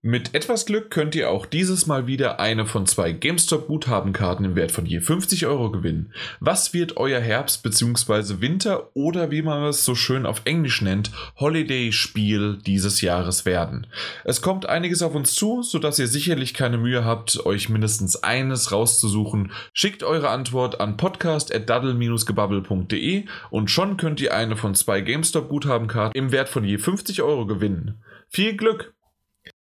Mit etwas Glück könnt ihr auch dieses Mal wieder eine von zwei GameStop-Guthabenkarten im Wert von je 50 Euro gewinnen. Was wird euer Herbst- bzw. Winter- oder wie man es so schön auf Englisch nennt, Holiday-Spiel dieses Jahres werden? Es kommt einiges auf uns zu, sodass ihr sicherlich keine Mühe habt, euch mindestens eines rauszusuchen. Schickt eure Antwort an podcast.daddle-gebubble.de und schon könnt ihr eine von zwei GameStop-Guthabenkarten im Wert von je 50 Euro gewinnen. Viel Glück!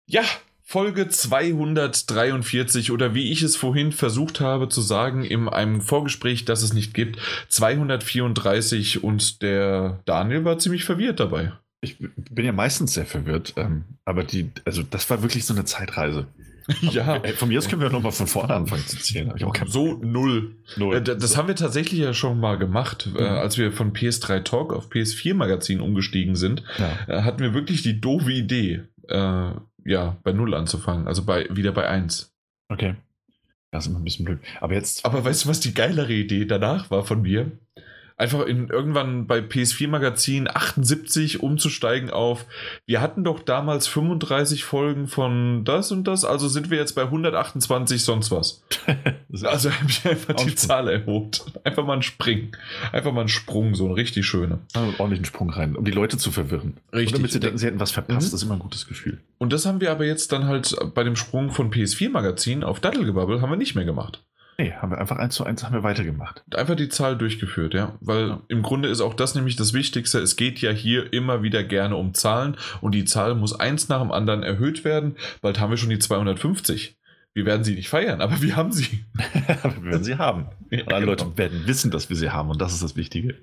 Ja, Folge 243 oder wie ich es vorhin versucht habe zu sagen in einem Vorgespräch, das es nicht gibt, 234 und der Daniel war ziemlich verwirrt dabei. Ich bin ja meistens sehr verwirrt, ähm, aber die, also das war wirklich so eine Zeitreise. ja. Ey, von mir aus können wir nochmal von vorne anfangen zu zählen. so null. null. Äh, das haben wir tatsächlich ja schon mal gemacht, äh, mhm. äh, als wir von PS3 Talk auf PS4 Magazin umgestiegen sind. Ja. Äh, hatten wir wirklich die doofe Idee. Ja, bei 0 anzufangen, also bei, wieder bei 1. Okay. Das ist immer ein bisschen blöd. Aber jetzt. Aber weißt du, was die geilere Idee danach war von mir? Einfach in irgendwann bei PS4 Magazin 78 umzusteigen auf, wir hatten doch damals 35 Folgen von das und das, also sind wir jetzt bei 128 sonst was. also habe ich einfach die Zahl erhobt. Einfach mal einen Spring. Einfach mal einen Sprung, so ein richtig schöner. Also ordentlichen Sprung rein, um die Leute zu verwirren. Richtig. Und damit sie denken, sie hätten was verpasst, mhm. das ist immer ein gutes Gefühl. Und das haben wir aber jetzt dann halt bei dem Sprung von PS4 Magazin auf Dattelgebabbel haben wir nicht mehr gemacht. Nee, haben wir einfach eins zu eins haben wir weitergemacht. Einfach die Zahl durchgeführt, ja. Weil ja. im Grunde ist auch das nämlich das Wichtigste. Es geht ja hier immer wieder gerne um Zahlen und die Zahl muss eins nach dem anderen erhöht werden. Bald haben wir schon die 250. Wir werden sie nicht feiern, aber wir haben sie. wir werden sie haben. Ja, alle genau. Leute werden wissen, dass wir sie haben und das ist das Wichtige.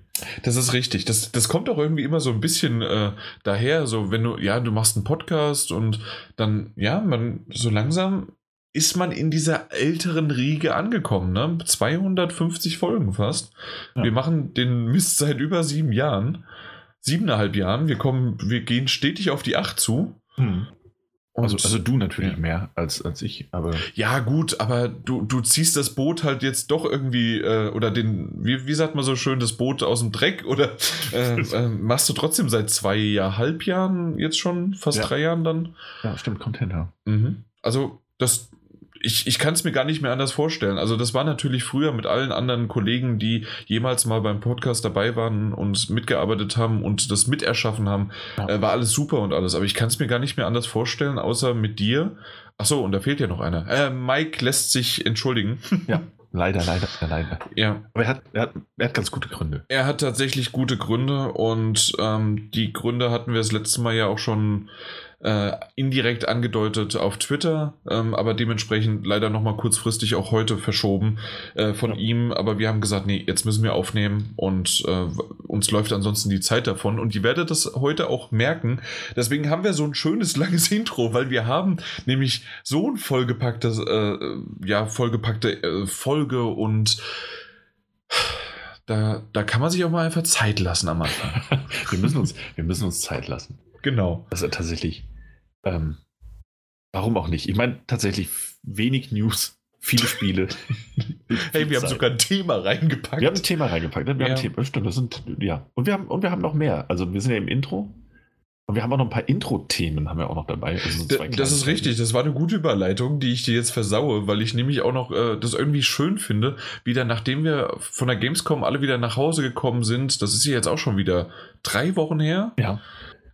Das ist richtig. Das, das kommt auch irgendwie immer so ein bisschen äh, daher, so wenn du, ja, du machst einen Podcast und dann, ja, man so langsam ist man in dieser älteren Riege angekommen. Ne? 250 Folgen fast. Ja. Wir machen den Mist seit über sieben Jahren. Siebeneinhalb Jahren. Wir kommen, wir gehen stetig auf die acht zu. Hm. Also, also, du natürlich ja. mehr als, als ich, aber. Ja, gut, aber du, du ziehst das Boot halt jetzt doch irgendwie, äh, oder den, wie, wie sagt man so schön, das Boot aus dem Dreck, oder äh, äh, machst du trotzdem seit zweieinhalb Jahren jetzt schon, fast ja. drei Jahren dann? Ja, stimmt, Content, ja. Mhm. Also, das, ich, ich kann es mir gar nicht mehr anders vorstellen. Also das war natürlich früher mit allen anderen Kollegen, die jemals mal beim Podcast dabei waren und mitgearbeitet haben und das miterschaffen haben, ja. äh, war alles super und alles. Aber ich kann es mir gar nicht mehr anders vorstellen, außer mit dir. Achso, und da fehlt ja noch einer. Äh, Mike lässt sich entschuldigen. Ja. Leider, leider, leider. Ja. Aber er hat, er, hat, er hat ganz gute Gründe. Er hat tatsächlich gute Gründe und ähm, die Gründe hatten wir das letzte Mal ja auch schon äh, indirekt angedeutet auf Twitter, ähm, aber dementsprechend leider nochmal kurzfristig auch heute verschoben äh, von ja. ihm. Aber wir haben gesagt, nee, jetzt müssen wir aufnehmen und äh, uns läuft ansonsten die Zeit davon. Und ihr werdet das heute auch merken. Deswegen haben wir so ein schönes, langes Intro, weil wir haben nämlich so ein vollgepacktes, äh, ja, vollgepackte äh, Folge und da, da kann man sich auch mal einfach Zeit lassen am Anfang. wir, müssen uns, wir müssen uns Zeit lassen. Genau. Das ist tatsächlich. Ähm, warum auch nicht? Ich meine, tatsächlich wenig News, viele Spiele. hey, wir haben sogar ein Thema reingepackt. Wir haben ein Thema reingepackt. Ne? Wir ja. haben ein Thema, stimmt, das sind, ja. Und wir, haben, und wir haben noch mehr. Also wir sind ja im Intro. Und wir haben auch noch ein paar Intro-Themen, haben wir auch noch dabei. Also so das ist richtig, das war eine gute Überleitung, die ich dir jetzt versaue, weil ich nämlich auch noch äh, das irgendwie schön finde, wieder nachdem wir von der Gamescom alle wieder nach Hause gekommen sind, das ist ja jetzt auch schon wieder drei Wochen her. Ja.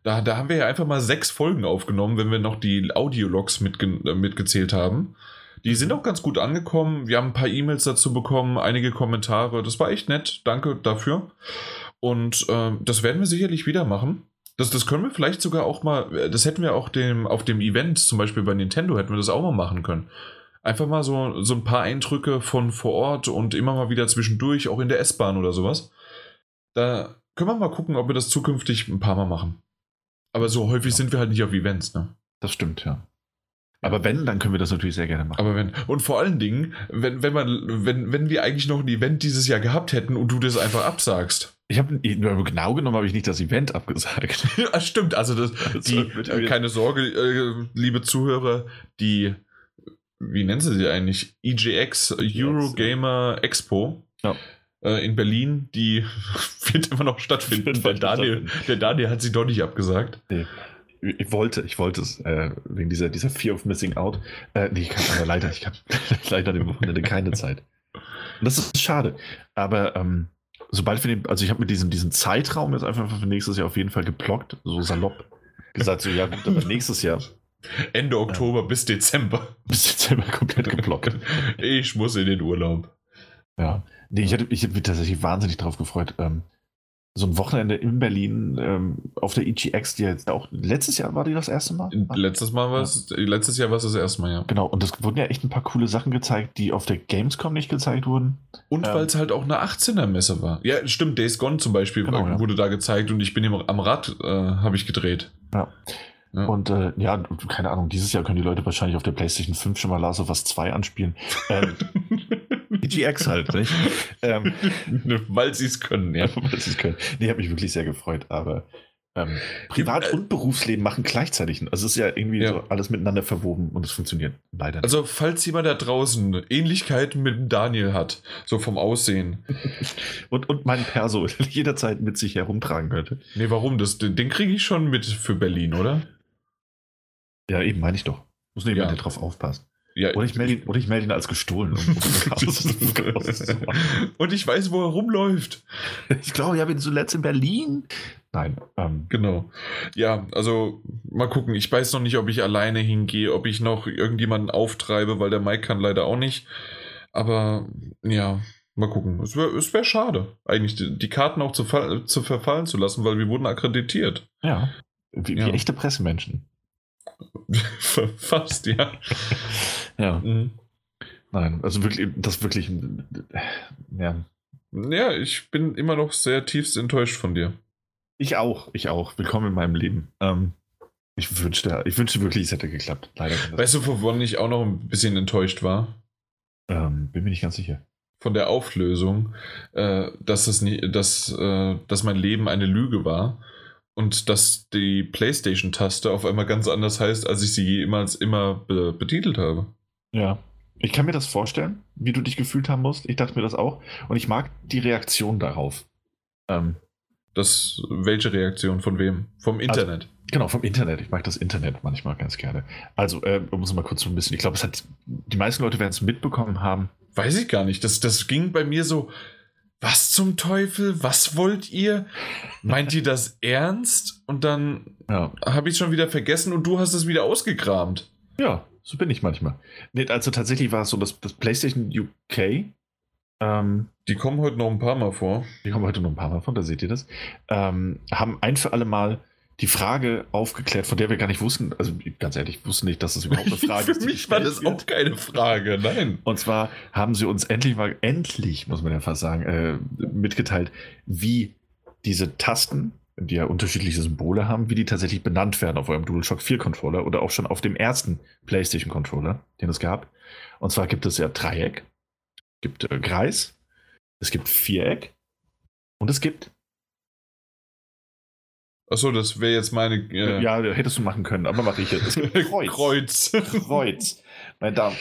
Da, da haben wir ja einfach mal sechs Folgen aufgenommen, wenn wir noch die Audiologs mitge äh, mitgezählt haben. Die sind auch ganz gut angekommen. Wir haben ein paar E-Mails dazu bekommen, einige Kommentare. Das war echt nett. Danke dafür. Und äh, das werden wir sicherlich wieder machen. Das, das können wir vielleicht sogar auch mal, äh, das hätten wir auch dem, auf dem Event, zum Beispiel bei Nintendo, hätten wir das auch mal machen können. Einfach mal so, so ein paar Eindrücke von vor Ort und immer mal wieder zwischendurch, auch in der S-Bahn oder sowas. Da können wir mal gucken, ob wir das zukünftig ein paar Mal machen. Aber so häufig sind wir halt nicht auf Events, ne? Das stimmt, ja. Aber wenn, dann können wir das natürlich sehr gerne machen. Aber wenn, und vor allen Dingen, wenn, wenn man, wenn, wenn wir eigentlich noch ein Event dieses Jahr gehabt hätten und du das einfach absagst. Ich habe genau genommen habe ich nicht das Event abgesagt. ja, stimmt. Also das, die, äh, keine Sorge, äh, liebe Zuhörer, die, wie nennen sie sie eigentlich? EGX Eurogamer Expo. Ja äh, in Berlin, die wird immer noch stattfinden, weil Daniel, der Daniel hat sie doch nicht abgesagt. Nee. ich wollte, ich wollte es, äh, wegen dieser, dieser Fear of Missing Out. Äh, nee, ich kann aber leider, ich habe leider dem Wochenende keine Zeit. Und das ist schade. Aber ähm, sobald wir den, also ich habe mir diesen, diesen Zeitraum jetzt einfach für nächstes Jahr auf jeden Fall geblockt, so salopp gesagt, so ja gut, aber nächstes Jahr. Ende Oktober ja. bis Dezember. Bis Dezember komplett geblockt. ich muss in den Urlaub. Ja. Nee, ich hätte mich tatsächlich wahnsinnig darauf gefreut. Ähm, so ein Wochenende in Berlin ähm, auf der EGX, die jetzt auch letztes Jahr war die das erste Mal? Letztes Mal war es, ja. letztes Jahr war es das erste Mal, ja. Genau, und es wurden ja echt ein paar coole Sachen gezeigt, die auf der Gamescom nicht gezeigt wurden. Und ähm, weil es halt auch eine 18er-Messe war. Ja, stimmt, Days Gone zum Beispiel genau, ja. wurde da gezeigt und ich bin am Rad, äh, habe ich gedreht. Ja. Ja. Und äh, ja, keine Ahnung, dieses Jahr können die Leute wahrscheinlich auf der PlayStation 5 schon mal Last of Us 2 anspielen. Ähm, EGX halt, nicht? ähm, Weil sie es können, ja. Weil sie es können. Nee, habe mich wirklich sehr gefreut, aber ähm, Privat- äh, und Berufsleben machen gleichzeitig. Also es ist ja irgendwie ja. so alles miteinander verwoben und es funktioniert leider nicht. Also falls jemand da draußen Ähnlichkeiten mit Daniel hat, so vom Aussehen. und, und meinen Perso jederzeit mit sich herumtragen könnte. Nee, warum? Das, den kriege ich schon mit für Berlin, oder? Ja, eben meine ich doch. Muss nicht ja. drauf aufpassen. Ja, oder, ich melde ihn, oder ich melde ihn als gestohlen. Und ich weiß, wo er rumläuft. Ich glaube, ich habe ihn zuletzt in Berlin. Nein. Ähm. Genau. Ja, also mal gucken. Ich weiß noch nicht, ob ich alleine hingehe, ob ich noch irgendjemanden auftreibe, weil der Mike kann leider auch nicht. Aber ja, mal gucken. Es wäre es wär schade, eigentlich die, die Karten auch zu, zu, verfallen zu lassen, weil wir wurden akkreditiert. Ja. Wie, ja. wie echte Pressemenschen. Fast, ja. ja. Mhm. Nein, also wirklich, das wirklich, ja. Ja, ich bin immer noch sehr tiefst enttäuscht von dir. Ich auch, ich auch. Willkommen in meinem Leben. Ähm, ich wünschte, ich wünschte wirklich, es hätte geklappt. Leider. Weißt du, wovon ich auch noch ein bisschen enttäuscht war? Ähm, bin mir nicht ganz sicher. Von der Auflösung, äh, dass, das nie, dass, äh, dass mein Leben eine Lüge war und dass die PlayStation-Taste auf einmal ganz anders heißt, als ich sie jemals immer be betitelt habe. Ja. Ich kann mir das vorstellen, wie du dich gefühlt haben musst. Ich dachte mir das auch. Und ich mag die Reaktion darauf. Ähm, das, welche Reaktion? Von wem? Vom also, Internet. Also, genau, vom Internet. Ich mag das Internet manchmal ganz gerne. Also, äh, muss mal kurz so ein bisschen. Ich glaube, es hat. Die meisten Leute werden es mitbekommen haben. Weiß ich gar nicht. Das, das ging bei mir so was zum Teufel? Was wollt ihr? Meint ihr das ernst? Und dann ja. habe ich es schon wieder vergessen und du hast es wieder ausgekramt. Ja, so bin ich manchmal. Nee, also tatsächlich war es so, dass das PlayStation UK. Ähm, die kommen heute noch ein paar Mal vor. Die kommen heute noch ein paar Mal vor, da seht ihr das. Ähm, haben ein für alle Mal die Frage aufgeklärt, von der wir gar nicht wussten, also ganz ehrlich, ich wusste nicht, dass das überhaupt eine Frage ist. Für mich war das auch keine Frage, nein. Und zwar haben sie uns endlich mal, endlich, muss man ja fast sagen, äh, mitgeteilt, wie diese Tasten, die ja unterschiedliche Symbole haben, wie die tatsächlich benannt werden auf eurem DualShock 4 Controller oder auch schon auf dem ersten PlayStation Controller, den es gab. Und zwar gibt es ja Dreieck, gibt äh, Kreis, es gibt Viereck und es gibt Achso, das wäre jetzt meine. Äh ja, hättest du machen können, aber mache ich jetzt. Kreuz. Kreuz. Kreuz. Meine Damen,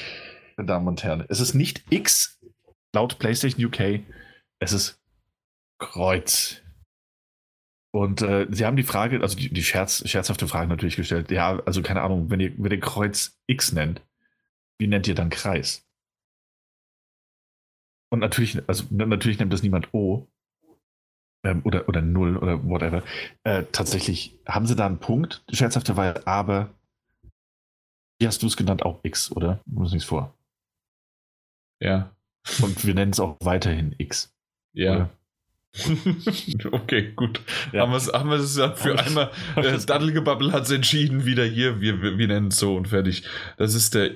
meine Damen und Herren, es ist nicht X laut PlayStation UK, es ist Kreuz. Und äh, sie haben die Frage, also die, die Scherz, scherzhafte Frage natürlich gestellt. Ja, also keine Ahnung, wenn ihr, wenn ihr Kreuz X nennt, wie nennt ihr dann Kreis? Und natürlich, also natürlich nennt das niemand O, ähm, oder, oder null oder whatever. Äh, tatsächlich haben sie da einen Punkt, scherzhafterweise, aber wie hast du es genannt? Auch X, oder? Muss nichts vor. Ja. Und wir nennen es auch weiterhin X. Ja. Oder? okay, gut. Ja. Haben wir es haben für einmal. Äh, Daddelgebabbel hat es entschieden, wieder hier, wir, wir, wir nennen es so und fertig. Das ist der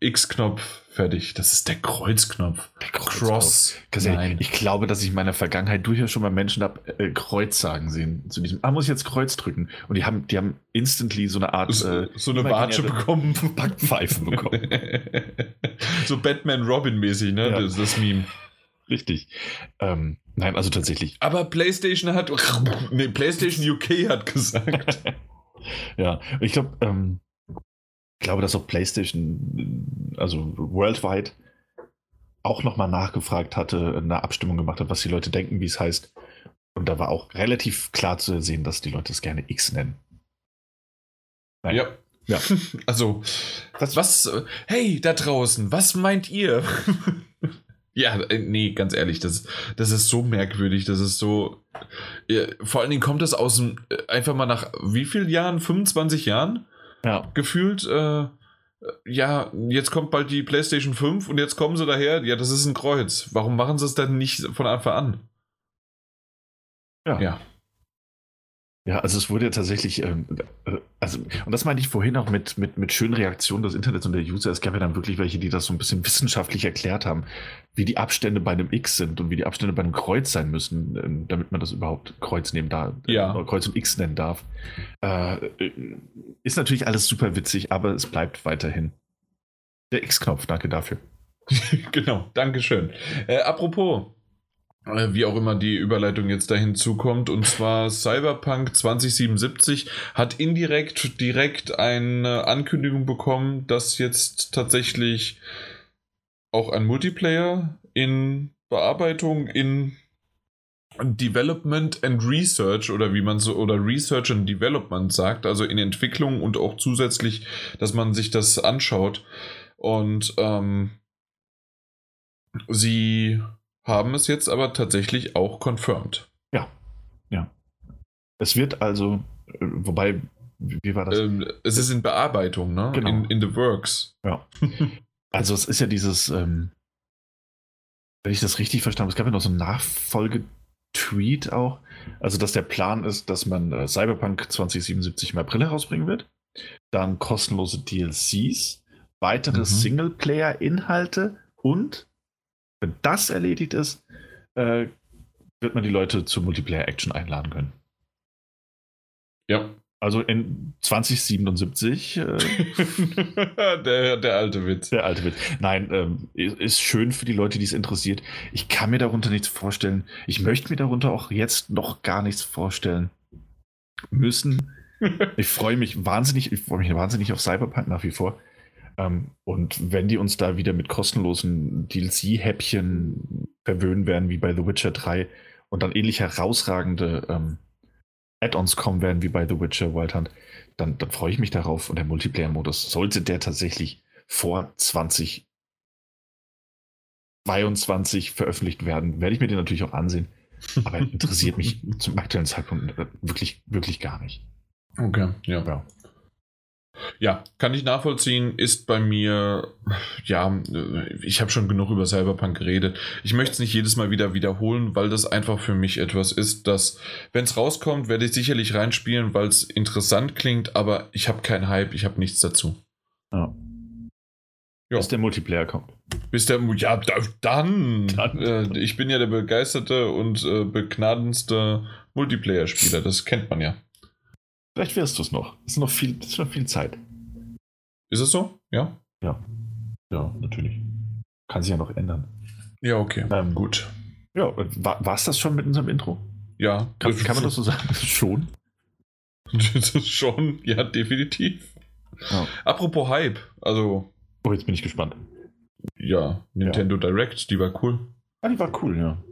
X-Knopf, fertig. Das ist der Kreuzknopf. Der Cross. Nein. Ich glaube, dass ich in meiner Vergangenheit durchaus schon mal Menschen habe äh, Kreuz sagen sehen. Zu diesem, ah, muss ich jetzt Kreuz drücken? Und die haben, die haben instantly so eine Art. So, äh, so eine Watsche bekommen. Backpfeifen bekommen. so Batman-Robin-mäßig, ne? Ja. Das, das Meme. Richtig. Ähm, nein, also tatsächlich. Aber PlayStation hat. Nee, PlayStation UK hat gesagt. ja, ich glaube, ähm, ich glaube, dass auch PlayStation, also worldwide, auch nochmal nachgefragt hatte, eine Abstimmung gemacht hat, was die Leute denken, wie es heißt. Und da war auch relativ klar zu sehen, dass die Leute es gerne X nennen. Nein. Ja. Ja. Also, was, was, hey, da draußen, was meint ihr? Ja, äh, nee, ganz ehrlich, das, das ist so merkwürdig, das ist so. Ja, vor allen Dingen kommt das aus dem, äh, einfach mal nach wie vielen Jahren? 25 Jahren? Ja. Gefühlt, äh, ja, jetzt kommt bald die PlayStation 5 und jetzt kommen sie daher, ja, das ist ein Kreuz. Warum machen sie es dann nicht von Anfang an? Ja. ja. Ja, also es wurde ja tatsächlich, ähm, äh, also, und das meinte ich vorhin auch mit, mit, mit schönen Reaktionen des Internets und der User. Es gab ja dann wirklich welche, die das so ein bisschen wissenschaftlich erklärt haben, wie die Abstände bei einem X sind und wie die Abstände bei einem Kreuz sein müssen, ähm, damit man das überhaupt Kreuz nehmen darf, ja. Äh, Kreuz und X nennen darf. Äh, ist natürlich alles super witzig, aber es bleibt weiterhin der X-Knopf. Danke dafür. genau, Dankeschön. Äh, apropos, äh, wie auch immer die Überleitung jetzt dahin zukommt. Und zwar Cyberpunk 2077 hat indirekt direkt eine Ankündigung bekommen, dass jetzt tatsächlich auch ein Multiplayer in Bearbeitung in Development and Research oder wie man so oder Research and Development sagt, also in Entwicklung und auch zusätzlich, dass man sich das anschaut. Und ähm, sie haben es jetzt aber tatsächlich auch confirmed. Ja, ja. Es wird also, äh, wobei, wie war das? Ähm, es ist in Bearbeitung, ne? Genau. In, in the works. Ja. also es ist ja dieses, ähm, wenn ich das richtig verstanden habe, es gab ja noch so einen Nachfolge-Tweet auch. Also, dass der Plan ist, dass man äh, Cyberpunk 2077 im April herausbringen wird. Dann kostenlose DLCs, weitere mhm. Singleplayer-Inhalte und wenn das erledigt ist, äh, wird man die Leute zur Multiplayer-Action einladen können. Ja. Also in 2077. Äh, der, der alte Witz. Der alte Witz. Nein, ähm, ist schön für die Leute, die es interessiert. Ich kann mir darunter nichts vorstellen. Ich möchte mir darunter auch jetzt noch gar nichts vorstellen müssen. ich freue mich wahnsinnig, ich freue mich wahnsinnig auf Cyberpunk nach wie vor. Ähm, und wenn die uns da wieder mit kostenlosen DLC-Häppchen verwöhnen werden, wie bei The Witcher 3, und dann ähnlich herausragende ähm, Add-ons kommen werden, wie bei The Witcher Wild Hunt, dann, dann freue ich mich darauf. Und der Multiplayer-Modus, sollte der tatsächlich vor 2022 veröffentlicht werden, werde ich mir den natürlich auch ansehen. Aber interessiert mich zum aktuellen Zeitpunkt äh, wirklich, wirklich gar nicht. Okay, ja. ja. Ja, kann ich nachvollziehen, ist bei mir, ja, ich habe schon genug über Cyberpunk geredet. Ich möchte es nicht jedes Mal wieder wiederholen, weil das einfach für mich etwas ist, dass, wenn es rauskommt, werde ich sicherlich reinspielen, weil es interessant klingt, aber ich habe keinen Hype, ich habe nichts dazu. Ja. Jo. Bis der Multiplayer kommt. Bis der, ja, dann. dann. Äh, ich bin ja der begeisterte und äh, begnadendste Multiplayer-Spieler, das kennt man ja. Vielleicht wirst du es noch. Es ist noch viel, ist noch viel Zeit. Ist es so? Ja? Ja. Ja, natürlich. Kann sich ja noch ändern. Ja, okay. Ähm, Gut. Ja, war es das schon mit unserem Intro? Ja. Kann, kann man das so sagen? schon? Das ist schon, ja, definitiv. Ja. Apropos Hype, also. Oh, jetzt bin ich gespannt. Ja, Nintendo ja. Direct, die war cool. Ah, die war cool, ja.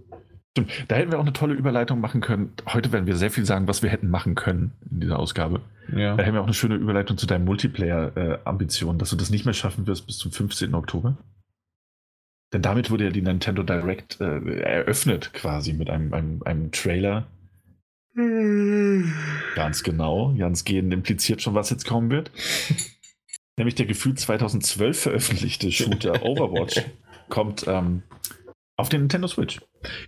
Stimmt, da hätten wir auch eine tolle Überleitung machen können. Heute werden wir sehr viel sagen, was wir hätten machen können in dieser Ausgabe. Ja. Da hätten wir auch eine schöne Überleitung zu deinen Multiplayer-Ambitionen, dass du das nicht mehr schaffen wirst bis zum 15. Oktober. Denn damit wurde ja die Nintendo Direct äh, eröffnet, quasi mit einem, einem, einem Trailer. Ganz genau. Jans Gehen impliziert schon, was jetzt kommen wird. Nämlich der gefühlt 2012 veröffentlichte Shooter Overwatch kommt ähm, auf den Nintendo Switch.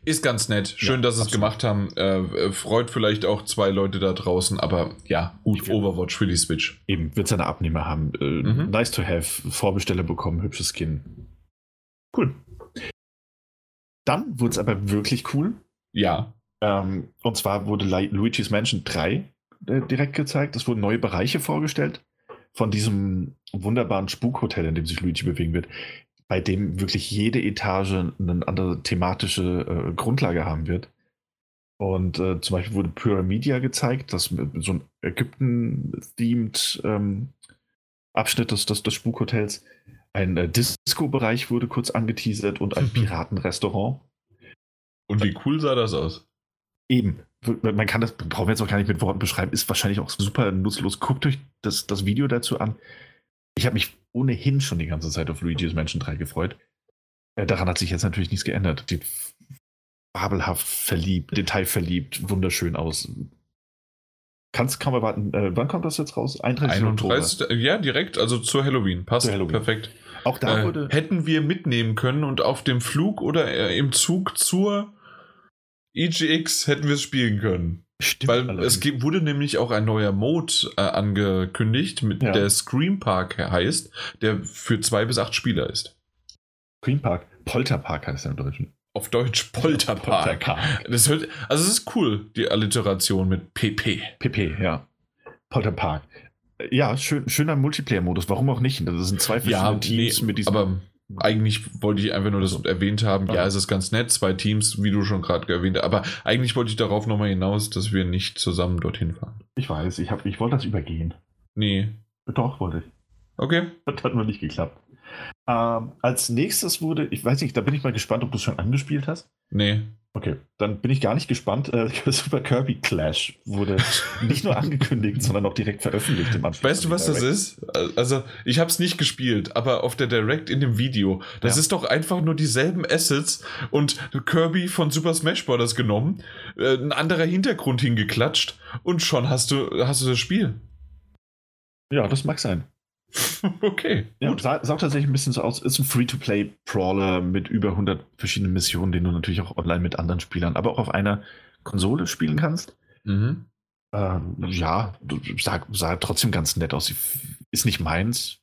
Ist ganz nett. Schön, ja, dass sie es gemacht haben. Äh, freut vielleicht auch zwei Leute da draußen, aber ja, gut, Overwatch für die Switch. Eben, wird seine Abnehmer haben. Äh, mhm. Nice to have. Vorbesteller bekommen, hübsches Skin. Cool. Dann wurde es aber wirklich cool. Ja. Ähm, und zwar wurde Luigi's Mansion 3 äh, direkt gezeigt. Es wurden neue Bereiche vorgestellt von diesem wunderbaren Spukhotel, in dem sich Luigi bewegen wird bei dem wirklich jede Etage eine andere thematische äh, Grundlage haben wird. Und äh, zum Beispiel wurde Pyramida gezeigt, das so ein Ägypten-themed ähm, Abschnitt des, des, des Spukhotels. Ein äh, Disco-Bereich wurde kurz angeteasert und ein Piratenrestaurant. Und wie cool sah das aus? Eben. Man kann das, brauchen wir jetzt auch gar nicht mit Worten beschreiben, ist wahrscheinlich auch super nutzlos. Guckt euch das, das Video dazu an. Ich habe mich ohnehin schon die ganze Zeit auf Luigi's Mansion 3 gefreut. Äh, daran hat sich jetzt natürlich nichts geändert. Die fabelhaft verliebt, detailverliebt, wunderschön aus. Kannst kaum erwarten. Äh, wann kommt das jetzt raus? 31. 31. Ja, direkt, also zu Halloween. Passt. Zu Halloween. Perfekt. Auch da äh, wurde. Hätten wir mitnehmen können und auf dem Flug oder äh, im Zug zur EGX hätten wir es spielen können. Stimmt, Weil allerdings. es wurde nämlich auch ein neuer Mode äh, angekündigt, mit ja. der Scream Park heißt, der für zwei bis acht Spieler ist. Scream Park? Polterpark heißt er im Deutschen. Auf Deutsch Polterpark. Polterpark. Das hört, also es ist cool, die Alliteration mit PP. PP, ja. Polterpark. Ja, schön, schöner Multiplayer-Modus. Warum auch nicht? Das sind zwei verschiedene ja, Teams nee, mit diesem. Aber eigentlich wollte ich einfach nur das erwähnt haben. Ja, es ist ganz nett, zwei Teams, wie du schon gerade erwähnt hast. Aber eigentlich wollte ich darauf nochmal hinaus, dass wir nicht zusammen dorthin fahren. Ich weiß, ich, hab, ich wollte das übergehen. Nee. Doch, wollte ich. Okay. Das hat nur nicht geklappt. Ähm, als nächstes wurde, ich weiß nicht, da bin ich mal gespannt, ob du es schon angespielt hast. Nee. Okay, dann bin ich gar nicht gespannt. Äh, Super Kirby Clash wurde nicht nur angekündigt, sondern auch direkt veröffentlicht im Anschluss. Weißt du, was Direct. das ist? Also, ich habe es nicht gespielt, aber auf der Direct in dem Video, das ja. ist doch einfach nur dieselben Assets und Kirby von Super Smash Bros. genommen, äh, ein anderer Hintergrund hingeklatscht und schon hast du, hast du das Spiel. Ja, das mag sein. okay. Ja, sah, sah, tatsächlich ein bisschen so aus. Ist ein Free-to-Play-Brawler mit über 100 verschiedenen Missionen, den du natürlich auch online mit anderen Spielern, aber auch auf einer Konsole spielen kannst. Mhm. Ähm, ja, sah, sah trotzdem ganz nett aus. Ist nicht meins.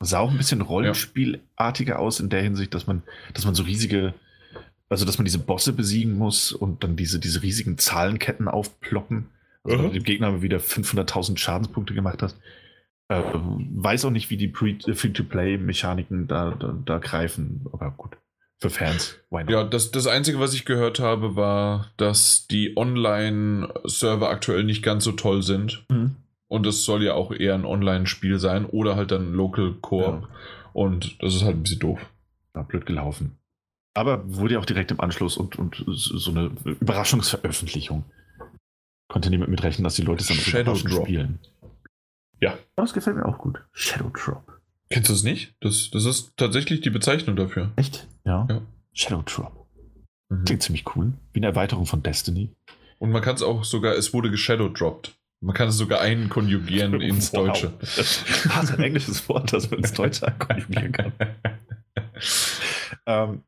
Sah auch ein bisschen Rollenspielartiger aus in der Hinsicht, dass man, dass man so riesige, also dass man diese Bosse besiegen muss und dann diese, diese riesigen Zahlenketten aufploppen. Also, wenn du dem Gegner wieder 500.000 Schadenspunkte gemacht hast. Äh, weiß auch nicht, wie die Free-to-Play-Mechaniken da, da, da, greifen, aber gut. Für Fans. Ja, das, das Einzige, was ich gehört habe, war, dass die Online-Server aktuell nicht ganz so toll sind. Mhm. Und es soll ja auch eher ein Online-Spiel sein oder halt dann Local Core. Ja. Und das ist halt ein bisschen doof. Ja, blöd gelaufen. Aber wurde ja auch direkt im Anschluss und, und so eine Überraschungsveröffentlichung. Konnte niemand mitrechnen, dass die Leute es dann Shadow Drop. spielen. Ja. Das gefällt mir auch gut. Shadow Drop. Kennst du es nicht? Das, das ist tatsächlich die Bezeichnung dafür. Echt? Ja. ja. Shadow Drop. Mhm. Klingt ziemlich cool. Wie eine Erweiterung von Destiny. Und man kann es auch sogar, es wurde geshadow dropped. Man kann es sogar einkonjugieren ins wow. Deutsche. ah, ist ein englisches Wort, das man ins Deutsche einkonjugieren kann. ähm,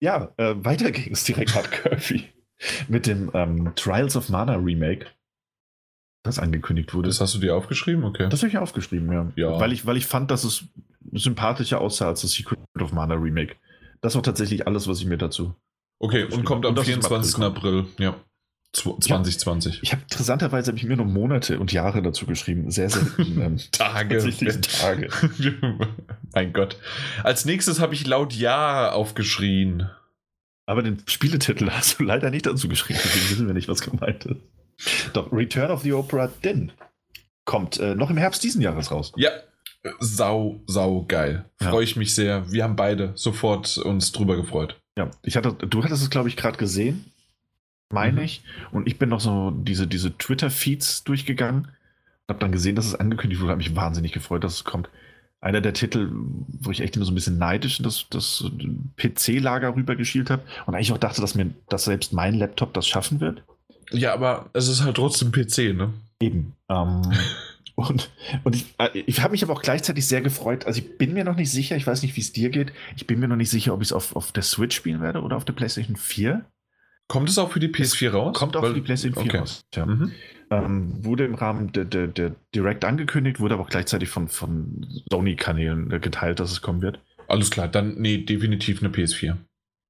ja, äh, weiter ging es direkt nach Kirby mit dem ähm, Trials of Mana Remake das angekündigt wurde. Das hast du dir aufgeschrieben? Okay. Das habe ich aufgeschrieben, ja. ja. Weil, ich, weil ich fand, dass es sympathischer aussah als das Secret of Mana Remake. Das war tatsächlich alles, was ich mir dazu. Okay, und kommt am 24. April, April. ja. 2020. Ja, ich habe interessanterweise habe ich mir nur Monate und Jahre dazu geschrieben. Sehr selten. Ähm, Tage. Tage. mein Gott. Als nächstes habe ich laut Ja aufgeschrien. Aber den Spieletitel hast du leider nicht dazu geschrieben, deswegen wissen wir nicht, was gemeint ist. Doch, Return of the Opera Din kommt äh, noch im Herbst diesen Jahres raus. Ja, sau, sau geil. Freue ich mich sehr. Wir haben beide sofort uns drüber gefreut. Ja, ich hatte, du hattest es, glaube ich, gerade gesehen, meine mhm. ich. Und ich bin noch so diese, diese Twitter-Feeds durchgegangen. Habe dann gesehen, dass es angekündigt wurde. Habe mich wahnsinnig gefreut, dass es kommt. Einer der Titel, wo ich echt immer so ein bisschen neidisch in das, das PC-Lager rübergeschielt habe und eigentlich auch dachte, dass mir dass selbst mein Laptop das schaffen wird. Ja, aber es ist halt trotzdem PC, ne? Eben. Ähm, und und ich, äh, ich habe mich aber auch gleichzeitig sehr gefreut. Also ich bin mir noch nicht sicher, ich weiß nicht, wie es dir geht. Ich bin mir noch nicht sicher, ob ich es auf, auf der Switch spielen werde oder auf der PlayStation 4. Kommt es auch für die PS4 raus? Kommt auch Weil, für die PlayStation 4 okay. raus. Ja. Mhm. Ähm, wurde im Rahmen der, der, der Direct angekündigt, wurde aber auch gleichzeitig von, von Sony-Kanälen geteilt, dass es kommen wird. Alles klar, dann nee, definitiv eine PS4.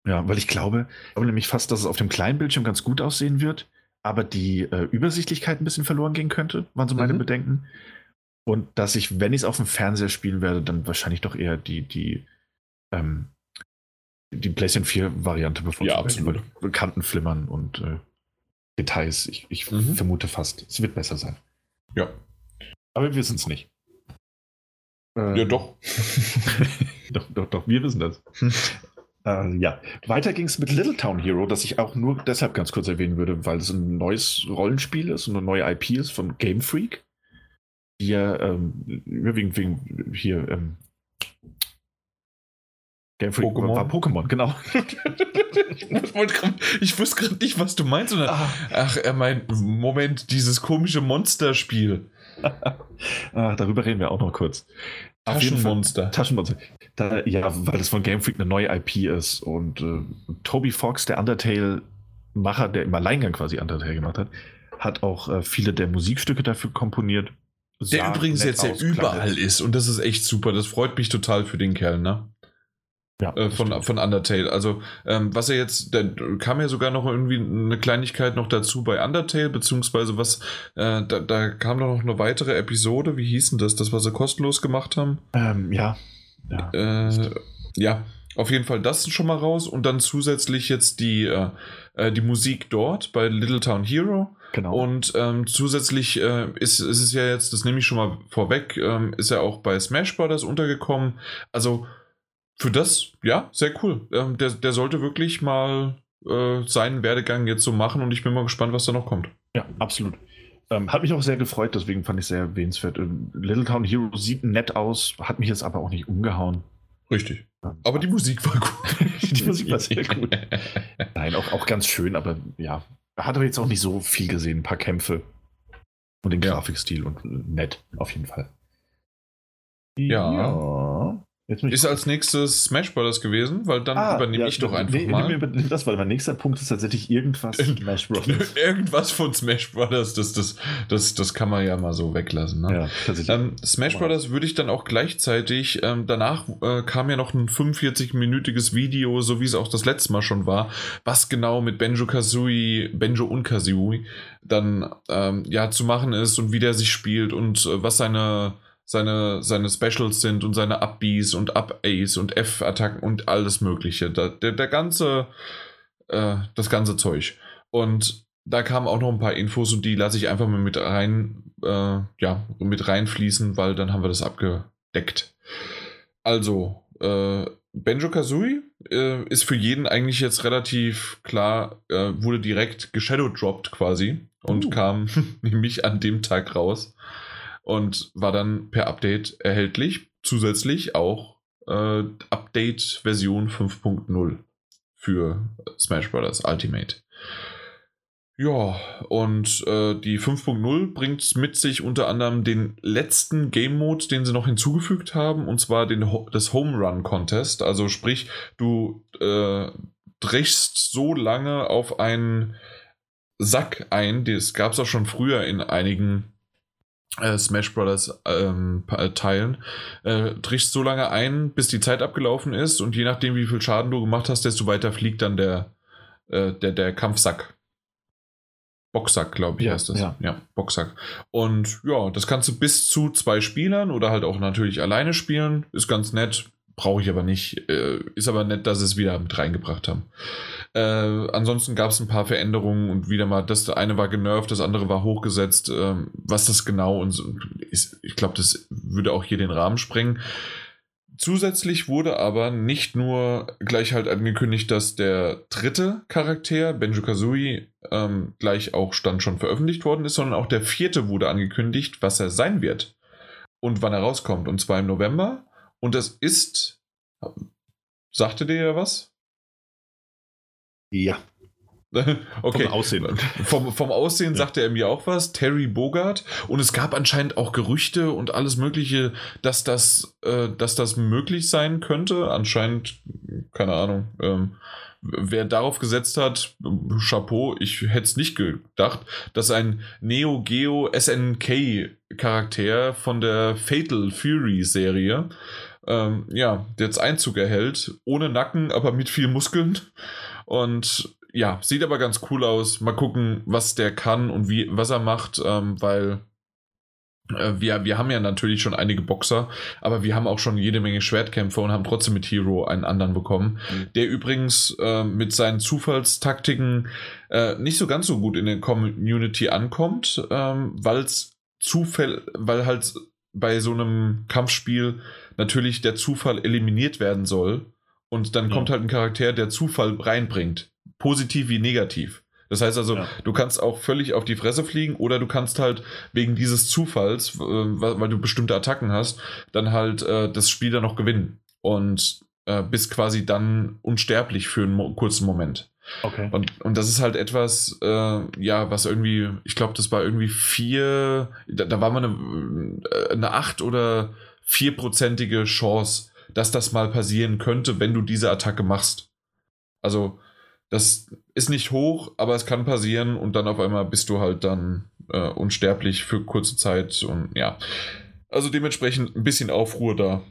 Ja, weil ich glaube, ich glaube nämlich fast, dass es auf dem kleinen Bildschirm ganz gut aussehen wird aber die äh, Übersichtlichkeit ein bisschen verloren gehen könnte, waren so meine mhm. Bedenken. Und dass ich, wenn ich es auf dem Fernseher spielen werde, dann wahrscheinlich doch eher die, die, ähm, die PlayStation 4 Variante bevor ja, absolut. bekannten Flimmern und äh, Details. Ich, ich mhm. vermute fast, es wird besser sein. Ja. Aber wir wissen es nicht. Ähm, ja, doch. doch. Doch, doch, wir wissen das. Äh, ja, weiter ging es mit Little Town Hero, das ich auch nur deshalb ganz kurz erwähnen würde, weil es ein neues Rollenspiel ist und eine neue IP ist von Game Freak, die ja ähm, überwiegend wegen hier ähm, Game Freak Pokémon. war Pokémon, genau. ich, wusste gerade nicht, was du meinst. Sondern, ah. Ach, er meint, Moment, dieses komische Monsterspiel. ah, darüber reden wir auch noch kurz. Taschenmonster. Taschenmonster. Da, ja, weil es von Game Freak eine neue IP ist. Und äh, Toby Fox, der Undertale-Macher, der im Alleingang quasi Undertale gemacht hat, hat auch äh, viele der Musikstücke dafür komponiert. Der übrigens jetzt ja überall ist und das ist echt super. Das freut mich total für den Kerl, ne? Ja, äh, von, von Undertale. Also, ähm, was er jetzt, da kam ja sogar noch irgendwie eine Kleinigkeit noch dazu bei Undertale, beziehungsweise was, äh, da, da, kam noch eine weitere Episode, wie hieß denn das, das, was sie kostenlos gemacht haben? Ähm, ja. Ja. Äh, ja, auf jeden Fall das schon mal raus und dann zusätzlich jetzt die, äh, äh, die Musik dort bei Little Town Hero. Genau. Und ähm, zusätzlich äh, ist, ist es ja jetzt, das nehme ich schon mal vorweg, ähm, ist er auch bei Smash Brothers untergekommen. Also, für das, ja, sehr cool. Ähm, der, der sollte wirklich mal äh, seinen Werdegang jetzt so machen und ich bin mal gespannt, was da noch kommt. Ja, absolut. Ähm, hat mich auch sehr gefreut, deswegen fand ich sehr erwähnenswert. Ähm, Little Town Hero sieht nett aus, hat mich jetzt aber auch nicht umgehauen. Richtig. Aber die Musik war gut. die Musik war sehr gut. Nein, auch, auch ganz schön, aber ja, hat aber jetzt auch nicht so viel gesehen. Ein paar Kämpfe und den Grafikstil und nett, auf jeden Fall. Ja. ja. Ist als nächstes Smash Brothers gewesen, weil dann ah, übernehme ja, ich doch einfach nee, mal. Nee, das, weil mein nächster Punkt ist tatsächlich irgendwas Smash Brothers. irgendwas von Smash Brothers, das, das, das, das kann man ja mal so weglassen. Ne? Ja, tatsächlich. Ähm, Smash Brothers würde ich dann auch gleichzeitig, ähm, danach äh, kam ja noch ein 45-minütiges Video, so wie es auch das letzte Mal schon war, was genau mit Benjo Kazooie, Benjo und Kazooie dann ähm, ja zu machen ist und wie der sich spielt und äh, was seine seine, seine Specials sind und seine Up-Bs und Up-As und F-Attacken und alles Mögliche. Der, der, der ganze, äh, das ganze Zeug. Und da kamen auch noch ein paar Infos und die lasse ich einfach mal mit rein, äh, ja, mit reinfließen, weil dann haben wir das abgedeckt. Also, äh, Benjo Kazooie äh, ist für jeden eigentlich jetzt relativ klar, äh, wurde direkt geshadowdropped quasi und uh. kam nämlich an dem Tag raus und war dann per Update erhältlich. Zusätzlich auch äh, Update Version 5.0 für Smash Bros. Ultimate. Ja, und äh, die 5.0 bringt mit sich unter anderem den letzten Game Mode, den sie noch hinzugefügt haben, und zwar den, das Home Run Contest. Also sprich, du äh, drichst so lange auf einen Sack ein, das gab es auch schon früher in einigen äh, Smash Brothers ähm, äh, teilen. Äh, trichst so lange ein, bis die Zeit abgelaufen ist und je nachdem, wie viel Schaden du gemacht hast, desto weiter fliegt dann der, äh, der, der Kampfsack. Boxsack, glaube ich, ja, heißt das. Ja. ja, Boxsack. Und ja, das kannst du bis zu zwei Spielern oder halt auch natürlich alleine spielen. Ist ganz nett. Brauche ich aber nicht. Äh, ist aber nett, dass sie es wieder mit reingebracht haben. Äh, ansonsten gab es ein paar Veränderungen und wieder mal, das eine war genervt, das andere war hochgesetzt. Ähm, was das genau und so, ist, ich glaube, das würde auch hier den Rahmen sprengen. Zusätzlich wurde aber nicht nur gleich halt angekündigt, dass der dritte Charakter, Benjo Kazooie, ähm, gleich auch dann schon veröffentlicht worden ist, sondern auch der vierte wurde angekündigt, was er sein wird und wann er rauskommt. Und zwar im November. Und das ist. Sagte dir ja was? Ja. Okay. Vom Aussehen. Vom, vom Aussehen ja. sagte er mir auch was, Terry Bogart. Und es gab anscheinend auch Gerüchte und alles Mögliche, dass das, äh, dass das möglich sein könnte. Anscheinend, keine Ahnung. Ähm, wer darauf gesetzt hat, Chapeau, ich hätte es nicht gedacht, dass ein Neo Geo SNK Charakter von der Fatal Fury Serie ähm, ja, jetzt Einzug erhält, ohne Nacken, aber mit viel Muskeln. Und ja, sieht aber ganz cool aus. Mal gucken, was der kann und wie, was er macht, ähm, weil äh, wir, wir haben ja natürlich schon einige Boxer, aber wir haben auch schon jede Menge Schwertkämpfer und haben trotzdem mit Hero einen anderen bekommen, mhm. der übrigens äh, mit seinen Zufallstaktiken äh, nicht so ganz so gut in der Community ankommt, ähm, weil es Zufall, weil halt bei so einem Kampfspiel natürlich der Zufall eliminiert werden soll Und dann Ja. kommt halt ein Charakter, der Zufall reinbringt. Positiv wie negativ. Das heißt also, Ja. du kannst auch völlig auf die Fresse fliegen oder du kannst halt wegen dieses Zufalls, äh, weil, du bestimmte Attacken hast, dann halt äh, das Spiel dann noch gewinnen. Und äh, bist quasi dann unsterblich für einen mo kurzen Moment. Okay. Und, und das ist halt etwas, äh, ja, was irgendwie, ich glaube, das war irgendwie vier, da, da war mal eine, äh, eine acht oder vierprozentige Chance, dass das mal passieren könnte, wenn du diese Attacke machst. Also, das ist nicht hoch, aber es kann passieren und dann auf einmal bist du halt dann äh, unsterblich für kurze Zeit und ja. Also dementsprechend ein bisschen Aufruhr da.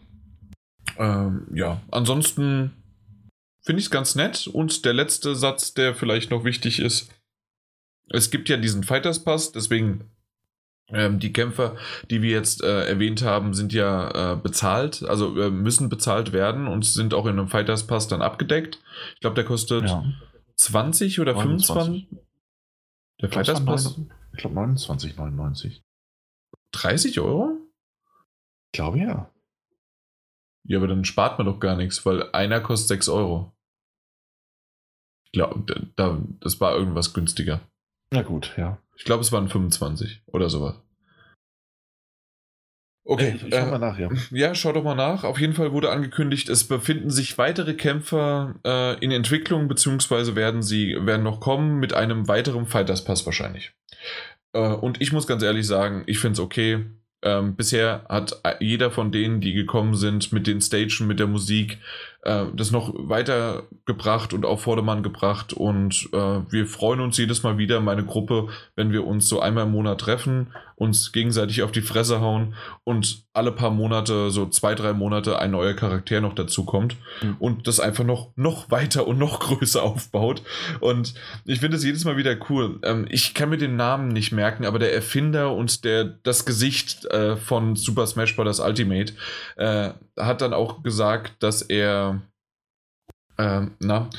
Ähm, ja, ansonsten finde ich es ganz nett. Und der letzte Satz, der vielleicht noch wichtig ist, es gibt ja diesen Fighters Pass, deswegen ähm, die Kämpfer, die wir jetzt äh, erwähnt haben, sind ja äh, bezahlt, also äh, müssen bezahlt werden und sind auch in einem Fighters Pass dann abgedeckt. Ich glaube, der kostet Ja. 20 oder 25. 29. Der Fighters Pass Ich glaube 29,99. 30 Euro? Ich glaube ja. Ja, aber dann spart man doch gar nichts, weil einer kostet 6 Euro. Ich glaube, da, das war irgendwas günstiger. Na gut, ja. Ich glaube, es waren 25 oder sowas. Okay, Ich, ich schau äh, mal nach, ja. ja, schau doch mal nach. Auf jeden Fall wurde angekündigt, es befinden sich weitere Kämpfer äh, in Entwicklung, beziehungsweise werden sie werden noch kommen mit einem weiteren Fighters Pass wahrscheinlich. Äh, und ich muss ganz ehrlich sagen, ich finde es okay. Ähm, bisher hat jeder von denen, die gekommen sind, mit den Stagen, mit der Musik, äh, das noch weitergebracht und auf Vordermann gebracht. Und äh, wir freuen uns jedes Mal wieder, meine Gruppe, wenn wir uns so einmal im Monat treffen, uns gegenseitig auf die Fresse hauen und alle paar Monate, so zwei, drei Monate, ein neuer Charakter noch dazukommt Mhm. und das einfach noch, noch weiter und noch größer aufbaut. Und ich finde es jedes Mal wieder cool. Ähm, ich kann mir den Namen nicht merken, aber der Erfinder und der, das Gesicht äh, von Super Smash Bros. Ultimate äh, hat dann auch gesagt, dass er ähm, na,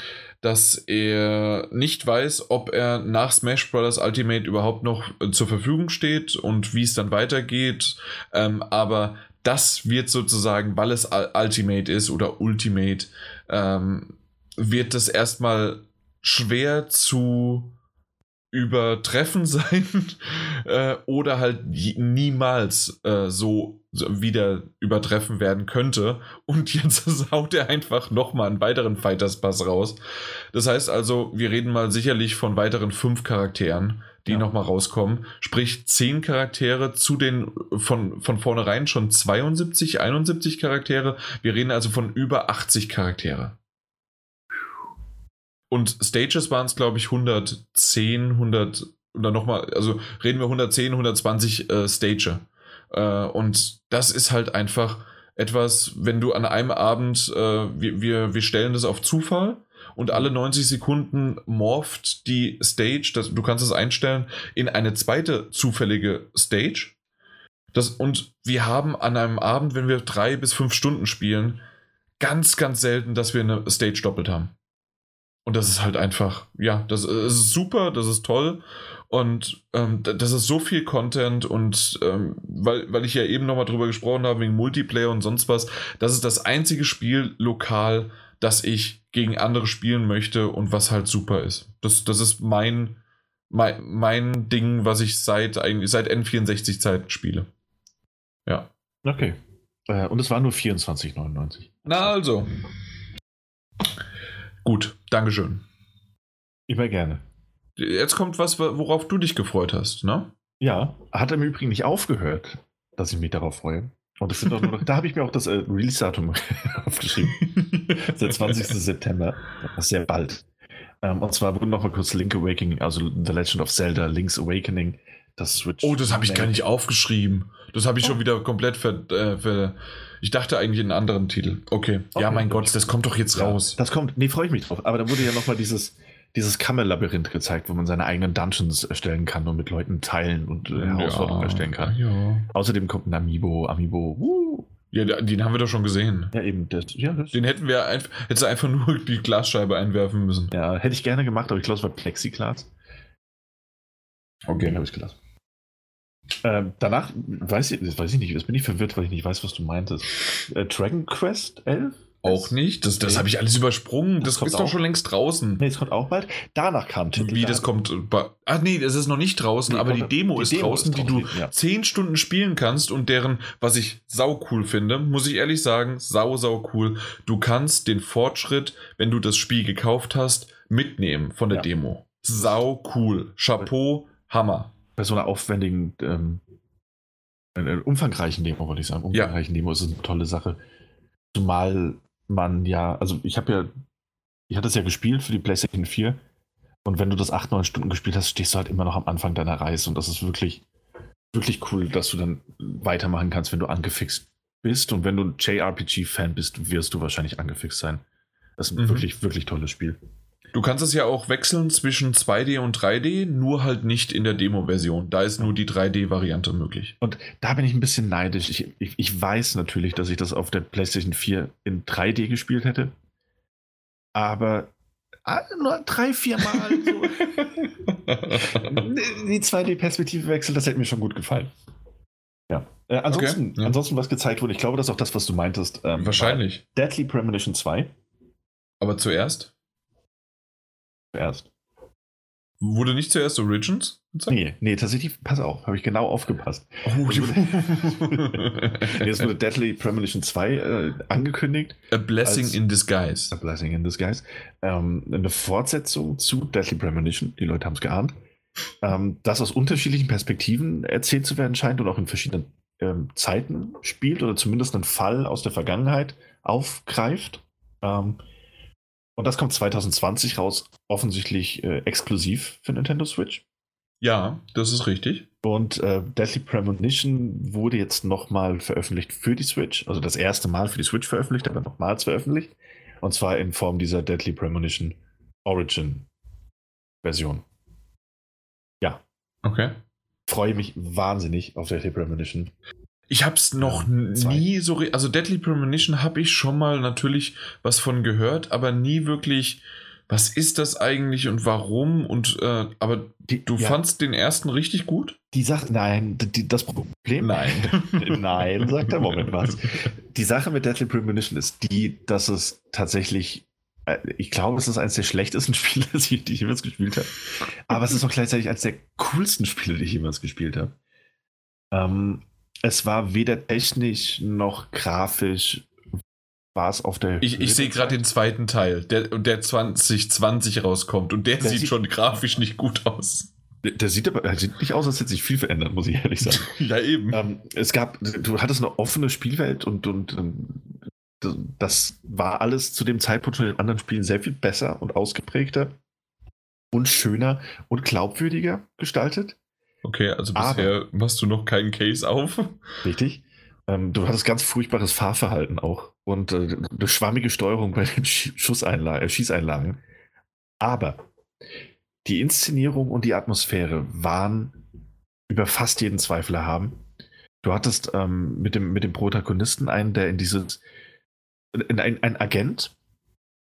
dass er nicht weiß, ob er nach Smash Bros. Ultimate überhaupt noch äh, zur Verfügung steht und wie es dann weitergeht. Ähm, aber das wird sozusagen, weil es Ul- Ultimate ist oder Ultimate, ähm, wird das erstmal schwer zu übertreffen sein äh, oder halt niemals äh, so wieder übertreffen werden könnte. Und jetzt haut er einfach nochmal einen weiteren Fighters Pass raus. Das heißt also, wir reden mal sicherlich von weiteren fünf Charakteren, die Ja. nochmal rauskommen. Sprich, zehn Charaktere zu den von, von vornherein schon 72, 71 Charaktere. Wir reden also von über 80 Charaktere. Und Stages waren es, glaube ich, 110, 100 oder nochmal, also reden wir 110, 120 äh, Stage. Äh, und das ist halt einfach etwas, wenn du an einem Abend, äh, wir, wir, wir stellen das auf Zufall und alle 90 Sekunden morpht die Stage, das, du kannst es einstellen, in eine zweite zufällige Stage. Das, und wir haben an einem Abend, wenn wir drei bis fünf Stunden spielen, ganz, ganz selten, dass wir eine Stage doppelt haben. Und das ist halt einfach, ja, das ist super, das ist toll. Und ähm, das ist so viel Content und ähm, weil, weil ich ja eben nochmal drüber gesprochen habe, wegen Multiplayer und sonst was, das ist das einzige Spiel lokal, das ich gegen andere spielen möchte und was halt super ist. Das, das ist mein, mein, mein Ding, was ich seit, eigentlich seit N64-Zeiten spiele. Ja. Okay. Äh, und es war nur 24,99. Na also. Gut, Dankeschön. Immer gerne. Jetzt kommt was, worauf du dich gefreut hast, ne? Ja, hat im Übrigen nicht aufgehört, dass ich mich darauf freue. Und das sind doch nur noch, da habe ich mir auch das äh, Release-Datum aufgeschrieben. Der 20. September. Das ist sehr bald. Ähm, und zwar wurde noch mal kurz Link Awakening, also The Legend of Zelda, Link's Awakening, das Switch. Oh, das habe ich gar nicht aufgeschrieben. Das habe ich schon wieder komplett ver, äh, ver. Ich dachte eigentlich in einen anderen Titel. Okay. Ja, Okay, mein gut. Gott, das kommt doch jetzt Ja, raus. Das kommt, nee, freue ich mich drauf. Aber da wurde ja noch mal dieses, dieses Kammerlabyrinth gezeigt, wo man seine eigenen Dungeons erstellen kann und mit Leuten teilen und äh, Herausforderungen erstellen kann. Ja. Außerdem kommt ein Amiibo, Amiibo, uh, ja, den haben wir doch schon gesehen. ja eben, das, ja, das, Den hätten wir einfach, hätte einfach nur die Glasscheibe einwerfen müssen. ja, hätte ich gerne gemacht, aber ich glaube, es war Plexiglas. Den habe ich gelassen. Ähm, danach weiß ich, das weiß ich nicht, jetzt bin ich verwirrt, weil ich nicht weiß, was du meintest. Äh, Dragon Quest 11? Auch nicht. Das, das habe ich alles übersprungen. Das, Das ist kommt doch auch. schon längst draußen. Nee, es kommt auch bald. Danach kam Titel. Wie das kommt. Ach nee, das ist noch nicht draußen, Nee, aber die Demo die ist Demo draußen, ist die du draußen, ja. 10 Stunden spielen kannst und deren, was ich sau cool finde, muss ich ehrlich sagen, sau, sau cool. Du kannst den Fortschritt, wenn du das Spiel gekauft hast, mitnehmen von der Ja. Demo. Sau cool. Chapeau, Hammer. Bei so einer aufwendigen, ähm, einer umfangreichen Demo, wollte ich sagen. Ja. Umfangreichen Demo ist es eine tolle Sache. Zumal man ja, also ich habe ja, ich hatte es ja gespielt für die PlayStation 4 und wenn du das 8, 9 Stunden gespielt hast, stehst du halt immer noch am Anfang deiner Reise und das ist wirklich, wirklich cool, dass du dann weitermachen kannst, wenn du angefixt bist und wenn du ein JRPG-Fan bist, wirst du wahrscheinlich angefixt sein. Das ist ein Mhm. wirklich, wirklich tolles Spiel. Du kannst es ja auch wechseln zwischen 2D und 3D, nur halt nicht in der Demo-Version. Da ist nur die 3D-Variante möglich. Und da bin ich ein bisschen neidisch. Ich, ich, ich weiß natürlich, dass ich das auf der PlayStation 4 in 3D gespielt hätte. Aber ah, nur drei, vier Mal so. die 2D-Perspektive wechseln, das hätte mir schon gut gefallen. Ja. Äh, ansonsten, Okay, ja. ansonsten, was gezeigt wurde, ich glaube, das ist auch das, was du meintest. ähm, Wahrscheinlich. Deadly Premonition 2 Aber zuerst? Zuerst. Wurde nicht zuerst Origins? gezeigt? Nee, nee, tatsächlich, pass auf, habe ich genau aufgepasst. Oh, Jetzt wurde Deadly Premonition 2 äh, angekündigt. A Blessing in Disguise. A Blessing in Disguise. Ähm, eine Fortsetzung zu Deadly Premonition, die Leute haben es geahnt, ähm, das aus unterschiedlichen Perspektiven erzählt zu werden scheint und auch in verschiedenen ähm, Zeiten spielt oder zumindest einen Fall aus der Vergangenheit aufgreift. Ähm, und das kommt 2020 raus, offensichtlich äh, exklusiv für Nintendo Switch. Ja, das ist richtig. Und äh, Deadly Premonition wurde jetzt nochmal veröffentlicht für die Switch. Also das erste Mal für die Switch veröffentlicht, aber nochmals veröffentlicht. Und zwar in Form dieser Deadly Premonition Origin Version. Ja, Okay. freue mich wahnsinnig auf Deadly Premonition. Ich hab's noch Ja, nie so. Also Deadly Premonition habe ich schon mal natürlich was von gehört, aber nie wirklich. Was ist das eigentlich und warum? Und äh, aber Die, du ja, fandst den ersten richtig gut? die Sache, nein, die, das Problem. Nein. nein, sagt der Moment was. Die Sache mit Deadly Premonition ist die, dass es tatsächlich, äh, ich glaube, es ist eines der schlechtesten Spiele, die ich, die ich jemals gespielt habe. Aber es ist auch gleichzeitig eines der coolsten Spiele, die ich jemals gespielt habe. Ähm, es war weder technisch noch grafisch, war es auf der. Ich, Höhe ich sehe gerade den zweiten Teil, der, der 2020 rauskommt und der, Der sieht sieht- schon grafisch nicht gut aus. Der, sieht aber der sieht nicht aus, als hätte sich viel verändert, muss ich ehrlich sagen. ja, eben. Ähm, es gab, du hattest eine offene Spielwelt und, und ähm, das war alles zu dem Zeitpunkt von den anderen Spielen sehr viel besser und ausgeprägter und schöner und glaubwürdiger gestaltet. Okay, also Aber- bisher machst du noch keinen Case auf. Richtig. Ähm, du hattest ganz furchtbares Fahrverhalten auch und äh, eine schwammige Steuerung bei den Sch Schusseinlagen, äh, Schießeinlagen. Aber die Inszenierung und die Atmosphäre waren über fast jeden Zweifel erhaben. Du hattest ähm, mit, dem, mit dem Protagonisten einen, der in dieses, in ein, ein Agent,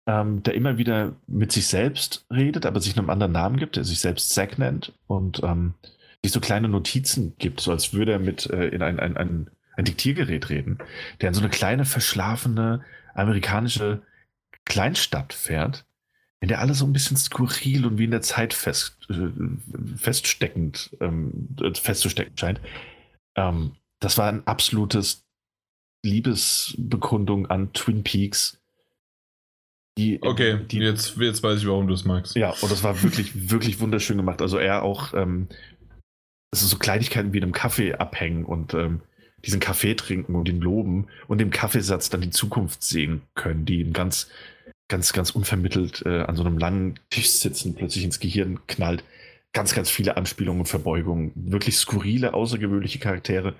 ähm, der immer wieder mit sich selbst redet, aber sich einem anderen Namen gibt, der sich selbst Zack nennt und ähm, sich so kleine Notizen gibt, so als würde er mit äh, in ein, ein, ein, ein Diktiergerät reden, der in so eine kleine, verschlafene amerikanische Kleinstadt fährt, in der alles so ein bisschen skurril und wie in der Zeit fest, äh, feststeckend ähm, äh, festzustecken scheint. Ähm, das war ein absolutes Liebesbekundung an Twin Peaks. Die, Okay, die, jetzt, jetzt weiß ich, warum du es magst. ja, und das war wirklich, wirklich wunderschön gemacht. Also er auch, ähm, es ist so Kleinigkeiten wie in einem Kaffee abhängen und ähm, diesen Kaffee trinken und ihn loben und dem Kaffeesatz dann die Zukunft sehen können, die ihm ganz, ganz, ganz unvermittelt äh, an so einem langen Tisch sitzen, plötzlich ins Gehirn knallt. Ganz, ganz viele Anspielungen und Verbeugungen, wirklich skurrile, außergewöhnliche Charaktere.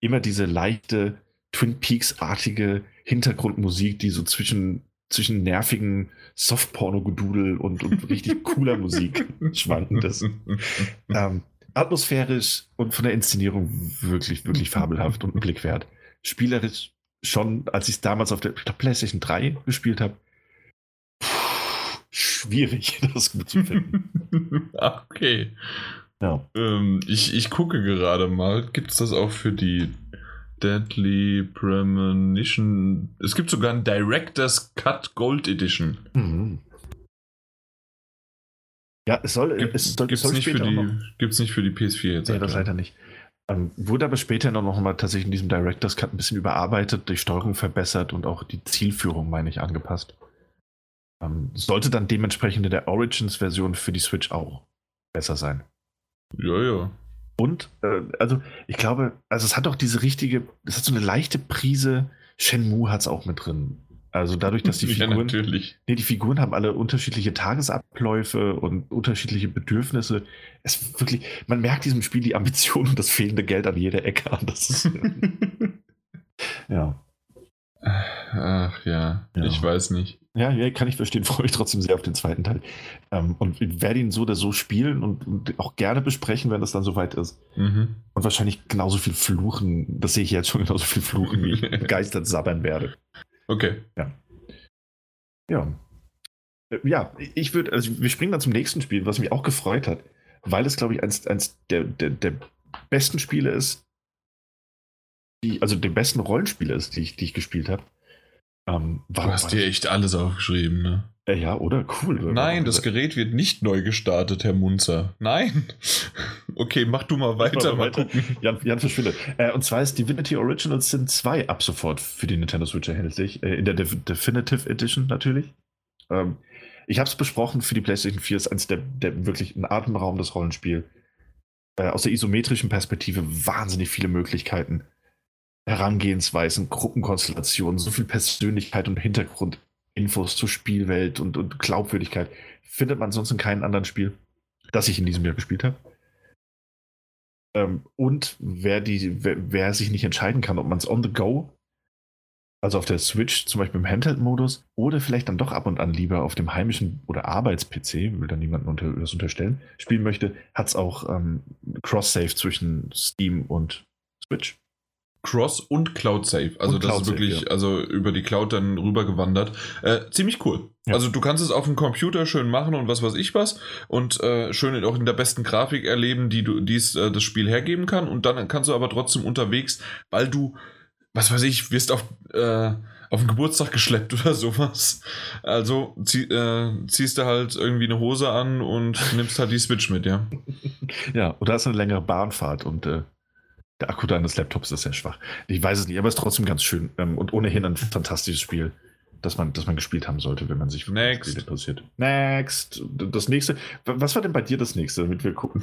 Immer diese leichte, Twin Peaks-artige Hintergrundmusik, die so zwischen, zwischen nervigen Softporno-Gedudel und, und richtig cooler Musik schwanken. Das, ähm, atmosphärisch und von der Inszenierung wirklich, wirklich fabelhaft und ein Blick wert. Spielerisch schon, als ich es damals auf der glaub, PlayStation 3 gespielt habe, schwierig, das gut zu finden. okay. Ja. Ähm, ich, ich gucke gerade mal. Gibt es das auch für die Deadly Premonition. Es gibt sogar ein Director's Cut Gold Edition. Mhm. Ja, es soll. Gibt es soll, es soll nicht, für die- gibt's nicht für die PS4 jetzt. Nee, das leider nicht. Ähm, wurde aber später noch, noch mal tatsächlich in diesem Director's Cut ein bisschen überarbeitet, die Steuerung verbessert und auch die Zielführung, meine ich, angepasst. Ähm, sollte dann dementsprechend in der Origins-Version für die Switch auch besser sein. Ja, ja. Und, äh, also, ich glaube, also es hat auch diese richtige, es hat so eine leichte Prise, Shenmue hat es auch mit drin. Also dadurch, dass die ja, Figuren, natürlich. nee, die Figuren haben alle unterschiedliche Tagesabläufe und unterschiedliche Bedürfnisse. Es ist wirklich, man merkt diesem Spiel die Ambition und das fehlende Geld an jeder Ecke an. Das ist, ja. Ach ja, Ja. ich weiß nicht. Ja, ja, kann ich verstehen, freue mich trotzdem sehr auf den zweiten Teil. Ähm, und werde ihn so oder so spielen und, und auch gerne besprechen, wenn das dann soweit ist. Mhm. Und wahrscheinlich genauso viel fluchen, das sehe ich jetzt schon genauso viel fluchen, wie ich begeistert sabbern werde. Okay. Ja. Äh, Ja, ich würde, also wir springen dann zum nächsten Spiel, was mich auch gefreut hat, weil es, glaube ich, eins, eins der, der, der besten Spiele ist, die, also der besten Rollenspiele ist, die ich, die ich gespielt habe. Ähm, Du hast dir echt alles aufgeschrieben, ne? äh, ja, oder? Cool. oder? Nein, das Gerät wird nicht neu gestartet, Herr Munzer. Nein. Okay, mach du mal weiter. mal Mal weiter. Jan, Jan verschwindet. Äh, und zwar ist Divinity Originals Sin 2 ab sofort für die Nintendo Switch erhältlich. Äh, in der Def Definitive Edition natürlich. Ähm, ich habe es besprochen, für die PlayStation 4 ist eines der, der wirklich ein atemraubendes Rollenspiel. Äh, aus der isometrischen Perspektive wahnsinnig viele Möglichkeiten. Herangehensweisen, Gruppenkonstellationen, so viel Persönlichkeit und Hintergrundinfos zur Spielwelt und, und Glaubwürdigkeit findet man sonst in keinem anderen Spiel, das ich in diesem Jahr gespielt habe. Ähm, und wer, die, wer, wer sich nicht entscheiden kann, ob man es on the go, also auf der Switch, zum Beispiel im Handheld-Modus, oder vielleicht dann doch ab und an lieber auf dem heimischen oder Arbeits-PC, will da niemandem unter, das unterstellen, spielen möchte, hat es auch ähm, Cross-Save zwischen Steam und Switch. Cross und Cloud Save. Also das ist wirklich, ja. also über die Cloud dann rübergewandert. Äh, ziemlich cool. Ja. Also du kannst es auf dem Computer schön machen und was weiß ich was und äh, schön auch in der besten Grafik erleben, die du, die es äh, das Spiel hergeben kann. Und dann kannst du aber trotzdem unterwegs, weil du, was weiß ich, wirst auf äh, auf den Geburtstag geschleppt oder sowas. Also zieh, äh, ziehst du halt irgendwie eine Hose an und nimmst halt die Switch mit, ja. Ja, oder hast eine längere Bahnfahrt und äh, der Akku deines Laptops ist sehr schwach. Ich weiß es nicht, aber es ist trotzdem ganz schön ähm, und ohnehin ein fantastisches Spiel, das man, das man gespielt haben sollte, wenn man sich für Next. Spiele interessiert. Next. Das nächste. Was war denn bei dir das nächste, damit wir gucken?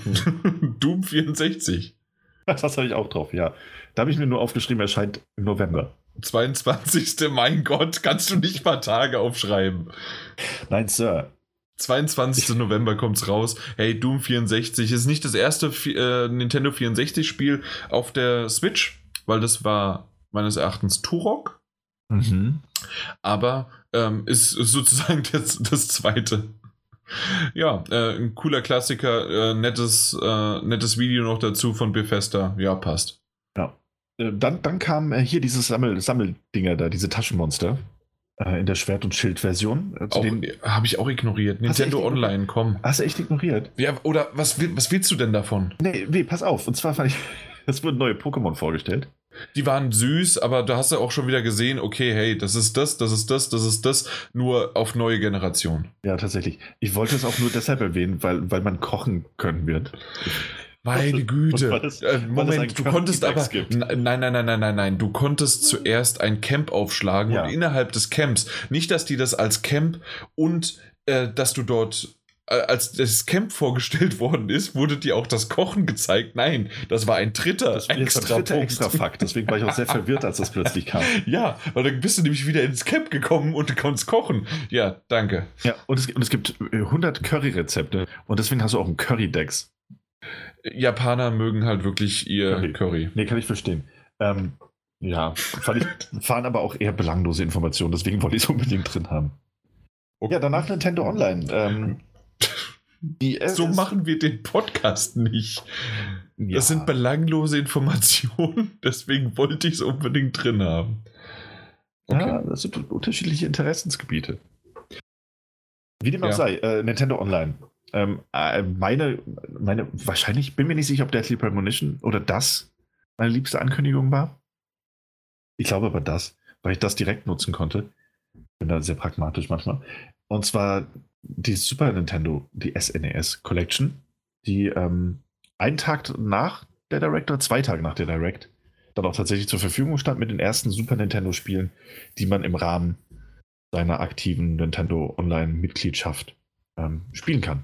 Doom 64. Das habe ich auch drauf, ja. Da habe ich mir nur aufgeschrieben, erscheint im November. 22. Mein Gott, kannst du nicht mal Tage aufschreiben. Nein, Sir. 22. November kommt's raus. Hey, Doom 64 ist nicht das erste äh, Nintendo 64 Spiel auf der Switch, weil das war meines Erachtens Turok, Mhm. aber ähm, ist, ist sozusagen das, das zweite. Ja, äh, ein cooler Klassiker, äh, nettes, äh, nettes Video noch dazu von Bethesda. Ja, passt. Äh, Dann, dann kam äh, hier dieses Sammel, Sammeldinger da, diese Taschenmonster in der Schwert- und Schild-Version. Äh, denen- Habe ich auch ignoriert. Nintendo Online, komm. Hast du echt ignoriert? Ja, oder was, was willst du denn davon? Nee, nee, pass auf. Und zwar fand ich, es wurden neue Pokémon vorgestellt. Die waren süß, aber da hast du auch schon wieder gesehen, okay, hey, das ist das, das ist das, das ist das, nur auf neue Generation. Ja, tatsächlich. Ich wollte es auch nur deshalb erwähnen, weil, weil man kochen können wird. Meine Güte. äh, einen Moment, du konntest aber. Nein, nein, nein, nein, nein, nein. Du konntest zuerst ein Camp aufschlagen Ja. und innerhalb des Camps, nicht, dass die das als Camp und äh, dass du dort. äh, Als das Camp vorgestellt worden ist, wurde dir auch das Kochen gezeigt. Nein, das war ein dritter Das jetzt ein extra, dritter extra Fakt. Deswegen war ich auch sehr verwirrt, als das plötzlich kam. Ja, weil dann bist du nämlich wieder ins Camp gekommen und du konntest kochen. Ja, danke. Ja, und es, und es gibt äh, 100 Curry-Rezepte und deswegen hast du auch einen Curry-Dex. Japaner mögen halt wirklich ihr Curry. Curry. Nee, kann ich verstehen. Ähm, ja, fand ich, waren aber auch eher belanglose Informationen, deswegen wollte ich es unbedingt drin haben. Ja, danach Nintendo Online. Ähm, äh, So machen wir den Podcast nicht. ja, Das sind belanglose Informationen, deswegen wollte ich es unbedingt drin haben. Ja, das sind unterschiedliche Interessensgebiete. Wie dem auch Ja. sei, äh, Nintendo Online. Ähm, äh, meine, meine, wahrscheinlich bin mir nicht sicher, ob Deadly Premonition oder das meine liebste Ankündigung war. Ich glaube aber das, weil ich das direkt nutzen konnte. Bin da sehr pragmatisch manchmal. Und zwar die Super Nintendo, die SNES Collection, die ähm, einen Tag nach der Direct oder zwei Tage nach der Direct dann auch tatsächlich zur Verfügung stand mit den ersten Super Nintendo-Spielen, die man im Rahmen seiner aktiven Nintendo Online-Mitgliedschaft ähm, spielen kann.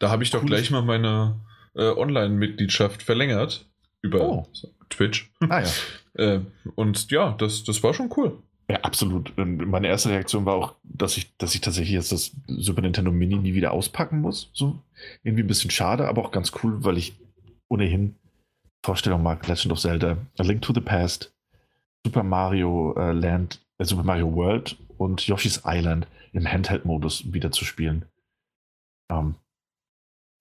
Da habe ich doch Cooles- gleich mal meine äh, Online-Mitgliedschaft verlängert über Oh. Twitch. Ah ja. Äh, und ja, das, das war schon cool. Ja, absolut. Und meine erste Reaktion war auch, dass ich, dass ich tatsächlich jetzt das Super Nintendo Mini nie wieder auspacken muss. So irgendwie ein bisschen schade, aber auch ganz cool, weil ich ohnehin Vorstellung mag, Legend of Zelda, A Link to the Past, Super Mario äh, Land, äh, Super Mario World und Yoshi's Island im Handheld-Modus wieder zu spielen. Ähm,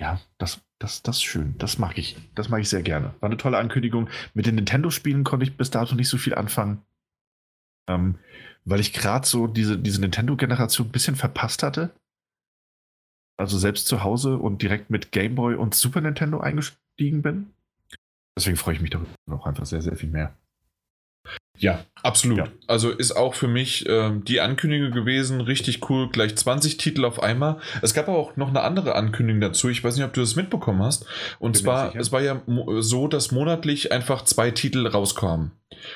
ja, das, das, das ist schön. Das mag ich. Das mag ich sehr gerne. War eine tolle Ankündigung. Mit den Nintendo-Spielen konnte ich bis dato nicht so viel anfangen. Ähm, weil ich gerade so diese, diese Nintendo-Generation ein bisschen verpasst hatte. Also selbst zu Hause und direkt mit Game Boy und Super Nintendo eingestiegen bin. Deswegen freue ich mich darüber noch einfach sehr, sehr viel mehr. Ja, absolut. Ja. Also ist auch für mich ähm, die Ankündigung gewesen, richtig cool, gleich 20 Titel auf einmal. Es gab aber auch noch eine andere Ankündigung dazu. Ich weiß nicht, ob du das mitbekommen hast. Und Bin zwar, es war ja so, dass monatlich einfach zwei Titel rauskommen.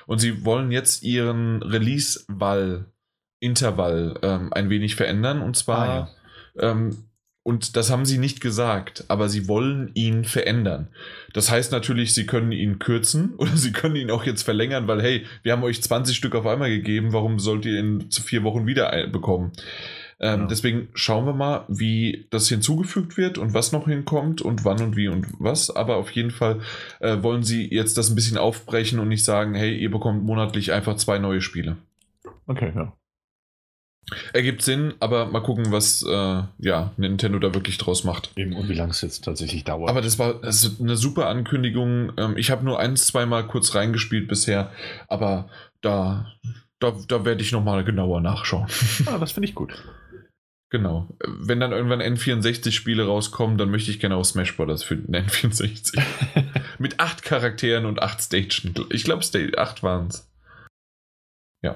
Und sie wollen jetzt ihren Release-Wall, Intervall ähm, ein wenig verändern. Und zwar, Ah, ähm, und das haben sie nicht gesagt, aber sie wollen ihn verändern. Das heißt natürlich, sie können ihn kürzen oder sie können ihn auch jetzt verlängern, weil hey, wir haben euch 20 Stück auf einmal gegeben, warum sollt ihr ihn zu vier Wochen wieder bekommen? Ähm, Genau. Deswegen schauen wir mal, wie das hinzugefügt wird und was noch hinkommt und wann und wie und was. Aber auf jeden Fall äh, wollen sie jetzt das ein bisschen aufbrechen und nicht sagen, hey, ihr bekommt monatlich einfach zwei neue Spiele. Okay, ja. Ergibt Sinn, aber mal gucken, was äh, ja, Nintendo da wirklich draus macht. Eben, und wie lange es jetzt tatsächlich dauert. Aber das war ist eine super Ankündigung. Ähm, ich habe nur ein, zweimal kurz reingespielt bisher, aber da, da, da werde ich nochmal genauer nachschauen. ah, das finde ich gut. genau. Wenn dann irgendwann N64-Spiele rauskommen, dann möchte ich gerne auch Smash Bros. für den N64. Mit acht Charakteren und acht Stagen. Ich glaube, Stage 8 waren es. Ja.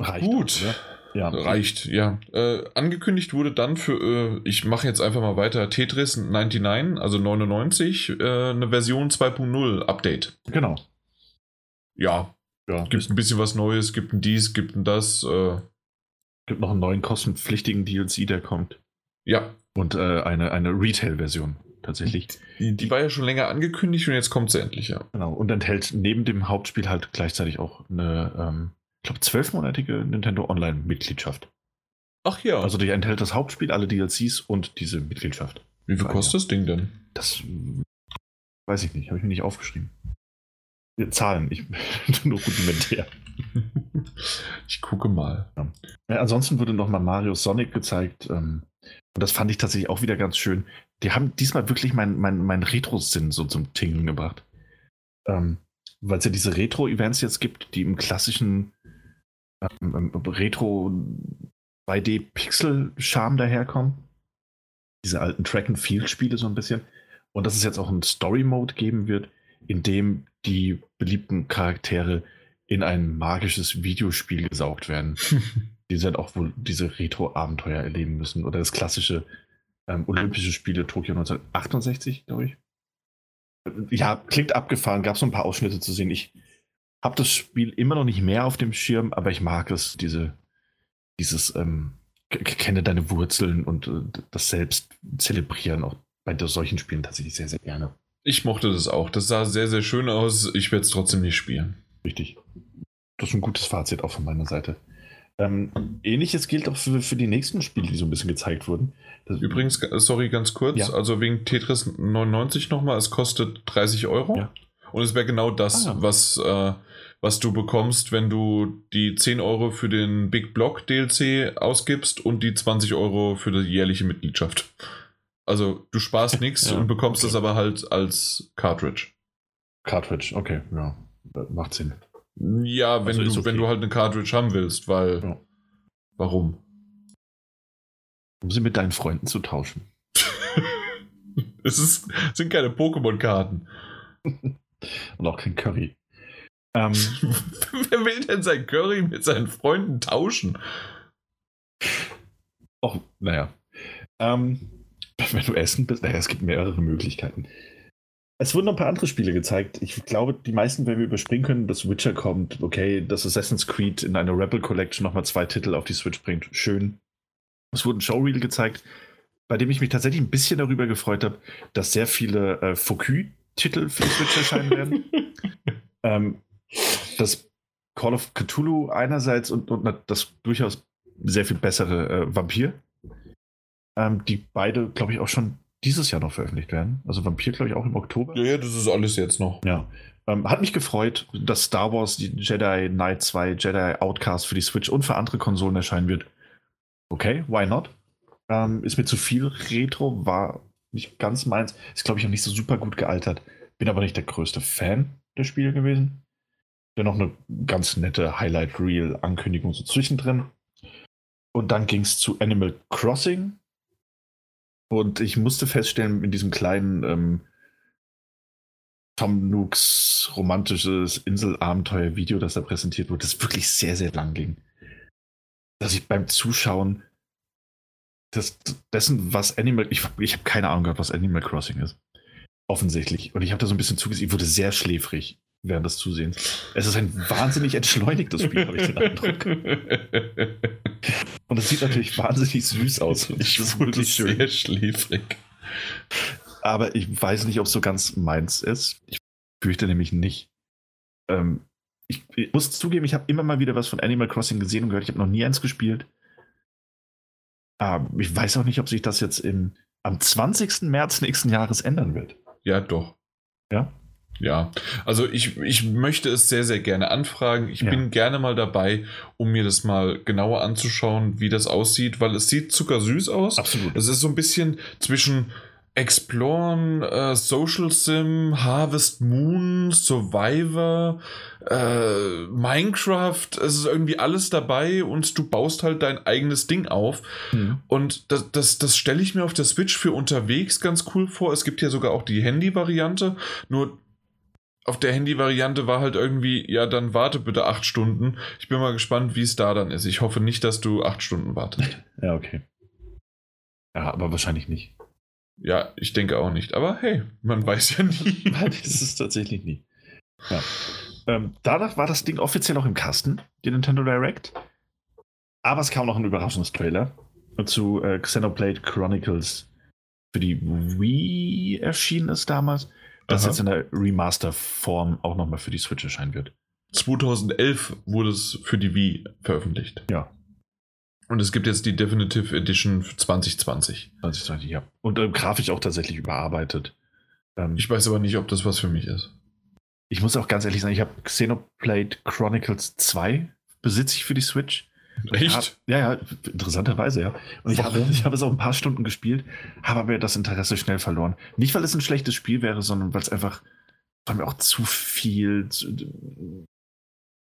Reicht Gut. auch, oder? Ja. Reicht, ja. Äh, angekündigt wurde dann für, äh, ich mache jetzt einfach mal weiter, Tetris 99, also 99, äh, eine Version 2.0 Update. Genau. Ja, Ja, gibt ein bisschen was Neues, gibt ein dies, gibt ein das. Äh, gibt noch einen neuen kostenpflichtigen DLC, der kommt. ja, Und äh, eine, eine Retail-Version tatsächlich. die, die war ja schon länger angekündigt und jetzt kommt sie endlich, ja. Genau. Und enthält neben dem Hauptspiel halt gleichzeitig auch eine, ähm, ich glaube, zwölfmonatige Nintendo Online-Mitgliedschaft. Ach ja, Also die enthält das Hauptspiel, alle DLCs und diese Mitgliedschaft. wie viel ja. kostet das Ding denn? Das weiß ich nicht, habe ich mir nicht aufgeschrieben. Wir Zahlen, ich bin nur rudimentär. ich gucke mal. Ja, ansonsten wurde nochmal Mario Sonic gezeigt. Ähm, und das fand ich tatsächlich auch wieder ganz schön. Die haben diesmal wirklich meinen mein, mein Retro-Sinn so zum Tingeln gebracht. Ähm, Weil es ja diese Retro-Events jetzt gibt, die im klassischen ähm, ähm, Retro 2D-Pixel-Charme daherkommen. Diese alten Track-and-Field-Spiele so ein bisschen. Und dass es jetzt auch einen Story-Mode geben wird, in dem die beliebten Charaktere in ein magisches Videospiel gesaugt werden die sind auch wohl diese Retro-Abenteuer erleben müssen. Oder das klassische ähm, Olympische Spiele Tokio 1968, glaube ich. Ja, klingt abgefahren, gab es so ein paar Ausschnitte zu sehen. Ich habe das Spiel immer noch nicht mehr auf dem Schirm, aber ich mag es, diese, dieses ähm, kenne deine Wurzeln und äh, das Selbst zelebrieren auch bei solchen Spielen tatsächlich sehr, sehr gerne. Ich mochte das auch. Das sah sehr, sehr schön aus. Ich werde es trotzdem nicht spielen. Richtig. Das ist ein gutes Fazit auch von meiner Seite. Ähm, Ähnliches gilt auch für, für die nächsten Spiele, die so ein bisschen gezeigt wurden. Das, Übrigens, äh, sorry, ganz kurz. Ja. Also wegen Tetris 99 nochmal. Es kostet 30 Euro. Ja. Und es wäre genau das, Ah. was, äh, was du bekommst, wenn du die 10 Euro für den Big Block DLC ausgibst und die 20 Euro für die jährliche Mitgliedschaft. Also du sparst nichts Ja, und bekommst okay. es aber halt als Cartridge. Cartridge, okay, ja. Das macht Sinn. Ja, wenn, Also du, okay. wenn du halt eine Cartridge haben willst, weil. Ja. Warum? Um sie mit deinen Freunden zu tauschen. es ist, sind keine Pokémon-Karten. Und auch kein Curry. Ähm, Wer will denn sein Curry mit seinen Freunden tauschen? Och, naja. Ähm, wenn du essen bist, naja, es gibt mehrere Möglichkeiten. Es wurden noch ein paar andere Spiele gezeigt. Ich glaube, die meisten werden wir überspringen können. Das Witcher kommt, okay, das Assassin's Creed in einer Rebel Collection nochmal zwei Titel auf die Switch bringt. Schön. Es wurde ein Showreel gezeigt, bei dem ich mich tatsächlich ein bisschen darüber gefreut habe, dass sehr viele äh, Focus-Titel für die Switch erscheinen werden. ähm, das Call of Cthulhu einerseits und, und das durchaus sehr viel bessere äh, Vampir, ähm, die beide, glaube ich, auch schon dieses Jahr noch veröffentlicht werden. Also Vampir, glaube ich, auch im Oktober. Ja, ja, das ist alles jetzt noch. Ja. Ähm, hat mich gefreut, dass Star Wars Jedi Knight 2, Jedi Outcast für die Switch und für andere Konsolen erscheinen wird. Okay, why not? Ähm, ist mir zu viel Retro, war nicht ganz meins. Ist, glaube ich, auch nicht so super gut gealtert. Bin aber nicht der größte Fan der Spiele gewesen. Dennoch eine ganz nette Highlight-Reel-Ankündigung so zwischendrin. Und dann ging es zu Animal Crossing. Und ich musste feststellen, in diesem kleinen ähm, Tom Nooks romantisches Inselabenteuer-Video, das da präsentiert wurde, das wirklich sehr, sehr lang ging. Dass ich beim Zuschauen des, dessen, was Animal, ich, ich habe keine Ahnung gehabt, was Animal Crossing ist. Offensichtlich. Und ich habe da so ein bisschen zugesehen, ich wurde sehr schläfrig während des Zusehens. Es ist ein wahnsinnig entschleunigtes Spiel, habe ich den Eindruck. Und es sieht natürlich wahnsinnig süß aus. Ich wurde schön. sehr schläfrig. Aber ich weiß nicht, ob es so ganz meins ist. Ich fürchte nämlich nicht. Ähm, ich, ich, muss zugeben, ich habe immer mal wieder was von Animal Crossing gesehen und gehört. Ich habe noch nie eins gespielt. Aber ich weiß auch nicht, ob sich das jetzt im, am 20. März nächsten Jahres ändern wird. Ja, doch. Ja? Ja, also ich, ich möchte es sehr, sehr gerne anfragen. Ich ja. bin gerne mal dabei, um mir das mal genauer anzuschauen, wie das aussieht, weil es sieht zuckersüß aus. Absolut. Es ist so ein bisschen zwischen Exploren, äh, Social Sim, Harvest Moon, Survivor, äh, Minecraft, es ist irgendwie alles dabei und du baust halt dein eigenes Ding auf. Mhm. Und das, das, das stelle ich mir auf der Switch für unterwegs ganz cool vor. Es gibt ja sogar auch die Handy-Variante, nur auf der Handy-Variante war halt irgendwie, ja, dann warte bitte acht Stunden. Ich bin mal gespannt, wie es da dann ist. Ich hoffe nicht, dass du acht Stunden wartest. Ja, okay. Ja, aber wahrscheinlich nicht. Ja, ich denke auch nicht. Aber hey, man weiß ja nie. das ist tatsächlich nie. Ja. Ähm, danach war das Ding offiziell auch im Kasten, die Nintendo Direct. Aber es kam noch ein Überraschungstrailer zu äh, Xenoblade Chronicles für die Wii erschienen ist damals das Aha. jetzt in der Remaster-Form auch nochmal für die Switch erscheinen wird. 2011 wurde es für die Wii veröffentlicht. Ja. Und es gibt jetzt die Definitive Edition 2020. 2020, ja. Und äh, grafisch auch tatsächlich überarbeitet. Ähm, ich weiß aber nicht, ob das was für mich ist. Ich muss auch ganz ehrlich sagen, ich habe Xenoblade Chronicles 2 besitze ich für die Switch. Echt? ja, ja, interessanterweise, ja. Und ich habe, ich habe es auch ein paar Stunden gespielt, habe aber das Interesse schnell verloren. Nicht, weil es ein schlechtes Spiel wäre, sondern weil es einfach, weil mir auch zu viel, zu,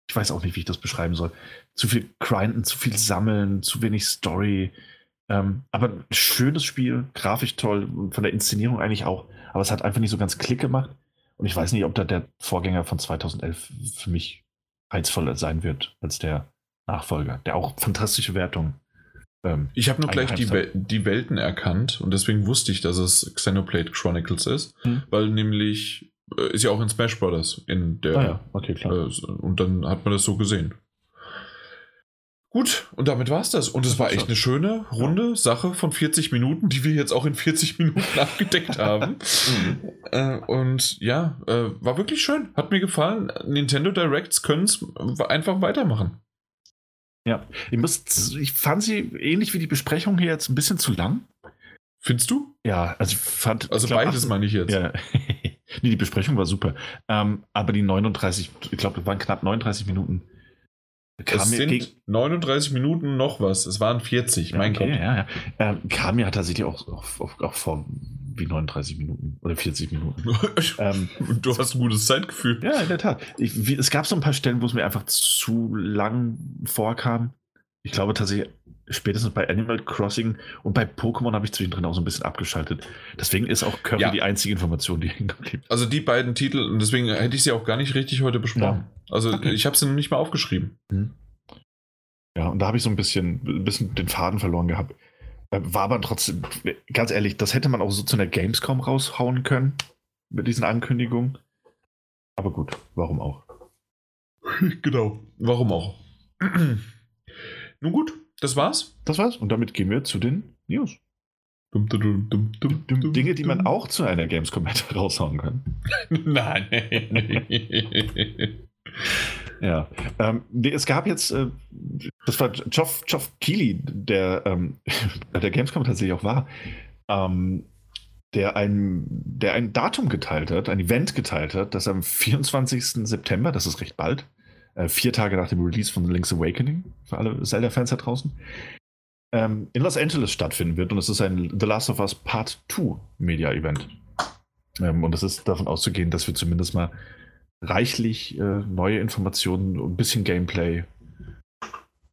ich weiß auch nicht, wie ich das beschreiben soll, zu viel grinden, zu viel sammeln, zu wenig Story. Ähm, aber ein schönes Spiel, grafisch toll, von der Inszenierung eigentlich auch, aber es hat einfach nicht so ganz Klick gemacht. Und ich weiß nicht, ob da der Vorgänger von 2011 für mich reizvoller sein wird als der Nachfolger, der auch fantastische Wertungen. Ähm, ich habe nur gleich die, Wel die, Welten erkannt und deswegen wusste ich, dass es Xenoblade Chronicles ist, hm. weil nämlich äh, ist ja auch in Smash Brothers in der. Ah ja, okay, klar. Äh, und dann hat man das so gesehen. Gut, und damit war es das. Und es war echt eine schöne, runde ja. Sache von 40 Minuten, die wir jetzt auch in 40 Minuten abgedeckt haben. Mhm. Äh, und ja, äh, war wirklich schön. Hat mir gefallen. Nintendo Directs können es einfach weitermachen. Ja, ich, muss, ich fand sie ähnlich wie die Besprechung hier jetzt ein bisschen zu lang. Findest du? Ja, also ich fand. Also ich glaub, beides meine ich jetzt. Ja. nee, die Besprechung war super. Ähm, aber die 39, ich glaube, das waren knapp 39 Minuten. Kam es sind gegen... 39 Minuten noch was. Es waren 40, mein okay, Gott. Ja, ja. Ähm, kam mir tatsächlich auch, auch, auch, auch vor wie 39 Minuten oder 40 Minuten. ähm, du hast ein gutes Zeitgefühl. Ja, in der Tat. Ich, wie, es gab so ein paar Stellen, wo es mir einfach zu lang vorkam. Ich glaube tatsächlich, spätestens bei Animal Crossing und bei Pokémon habe ich zwischendrin auch so ein bisschen abgeschaltet. Deswegen ist auch Kirby ja. die einzige Information, die hängen geblieben Also die beiden Titel, und deswegen hätte ich sie auch gar nicht richtig heute besprochen. Ja. Also okay. ich habe sie nicht mal aufgeschrieben. Mhm. Ja, und da habe ich so ein bisschen, ein bisschen den Faden verloren gehabt. Äh, war aber trotzdem, ganz ehrlich, das hätte man auch so zu einer Gamescom raushauen können mit diesen Ankündigungen. Aber gut, warum auch? genau, warum auch? Nun gut, das war's. Das war's. Und damit gehen wir zu den News. Dum, dum, dum, Dinge, die man auch zu einer Gamescom hätte raushauen können. Nein. ja. Ähm, es gab jetzt, äh, das war Geoff, Geoff Keighley, der ähm, der Gamescom tatsächlich auch war, ähm, der ein, der ein Datum geteilt hat, ein Event geteilt hat, das am 24. September, das ist recht bald, äh, vier Tage nach dem Release von Link's Awakening, für alle Zelda-Fans da draußen, ähm, in Los Angeles stattfinden wird. Und es ist ein The Last of Us Part 2 Media-Event. Ähm, und es ist davon auszugehen, dass wir zumindest mal reichlich äh, neue Informationen, ein bisschen Gameplay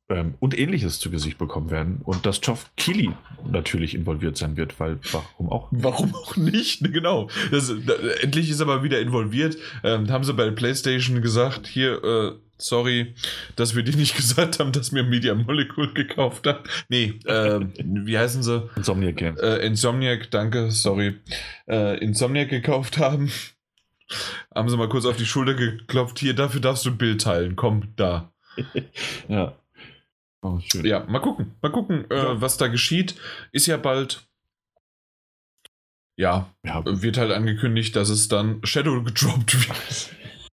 ähm, und ähnliches zu Gesicht bekommen werden. Und dass Geoff Keighley natürlich involviert sein wird, weil warum auch? Warum auch nicht? Genau. Das, da, endlich ist er mal wieder involviert. Ähm, haben sie bei PlayStation gesagt, hier, äh, sorry, dass wir dir nicht gesagt haben, dass mir Media Molecule gekauft hat. Nee, äh, wie heißen sie? Insomniac Games. Äh, Insomniac, danke, sorry. Äh, Insomniac gekauft haben. Haben sie mal kurz auf die Schulter geklopft. Hier, dafür darfst du ein Bild teilen. Komm, da. ja. Oh, schön. Ja, mal gucken. Mal gucken, äh, ja. was da geschieht. Ist ja bald. Ja, ja, wird halt angekündigt, dass es dann Shadow gedroppt wird.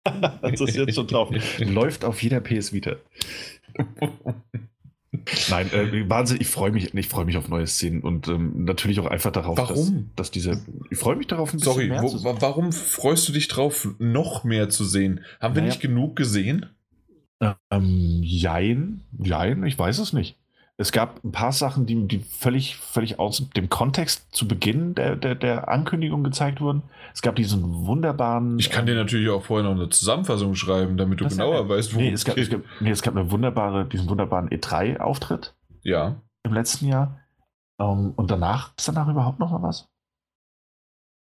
das ist jetzt schon drauf. Läuft auf jeder PS Vita. Nein, äh, Wahnsinn, ich freue mich, ich freue mich auf neue Szenen und ähm, natürlich auch einfach darauf, warum? Dass, dass diese. Ich freue mich darauf, ein bisschen Sorry, mehr wo, zu sehen. warum freust du dich drauf, noch mehr zu sehen? Haben wir nicht genug gesehen? Ähm, jein, jein, ich weiß es nicht. Es gab ein paar Sachen, die, die völlig, völlig aus dem Kontext zu Beginn der, der, der Ankündigung gezeigt wurden. Es gab diesen wunderbaren. Ich kann dir natürlich auch vorher noch eine Zusammenfassung schreiben, damit du genauer ja, weißt, wo nee, es gab, es gab, nee, es gab eine wunderbare, diesen wunderbaren E3-Auftritt. Ja. Im letzten Jahr. Um, ähm, und danach, ist danach überhaupt noch mal was?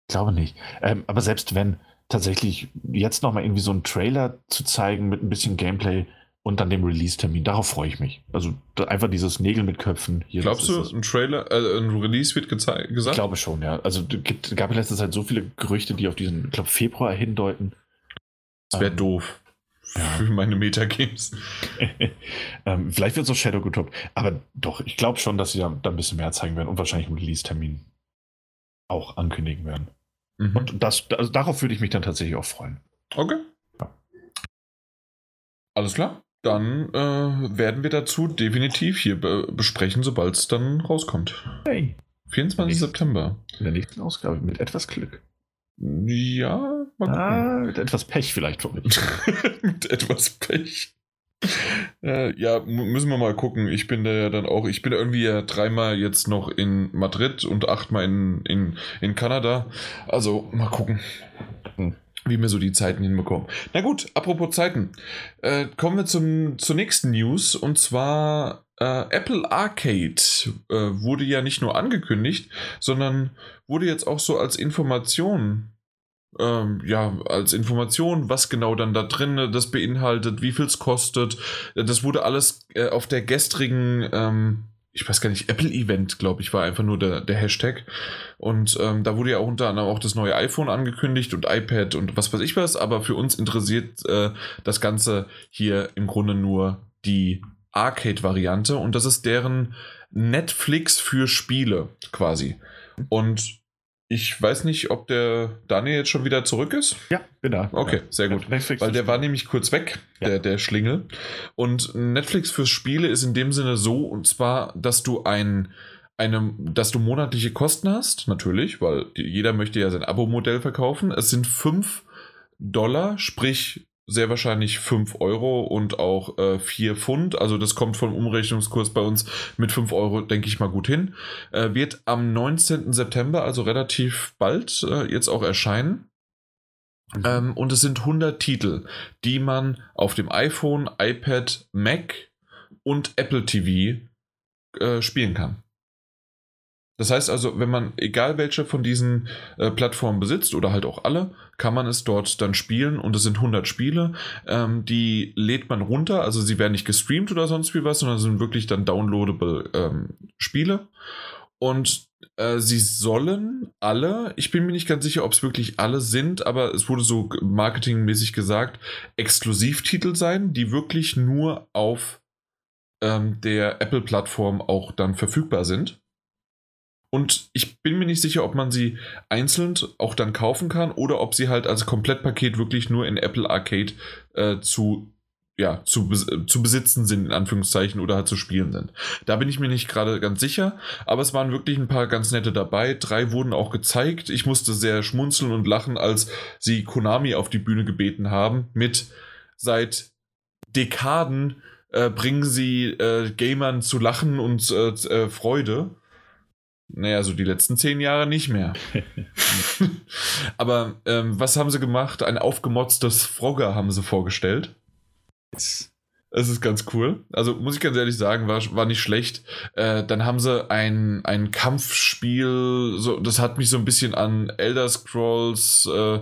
Ich glaube nicht. Ähm, aber selbst wenn, tatsächlich jetzt nochmal irgendwie so einen Trailer zu zeigen mit ein bisschen Gameplay und dann dem Release-Termin. Darauf freue ich mich. Also einfach dieses Nägel mit Köpfen. Hier, Glaubst du, ein Trailer, äh, ein Release wird gesagt? Ich glaube schon, ja. Also es gab in letzter Zeit so viele Gerüchte, die auf diesen, ich glaube, Februar hindeuten. Das wäre ähm, doof. Ja. Für meine Metagames. ähm, vielleicht wird es auch Shadow getoppt. Aber doch, ich glaube schon, dass sie da, da ein bisschen mehr zeigen werden und wahrscheinlich einen Release-Termin auch ankündigen werden. Mhm. Und das, also darauf würde ich mich dann tatsächlich auch freuen. Okay. Ja. Alles klar. Dann äh, werden wir dazu definitiv hier be besprechen, sobald es dann rauskommt. Hey. 24. September. In der nächsten Ausgabe mit etwas Glück. Ja, mal gucken. Ah, mit etwas Pech vielleicht von mit etwas Pech. Äh, ja, müssen wir mal gucken. Ich bin da ja dann auch, ich bin irgendwie ja dreimal jetzt noch in Madrid und achtmal in, in, in Kanada. Also mal gucken, hm. Wie wir so die Zeiten hinbekommen. Na gut, apropos Zeiten. Äh, kommen wir zum, zur nächsten News und zwar äh, Apple Arcade äh, wurde ja nicht nur angekündigt, sondern wurde jetzt auch so als Information ähm, ja, als Information, was genau dann da drin das beinhaltet, wie viel es kostet. Das wurde alles äh, auf der gestrigen, ähm, ich weiß gar nicht, Apple-Event, glaube ich, war einfach nur der, der Hashtag. Und ähm, da wurde ja auch unter anderem auch das neue iPhone angekündigt und iPad und was weiß ich was, aber für uns interessiert äh, das Ganze hier im Grunde nur die Arcade-Variante und das ist deren Netflix für Spiele quasi. Und ich weiß nicht, ob der Daniel jetzt schon wieder zurück ist. Ja, bin da. Okay, sehr gut. Netflix Weil der war nämlich kurz weg, ja. der, der Schlingel. Und Netflix fürs Spiele ist in dem Sinne so, und zwar, dass du ein, eine, dass du monatliche Kosten hast, natürlich, weil jeder möchte ja sein Abo-Modell verkaufen. Es sind 5 Dollar, sprich sehr wahrscheinlich 5 Euro und auch äh, 4 Pfund. Also das kommt vom Umrechnungskurs bei uns mit 5 Euro, denke ich mal, gut hin. Äh, wird am 19. September, also relativ bald, äh, jetzt auch erscheinen. Mhm. Ähm, und es sind 100 Titel, die man auf dem iPhone, iPad, Mac und Apple TV äh, spielen kann. Das heißt also, wenn man, egal welche von diesen äh, Plattformen besitzt oder halt auch alle, kann man es dort dann spielen und es sind 100 Spiele. Ähm, die lädt man runter, also sie werden nicht gestreamt oder sonst wie was, sondern sind wirklich dann downloadable ähm, Spiele. Und äh, sie sollen alle, ich bin mir nicht ganz sicher, ob es wirklich alle sind, aber es wurde so marketingmäßig gesagt, Exklusivtitel sein, die wirklich nur auf ähm, der Apple-Plattform auch dann verfügbar sind. Und ich bin mir nicht sicher, ob man sie einzeln auch dann kaufen kann oder ob sie halt als Komplettpaket wirklich nur in Apple Arcade äh, zu, ja, zu, zu besitzen sind, in Anführungszeichen, oder halt zu spielen sind. Da bin ich mir nicht gerade ganz sicher, aber es waren wirklich ein paar ganz nette dabei. Drei wurden auch gezeigt. Ich musste sehr schmunzeln und lachen, als sie Konami auf die Bühne gebeten haben mit seit Dekaden äh, bringen sie äh, Gamern zu Lachen und äh, äh Freude. Naja, so die letzten zehn Jahre nicht mehr. Aber ähm, was haben sie gemacht? Ein aufgemotztes Frogger haben sie vorgestellt. Es ist ganz cool. Also muss ich ganz ehrlich sagen, war, war nicht schlecht. Äh, dann haben sie ein, ein Kampfspiel, so, das hat mich so ein bisschen an Elder Scrolls äh,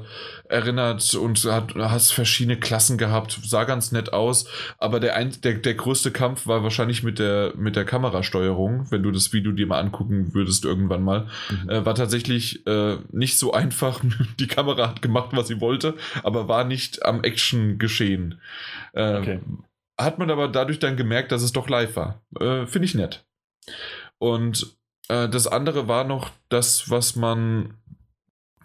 erinnert und hat, hast verschiedene Klassen gehabt, sah ganz nett aus, aber der, ein, der, der größte Kampf war wahrscheinlich mit der, mit der Kamerasteuerung, wenn du das Video dir mal angucken würdest irgendwann mal. Mhm. Äh, war tatsächlich äh, nicht so einfach. Die Kamera hat gemacht, was sie wollte, aber war nicht am Action geschehen. Äh, okay. Hat man aber dadurch dann gemerkt, dass es doch live war. Äh, finde ich nett. Und äh, das andere war noch das, was man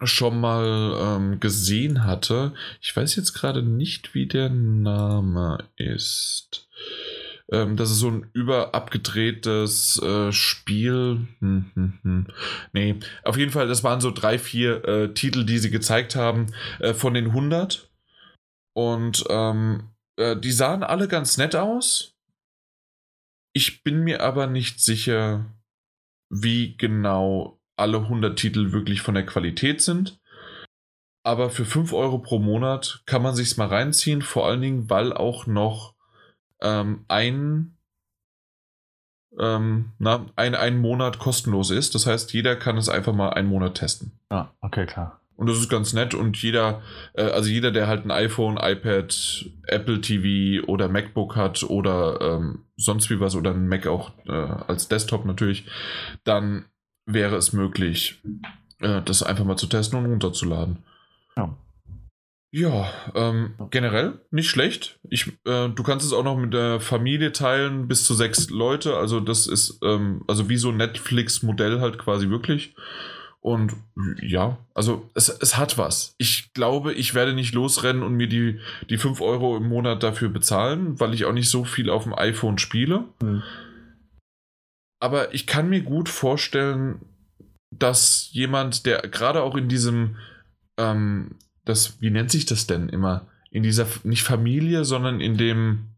schon mal ähm, gesehen hatte. Ich weiß jetzt gerade nicht, wie der Name ist. Ähm, das ist so ein überabgedrehtes äh, Spiel. Hm, hm, hm. Nee, auf jeden Fall, das waren so drei, vier äh, Titel, die sie gezeigt haben äh, von den 100. Und ähm, äh, die sahen alle ganz nett aus. Ich bin mir aber nicht sicher, wie genau alle 100 Titel wirklich von der Qualität sind. Aber für 5 Euro pro Monat kann man sich's mal reinziehen, vor allen Dingen, weil auch noch ähm, ein, ähm, na, ein, ein Monat kostenlos ist. Das heißt, jeder kann es einfach mal einen Monat testen. Ah, okay, klar. Und das ist ganz nett und jeder, äh, also jeder, der halt ein iPhone, iPad, Apple TV oder MacBook hat oder ähm, sonst wie was oder ein Mac auch äh, als Desktop natürlich, dann wäre es möglich, äh, das einfach mal zu testen und runterzuladen. Ja. Ja, ähm, generell nicht schlecht. Ich, äh, du kannst es auch noch mit der Familie teilen, bis zu sechs Leute. Also das ist ähm, also wie so ein Netflix-Modell halt quasi wirklich. Und ja, also es, es hat was. Ich glaube, ich werde nicht losrennen und mir die, die 5 Euro im Monat dafür bezahlen, weil ich auch nicht so viel auf dem iPhone spiele. Mhm aber ich kann mir gut vorstellen, dass jemand, der gerade auch in diesem, ähm, das, wie nennt sich das denn immer? In dieser, nicht Familie, sondern in dem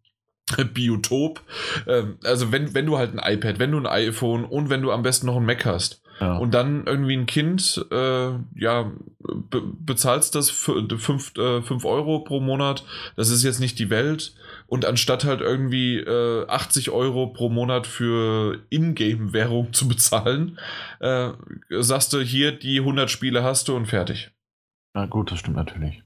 Biotop. Ähm, also, wenn, wenn du halt ein iPad, wenn du ein iPhone und wenn du am besten noch ein Mac hast, ja. Und dann irgendwie ein Kind, äh, ja, be bezahlst das 5 äh, Euro pro Monat. Das ist jetzt nicht die Welt. Und anstatt halt irgendwie äh, 80 Euro pro Monat für Ingame-Währung zu bezahlen, äh, sagst du hier, die 100 Spiele hast du und fertig. Na gut, das stimmt natürlich.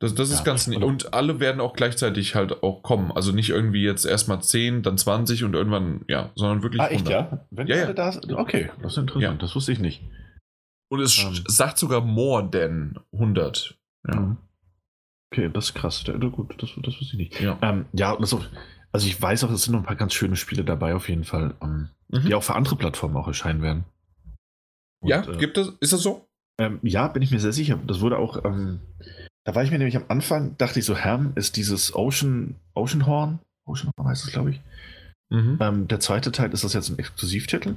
Das, das ist ja, ganz nett. Und alle werden auch gleichzeitig halt auch kommen. Also nicht irgendwie jetzt erstmal 10, dann 20 und irgendwann, ja, sondern wirklich. Ah, echt, 100. ja? Wenn ja, ja. da sind? Okay, das ist interessant. Ja. Das wusste ich nicht. Und es um. Ähm. sagt sogar more than 100. Ja. Mhm. Okay, das ist krass. Gut, das, das wusste ich nicht. Ja, ähm, ja also, also ich weiß auch, es sind noch ein paar ganz schöne Spiele dabei auf jeden Fall, um, ähm, mhm. die auch für andere Plattformen auch erscheinen werden. Und, ja, äh, gibt es, ist das so? Ähm, ja, bin ich mir sehr sicher. Das wurde auch, ähm, da war ich mir nämlich am Anfang, dachte ich so, Herm ist dieses Ocean, Ocean Horn, Ocean Horn heißt es, glaube ich. Mhm. Ähm, der zweite Teil ist das jetzt ein Exklusivtitel.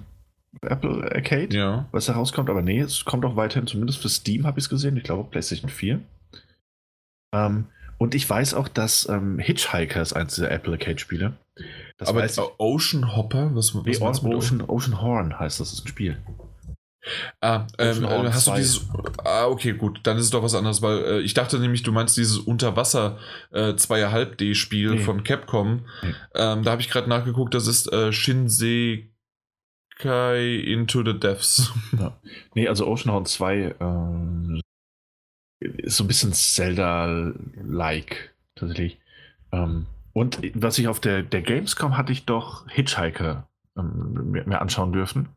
Apple Arcade, ja. was herauskommt, aber nee, es kommt auch weiterhin, zumindest für Steam habe ich es gesehen, ich glaube PlayStation 4. Ähm, und ich weiß auch, dass ähm, Hitchhiker ist eins dieser Apple Arcade-Spiele. Aber Ocean Hopper? Was, was nee, Ocean, Ocean Horn heißt das, ist ein Spiel. Ah, ähm, äh, hast du dieses. Ah, okay, gut. Dann ist es doch was anderes, weil äh, ich dachte nämlich, du meinst dieses Unterwasser äh, 2,5D-Spiel nee. von Capcom. Nee. Ähm, da habe ich gerade nachgeguckt, das ist äh, Shinsekai Into the Depths. Ja. Nee, also Oceanhorn 2 ähm, ist so ein bisschen Zelda-like, tatsächlich. Ähm, und was ich auf der, der Gamescom hatte ich doch Hitchhiker ähm, mir, mir anschauen dürfen.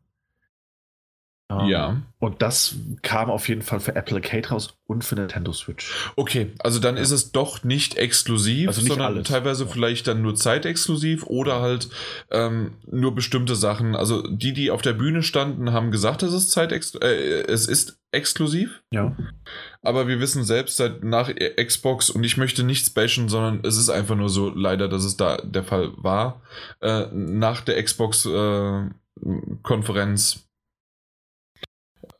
Um, ja. Ähm, und das kam auf jeden Fall für Apple Arcade raus und für Nintendo Switch. Okay, also dann ja. ist es doch nicht exklusiv, also nicht sondern alles. teilweise ja. vielleicht dann nur zeitexklusiv oder halt ähm, nur bestimmte Sachen. Also die, die auf der Bühne standen, haben gesagt, dass es Zeitex äh, es ist exklusiv. Ja. Aber wir wissen selbst seit nach Xbox und ich möchte nichts bashen, sondern es ist einfach nur so leider, dass es da der Fall war. Äh, nach der Xbox äh, Konferenz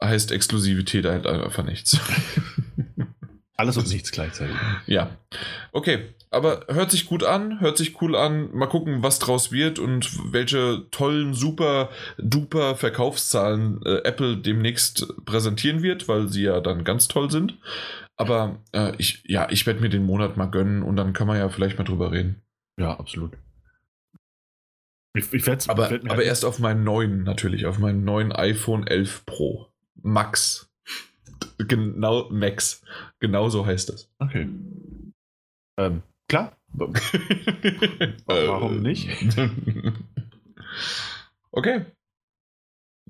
heißt Exklusivität halt einfach nichts. Alles und nichts gleichzeitig. Ja. Okay, aber hört sich gut an, hört sich cool an. Mal gucken, was draus wird und welche tollen, super, duper Verkaufszahlen äh, Apple demnächst präsentieren wird, weil sie ja dann ganz toll sind. Aber äh, ich, ja, ich werde mir den Monat mal gönnen und dann kann man ja vielleicht mal drüber reden. Ja, absolut. Ich, ich aber aber erst auf meinen neuen, natürlich, auf meinen neuen iPhone 11 Pro. Max. Genau, Max. Genau so heißt das. Okay. Ähm, klar. Warum nicht? okay.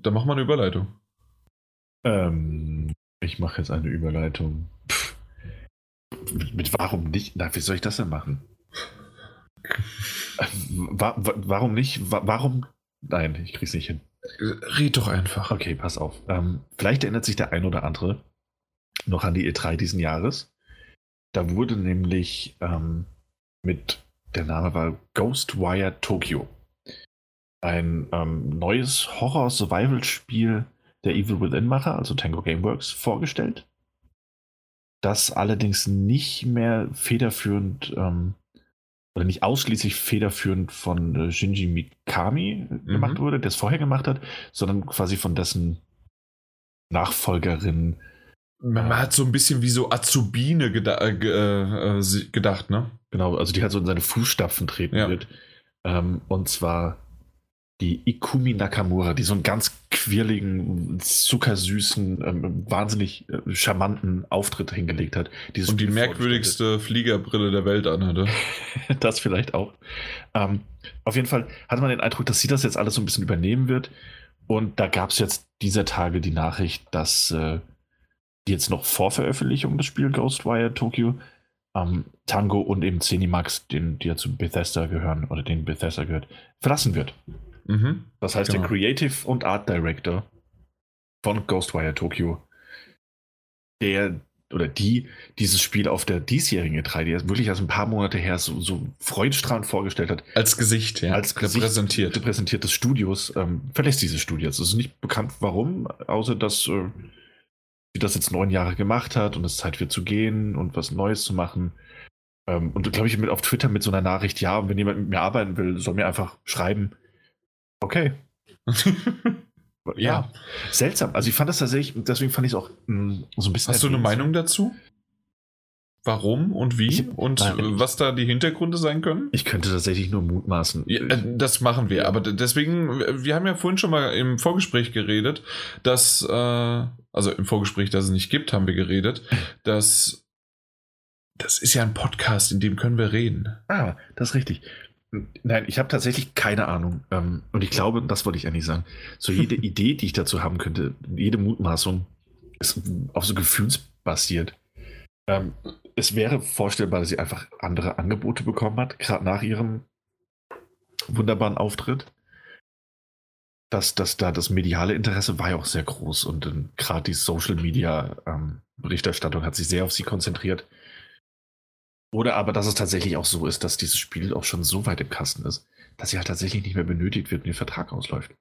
Dann machen wir eine Überleitung. Ähm, ich mache jetzt eine Überleitung. Mit, mit, warum nicht? Na, wie soll ich das denn machen? Wa warum nicht? Wa warum? Nein, ich krieg's nicht hin. Red doch einfach. Okay, pass auf. Ähm, vielleicht erinnert sich der ein oder andere noch an die E3 diesen Jahres. Da wurde nämlich ähm, mit, der Name war Ghostwire Tokyo, ein ähm, neues Horror-Survival-Spiel der Evil Within-Macher, also Tango Gameworks, vorgestellt. Das allerdings nicht mehr federführend ähm, oder nicht ausschließlich federführend von äh, Shinji Mikami mhm. gemacht wurde, der es vorher gemacht hat, sondern quasi von dessen Nachfolgerin. Man äh, hat so ein bisschen wie so Azubine geda äh, äh, äh gedacht, ne? Genau, also die halt so in seine Fußstapfen treten ja. wird. Ähm, und zwar die Ikumi Nakamura, die so einen ganz quirligen, zuckersüßen, ähm, wahnsinnig äh, charmanten Auftritt hingelegt hat. Dieses Und die merkwürdigste Fliegerbrille der Welt anhatte. das vielleicht auch. Ähm, auf jeden Fall hatte man den Eindruck, dass sie das jetzt alles so ein bisschen übernehmen wird. Und da gab es jetzt dieser Tage die Nachricht, dass äh, die jetzt noch vor Veröffentlichung des Spiels Ghostwire Tokyo ähm, Tango und eben Zenimax, den, die ja zu Bethesda gehören oder den Bethesda gehört, verlassen wird. Mhm. Das heißt, genau. der Creative und Art Director von Ghostwire Tokyo, der oder die dieses Spiel auf der diesjährigen E3, die er wirklich erst ein paar Monate her so, so freudestrahlend vorgestellt hat. Als Gesicht, ja. Als Gesicht repräsentiert. repräsentiert des Studios, ähm, verlässt dieses Studio. Es ist nicht bekannt, warum, außer dass äh, sie das jetzt neun Jahre gemacht hat und es Zeit wird zu gehen und was Neues zu machen. Ähm, und glaube ich, mit auf Twitter mit so einer Nachricht, ja, wenn jemand mit mir arbeiten will, soll mir einfach schreiben. Okay. ja. ja. Seltsam. Also ich fand das tatsächlich, deswegen fand ich es auch mh, mm, so ein bisschen. Hast du eine Meinung dazu? Warum und wie ich, und nein, was da die Hintergründe sein können? Ich könnte tatsächlich nur mutmaßen. Ja, äh, das machen wir, aber deswegen, wir haben ja vorhin schon mal im Vorgespräch geredet, dass, äh, also im Vorgespräch, dass es nicht gibt, haben wir geredet, dass das ist ja ein Podcast, in dem können wir reden. Ah, das ist richtig. Nein, ich habe tatsächlich keine Ahnung. Ähm, und ich glaube, das wollte ich eigentlich sagen. So jede Idee, die ich dazu haben könnte, jede Mutmaßung ist auch so gefühlsbasiert. Ähm, es wäre vorstellbar, dass sie einfach andere Angebote bekommen hat, gerade nach ihrem wunderbaren Auftritt. Dass, dass da das mediale Interesse war ja auch sehr groß und gerade die Social Media ähm, Berichterstattung hat sich sehr auf sie konzentriert. Oder aber, dass es tatsächlich auch so ist, dass dieses Spiel auch schon so weit im Kasten ist, dass sie halt tatsächlich nicht mehr benötigt wird und ihr Vertrag ausläuft.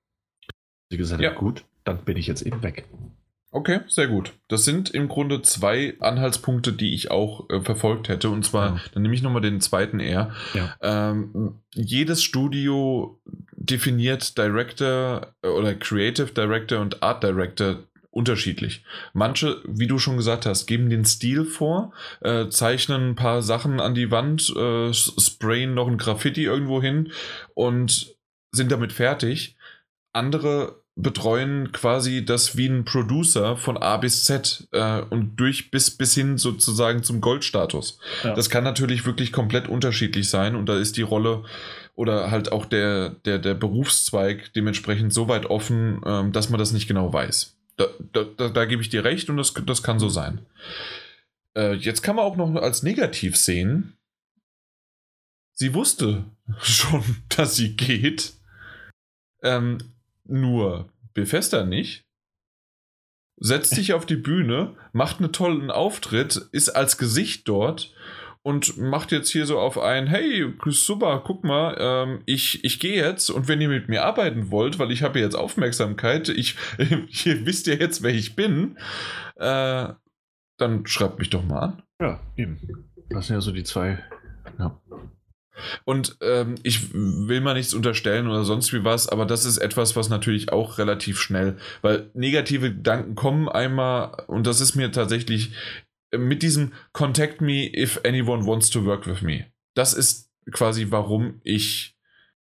Sie gesagt ja. gut, dann bin ich jetzt eben weg. Okay, sehr gut. Das sind im Grunde zwei Anhaltspunkte, die ich auch äh, verfolgt hätte. Und zwar, ja. dann nehme ich nochmal den zweiten eher. Ja. Ähm, jedes Studio, definiert Director äh, oder Creative Director und Art Director unterschiedlich. Manche, wie du schon gesagt hast, geben den Stil vor, äh, zeichnen ein paar Sachen an die Wand, äh, sprayen noch ein Graffiti irgendwo hin und sind damit fertig. Andere betreuen quasi das wie ein Producer von A bis Z äh, und durch bis, bis hin sozusagen zum Goldstatus. Ja. Das kann natürlich wirklich komplett unterschiedlich sein und da ist die Rolle oder halt auch der, der, der Berufszweig dementsprechend so weit offen, ähm, dass man das nicht genau weiß. Da, da, da, da, gebe ich dir recht und das, das kann so sein. Äh, jetzt kann man auch noch als negativ sehen, sie wusste schon, dass sie geht. Ähm, nur Bethesda nicht. Setzt sich auf die Bühne, macht einen tollen Auftritt, ist als Gesicht dort und macht jetzt hier so auf ein, hey, super, guck mal, ähm, ich, ich gehe jetzt und wenn ihr mit mir arbeiten wollt, weil ich habe jetzt Aufmerksamkeit, ich, ihr wisst ja jetzt, wer ich bin, äh, dann schreibt mich doch mal an. Ja, eben. Das sind ja so die zwei. Ja. Und ähm, ich will mal nichts unterstellen oder sonst wie was, aber das ist etwas, was natürlich auch relativ schnell, weil negative Gedanken kommen einmal und das ist mir tatsächlich mit diesem Contact me if anyone wants to work with me. Das ist quasi, warum ich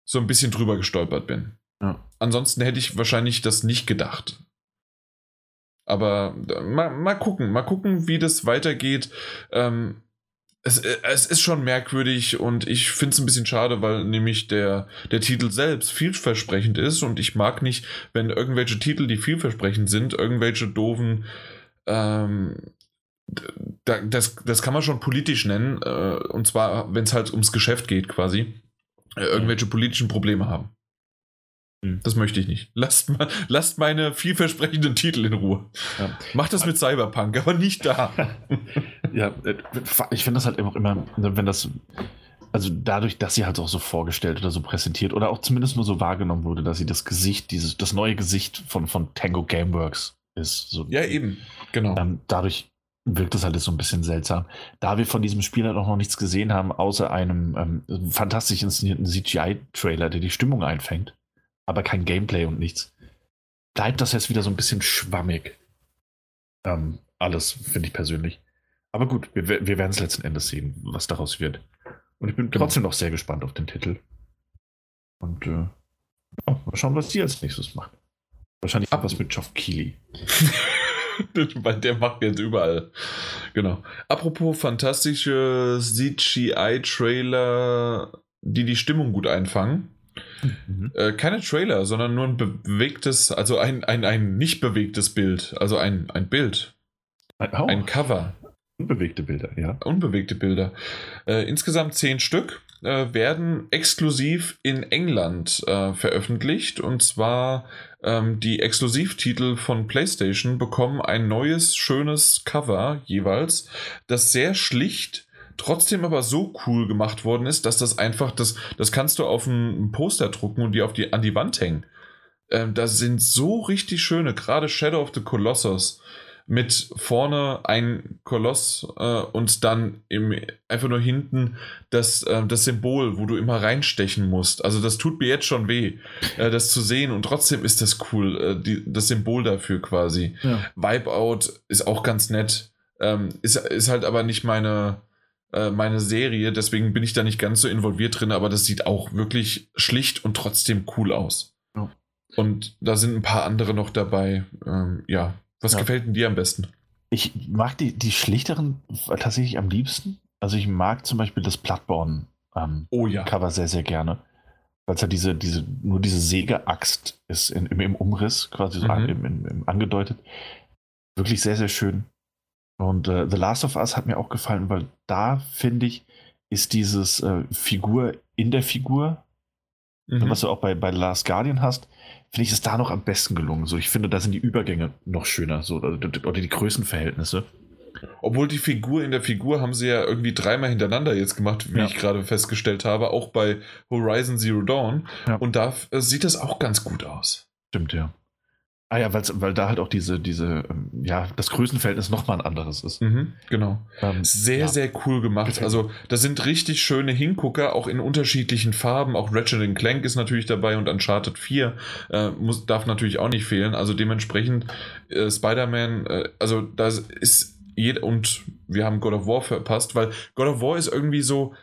so ein bisschen drüber gestolpert bin. Ja. Ansonsten hätte ich wahrscheinlich das nicht gedacht. Aber mal, mal gucken, mal gucken, wie das weitergeht. Ähm, es, äh, es ist schon merkwürdig und ich finde es ein bisschen schade, weil nämlich der, der Titel selbst vielversprechend ist und ich mag nicht, wenn irgendwelche Titel, die vielversprechend sind, irgendwelche doofen, ähm, das, das kann man schon politisch nennen, äh, und zwar, wenn es halt ums Geschäft geht quasi, äh, irgendwelche politischen Probleme haben. Hm. Das möchte ich nicht. Lasst, lasst meine vielversprechenden Titel in Ruhe. Ja. Macht das mit Cyberpunk, aber nicht da. ja, äh, ich finde das halt immer, immer, wenn das, also dadurch, dass sie halt auch so vorgestellt oder so präsentiert oder auch zumindest nur so wahrgenommen wurde, dass sie das Gesicht, dieses, das neue Gesicht von, von Tango Gameworks ist. So, ja, eben, genau. Ähm, dadurch wirkt das halt so ein bisschen seltsam. Da wir von diesem Spiel halt auch noch nichts gesehen haben, außer einem ähm, fantastisch inszenierten CGI-Trailer, der die Stimmung einfängt, aber kein Gameplay und nichts. Bleibt das jetzt wieder so ein bisschen schwammig. Ähm, alles, finde ich persönlich. Aber gut, wir, wir werden es letzten Endes sehen, was daraus wird. Und ich bin genau. trotzdem noch sehr gespannt auf den Titel. Und äh, ja, mal schauen, was die als nächstes macht. Wahrscheinlich Ab was mit Geoff Keighley. Weil der macht jetzt überall. Genau. Apropos fantastische CGI-Trailer, die die Stimmung gut einfangen. Mhm. Äh, keine Trailer, sondern nur ein bewegtes, also ein, ein, ein nicht bewegtes Bild, also ein, ein Bild. Oh. Ein Cover. Unbewegte Bilder, ja. Unbewegte Bilder. Äh, insgesamt zehn Stück äh, werden exklusiv in England äh, veröffentlicht. Und zwar ähm, die Exklusivtitel von PlayStation bekommen ein neues, schönes Cover jeweils, das sehr schlicht trotzdem aber so cool gemacht worden ist, dass das einfach, das, das kannst du auf ein Poster drucken und die, auf die an die Wand hängen. Ähm, da sind so richtig schöne, gerade Shadow of the Colossus mit vorne ein Koloss äh, und dann im, einfach nur hinten das, äh, das Symbol, wo du immer reinstechen musst. Also das tut mir jetzt schon weh, äh, das zu sehen und trotzdem ist das cool, äh, die, das Symbol dafür quasi. Ja. Wipeout ist auch ganz nett, ähm, ist, ist halt aber nicht meine, äh, meine Serie, deswegen bin ich da nicht ganz so involviert drin, aber das sieht auch wirklich schlicht und trotzdem cool aus. Ja. Und da sind ein paar andere noch dabei. Ähm, ja, was ja. gefällt denn dir am besten? Ich mag die, die schlichteren tatsächlich am liebsten. Also ich mag zum Beispiel das Bloodborne ähm, oh, ja. Cover sehr, sehr gerne. Weil es ja diese, diese, nur diese Sägeaxt ist in, im, im, Umriss, quasi so mhm. an, im, im, angedeutet. Wirklich sehr, sehr schön. Und äh, The Last of Us hat mir auch gefallen, weil da finde ich, ist dieses äh, Figur in der Figur, mhm. was du auch bei, bei Last Guardian hast, finde ich es da noch am besten gelungen. So, ich finde, da sind die Übergänge noch schöner, so, oder, die Größenverhältnisse. Obwohl die Figur in der Figur haben sie ja irgendwie dreimal hintereinander jetzt gemacht, wie ja. ich gerade festgestellt habe, auch bei Horizon Zero Dawn. Ja. Und da äh, sieht das auch ganz gut aus. Stimmt, ja. Ah ja, weil da halt auch diese, diese, ähm, ja, das Größenverhältnis nochmal ein anderes ist. Mhm, genau. Ähm, sehr, ja. sehr cool gemacht. Also, da sind richtig schöne Hingucker, auch in unterschiedlichen Farben. Auch Ratchet Clank ist natürlich dabei und Uncharted 4 äh, muss, darf natürlich auch nicht fehlen. Also, dementsprechend, äh, Spider-Man, äh, also, das ist jeder, und wir haben God of War verpasst, weil God of War ist irgendwie so,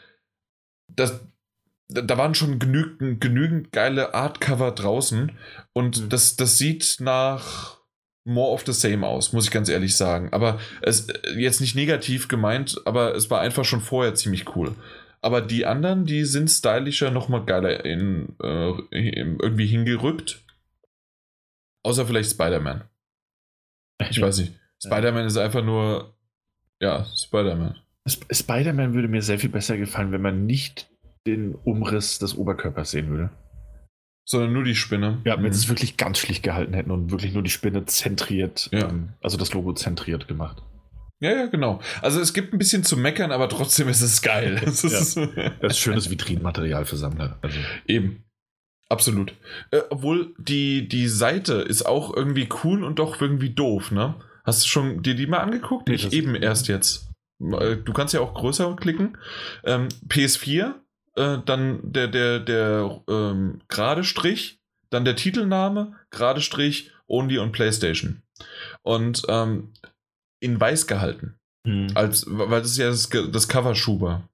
das, da waren schon genügend, genügend geile Artcover draußen und mhm. das, das sieht nach more of the same aus, muss ich ganz ehrlich sagen. Aber es jetzt nicht negativ gemeint, aber es war einfach schon vorher ziemlich cool. Aber die anderen, die sind stylischer, nochmal geiler in, äh, irgendwie hingerückt. Außer vielleicht Spider-Man. Ich weiß nicht. Spider-Man ist einfach nur, ja, Spider-Man. Spider-Man würde mir sehr viel besser gefallen, wenn man nicht den Umriss des Oberkörpers sehen würde. Sondern nur die Spinne. Ja, wenn mhm. sie es wirklich ganz schlicht gehalten hätten und wirklich nur die Spinne zentriert, ja. ähm, also das Logo zentriert gemacht. Ja, ja, genau. Also es gibt ein bisschen zu meckern, aber trotzdem ist es geil. Das ist, ja. das ist schönes Vitrinenmaterial für Sammler. Also. Eben. Absolut. Äh, obwohl die, die Seite ist auch irgendwie cool und doch irgendwie doof, ne? Hast du schon dir die mal angeguckt? Nee, ich eben erst jetzt. Äh, du kannst ja auch größer klicken. Ähm, PS4 äh, dann der, der, der ähm, gerade Strich, dann der Titelname, gerade Strich, Only on PlayStation. Und ähm, in weiß gehalten. Mhm. Als, weil das ist ja das, das Cover Schuber.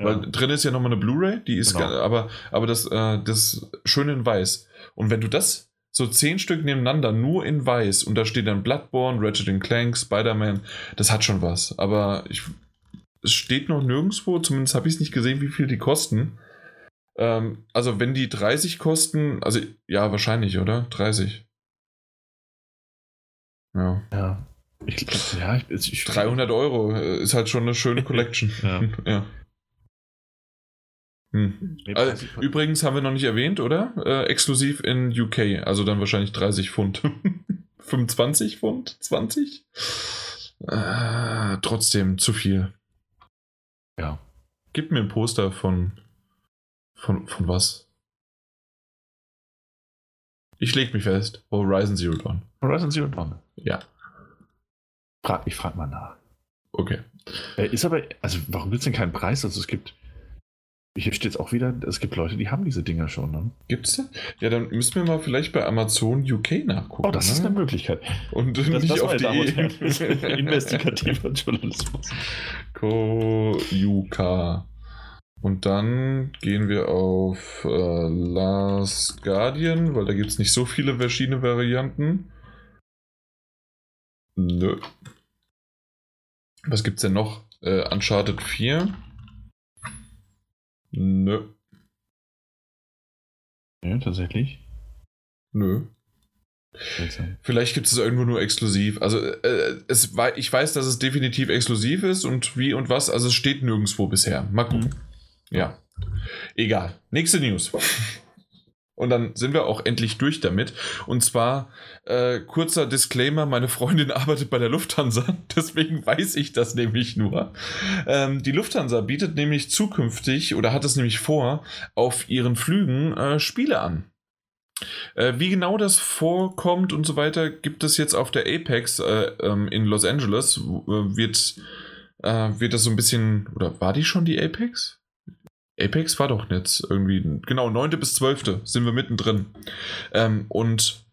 Ja. Weil drin ist ja nochmal eine Blu-ray, die ist, genau. aber, aber das, äh, das schön in weiß. Und wenn du das so zehn Stück nebeneinander nur in weiß und da steht dann Bloodborne, Ratchet Clank, Spider-Man, das hat schon was. Aber ich es steht noch nirgendwo, zumindest habe ich es nicht gesehen, wie viel die kosten. Ähm, also wenn die 30 kosten, also ja, wahrscheinlich, oder? 30. Ja. Ja. Ich, ja, ich, ich, 300 Euro äh, ist halt schon eine schöne Collection. ja. ja. Hm. Also, übrigens haben wir noch nicht erwähnt, oder? Äh, exklusiv in UK, also dann wahrscheinlich 30 Pfund. 25 Pfund? 20? Äh, trotzdem zu viel. Ja. Gib mir ein Poster von. Von, von was? Ich leg mich fest. Horizon Zero Dawn. Horizon Zero Dawn. Ja. Frag, ich frag mal nach. Okay. Äh, ist aber, also warum gibt es denn keinen Preis? Also es gibt, hier steht es auch wieder, es gibt Leute, die haben diese Dinger schon. Ne? Gibt's denn? Ja, dann müssen wir mal vielleicht bei Amazon UK nachgucken. Oh, das ne? ist eine Möglichkeit. Und das, nicht das auf die investigativer Journalismus. Koyuka. Und dann gehen wir auf äh, Last Guardian, weil da gibt es nicht so viele verschiedene Varianten. Nö. Was gibt's denn noch? Äh, Uncharted 4. Nö. Ja, tatsächlich. Nö. Vielleicht gibt es irgendwo nur exklusiv. Also äh, es war, ich weiß, dass es definitiv exklusiv ist und wie und was. Also es steht nirgendwo bisher. Mal gucken. Mhm. Ja. Egal. Nächste News. Und dann sind wir auch endlich durch damit. Und zwar äh, kurzer Disclaimer: Meine Freundin arbeitet bei der Lufthansa, deswegen weiß ich das nämlich nur. Ähm, die Lufthansa bietet nämlich zukünftig oder hat es nämlich vor, auf ihren Flügen äh, Spiele an. Äh, wie genau das vorkommt und so weiter, gibt es jetzt auf der Apex äh, ähm, in Los Angeles. Äh, wird, äh, wird das so ein bisschen, oder war die schon die Apex? Apex war doch jetzt irgendwie, genau, 9. bis 12. sind wir mittendrin. Ähm, und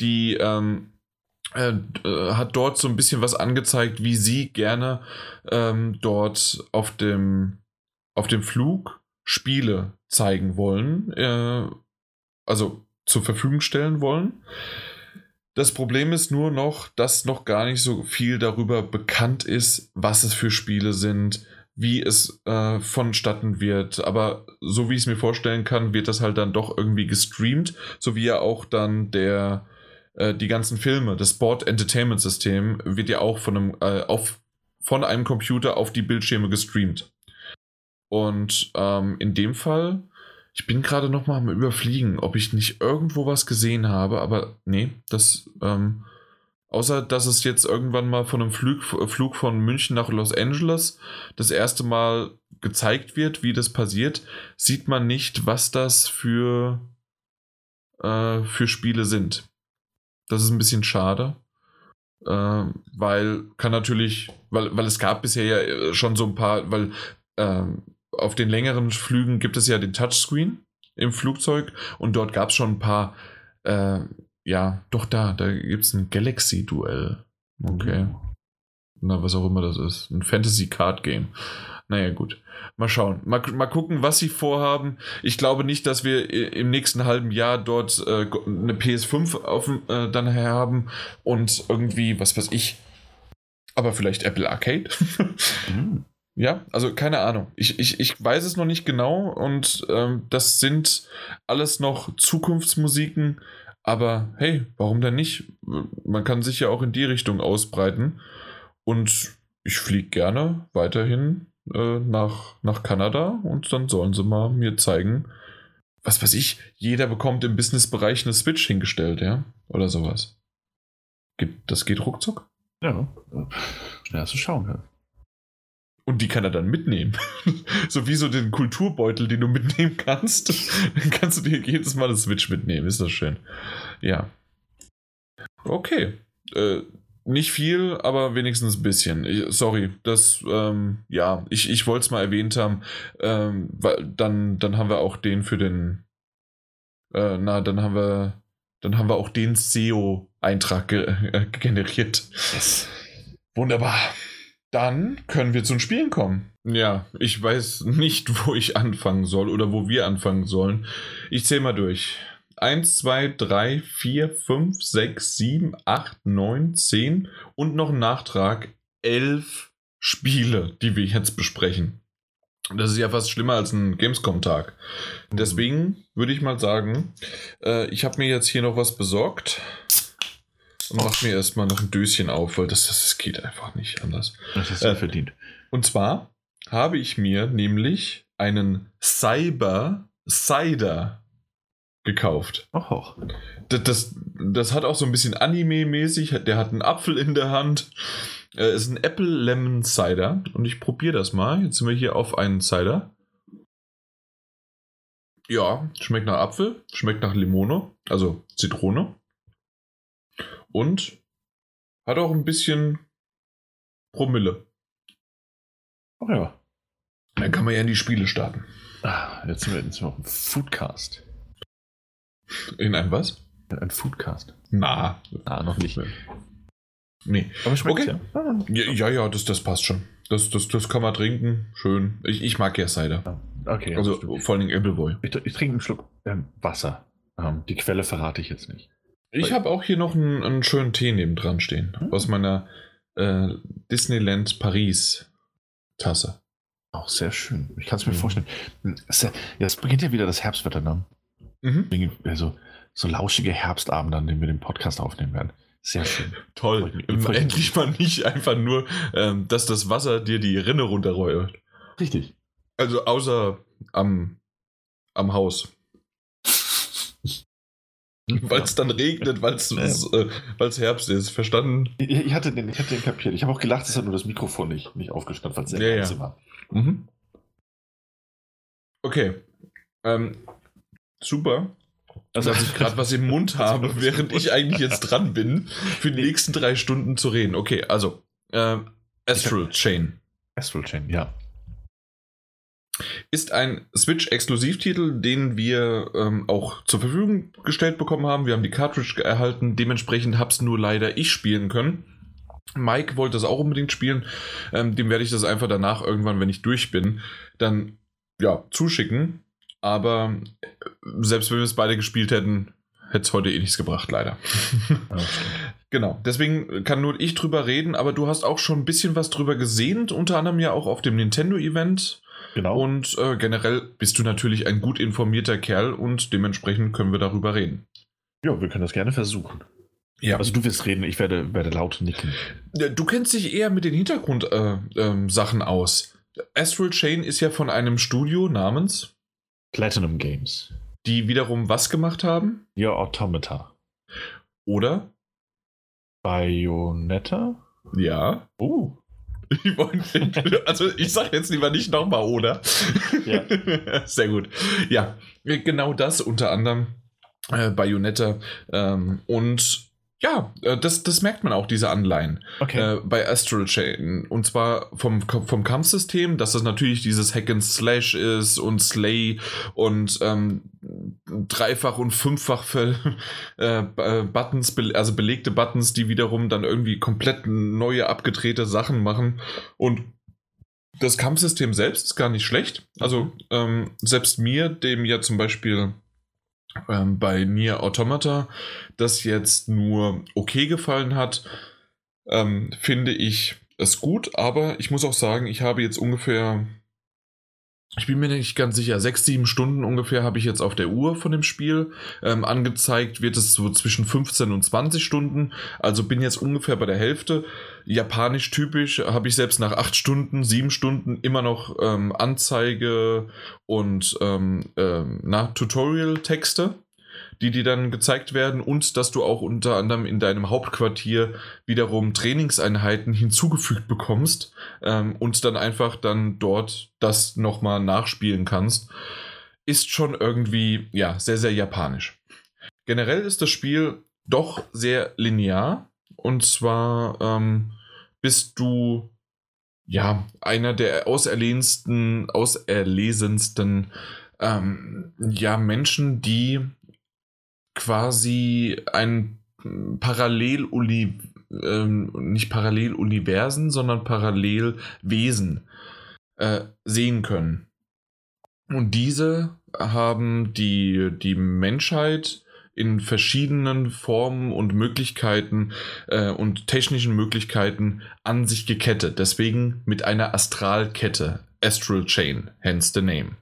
die ähm, äh, äh, hat dort so ein bisschen was angezeigt, wie sie gerne ähm, dort auf dem, auf dem Flug Spiele zeigen wollen. Äh, also zur Verfügung stellen wollen. Das Problem ist nur noch, dass noch gar nicht so viel darüber bekannt ist, was es für Spiele sind, wie es äh, vonstatten wird. Aber so wie ich es mir vorstellen kann, wird das halt dann doch irgendwie gestreamt, so wie ja auch dann der äh, die ganzen Filme, das Sport Entertainment System wird ja auch von einem äh, auf von einem Computer auf die Bildschirme gestreamt. Und ähm, in dem Fall ich bin gerade noch mal am Überfliegen, ob ich nicht irgendwo was gesehen habe, aber nee, das, ähm, außer dass es jetzt irgendwann mal von einem Flug, Flug von München nach Los Angeles das erste Mal gezeigt wird, wie das passiert, sieht man nicht, was das für, äh, für Spiele sind. Das ist ein bisschen schade. Äh, weil kann natürlich, weil, weil es gab bisher ja äh, schon so ein paar, weil äh, auf den längeren Flügen gibt es ja den Touchscreen im Flugzeug und dort gab es schon ein paar, äh, ja, doch da, da gibt es ein Galaxy-Duell. Okay. Mhm. Na, was auch immer das ist. Ein Fantasy-Card-Game. Naja, gut. Mal schauen. Mal, mal gucken, was sie vorhaben. Ich glaube nicht, dass wir im nächsten halben Jahr dort äh, eine PS5 auf, äh, dann haben und irgendwie, was weiß ich, aber vielleicht Apple Arcade. mhm. Ja, also keine Ahnung. Ich, ich, ich weiß es noch nicht genau und ähm, das sind alles noch Zukunftsmusiken, aber hey, warum denn nicht? Man kann sich ja auch in die Richtung ausbreiten und ich fliege gerne weiterhin äh, nach, nach Kanada und dann sollen sie mal mir zeigen, was weiß ich, jeder bekommt im Businessbereich eine Switch hingestellt, ja? Oder sowas. Das geht ruckzuck? Ja, schnell zu schauen, ja. Und die kann er dann mitnehmen. so wie so den Kulturbeutel, den du mitnehmen kannst. dann kannst du dir jedes Mal eine Switch mitnehmen. Ist das schön. Ja. Okay. Äh, nicht viel, aber wenigstens ein bisschen. sorry, das, ähm, ja, ich, ich wollte es mal erwähnt haben, ähm, weil dann, dann haben wir auch den für den, äh, na, dann haben wir, dann haben wir auch den SEO-Eintrag ge äh, generiert. Yes. Wunderbar. Dann können wir zu den Spielen kommen. Ja, ich weiß nicht, wo ich anfangen soll oder wo wir anfangen sollen. Ich zähle mal durch. 1, 2, 3, 4, 5, 6, 7, 8, 9, 10 und noch ein Nachtrag 11 Spiele, die wir jetzt besprechen. Das ist ja fast schlimmer als ein Gamescom-Tag. Deswegen würde ich mal sagen, äh, ich habe mir jetzt hier noch was besorgt und mache mir erstmal noch ein Döschen auf, weil das, das geht einfach nicht anders. Das ist ja äh, verdient. Und zwar habe ich mir nämlich einen Cyber Cider gekauft. Ach, auch. Das, das, das, hat auch so ein bisschen Anime-mäßig. Der hat einen Apfel in der Hand. Äh, ist ein Apple Lemon Cider. Und ich probiere das mal. Jetzt sind wir hier auf einen Cider. Ja, schmeckt nach Apfel, schmeckt nach Limone, also Zitrone. Und hat auch ein bisschen Promille. Ach ja. Dann kann man ja in die Spiele starten. Ah, jetzt sind wir, jetzt sind wir auf dem Foodcast. In ein was? In ein Foodcast. Na. Ah, noch nicht. Nee. Aber schmeckt okay. ja. Ja, ja, das, das passt schon. Das, das, das kann man trinken. Schön. Ich, ich mag ja Cider. Okay. Also vor allem Appleboy. Ich, ich trinke einen Schluck ähm, Wasser. Ähm, die Quelle verrate ich jetzt nicht. Ich habe auch hier noch einen, einen, schönen Tee nebendran stehen. Hm? Aus meiner äh, Disneyland Paris Tasse. Auch sehr schön. Ich kann es mir mhm. vorstellen. Es beginnt ja wieder das Herbstwetter, ne? Mhm. Also so lauschige Herbstabende, an denen wir den Podcast aufnehmen werden. Sehr schön. Toll. Endlich mal nicht einfach nur, ähm, dass das Wasser dir die Rinne runterrollt. Richtig. Also außer am, am Haus. weil es dann regnet, weil es äh, Herbst ist. Verstanden? Ich, ich, hatte den, ich hatte den kapiert. Ich habe auch gelacht, dass er nur das Mikrofon nicht, nicht aufgeschnappt hat, sehr ja, ja. war. Mhm. Okay. Ähm, super. Also, dass ich gerade was im Mund habe, während ich eigentlich jetzt dran bin, für die nächsten drei Stunden zu reden. Okay, also, äh, Astral Chain. Astral Chain, ja. Ist ein Switch-Exklusivtitel, den wir ähm, auch zur Verfügung gestellt bekommen haben. Wir haben die Cartridge erhalten, dementsprechend habe es nur leider ich spielen können. Mike wollte das auch unbedingt spielen. Ähm, dem werde ich das einfach danach irgendwann, wenn ich durch bin, dann ja, zuschicken. Aber äh, selbst wenn wir es beide gespielt hätten, hätte es heute eh nichts gebracht, leider. genau, deswegen kann nur ich drüber reden, aber du hast auch schon ein bisschen was drüber gesehen, unter anderem ja auch auf dem Nintendo-Event. Genau. Und äh, generell bist du natürlich ein gut informierter Kerl und dementsprechend können wir darüber reden. Ja, wir können das gerne versuchen. Ja. Also du wirst reden, ich werde, werde laut nicken. Du kennst dich eher mit den Hintergrundsachen äh, äh, aus. Astral Chain ist ja von einem Studio namens Platinum Games. Die wiederum was gemacht haben? Ja, Automata. Oder? Bayonetta? Ja. Oh. also ich sage jetzt lieber nicht nochmal oder. Ja. Sehr gut. Ja, genau das unter anderem äh, Bayonetta ähm, und Ja, äh, das, das merkt man auch, diese Anleihen Okay. äh, bei Astral Chain. Und zwar vom, vom Kampfsystem, dass das natürlich dieses Hack and Slash ist und Slay und ähm, dreifach und fünffach für, äh, äh, Buttons, also belegte Buttons, die wiederum dann irgendwie komplett neue, abgedrehte Sachen machen. Und das Kampfsystem selbst ist gar nicht schlecht. Also ähm, selbst mir, dem ja zum Beispiel ähm, bei Nier Automata das jetzt nur okay gefallen hat, ähm, finde ich es gut, aber ich muss auch sagen, ich habe jetzt ungefähr, ich bin mir nicht ganz sicher, sechs, sieben Stunden ungefähr habe ich jetzt auf der Uhr von dem Spiel. Ähm, angezeigt wird es so zwischen 15 und 20 Stunden, also bin jetzt ungefähr bei der Hälfte. Japanisch typisch habe ich selbst nach acht Stunden, sieben Stunden immer noch ähm, Anzeige und ähm, ähm, Tutorial-Texte die dir dann gezeigt werden und dass du auch unter anderem in deinem Hauptquartier wiederum Trainingseinheiten hinzugefügt bekommst ähm, und dann einfach dann dort das nochmal nachspielen kannst, ist schon irgendwie, ja, sehr, sehr japanisch. Generell ist das Spiel doch sehr linear und zwar ähm, bist du ja einer der auserlesensten, auserlesensten ähm, ja, Menschen, die quasi ein Paralleluni ähm, nicht Paralleluniversen, sondern Parallelwesen äh, sehen können. Und diese haben die, die Menschheit in verschiedenen Formen und Möglichkeiten äh, und technischen Möglichkeiten an sich gekettet. Deswegen mit einer Astralkette. Astral Chain, hence the name.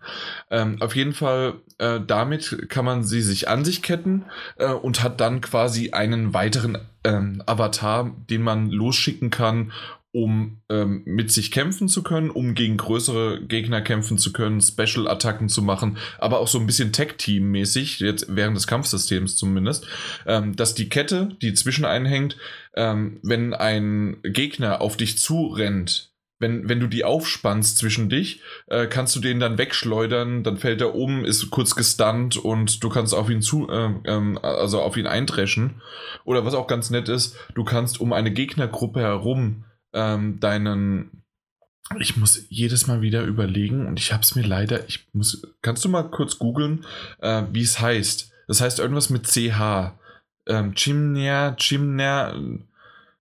Ähm, auf jeden Fall, äh, damit kann man sie sich an sich ketten äh, und hat dann quasi einen weiteren ähm, Avatar, den man losschicken kann, um ähm, mit sich kämpfen zu können, um gegen größere Gegner kämpfen zu können, Special-Attacken zu machen, aber auch so ein bisschen Tech-Team-mäßig, jetzt während des Kampfsystems zumindest, ähm, dass die Kette, die zwischen einhängt, ähm, wenn ein Gegner auf dich zurennt, wenn, wenn du die aufspannst zwischen dich, äh, kannst du den dann wegschleudern, dann fällt er um, ist kurz gestunt und du kannst auf ihn zu, äh, ähm, also auf ihn eindreschen. Oder was auch ganz nett ist, du kannst um eine Gegnergruppe herum ähm, deinen. Ich muss jedes Mal wieder überlegen und ich habe es mir leider. Ich muss. Kannst du mal kurz googeln, äh, wie es heißt? Das heißt irgendwas mit CH. Ähm, Chimner, Chimner.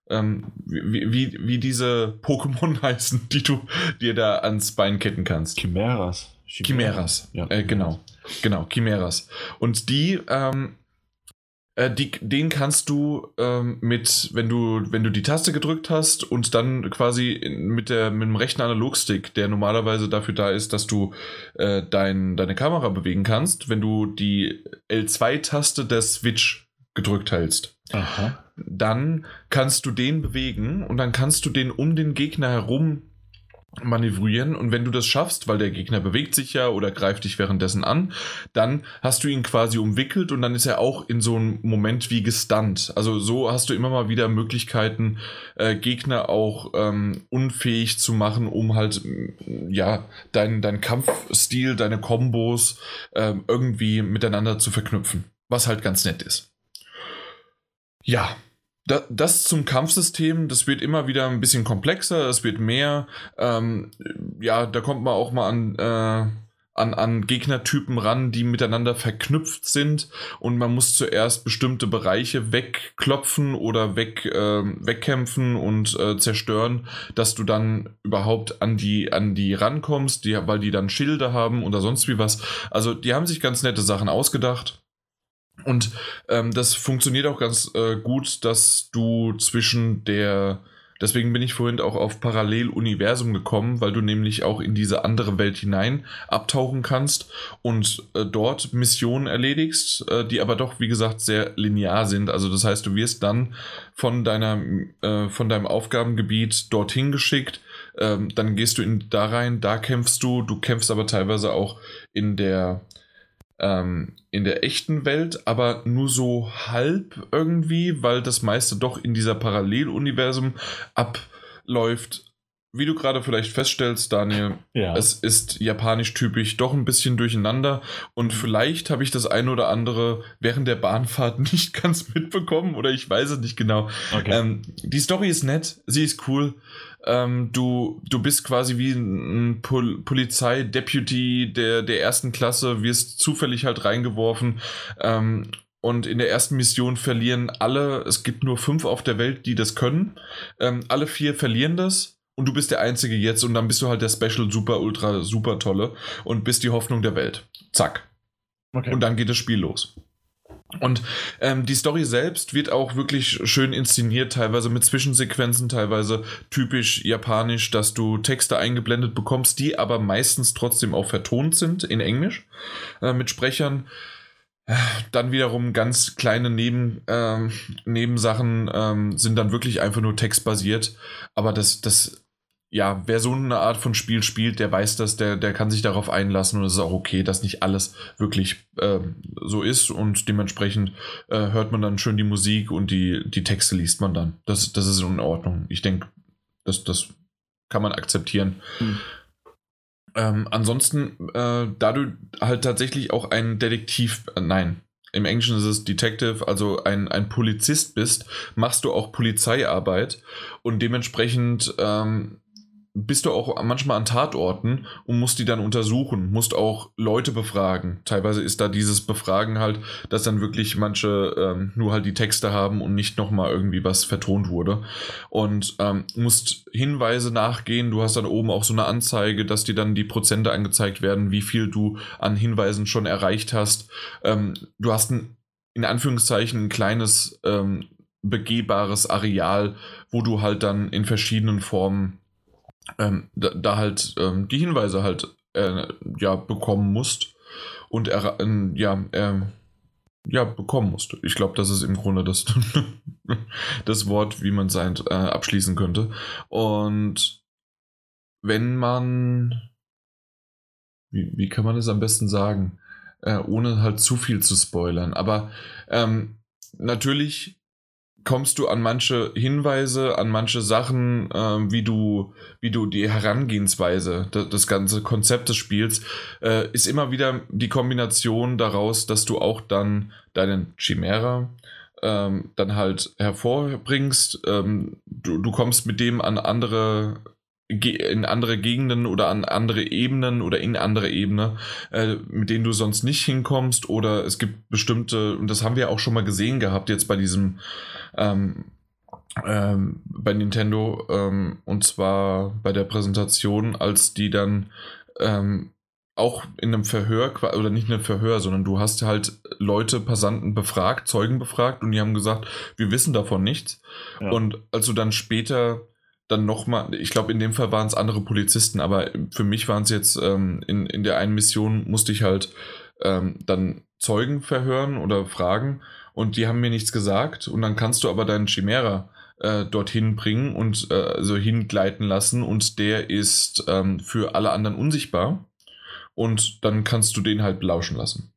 Ähm, wie, wie, wie diese Pokémon heißen, die du dir da ans Bein ketten kannst. Chimeras. Chimeras. Ja. Äh, genau. Genau, Chimeras. Und die, ähm, äh, die, den kannst du ähm, mit, wenn du, wenn du die Taste gedrückt hast und dann quasi in, mit, der, mit dem rechten Analogstick, der normalerweise dafür da ist, dass du äh, dein, deine Kamera bewegen kannst, wenn du die L2-Taste der Switch gedrückt hältst Aha. dann kannst du den bewegen und dann kannst du den um den Gegner herum manövrieren und wenn du das schaffst, weil der Gegner bewegt sich ja oder greift dich währenddessen an, dann hast du ihn quasi umwickelt und dann ist er auch in so einem Moment wie gestunt. Also so hast du immer mal wieder Möglichkeiten, äh, Gegner auch ähm, unfähig zu machen, um halt mm, ja deinen dein Kampfstil, deine Kombos ähm, irgendwie miteinander zu verknüpfen, was halt ganz nett ist. Ja, das zum Kampfsystem, das wird immer wieder ein bisschen komplexer, es wird mehr. Ähm, ja, da kommt man auch mal an, äh, an, an Gegnertypen ran, die miteinander verknüpft sind und man muss zuerst bestimmte Bereiche wegklopfen oder weg, äh, wegkämpfen und äh, zerstören, dass du dann überhaupt an die, an die rankommst, die, weil die dann Schilde haben oder sonst wie was. Also die haben sich ganz nette Sachen ausgedacht. Und ähm, das funktioniert auch ganz äh, gut, dass du zwischen der, deswegen bin ich vorhin auch auf Paralleluniversum gekommen, weil du nämlich auch in diese andere Welt hinein abtauchen kannst und äh, dort Missionen erledigst, äh, die aber doch, wie gesagt, sehr linear sind. Also das heißt, du wirst dann von deiner, äh, von deinem Aufgabengebiet dorthin geschickt. Ähm, dann gehst du in, da rein, da kämpfst du, du kämpfst aber teilweise auch in der ähm, in der echten Welt, aber nur so halb irgendwie, weil das meiste doch in dieser Paralleluniversum abläuft. wie du gerade vielleicht feststellst, Daniel, Ja. es ist japanisch typisch doch ein bisschen durcheinander und vielleicht habe ich das eine oder andere während der Bahnfahrt nicht ganz mitbekommen oder ich weiß es nicht genau. okay. Ähm, die Story ist nett, sie ist cool. Ähm, du, du bist quasi wie ein Pol Polizei-Deputy der, der ersten Klasse, wirst zufällig halt reingeworfen. Ähm, und in der ersten Mission verlieren alle, es gibt nur fünf auf der Welt, die das können. Ähm, alle vier verlieren das und du bist der Einzige jetzt und dann bist du halt der Special Super Ultra Super Tolle und bist die Hoffnung der Welt. Zack. okay. Und dann geht das Spiel los. Und ähm, die Story selbst wird auch wirklich schön inszeniert, teilweise mit Zwischensequenzen, teilweise typisch japanisch, dass du Texte eingeblendet bekommst, die aber meistens trotzdem auch vertont sind in Englisch äh, mit Sprechern. Dann wiederum ganz kleine Neben, ähm, Nebensachen ähm, sind dann wirklich einfach nur textbasiert. Aber das, das, ja, wer so eine Art von Spiel spielt, der weiß das, der, der kann sich darauf einlassen und es ist auch okay, dass nicht alles wirklich ähm, so ist und dementsprechend äh, hört man dann schön die Musik und die, die Texte liest man dann. Das, das ist in Ordnung. Ich denke, das, das kann man akzeptieren. Hm. Ähm, ansonsten, äh, da du halt tatsächlich auch ein Detektiv, äh, nein, im Englischen ist es Detective, also ein, ein Polizist bist, machst du auch Polizeiarbeit und dementsprechend ähm, bist du auch manchmal an Tatorten und musst die dann untersuchen, musst auch Leute befragen. Teilweise ist da dieses Befragen halt, dass dann wirklich manche ähm, nur halt die Texte haben und nicht nochmal irgendwie was vertont wurde. Und ähm, musst Hinweise nachgehen. Du hast dann oben auch so eine Anzeige, dass dir dann die Prozente angezeigt werden, wie viel du an Hinweisen schon erreicht hast. Ähm, du hast ein, in Anführungszeichen ein kleines ähm, begehbares Areal, wo du halt dann in verschiedenen Formen ähm, da, da halt ähm, die Hinweise halt äh, ja bekommen musst und er, äh, ja ähm, ja bekommen musst. Ich glaube, das ist im Grunde das das Wort, wie man sein äh, abschließen könnte. Und wenn man wie, wie kann man es am besten sagen, äh, ohne halt zu viel zu spoilern, aber ähm, natürlich kommst du an manche Hinweise, an manche Sachen, ähm, wie du, wie du die Herangehensweise, das, das ganze Konzept des Spiels, äh, ist immer wieder die Kombination daraus, dass du auch dann deinen Chimera ähm, dann halt hervorbringst. Ähm, du, du kommst mit dem an andere in andere Gegenden oder an andere Ebenen oder in andere Ebene, äh, mit denen du sonst nicht hinkommst. Oder es gibt bestimmte, und das haben wir auch schon mal gesehen gehabt, jetzt bei diesem, ähm, ähm, bei Nintendo, ähm, und zwar bei der Präsentation, als die dann ähm, auch in einem Verhör, oder nicht in einem Verhör, sondern du hast halt Leute, Passanten befragt, Zeugen befragt und die haben gesagt, wir wissen davon nichts. Ja. Und als du dann später dann nochmal, ich glaube, in dem Fall waren es andere Polizisten, aber für mich waren es jetzt ähm, in, in der einen Mission, musste ich halt ähm, dann Zeugen verhören oder fragen und die haben mir nichts gesagt und dann kannst du aber deinen Chimera äh, dorthin bringen und äh, also hingleiten lassen und der ist ähm, für alle anderen unsichtbar und dann kannst du den halt belauschen lassen.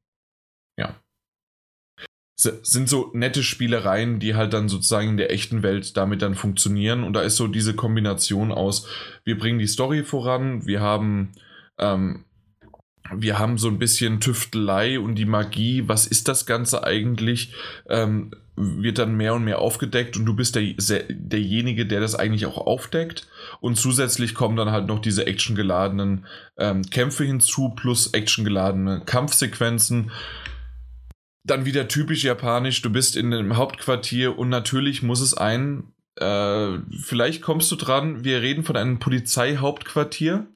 Sind so nette Spielereien, die halt dann sozusagen in der echten Welt damit dann funktionieren. Und da ist so diese Kombination aus, wir bringen die Story voran, wir haben, ähm, wir haben so ein bisschen Tüftelei und die Magie, was ist das Ganze eigentlich, ähm, wird dann mehr und mehr aufgedeckt und du bist der, derjenige, der das eigentlich auch aufdeckt. Und zusätzlich kommen dann halt noch diese actiongeladenen ähm, Kämpfe hinzu, plus actiongeladene Kampfsequenzen dann wieder typisch japanisch, du bist in einem Hauptquartier und natürlich muss es ein, äh, vielleicht kommst du dran, wir reden von einem Polizeihauptquartier.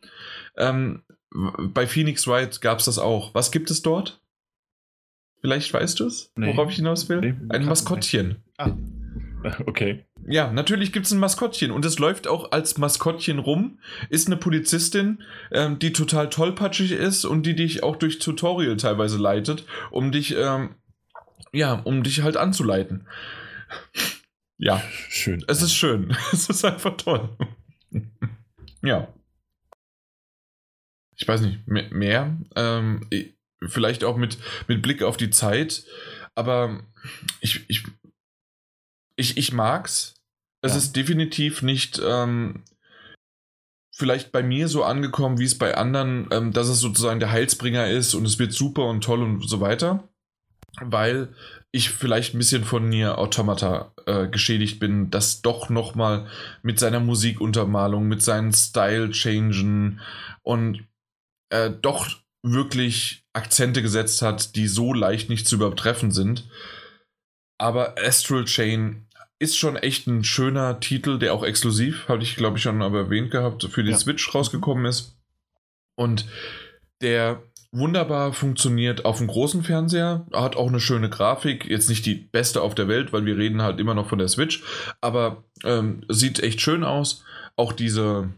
Ähm, bei Phoenix Wright gab es das auch. Was gibt es dort? Vielleicht weißt du es, Nee. worauf ich hinaus will? Nee, ein Maskottchen. Ah. Okay. Ja, natürlich gibt es ein Maskottchen und es läuft auch als Maskottchen rum. Ist eine Polizistin, ähm, die total tollpatschig ist und die dich auch durch Tutorial teilweise leitet, um dich, ähm, ja, um dich halt anzuleiten. Ja, Schön. es ist schön. Es ist einfach toll. ja. Ich weiß nicht, mehr. mehr ähm, ich- vielleicht auch mit, mit Blick auf die Zeit, aber ich, ich, ich, ich mag's. Es Ja. ist definitiv nicht, ähm, vielleicht bei mir so angekommen, wie es bei anderen, ähm, dass es sozusagen der Heilsbringer ist und es wird super und toll und so weiter. Weil ich vielleicht ein bisschen von Nier Automata äh, geschädigt bin, das doch nochmal mit seiner Musikuntermalung, mit seinen Style-Changen und äh, doch wirklich Akzente gesetzt hat, die so leicht nicht zu übertreffen sind. Aber Astral Chain ist schon echt ein schöner Titel, der auch exklusiv, hatte ich glaube ich schon aber erwähnt gehabt, für die ja. Switch rausgekommen ist. Und der wunderbar funktioniert auf dem großen Fernseher, hat auch eine schöne Grafik, jetzt nicht die beste auf der Welt, weil wir reden halt immer noch von der Switch, aber ähm, sieht echt schön aus. Auch diese,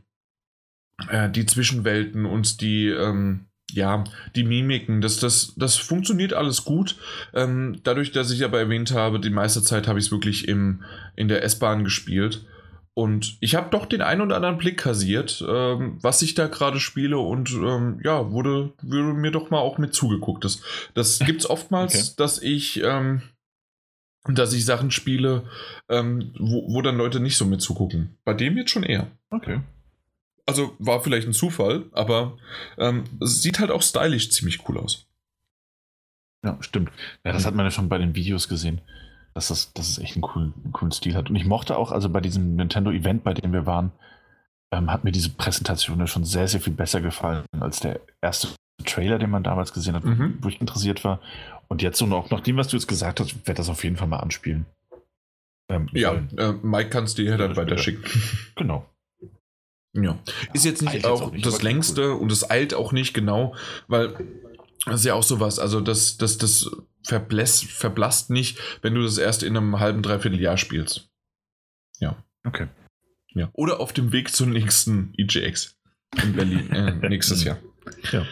äh, die Zwischenwelten und die, ähm, ja, die Mimiken, das, das, das funktioniert alles gut. Ähm, dadurch, dass ich aber erwähnt habe, die meiste Zeit habe ich es wirklich im, in der S-Bahn gespielt. Und ich habe doch den einen oder anderen Blick kassiert, ähm, was ich da gerade spiele und ähm, ja, wurde, wurde mir doch mal auch mit zugeguckt. Das, das gibt es oftmals, okay. dass ich, ähm, dass ich Sachen spiele, ähm, wo, wo dann Leute nicht so mit zugucken. Bei dem jetzt schon eher. Okay. Also war vielleicht ein Zufall, aber ähm, sieht halt auch stylisch ziemlich cool aus. Ja, stimmt. Ja, das hat man ja schon bei den Videos gesehen dass das, dass es echt einen coolen, einen coolen Stil hat. Und ich mochte auch, also bei diesem Nintendo-Event, bei dem wir waren, ähm, hat mir diese Präsentation ja schon sehr, sehr viel besser gefallen als der erste Trailer, den man damals gesehen hat, mhm. wo ich interessiert war. Und jetzt so noch, nach dem, was du jetzt gesagt hast, werde das auf jeden Fall mal anspielen. Ähm, ja, äh, Mike kannst du dir dann weiterschicken. Genau. Ja. Ist jetzt nicht auch, auch nicht, das längste cool. und es eilt auch nicht genau, weil das ist ja auch sowas. Also das, das, das verblässt, verblasst nicht, wenn du das erst in einem halben, dreiviertel Jahr spielst. Ja. Okay. Ja. Oder auf dem Weg zum nächsten EGX in Berlin äh, nächstes Jahr. Ja.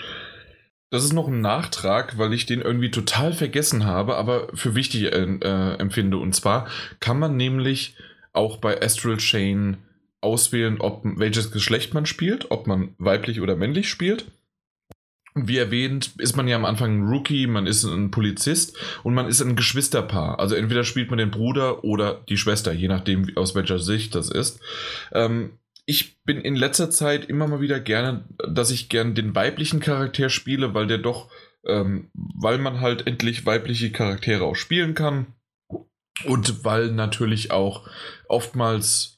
Das ist noch ein Nachtrag, weil ich den irgendwie total vergessen habe, aber für wichtig äh, äh, empfinde. Und zwar kann man nämlich auch bei Astral Chain auswählen, ob welches Geschlecht man spielt, ob man weiblich oder männlich spielt. Wie erwähnt, ist man ja am Anfang ein Rookie, man ist ein Polizist und man ist ein Geschwisterpaar. Also entweder spielt man den Bruder oder die Schwester, je nachdem, aus welcher Sicht das ist. Ähm, ich bin in letzter Zeit immer mal wieder gerne, dass ich gerne den weiblichen Charakter spiele, weil der doch, ähm, weil man halt endlich weibliche Charaktere auch spielen kann. Und weil natürlich auch oftmals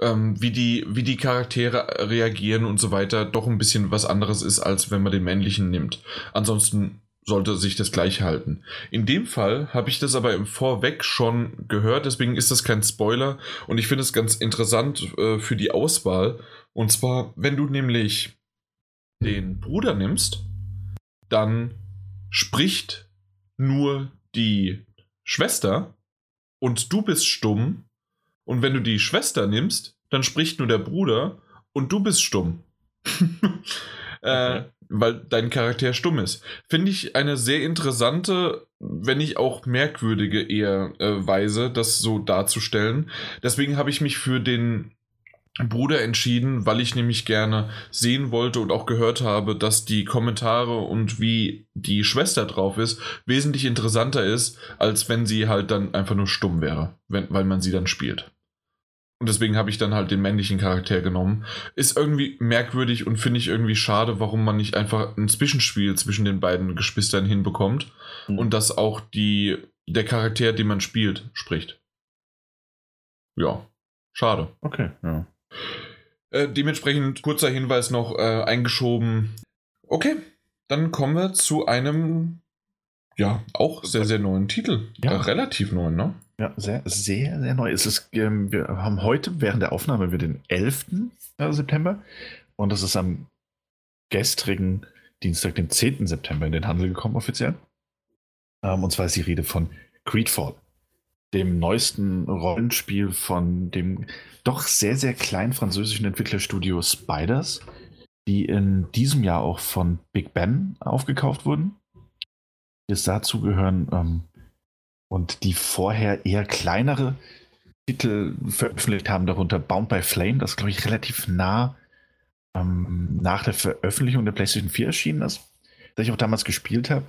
ähm, wie, die, wie die Charaktere reagieren und so weiter, doch ein bisschen was anderes ist, als wenn man den männlichen nimmt. Ansonsten sollte sich das gleich halten. In dem Fall habe ich das aber im Vorweg schon gehört, deswegen ist das kein Spoiler und ich finde es ganz interessant äh, für die Auswahl. Und zwar, wenn du nämlich den Bruder nimmst, dann spricht nur die Schwester und du bist stumm und wenn du die Schwester nimmst, dann spricht nur der Bruder und du bist stumm. äh, okay. Weil dein Charakter stumm ist. Finde ich eine sehr interessante, wenn nicht auch merkwürdige eher äh, Weise, das so darzustellen. Deswegen habe ich mich für den Bruder entschieden, weil ich nämlich gerne sehen wollte und auch gehört habe, dass die Kommentare und wie die Schwester drauf ist, wesentlich interessanter ist, als wenn sie halt dann einfach nur stumm wäre, wenn, weil man sie dann spielt. Und deswegen habe ich dann halt den männlichen Charakter genommen. Ist irgendwie merkwürdig und finde ich irgendwie schade, warum man nicht einfach ein Zwischenspiel zwischen den beiden Geschwistern hinbekommt mhm. und dass auch die, der Charakter, den man spielt, spricht. Ja, schade. Okay, ja. Äh, dementsprechend kurzer Hinweis noch äh, eingeschoben. Okay, dann kommen wir zu einem, ja, auch sehr, sehr neuen Titel. Ja. Äh, relativ neuen, ne? Ja, sehr, sehr, sehr neu. Es ist, ähm, wir haben heute während der Aufnahme wir den 11. Äh, September und das ist am gestrigen Dienstag, dem 10. September in den Handel gekommen offiziell. Ähm, und zwar ist die Rede von Creedfall, dem neuesten Rollenspiel von dem doch sehr, sehr kleinen französischen Entwicklerstudio Spiders, die in diesem Jahr auch von Big Ben aufgekauft wurden. Jetzt dazu gehören ähm, und die vorher eher kleinere Titel veröffentlicht haben, darunter Bound by Flame, das glaube ich relativ nah ähm, nach der Veröffentlichung der PlayStation 4 erschienen ist, das ich auch damals gespielt habe.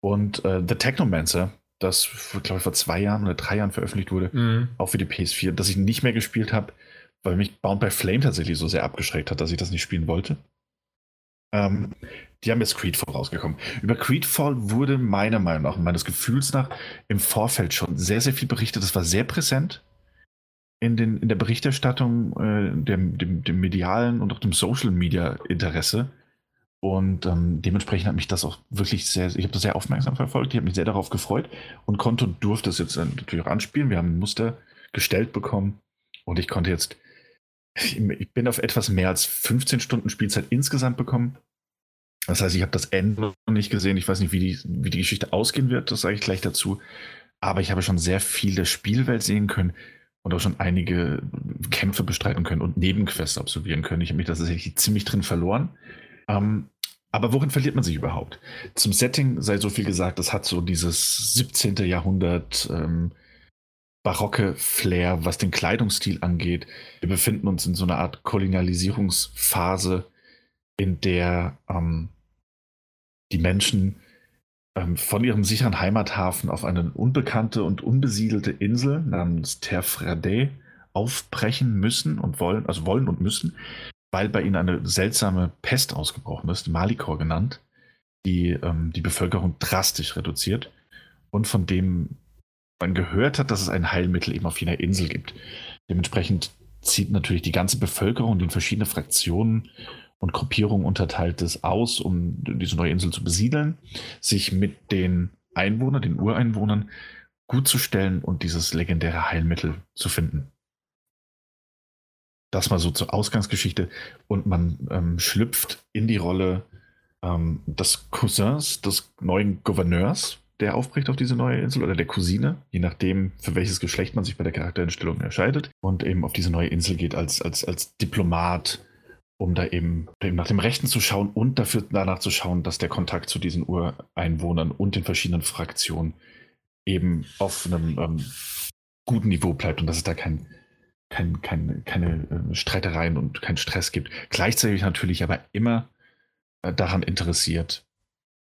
Und äh, The Technomancer, das glaube ich vor zwei Jahren oder drei Jahren veröffentlicht wurde, mhm. auch für die PS4, das ich nicht mehr gespielt habe, weil mich Bound by Flame tatsächlich so sehr abgeschreckt hat, dass ich das nicht spielen wollte. Ähm, die haben jetzt Creedfall rausgekommen. Über Creedfall wurde meiner Meinung nach meines Gefühls nach im Vorfeld schon sehr, sehr viel berichtet. Das war sehr präsent in, den, in der Berichterstattung, äh, dem, dem, dem, medialen und auch dem Social Media Interesse. Und ähm, dementsprechend hat mich das auch wirklich sehr, ich habe das sehr aufmerksam verfolgt. Ich habe mich sehr darauf gefreut und konnte und durfte es jetzt natürlich auch anspielen. Wir haben ein Muster gestellt bekommen und ich konnte jetzt ich bin auf etwas mehr als 15 Stunden Spielzeit insgesamt bekommen. Das heißt, ich habe das Ende noch nicht gesehen. Ich weiß nicht, wie die, wie die Geschichte ausgehen wird, das sage ich gleich dazu. Aber ich habe schon sehr viel der Spielwelt sehen können und auch schon einige Kämpfe bestreiten können und Nebenquests absolvieren können. Ich habe mich da tatsächlich ziemlich drin verloren. Ähm, aber worin verliert man sich überhaupt? Zum Setting sei so viel gesagt, das hat so dieses 17. Jahrhundert ähm, barocke Flair, was den Kleidungsstil angeht. Wir befinden uns in so einer Art Kolonialisierungsphase, in der ähm, die Menschen ähm, von ihrem sicheren Heimathafen auf eine unbekannte und unbesiedelte Insel namens Terfrade aufbrechen müssen und wollen, also wollen und müssen, weil bei ihnen eine seltsame Pest ausgebrochen ist, Malikor genannt, die ähm, die Bevölkerung drastisch reduziert und von dem man gehört hat, dass es ein Heilmittel eben auf jener Insel gibt. Dementsprechend zieht natürlich die ganze Bevölkerung, in verschiedene Fraktionen und Gruppierungen unterteilt ist, aus, um diese neue Insel zu besiedeln, sich mit den Einwohnern, den Ureinwohnern gut zu stellen und dieses legendäre Heilmittel zu finden. Das mal so zur Ausgangsgeschichte. Und man ähm, schlüpft in die Rolle ähm, des Cousins des neuen Gouverneurs, der aufbricht auf diese neue Insel oder der Cousine, je nachdem, für welches Geschlecht man sich bei der Charakterentstellung entscheidet und eben auf diese neue Insel geht als, als, als Diplomat, um da eben, eben nach dem Rechten zu schauen und dafür danach zu schauen, dass der Kontakt zu diesen Ureinwohnern und den verschiedenen Fraktionen eben auf einem ähm, guten Niveau bleibt und dass es da kein, kein, kein, keine äh, Streitereien und keinen Stress gibt. Gleichzeitig natürlich aber immer äh, daran interessiert,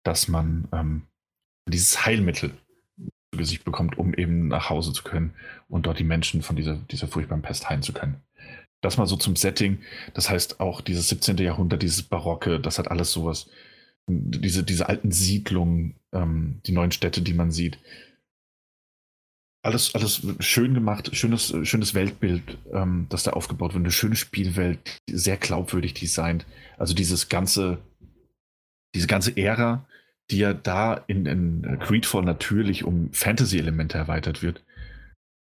dass man ähm, dieses Heilmittel zu Gesicht bekommt, um eben nach Hause zu können und dort die Menschen von dieser, dieser furchtbaren Pest heilen zu können. Das mal so zum Setting. Das heißt auch dieses 17. Jahrhundert, dieses Barocke, das hat alles sowas. Diese, diese alten Siedlungen, ähm, die neuen Städte, die man sieht. Alles, alles schön gemacht, schönes, schönes Weltbild, ähm, das da aufgebaut wird, eine schöne Spielwelt, sehr glaubwürdig designt. Also dieses ganze, diese ganze Ära, die ja da in, in Creedfall natürlich um Fantasy-Elemente erweitert wird,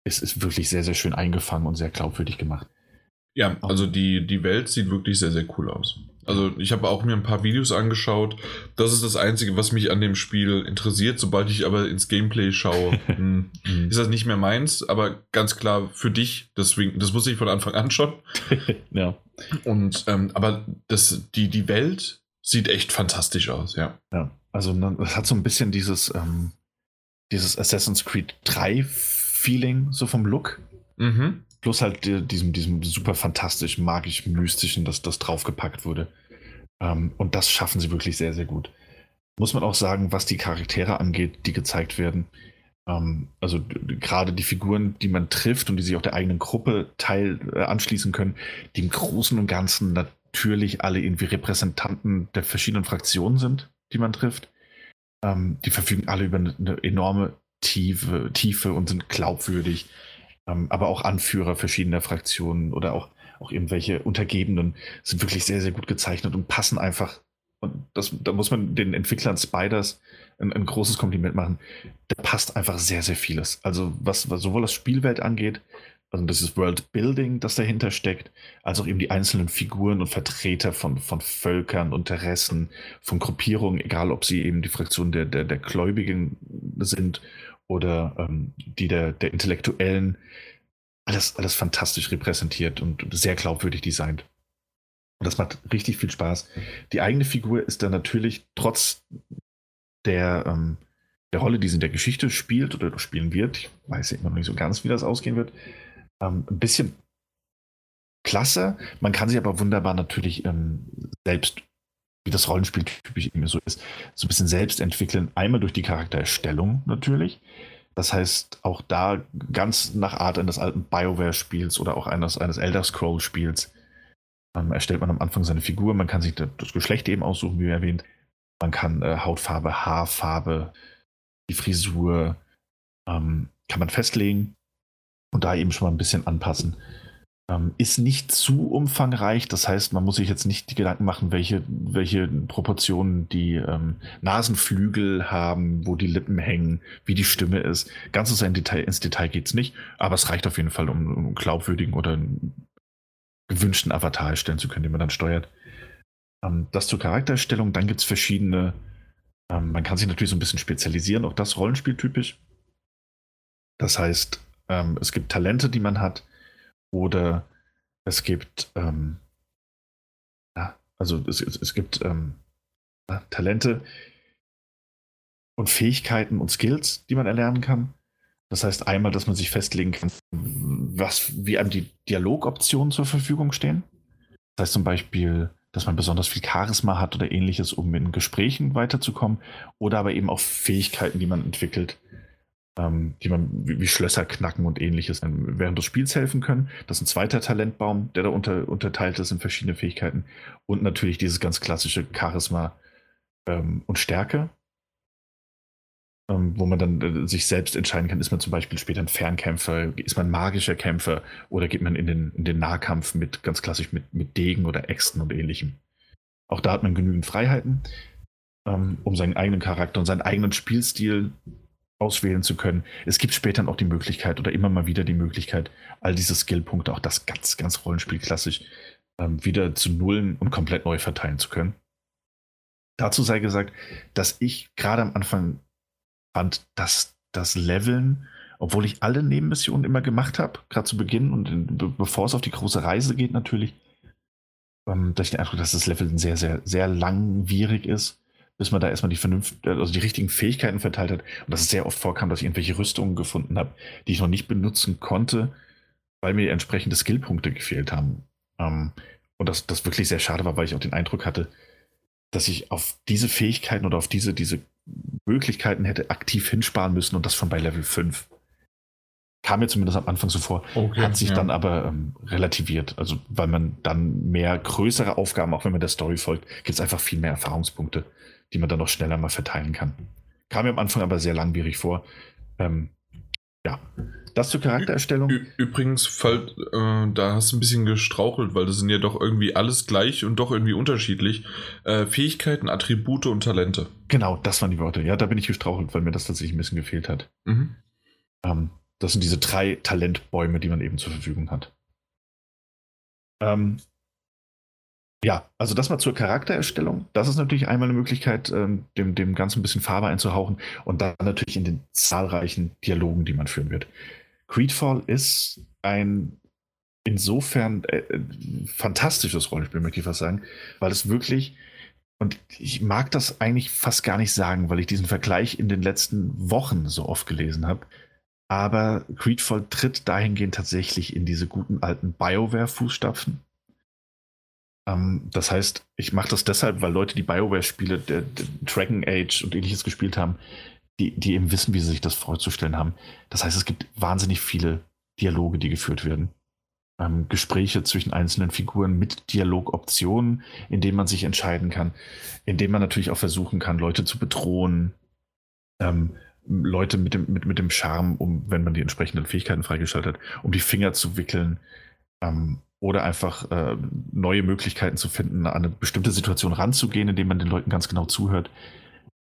es ist wirklich sehr, sehr schön eingefangen und sehr glaubwürdig gemacht. Ja, also die, die Welt sieht wirklich sehr, sehr cool aus. Also ich habe auch mir ein paar Videos angeschaut. Das ist das Einzige, was mich an dem Spiel interessiert. Sobald ich aber ins Gameplay schaue, hm, ist das nicht mehr meins. Aber ganz klar für dich, deswegen, das wusste ich von Anfang an schon. ja. Und ähm, aber das, die, die Welt sieht echt fantastisch aus, ja. Ja. Also es hat so ein bisschen dieses, ähm, dieses Assassin's Creed 3 Feeling, so vom Look. Mhm. Plus halt die, diesem, diesem super fantastischen, magisch mystischen, das, das draufgepackt wurde. Ähm, und das schaffen sie wirklich sehr, sehr gut. Muss man auch sagen, was die Charaktere angeht, die gezeigt werden. Ähm, also gerade die Figuren, die man trifft und die sich auch der eigenen Gruppe teil äh, anschließen können, die im Großen und Ganzen natürlich alle irgendwie Repräsentanten der verschiedenen Fraktionen sind die man trifft. Ähm, die verfügen alle über eine, eine enorme Tiefe, Tiefe und sind glaubwürdig. Ähm, aber auch Anführer verschiedener Fraktionen oder auch, auch irgendwelche Untergebenen sind wirklich sehr, sehr gut gezeichnet und passen einfach. Und das, da muss man den Entwicklern Spiders ein, ein großes Kompliment machen. Da passt einfach sehr, sehr vieles. Also was, was sowohl das Spielwelt angeht, also das ist World Building, das dahinter steckt, als auch eben die einzelnen Figuren und Vertreter von, von Völkern, Interessen, von Gruppierungen, egal ob sie eben die Fraktion der, der, der Gläubigen sind oder ähm, die der, der Intellektuellen. Alles, alles fantastisch repräsentiert und sehr glaubwürdig designt. Und das macht richtig viel Spaß. Die eigene Figur ist dann natürlich trotz der, ähm, der Rolle, die sie in der Geschichte spielt oder spielen wird, ich weiß ja immer noch nicht so ganz, wie das ausgehen wird, ähm, ein bisschen klasse. Man kann sich aber wunderbar natürlich ähm, selbst, wie das Rollenspiel typisch immer so ist, so ein bisschen selbst entwickeln. Einmal durch die Charaktererstellung natürlich. Das heißt, auch da ganz nach Art eines alten BioWare-Spiels oder auch eines, eines Elder Scroll-Spiels ähm, erstellt man am Anfang seine Figur. Man kann sich das Geschlecht eben aussuchen, wie erwähnt. Man kann äh, Hautfarbe, Haarfarbe, die Frisur ähm, kann man festlegen und da eben schon mal ein bisschen anpassen. Ähm, ist nicht zu umfangreich, das heißt, man muss sich jetzt nicht die Gedanken machen, welche, welche Proportionen die ähm, Nasenflügel haben, wo die Lippen hängen, wie die Stimme ist. Ganz so in Detail, ins Detail geht es nicht, aber es reicht auf jeden Fall, um, um glaubwürdigen oder gewünschten Avatar erstellen zu können, den man dann steuert. Ähm, das zur Charaktererstellung, dann gibt es verschiedene, ähm, man kann sich natürlich so ein bisschen spezialisieren, auch das rollenspieltypisch. Das heißt, ähm, es gibt Talente, die man hat, oder es gibt, ähm, ja, also es, es, es gibt ähm, Talente und Fähigkeiten und Skills, die man erlernen kann. Das heißt einmal, dass man sich festlegen kann, was, wie einem die Dialogoptionen zur Verfügung stehen. Das heißt zum Beispiel, dass man besonders viel Charisma hat oder ähnliches, um in Gesprächen weiterzukommen. Oder aber eben auch Fähigkeiten, die man entwickelt, ähm, die man wie, wie, Schlösser knacken und ähnliches während des Spiels helfen können. Das ist ein zweiter Talentbaum, der da unter, unterteilt ist in verschiedene Fähigkeiten. Und natürlich dieses ganz klassische Charisma ähm, und Stärke, ähm, wo man dann äh, sich selbst entscheiden kann, ist man zum Beispiel später ein Fernkämpfer, ist man magischer Kämpfer oder geht man in den, in den Nahkampf mit ganz klassisch mit, mit Degen oder Äxten und ähnlichem. Auch da hat man genügend Freiheiten, ähm, um seinen eigenen Charakter und seinen eigenen Spielstil auswählen zu können. Es gibt später auch die Möglichkeit oder immer mal wieder die Möglichkeit, all diese Skillpunkte, auch das ganz, ganz Rollenspielklassisch, ähm, wieder zu nullen und komplett neu verteilen zu können. Dazu sei gesagt, dass ich gerade am Anfang fand, dass das Leveln, obwohl ich alle Nebenmissionen immer gemacht habe, gerade zu Beginn und in, be bevor es auf die große Reise geht natürlich, ähm, dass ich den Eindruck, dass das Leveln sehr, sehr, sehr langwierig ist bis man da erstmal die vernünft, also die richtigen Fähigkeiten verteilt hat. Und dass es sehr oft vorkam, dass ich irgendwelche Rüstungen gefunden habe, die ich noch nicht benutzen konnte, weil mir entsprechende Skillpunkte gefehlt haben. Ähm, und das, das wirklich sehr schade war, weil ich auch den Eindruck hatte, dass ich auf diese Fähigkeiten oder auf diese, diese Möglichkeiten hätte aktiv hinsparen müssen und das schon bei Level 5. Kam mir zumindest am Anfang so vor, okay, hat sich ja. dann aber ähm, relativiert. Also, weil man dann mehr größere Aufgaben, auch wenn man der Story folgt, gibt es einfach viel mehr Erfahrungspunkte die man dann noch schneller mal verteilen kann. Kam mir am Anfang aber sehr langwierig vor. Ähm, ja, das zur Charaktererstellung. Ü übrigens, fall, äh, da hast du ein bisschen gestrauchelt, weil das sind ja doch irgendwie alles gleich und doch irgendwie unterschiedlich. Äh, Fähigkeiten, Attribute und Talente. Genau, das waren die Worte. Ja, da bin ich gestrauchelt, weil mir das tatsächlich ein bisschen gefehlt hat. Mhm. Ähm, das sind diese drei Talentbäume, die man eben zur Verfügung hat. Ähm, ja, also das mal zur Charaktererstellung. Das ist natürlich einmal eine Möglichkeit, ähm, dem, dem Ganzen ein bisschen Farbe einzuhauchen und dann natürlich in den zahlreichen Dialogen, die man führen wird. Creedfall ist ein insofern äh, äh, fantastisches Rollenspiel, möchte ich fast sagen, weil es wirklich, und ich mag das eigentlich fast gar nicht sagen, weil ich diesen Vergleich in den letzten Wochen so oft gelesen habe. Aber Creedfall tritt dahingehend tatsächlich in diese guten alten BioWare-Fußstapfen ähm, das heißt, ich mache das deshalb, weil Leute, die Bioware-Spiele, Dragon Age und ähnliches gespielt haben, die, die eben wissen, wie sie sich das vorzustellen haben. Das heißt, es gibt wahnsinnig viele Dialoge, die geführt werden. Ähm, Gespräche zwischen einzelnen Figuren mit Dialogoptionen, in denen man sich entscheiden kann, in denen man natürlich auch versuchen kann, Leute zu bedrohen, ähm, Leute mit dem, mit, mit dem Charme, um, wenn man die entsprechenden Fähigkeiten freigeschaltet hat, um die Finger zu wickeln. Ähm, oder einfach äh, neue Möglichkeiten zu finden, an eine bestimmte Situation ranzugehen, indem man den Leuten ganz genau zuhört,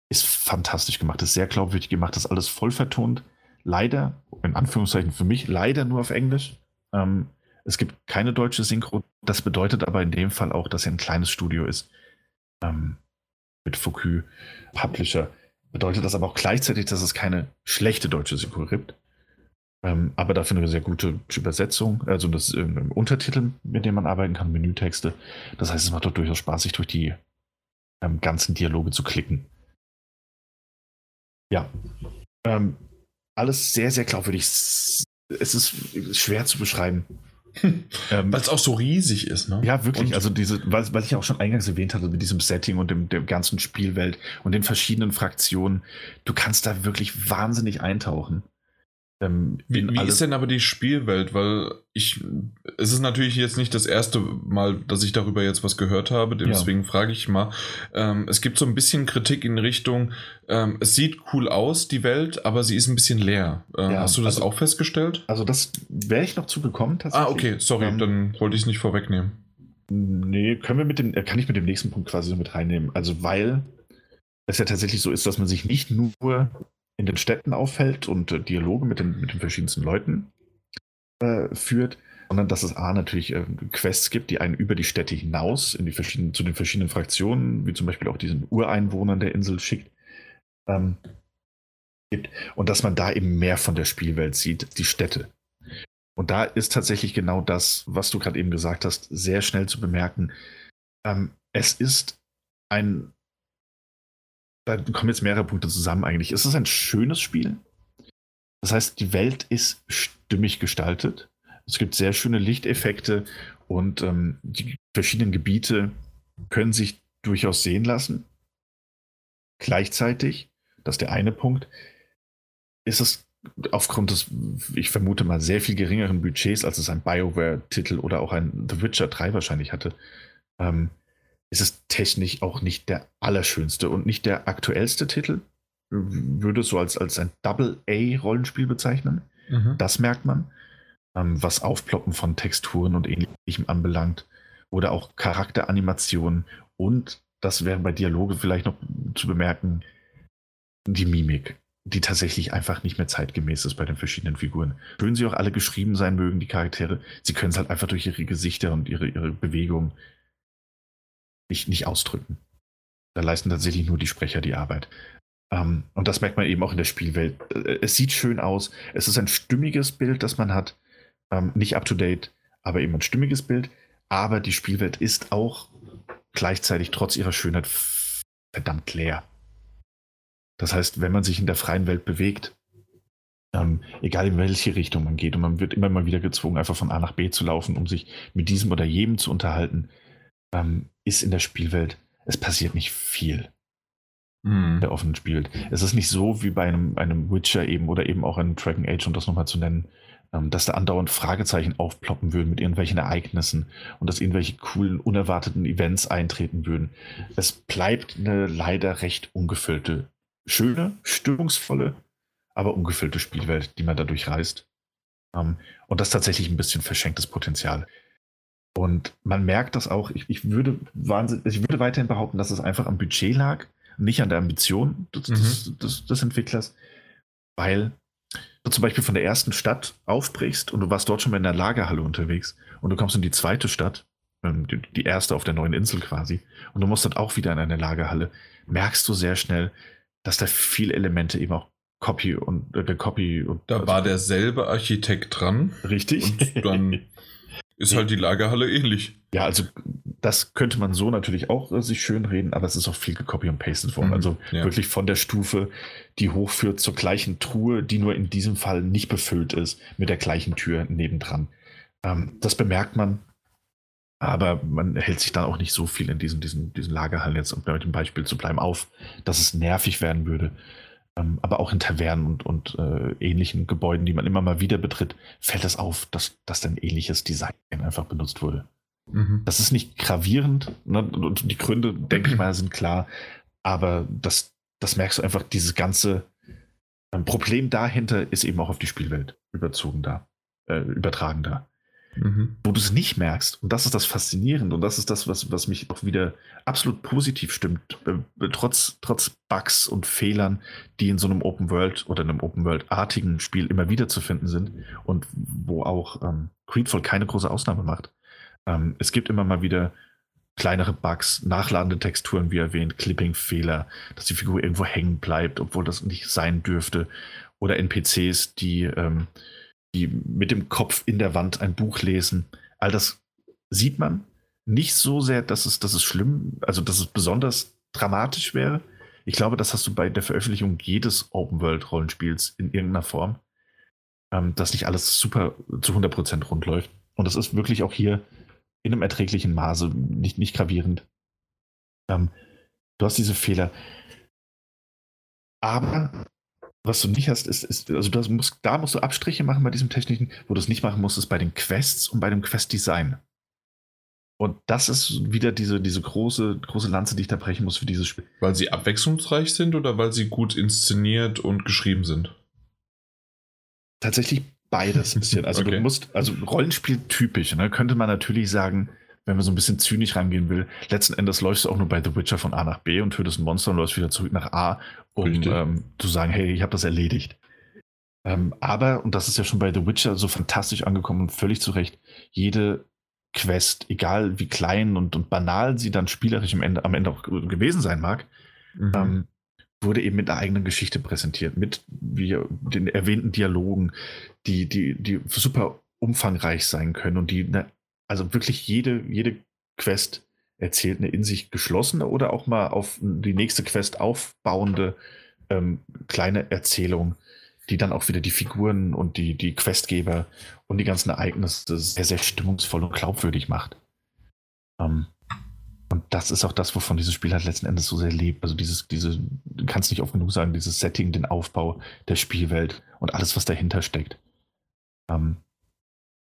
ist fantastisch gemacht, ist sehr glaubwürdig gemacht, ist alles voll vertont. Leider, in Anführungszeichen für mich, leider nur auf Englisch. Ähm, es gibt keine deutsche Synchro. Das bedeutet aber in dem Fall auch, dass er ein kleines Studio ist. Ähm, mit Focus Publisher. Bedeutet das aber auch gleichzeitig, dass es keine schlechte deutsche Synchro gibt. Ähm, aber dafür eine sehr gute Übersetzung, also das äh, Untertitel, mit dem man arbeiten kann, Menütexte. Das heißt, es macht doch durchaus Spaß, sich durch die ähm, ganzen Dialoge zu klicken. Ja. Ähm, alles sehr, sehr glaubwürdig. Es ist schwer zu beschreiben. ähm, weil es auch so riesig ist, ne? Ja, wirklich. Und also diese, was, was ich auch schon eingangs erwähnt hatte, mit diesem Setting und dem, der ganzen Spielwelt und den verschiedenen Fraktionen, du kannst da wirklich wahnsinnig eintauchen. Ähm, wie, wie ist denn aber die Spielwelt? Weil ich, es ist natürlich jetzt nicht das erste Mal, dass ich darüber jetzt was gehört habe, deswegen ja. frage ich mal. Ähm, es gibt so ein bisschen Kritik in Richtung, ähm, es sieht cool aus, die Welt, aber sie ist ein bisschen leer. Ähm, ja, hast du das also, auch festgestellt? Also das wäre ich noch zugekommen tatsächlich. Ah, okay, sorry, ähm, dann wollte ich es nicht vorwegnehmen. Nee, können wir mit dem, kann ich mit dem nächsten Punkt quasi so mit reinnehmen. Also weil es ja tatsächlich so ist, dass man sich nicht nur in den Städten auffällt und äh, Dialoge mit den, mit den verschiedensten Leuten äh, führt, sondern dass es A natürlich äh, Quests gibt, die einen über die Städte hinaus in die verschiedenen, zu den verschiedenen Fraktionen, wie zum Beispiel auch diesen Ureinwohnern der Insel schickt, ähm, gibt. Und dass man da eben mehr von der Spielwelt sieht, die Städte. Und da ist tatsächlich genau das, was du gerade eben gesagt hast, sehr schnell zu bemerken. Ähm, es ist ein da kommen jetzt mehrere Punkte zusammen eigentlich. Es ist ein schönes Spiel. Das heißt, die Welt ist stimmig gestaltet. Es gibt sehr schöne Lichteffekte und ähm, die verschiedenen Gebiete können sich durchaus sehen lassen. Gleichzeitig, das ist der eine Punkt, ist es aufgrund des, ich vermute mal, sehr viel geringeren Budgets, als es ein BioWare-Titel oder auch ein The Witcher 3 wahrscheinlich hatte, ähm, ist es technisch auch nicht der allerschönste und nicht der aktuellste Titel. Würde es so als, als ein Double-A-Rollenspiel bezeichnen. Mhm. Das merkt man. Ähm, was Aufploppen von Texturen und ähnlichem anbelangt. Oder auch Charakteranimationen. Und das wäre bei Dialoge vielleicht noch zu bemerken, die Mimik, die tatsächlich einfach nicht mehr zeitgemäß ist bei den verschiedenen Figuren. Schön sie auch alle geschrieben sein mögen, die Charaktere, sie können es halt einfach durch ihre Gesichter und ihre, ihre Bewegung nicht, nicht ausdrücken. Da leisten tatsächlich nur die Sprecher die Arbeit. Ähm, und das merkt man eben auch in der Spielwelt. Äh, es sieht schön aus. Es ist ein stimmiges Bild, das man hat. Ähm, nicht up to date, aber eben ein stimmiges Bild. Aber die Spielwelt ist auch gleichzeitig trotz ihrer Schönheit verdammt leer. Das heißt, wenn man sich in der freien Welt bewegt, ähm, egal in welche Richtung man geht, und man wird immer mal wieder gezwungen, einfach von A nach B zu laufen, um sich mit diesem oder jedem zu unterhalten, ähm, ist in der Spielwelt, es passiert nicht viel. Mhm. Der offenen Spielwelt. Es ist nicht so wie bei einem, einem Witcher eben oder eben auch einem Dragon Age, um das nochmal zu nennen, ähm, dass da andauernd Fragezeichen aufploppen würden mit irgendwelchen Ereignissen und dass irgendwelche coolen, unerwarteten Events eintreten würden. Es bleibt eine leider recht ungefüllte, schöne, stimmungsvolle, aber ungefüllte Spielwelt, die man dadurch reist. Um, ähm, und das tatsächlich ein bisschen verschenktes Potenzial. Und man merkt das auch, ich, ich, würde, ich würde weiterhin behaupten, dass es einfach am Budget lag, nicht an der Ambition des, mhm. des, des, des Entwicklers, weil du zum Beispiel von der ersten Stadt aufbrichst und du warst dort schon mal in der Lagerhalle unterwegs und du kommst in die zweite Stadt, ähm, die erste auf der neuen Insel quasi, und du musst dann auch wieder in eine Lagerhalle, merkst du sehr schnell, dass da viele Elemente eben auch Copy und äh, Copy und da also, war derselbe Architekt dran. Richtig. Und dann ist halt die Lagerhalle ähnlich. Ja, also das könnte man so natürlich auch äh, sich schön reden, aber es ist auch viel gecopy und pasted worden. Mhm, also ja. wirklich von der Stufe, die hochführt zur gleichen Truhe, die nur in diesem Fall nicht befüllt ist, mit der gleichen Tür nebendran. Ähm, das bemerkt man, aber man hält sich dann auch nicht so viel in diesen, diesen, diesen Lagerhallen jetzt, um bei dem Beispiel zu bleiben, auf, dass es nervig werden würde. Ähm, aber auch in Tavernen und, und äh, ähnlichen Gebäuden, die man immer mal wieder betritt, fällt es auf, dass, dass dann ähnliches Design einfach benutzt wurde. Mhm. Das ist nicht gravierend ne? und die Gründe, denke ich mal, sind klar, aber das, das merkst du einfach, dieses ganze ähm, Problem dahinter ist eben auch auf die Spielwelt überzogen da, äh, übertragen da. Mhm. Wo du es nicht merkst, und das ist das Faszinierende, und das ist das, was, was mich auch wieder absolut positiv stimmt, trotz, trotz Bugs und Fehlern, die in so einem Open World oder einem Open World-artigen Spiel immer wieder zu finden sind und wo auch ähm, Creedfall keine große Ausnahme macht. Ähm, es gibt immer mal wieder kleinere Bugs, nachladende Texturen, wie erwähnt, Clipping-Fehler, dass die Figur irgendwo hängen bleibt, obwohl das nicht sein dürfte, oder NPCs, die ähm, die mit dem Kopf in der Wand ein Buch lesen. All das sieht man. Nicht so sehr, dass es, dass es schlimm, also dass es besonders dramatisch wäre. Ich glaube, das hast du bei der Veröffentlichung jedes Open-World-Rollenspiels in irgendeiner Form, ähm, dass nicht alles super zu 100% rund läuft. Und das ist wirklich auch hier in einem erträglichen Maße, nicht, nicht gravierend. Ähm, du hast diese Fehler. Aber Was du nicht hast, ist, ist also das musst, da musst du Abstriche machen bei diesem technischen, wo du es nicht machen musst, ist bei den Quests und bei dem Quest-Design. Und das ist wieder diese, diese große, große Lanze, die ich da brechen muss für dieses Spiel. Weil sie abwechslungsreich sind oder weil sie gut inszeniert und geschrieben sind? Tatsächlich beides ein bisschen. Also okay. du musst, also Rollenspiel typisch, ne, könnte man natürlich sagen, wenn man so ein bisschen zynisch rangehen will, letzten Endes läufst du auch nur bei The Witcher von A nach B und tötest ein Monster und läufst wieder zurück nach A, um ähm, zu sagen, hey, ich habe das erledigt. Ähm, aber, und das ist ja schon bei The Witcher so fantastisch angekommen und völlig zu Recht, jede Quest, egal wie klein und, und banal sie dann spielerisch am Ende, am Ende auch gewesen sein mag, mhm. ähm, wurde eben mit einer eigenen Geschichte präsentiert, mit wie, den erwähnten Dialogen, die, die, die super umfangreich sein können und die, ne, also wirklich jede, jede Quest erzählt eine in sich geschlossene oder auch mal auf die nächste Quest aufbauende ähm, kleine Erzählung, die dann auch wieder die Figuren und die, die Questgeber und die ganzen Ereignisse sehr, sehr stimmungsvoll und glaubwürdig macht. Ähm, und das ist auch das, wovon dieses Spiel halt letzten Endes so sehr lebt. Also dieses, diese, du kannst nicht oft genug sagen, dieses Setting, den Aufbau der Spielwelt und alles, was dahinter steckt. Ähm,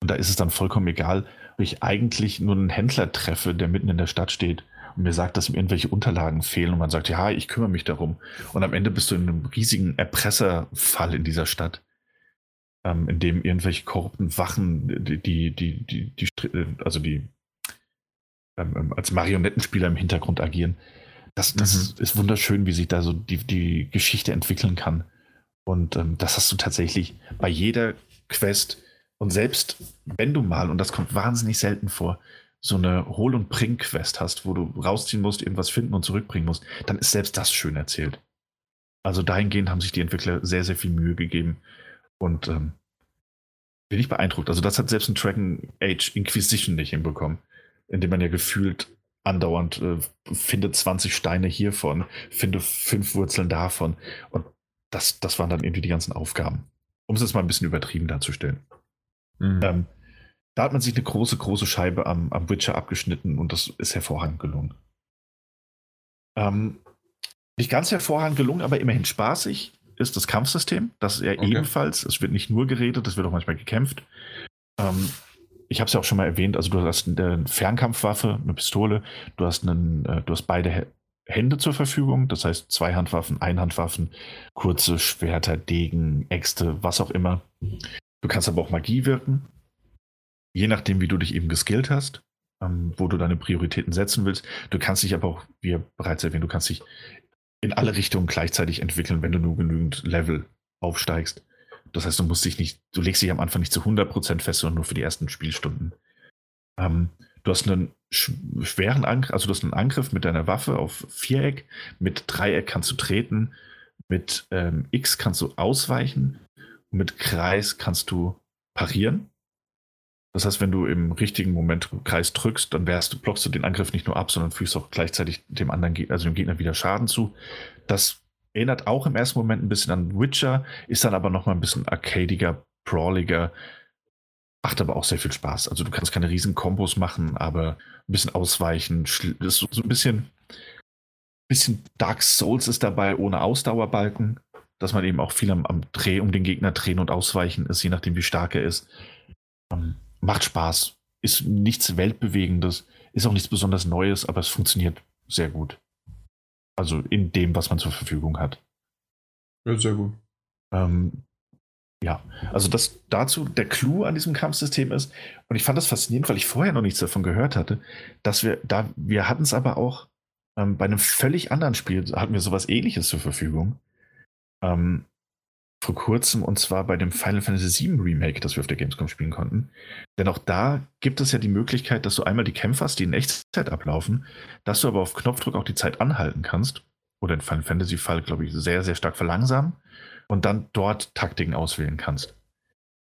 und da ist es dann vollkommen egal, ich eigentlich nur einen Händler treffe, der mitten in der Stadt steht und mir sagt, dass ihm irgendwelche Unterlagen fehlen und man sagt, ja, ich kümmere mich darum. Und am Ende bist du in einem riesigen Erpresserfall in dieser Stadt, ähm, in dem irgendwelche korrupten Wachen, die, die, die, die, die also die ähm, ähm, als Marionettenspieler im Hintergrund agieren. Das, das mhm. ist wunderschön, wie sich da so die, die Geschichte entwickeln kann. Und ähm, das hast du tatsächlich bei jeder Quest. Und selbst wenn du mal, und das kommt wahnsinnig selten vor, so eine Hol- und Bring-Quest hast, wo du rausziehen musst, irgendwas finden und zurückbringen musst, dann ist selbst das schön erzählt. Also dahingehend haben sich die Entwickler sehr, sehr viel Mühe gegeben. Und ähm, bin ich beeindruckt. Also das hat selbst ein Dragon Age Inquisition nicht hinbekommen in dem man ja gefühlt andauernd äh, finde 20 Steine hiervon, finde fünf Wurzeln davon. Und das, das waren dann irgendwie die ganzen Aufgaben. Um es jetzt mal ein bisschen übertrieben darzustellen. Mhm. Ähm, da hat man sich eine große, große Scheibe am, am Witcher abgeschnitten und das ist hervorragend gelungen. Ähm, nicht ganz hervorragend gelungen, aber immerhin spaßig ist das Kampfsystem. Das ist ja okay. ebenfalls, es wird nicht nur geredet, es wird auch manchmal gekämpft. Ähm, ich habe es ja auch schon mal erwähnt, also du hast eine Fernkampfwaffe, eine Pistole, du hast, einen, äh, du hast beide Hände zur Verfügung, das heißt Zweihandwaffen, Einhandwaffen, kurze Schwerter, Degen, Äxte, was auch immer. Du kannst aber auch Magie wirken, je nachdem, wie du dich eben geskillt hast, ähm, wo du deine Prioritäten setzen willst. Du kannst dich aber auch, wie bereits erwähnt, du kannst dich in alle Richtungen gleichzeitig entwickeln, wenn du nur genügend Level aufsteigst. Das heißt, du musst dich nicht, du legst dich am Anfang nicht zu 100% fest, sondern nur für die ersten Spielstunden. Ähm, du hast einen schweren Angriff, also du hast einen Angriff mit deiner Waffe auf Viereck, mit Dreieck kannst du treten, mit ähm, X kannst du ausweichen, mit Kreis kannst du parieren. Das heißt, wenn du im richtigen Moment Kreis drückst, dann wärst, blockst du den Angriff nicht nur ab, sondern fügst auch gleichzeitig dem anderen, also dem Gegner wieder Schaden zu. Das Erinnert auch im ersten Moment ein bisschen an Witcher, ist dann aber nochmal ein bisschen arcadiger, brawliger. Macht aber auch sehr viel Spaß. Also du kannst keine riesen Kombos machen, aber ein bisschen ausweichen. Ist so, ein bisschen, bisschen Dark Souls ist dabei ohne Ausdauerbalken, dass man eben auch viel am, am Dreh um den Gegner drehen und ausweichen ist, je nachdem wie stark er ist. Ähm, macht Spaß. Ist nichts Weltbewegendes, ist auch nichts besonders Neues, aber es funktioniert sehr gut. Also in dem, was man zur Verfügung hat. Ja, sehr gut. Ähm, ja, also das dazu der Clou an diesem Kampfsystem ist, und ich fand das faszinierend, weil ich vorher noch nichts davon gehört hatte, dass wir da, wir hatten es aber auch ähm, bei einem völlig anderen Spiel, hatten wir sowas ähnliches zur Verfügung. Ähm, vor kurzem und zwar bei dem Final Fantasy VII Remake, das wir auf der Gamescom spielen konnten. Denn auch da gibt es ja die Möglichkeit, dass du einmal die Kämpfe hast, die in Echtzeit ablaufen, dass du aber auf Knopfdruck auch die Zeit anhalten kannst. Oder in Final Fantasy Fall, glaube ich, sehr, sehr stark verlangsamen und dann dort Taktiken auswählen kannst.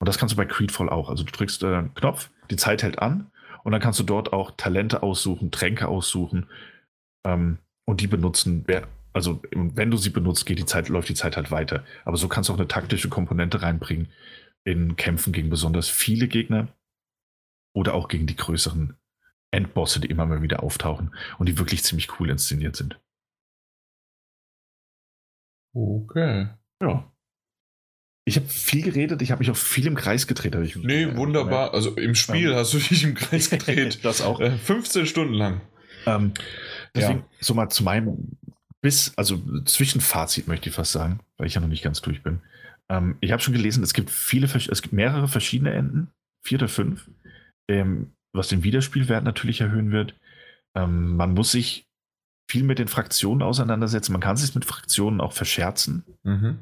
Und das kannst du bei Creedfall auch. Also du drückst äh, einen Knopf, die Zeit hält an und dann kannst du dort auch Talente aussuchen, Tränke aussuchen ähm, und die benutzen, also wenn du sie benutzt, geht die Zeit, läuft die Zeit halt weiter. Aber so kannst du auch eine taktische Komponente reinbringen in Kämpfen gegen besonders viele Gegner oder auch gegen die größeren Endbosse, die immer mal wieder auftauchen und die wirklich ziemlich cool inszeniert sind. Okay. Ja. ich habe viel geredet, ich habe mich auch viel im Kreis gedreht. Ich, nee, wunderbar. Also im Spiel hast du dich im Kreis gedreht. das auch. 15 Stunden lang. Ähm, deswegen, ja. so mal zu meinem bis, also Zwischenfazit möchte ich fast sagen, weil ich ja noch nicht ganz durch bin. Ähm, ich habe schon gelesen, es gibt viele, es gibt mehrere verschiedene Enden, vier oder fünf, ähm, was den Wiederspielwert natürlich erhöhen wird. Ähm, man muss sich viel mit den Fraktionen auseinandersetzen. Man kann sich mit Fraktionen auch verscherzen. Mhm.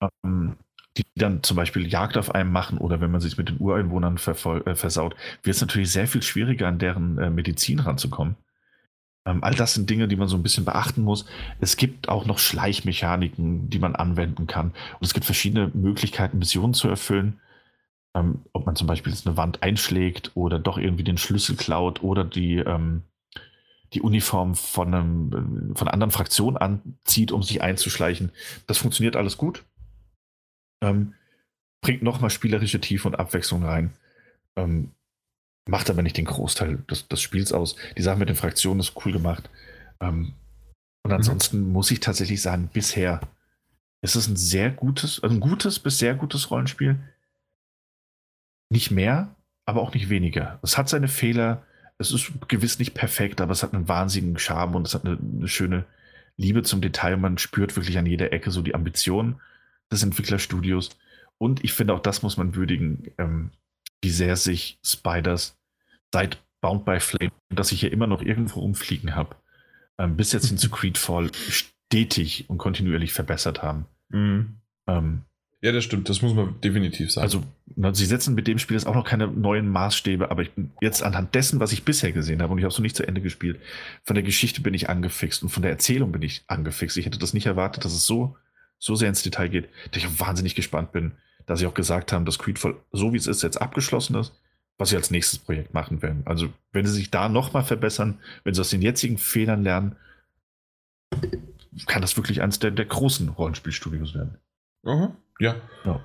Ähm, die dann zum Beispiel Jagd auf einem machen oder wenn man sich mit den Ureinwohnern äh, versaut, wird es natürlich sehr viel schwieriger, an deren äh, Medizin ranzukommen. Ähm, all das sind Dinge, die man so ein bisschen beachten muss. Es gibt auch noch Schleichmechaniken, die man anwenden kann. Und es gibt verschiedene Möglichkeiten, Missionen zu erfüllen. Ähm, ob man zum Beispiel jetzt eine Wand einschlägt oder doch irgendwie den Schlüssel klaut oder die, ähm, die Uniform von, einem, von einer anderen Fraktion anzieht, um sich einzuschleichen. Das funktioniert alles gut. Ähm, bringt nochmal spielerische Tiefe und Abwechslung rein. Ähm, macht aber nicht den Großteil des, des, Spiels aus. Die Sache mit den Fraktionen ist cool gemacht. Ähm, und mhm. ansonsten mhm. muss ich tatsächlich sagen, bisher ist es ein sehr gutes, ein gutes bis sehr gutes Rollenspiel. Nicht mehr, aber auch nicht weniger. Es hat seine Fehler. Es ist gewiss nicht perfekt, aber es hat einen wahnsinnigen Charme und es hat eine, eine schöne Liebe zum Detail. Man spürt wirklich an jeder Ecke so die Ambitionen des Entwicklerstudios. Und ich finde, auch das muss man würdigen, ähm, wie sehr sich Spiders seit Bound by Flame, dass ich hier immer noch irgendwo rumfliegen habe, ähm, bis jetzt hin zu Creedfall stetig und kontinuierlich verbessert haben. Mhm. Ähm, ja, das stimmt, das muss man definitiv sagen. Also, na, sie setzen mit dem Spiel jetzt auch noch keine neuen Maßstäbe, aber ich bin jetzt anhand dessen, was ich bisher gesehen habe, und ich habe es noch nicht zu Ende gespielt, von der Geschichte bin ich angefixt und von der Erzählung bin ich angefixt. Ich hätte das nicht erwartet, dass es so so sehr ins Detail geht, dass ich auch wahnsinnig gespannt bin, dass sie auch gesagt haben, dass Creedfall, so wie es ist, jetzt abgeschlossen ist, was sie als nächstes Projekt machen werden. Also, wenn sie sich da nochmal verbessern, wenn sie aus den jetzigen Fehlern lernen, kann das wirklich eines der, der großen Rollenspielstudios werden. Mhm, ja. ja.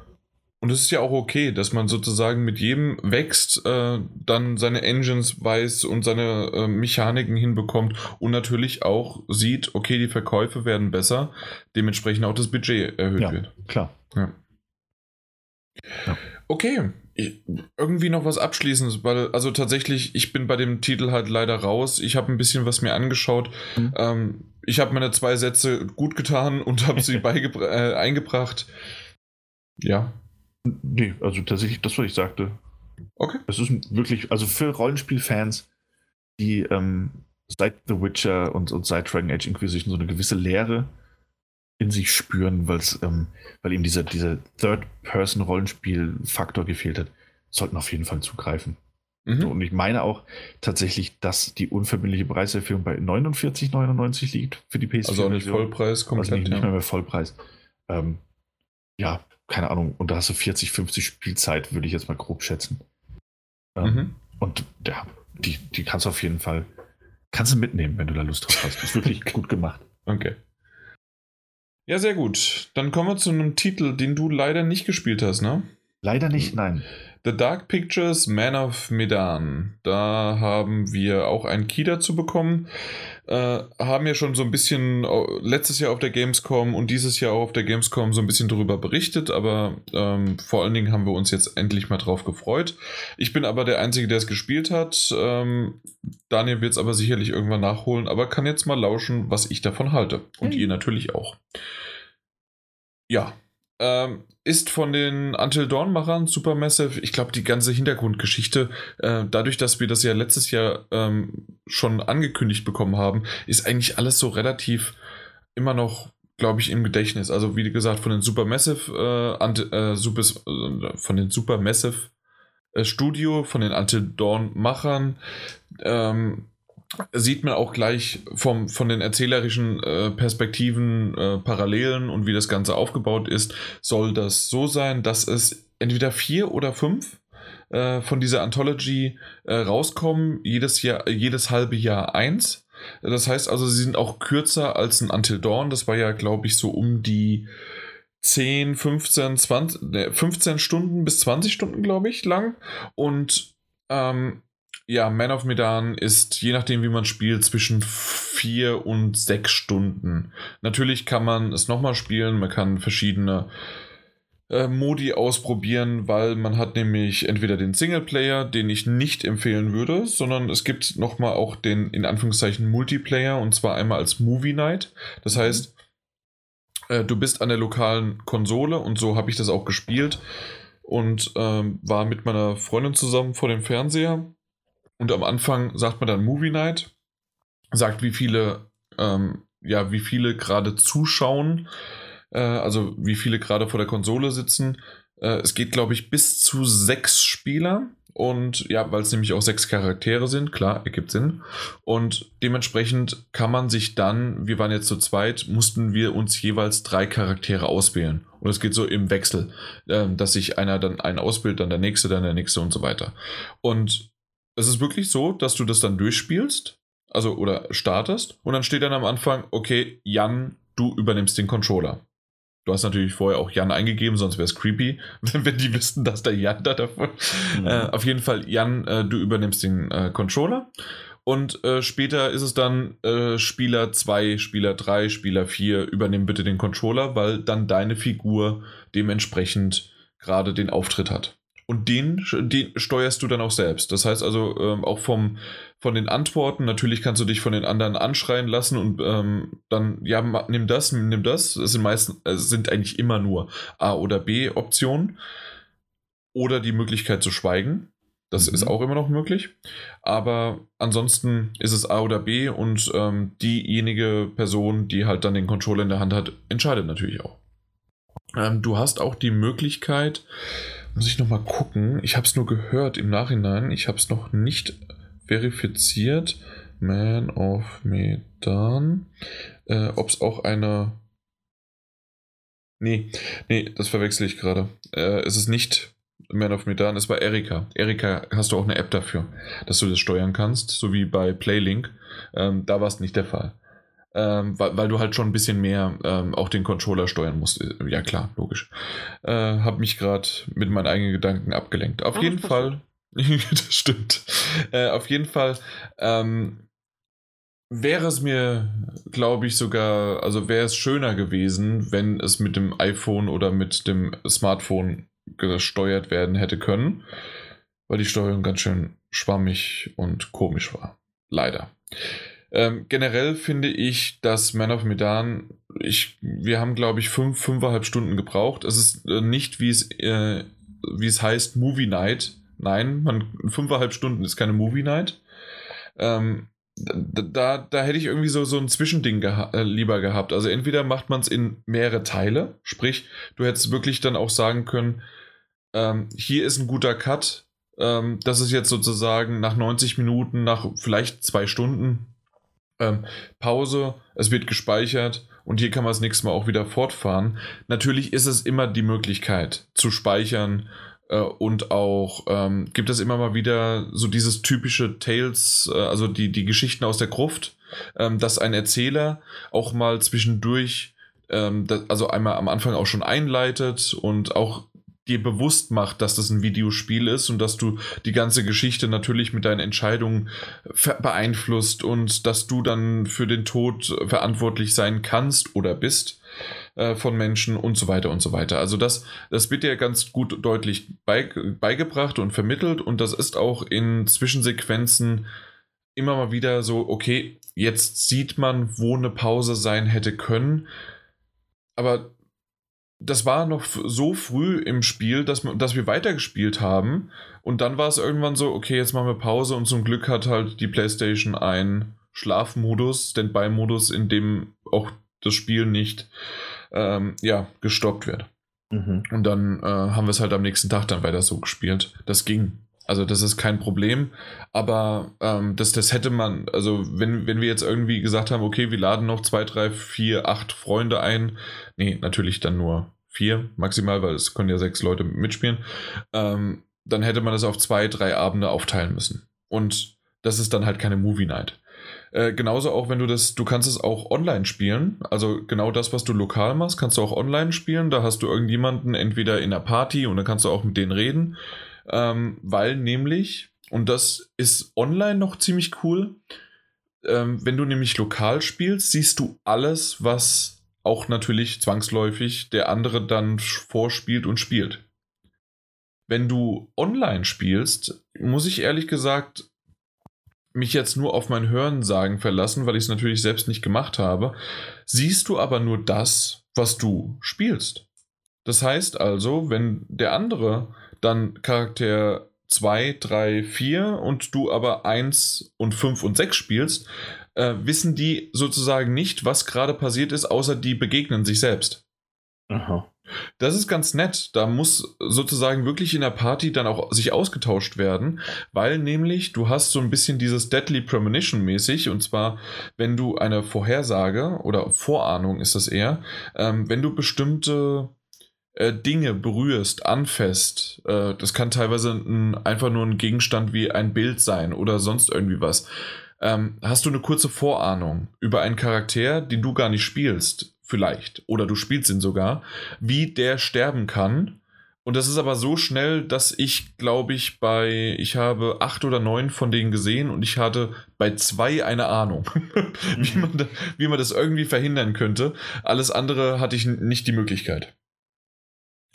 Und es ist ja auch okay, dass man sozusagen mit jedem wächst, äh, dann seine Engines weiß und seine äh, Mechaniken hinbekommt und natürlich auch sieht, okay, die Verkäufe werden besser, dementsprechend auch das Budget erhöht ja, wird. Klar. Ja. ja. Okay. Ich, irgendwie noch was Abschließendes, weil, also tatsächlich, ich bin bei dem Titel halt leider raus. Ich habe ein bisschen was mir angeschaut. Mhm. Ähm, ich habe meine zwei Sätze gut getan und habe sie äh, eingebracht. Ja, Nee, also tatsächlich das, was ich sagte. Okay. Es ist wirklich, also für Rollenspielfans, die ähm, seit The Witcher und, und seit Dragon Age Inquisition so eine gewisse Leere in sich spüren, ähm, weil ihm dieser, dieser Third-Person-Rollenspiel-Faktor gefehlt hat, sollten auf jeden Fall zugreifen. Mhm. Und ich meine auch tatsächlich, dass die unverbindliche Preiserhöhung bei 49,99 liegt für die PS4. Also auch nicht Vollpreis, komplett. Also nicht, nicht mehr, mehr Vollpreis. Ähm, ja, keine Ahnung, und da hast du 40, 50 Spielzeit, würde ich jetzt mal grob schätzen. Ähm, mhm. Und ja, die, die kannst du auf jeden Fall, kannst du mitnehmen, wenn du da Lust drauf hast. Das ist wirklich gut gemacht. Okay. Ja, sehr gut. Dann kommen wir zu einem Titel, den du leider nicht gespielt hast, ne? Leider nicht, nein. The Dark Pictures Man of Medan. Da haben wir auch einen Key dazu bekommen. Äh, haben ja schon so ein bisschen letztes Jahr auf der Gamescom und dieses Jahr auch auf der Gamescom so ein bisschen darüber berichtet, aber ähm, vor allen Dingen haben wir uns jetzt endlich mal drauf gefreut. Ich bin aber der Einzige, der es gespielt hat. Ähm, Daniel wird es aber sicherlich irgendwann nachholen, aber kann jetzt mal lauschen, was ich davon halte. Und mhm. ihr natürlich auch. Ja, ähm, ist von den Until Dawn-Machern Supermassive, ich glaube, die ganze Hintergrundgeschichte, äh, dadurch, dass wir das ja letztes Jahr ähm, schon angekündigt bekommen haben, ist eigentlich alles so relativ immer noch, glaube ich, im Gedächtnis. Also, wie gesagt, von den Supermassive, äh, äh, Super, äh, von den Supermassive äh, Studio, von den Until Dawn-Machern, ähm, sieht man auch gleich vom, von den erzählerischen äh, Perspektiven äh, Parallelen und wie das Ganze aufgebaut ist, soll das so sein, dass es entweder vier oder fünf äh, von dieser Anthology äh, rauskommen, jedes Jahr, jedes halbe Jahr eins. Das heißt also, sie sind auch kürzer als ein Until Dawn. Das war ja, glaube ich, so um die 10, 15, 20, 15 Stunden bis 20 Stunden, glaube ich, lang. Und ähm, ja, Man of Medan ist, je nachdem wie man spielt, zwischen vier und sechs Stunden. Natürlich kann man es nochmal spielen, man kann verschiedene äh, Modi ausprobieren, weil man hat nämlich entweder den Singleplayer, den ich nicht empfehlen würde, sondern es gibt nochmal auch den in Anführungszeichen Multiplayer und zwar einmal als Movie Night. Das mhm. heißt, äh, du bist an der lokalen Konsole und so habe ich das auch gespielt und ähm, war mit meiner Freundin zusammen vor dem Fernseher und am Anfang sagt man dann Movie Night, sagt wie viele ähm, ja wie viele gerade zuschauen äh, also wie viele gerade vor der Konsole sitzen. Äh, es geht, glaube ich, bis zu sechs Spieler. Und ja, weil es nämlich auch sechs Charaktere sind, klar, ergibt Sinn. Und dementsprechend kann man sich dann, wir waren jetzt zu zweit, mussten wir uns jeweils drei Charaktere auswählen. Und es geht so im Wechsel, äh, dass sich einer dann einen ausbildet, dann der nächste, dann der nächste und so weiter. Und es ist wirklich so, dass du das dann durchspielst, also oder startest, und dann steht dann am Anfang, okay, Jan, du übernimmst den Controller. Du hast natürlich vorher auch Jan eingegeben, sonst wäre es creepy, wenn die wüssten, dass der Jan da davon. Mhm. Äh, auf jeden Fall, Jan, äh, du übernimmst den äh, Controller. Und äh, später ist es dann äh, Spieler 2, Spieler 3, Spieler 4, übernimm bitte den Controller, weil dann deine Figur dementsprechend gerade den Auftritt hat. Und den, den steuerst du dann auch selbst. Das heißt also ähm, auch vom, von den Antworten, natürlich kannst du dich von den anderen anschreien lassen und ähm, dann, ja, nimm das, nimm das. Es sind meistens, es sind eigentlich immer nur A oder B Optionen. Oder die Möglichkeit zu schweigen. Das mhm. ist auch immer noch möglich. Aber ansonsten ist es A oder B und ähm, diejenige Person, die halt dann den Controller in der Hand hat, entscheidet natürlich auch. Ähm, du hast auch die Möglichkeit, muss ich nochmal gucken. Ich habe es nur gehört im Nachhinein. Ich habe es noch nicht verifiziert. Man of Medan. Äh, Ob es auch eine. Nee, nee, das verwechsel ich gerade. Äh, es ist nicht Man of Medan, es war Erika. Erika hast du auch eine App dafür, dass du das steuern kannst, so wie bei Playlink. Ähm, da war es nicht der Fall ähm, weil, weil, du halt schon ein bisschen mehr ähm, auch den Controller steuern musst. Ja klar, logisch. Äh, hab mich gerade mit meinen eigenen Gedanken abgelenkt. Auf oh, jeden Fall, das stimmt. Äh, auf jeden Fall ähm, wäre es mir, glaube ich, sogar, also wäre es schöner gewesen, wenn es mit dem iPhone oder mit dem Smartphone gesteuert werden hätte können, weil die Steuerung ganz schön schwammig und komisch war. Leider. Ähm, generell finde ich, dass Man of Medan, ich, wir haben, glaube ich, fünf, fünfeinhalb Stunden gebraucht. Es ist äh, nicht, wie es, äh, wie es heißt, Movie Night. Nein, man, fünfeinhalb Stunden ist keine Movie Night. Ähm, da, da, da, hätte ich irgendwie so, so ein Zwischending geha äh, lieber gehabt. Also entweder macht man es in mehrere Teile, sprich, du hättest wirklich dann auch sagen können, ähm, hier ist ein guter Cut. Ähm, das ist jetzt sozusagen nach 90 Minuten, nach vielleicht zwei Stunden, ähm, Pause, es wird gespeichert und hier kann man das nächste Mal auch wieder fortfahren. Natürlich ist es immer die Möglichkeit zu speichern äh, und auch ähm, gibt es immer mal wieder so dieses typische Tales, äh, also die, die Geschichten aus der Gruft, ähm, dass ein Erzähler auch mal zwischendurch ähm, also einmal am Anfang auch schon einleitet und auch dir bewusst macht, dass das ein Videospiel ist und dass du die ganze Geschichte natürlich mit deinen Entscheidungen beeinflusst und dass du dann für den Tod verantwortlich sein kannst oder bist äh, von Menschen und so weiter und so weiter. Also das, das wird dir ganz gut deutlich bei, beigebracht und vermittelt und das ist auch in Zwischensequenzen immer mal wieder so, okay, jetzt sieht man, wo eine Pause sein hätte können, aber das war noch so früh im Spiel, dass, dass wir weitergespielt haben. Und dann war es irgendwann so, okay, jetzt machen wir Pause und zum Glück hat halt die PlayStation einen Schlafmodus, Standby-Modus, in dem auch das Spiel nicht ähm, ja, gestoppt wird. Mhm. Und dann äh, haben wir es halt am nächsten Tag dann weiter so gespielt. Das ging. Also das ist kein Problem, aber ähm, das, das hätte man, also wenn, wenn wir jetzt irgendwie gesagt haben, okay, wir laden noch zwei, drei, vier, acht Freunde ein, nee, natürlich dann nur vier maximal, weil es können ja sechs Leute mitspielen, ähm, dann hätte man das auf zwei, drei Abende aufteilen müssen. Und das ist dann halt keine Movie Night. Äh, genauso auch, wenn du das, du kannst es auch online spielen. Also genau das, was du lokal machst, kannst du auch online spielen. Da hast du irgendjemanden entweder in der Party und dann kannst du auch mit denen reden ähm, weil nämlich, und das ist online noch ziemlich cool, ähm, wenn du nämlich lokal spielst, siehst du alles, was auch natürlich zwangsläufig der andere dann vorspielt und spielt. Wenn du online spielst, muss ich ehrlich gesagt mich jetzt nur auf mein Hörensagen verlassen, weil ich es natürlich selbst nicht gemacht habe, siehst du aber nur das, was du spielst. Das heißt also, wenn der andere dann Charakter 2, 3, 4 und du aber 1 und 5 und 6 spielst, äh, wissen die sozusagen nicht, was gerade passiert ist, außer die begegnen sich selbst. Aha. Das ist ganz nett. Da muss sozusagen wirklich in der Party dann auch sich ausgetauscht werden, weil nämlich du hast so ein bisschen dieses Deadly Premonition mäßig und zwar, wenn du eine Vorhersage oder Vorahnung ist das eher, ähm, wenn du bestimmte äh, Dinge berührst, anfasst, äh, das kann teilweise ein, einfach nur ein Gegenstand wie ein Bild sein oder sonst irgendwie was. Ähm, hast du eine kurze Vorahnung über einen Charakter, den du gar nicht spielst, vielleicht, oder du spielst ihn sogar, wie der sterben kann. Und das ist aber so schnell, dass ich, glaube ich, bei, ich habe acht oder neun von denen gesehen und ich hatte bei zwei eine Ahnung, wie, man da, wie man das irgendwie verhindern könnte. Alles andere hatte ich nicht die Möglichkeit.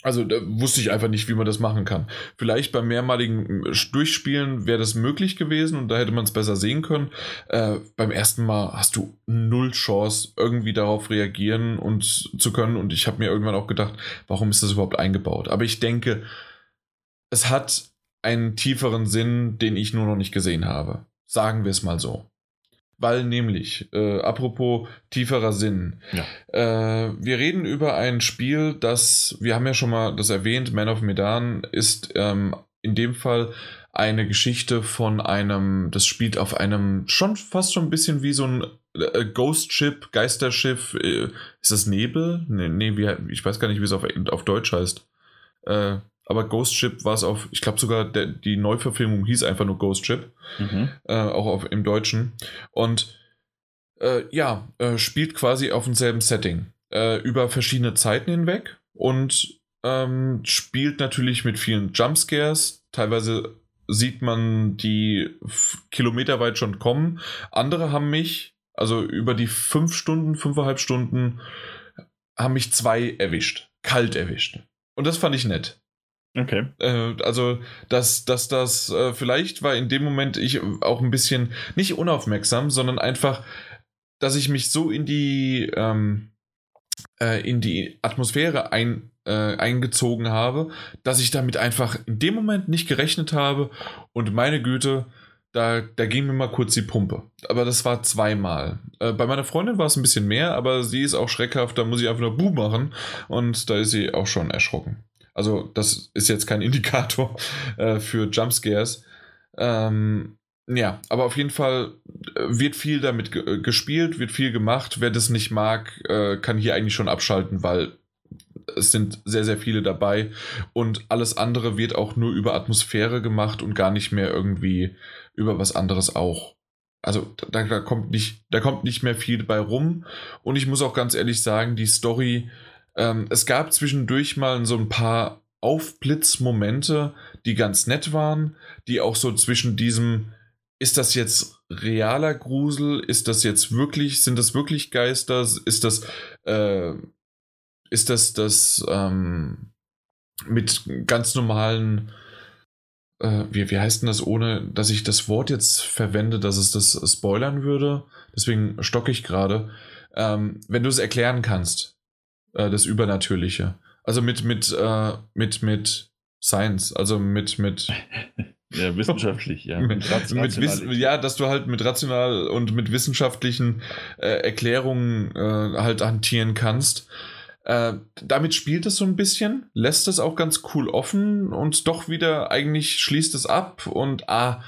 Also da wusste ich einfach nicht, wie man das machen kann. Vielleicht beim mehrmaligen äh, Durchspielen wäre das möglich gewesen und da hätte man es besser sehen können. Äh, beim ersten Mal hast du null Chance, irgendwie darauf reagieren und zu können. Und ich habe mir irgendwann auch gedacht, warum ist das überhaupt eingebaut? Aber ich denke, es hat einen tieferen Sinn, den ich nur noch nicht gesehen habe. Sagen wir es mal so. Weil nämlich, äh, apropos tieferer Sinn, ja. äh, wir reden über ein Spiel, das, wir haben ja schon mal das erwähnt, Man of Medan ist ähm, in dem Fall eine Geschichte von einem, das spielt auf einem schon fast schon ein bisschen wie so ein äh, Ghost Ship, Geisterschiff. Äh, ist das Nebel? Nee, nee wie, ich weiß gar nicht, wie es auf, auf Deutsch heißt. Äh, aber Ghost Ship war es auf, ich glaube sogar der, die Neuverfilmung hieß einfach nur Ghost Ship, mhm. äh, auch auf, im Deutschen. Und äh, ja, äh, spielt quasi auf demselben Setting, äh, über verschiedene Zeiten hinweg und ähm, spielt natürlich mit vielen Jumpscares. Teilweise sieht man die kilometerweit schon kommen. Andere haben mich, also über die fünf Stunden, fünfeinhalb Stunden, haben mich zwei erwischt. Kalt erwischt. Und das fand ich nett. Okay. Äh, also, dass, dass das äh, vielleicht war in dem Moment ich auch ein bisschen nicht unaufmerksam, sondern einfach, dass ich mich so in die, ähm, äh, in die Atmosphäre ein, eingezogen habe, dass ich damit einfach in dem Moment nicht gerechnet habe und meine Güte, da, da ging mir mal kurz die Pumpe. Aber das war zweimal. Äh, bei meiner Freundin war es ein bisschen mehr, aber sie ist auch schreckhaft, da muss ich einfach nur Buh machen und da ist sie auch schon erschrocken. Also, das ist jetzt kein Indikator äh, für Jumpscares. Ähm, ja, aber auf jeden Fall äh, wird viel damit äh, gespielt, wird viel gemacht. Wer das nicht mag, äh, kann hier eigentlich schon abschalten, weil es sind sehr, sehr viele dabei und alles andere wird auch nur über Atmosphäre gemacht und gar nicht mehr irgendwie über was anderes auch. Also da, da kommt nicht, da kommt nicht mehr viel bei rum. Und ich muss auch ganz ehrlich sagen, die Story ähm, es gab zwischendurch mal so ein paar Aufblitzmomente, die ganz nett waren, die auch so zwischen diesem, ist das jetzt realer Grusel? Ist das jetzt wirklich, sind das wirklich Geister? Ist das, äh, ist das das ähm, mit ganz normalen, äh, wie, wie heißt denn das, ohne dass ich das Wort jetzt verwende, dass es das spoilern würde? Deswegen stocke ich gerade. Ähm, wenn du es erklären kannst, äh, das Übernatürliche. Also mit, mit, äh, mit, mit Science, also mit, mit. ja, wissenschaftlich, ja. mit, mit Wiss ja, dass du halt mit rational und mit wissenschaftlichen äh, Erklärungen äh, halt hantieren kannst. Äh, damit spielt es so ein bisschen, lässt es auch ganz cool offen und doch wieder eigentlich schließt es ab und ah,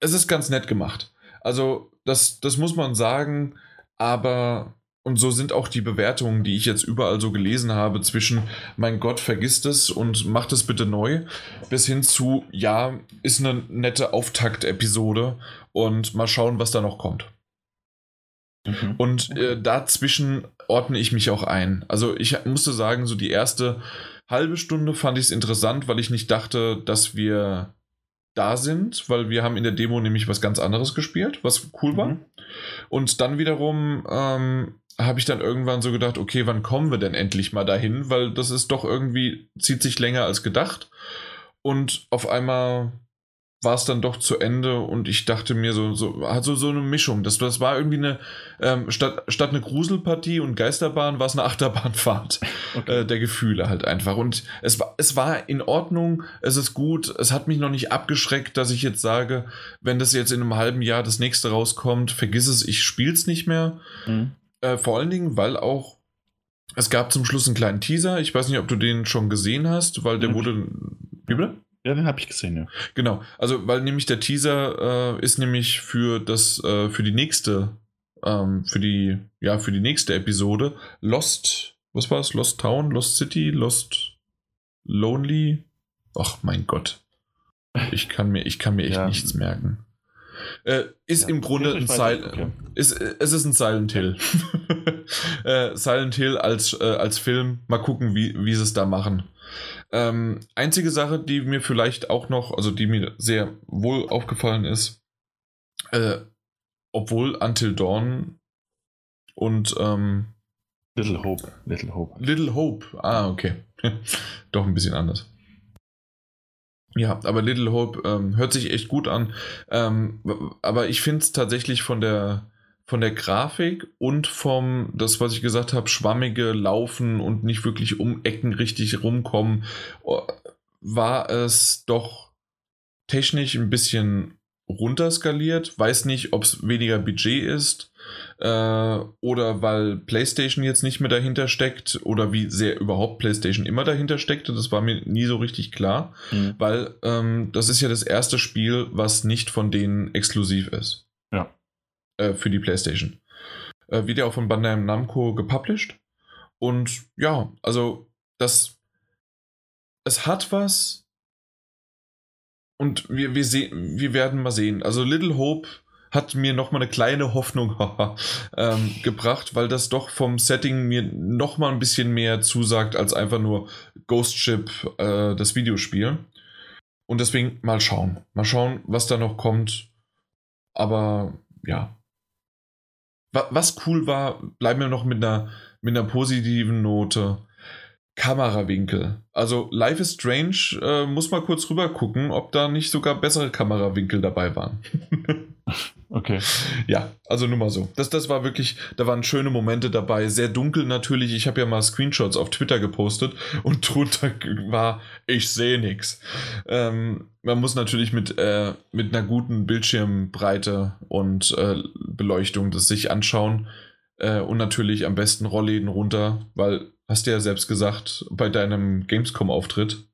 es ist ganz nett gemacht. Also, das, das muss man sagen, aber und so sind auch die Bewertungen, die ich jetzt überall so gelesen habe, zwischen mein Gott, vergisst es und macht es bitte neu, bis hin zu, ja, ist eine nette Auftakt-Episode und mal schauen, was da noch kommt. Mhm. Und äh, dazwischen ordne ich mich auch ein. Also ich musste sagen, so die erste halbe Stunde fand ich es interessant, weil ich nicht dachte, dass wir da sind, weil wir haben in der Demo nämlich was ganz anderes gespielt, was cool war. Mhm. Und dann wiederum ähm, habe ich dann irgendwann so gedacht, okay, wann kommen wir denn endlich mal dahin? Weil das ist doch irgendwie, zieht sich länger als gedacht. Und auf einmal war es dann doch zu Ende und ich dachte mir so, so also so eine Mischung. Das, das war irgendwie eine, ähm, statt, statt eine Gruselpartie und Geisterbahn war es eine Achterbahnfahrt okay. äh, der Gefühle halt einfach. Und es war, es war in Ordnung, es ist gut, es hat mich noch nicht abgeschreckt, dass ich jetzt sage, wenn das jetzt in einem halben Jahr das nächste rauskommt, vergiss es, ich spiel's nicht mehr. Mhm. Äh, vor allen Dingen, weil auch es gab zum Schluss einen kleinen Teaser. Ich weiß nicht, ob du den schon gesehen hast, weil der mhm. wurde. Wie bitte? Ja, den habe ich gesehen, ja. Genau, also weil nämlich der Teaser äh, ist nämlich für das, äh, für die nächste, ähm, für die, ja, für die nächste Episode Lost, was war es? Lost Town, Lost City, Lost Lonely. Ach mein Gott. Ich kann mir, ich kann mir echt ja. nichts merken. Äh, ist ja, im Grunde ein Silent okay. ist, es ist ein Silent Hill. äh, Silent Hill als, äh, als Film. Mal gucken, wie, wie sie es da machen. Ähm, einzige Sache, die mir vielleicht auch noch, also die mir sehr wohl aufgefallen ist, äh, obwohl Until Dawn und ähm, Little Hope. Little Hope. Little Hope. Ah, okay. Doch ein bisschen anders. Ja, aber Little Hope ähm, hört sich echt gut an. Ähm, aber ich finde es tatsächlich von der von der Grafik und vom, das, was ich gesagt habe, schwammige Laufen und nicht wirklich um Ecken richtig rumkommen, oh, war es doch technisch ein bisschen runterskaliert. Weiß nicht, ob es weniger Budget ist äh, oder weil PlayStation jetzt nicht mehr dahinter steckt oder wie sehr überhaupt PlayStation immer dahinter steckte. Das war mir nie so richtig klar, mhm. weil ähm, das ist ja das erste Spiel, was nicht von denen exklusiv ist. Ja äh, für die PlayStation. Äh, wird ja auch von Bandai Namco gepublished. Und ja, also das. Es hat was. Und wir, wir, sehen, wir werden mal sehen. Also Little Hope hat mir nochmal eine kleine Hoffnung ähm, gebracht, weil das doch vom Setting mir nochmal ein bisschen mehr zusagt als einfach nur Ghost Ship, äh, das Videospiel. Und deswegen mal schauen. Mal schauen, was da noch kommt. Aber ja, was cool war, bleiben wir noch mit einer, mit einer positiven Note. Kamerawinkel. Also Life is Strange äh, muss mal kurz rüber gucken, ob da nicht sogar bessere Kamerawinkel dabei waren. okay. Ja, also nur mal so. Das, das war wirklich, da waren schöne Momente dabei. Sehr dunkel natürlich. Ich habe ja mal Screenshots auf Twitter gepostet und drunter war, ich sehe nichts. Ähm, man muss natürlich mit, äh, mit einer guten Bildschirmbreite und äh, Beleuchtung das sich anschauen. Äh, und natürlich am besten Rollläden runter, weil hast du ja selbst gesagt, bei deinem Gamescom-Auftritt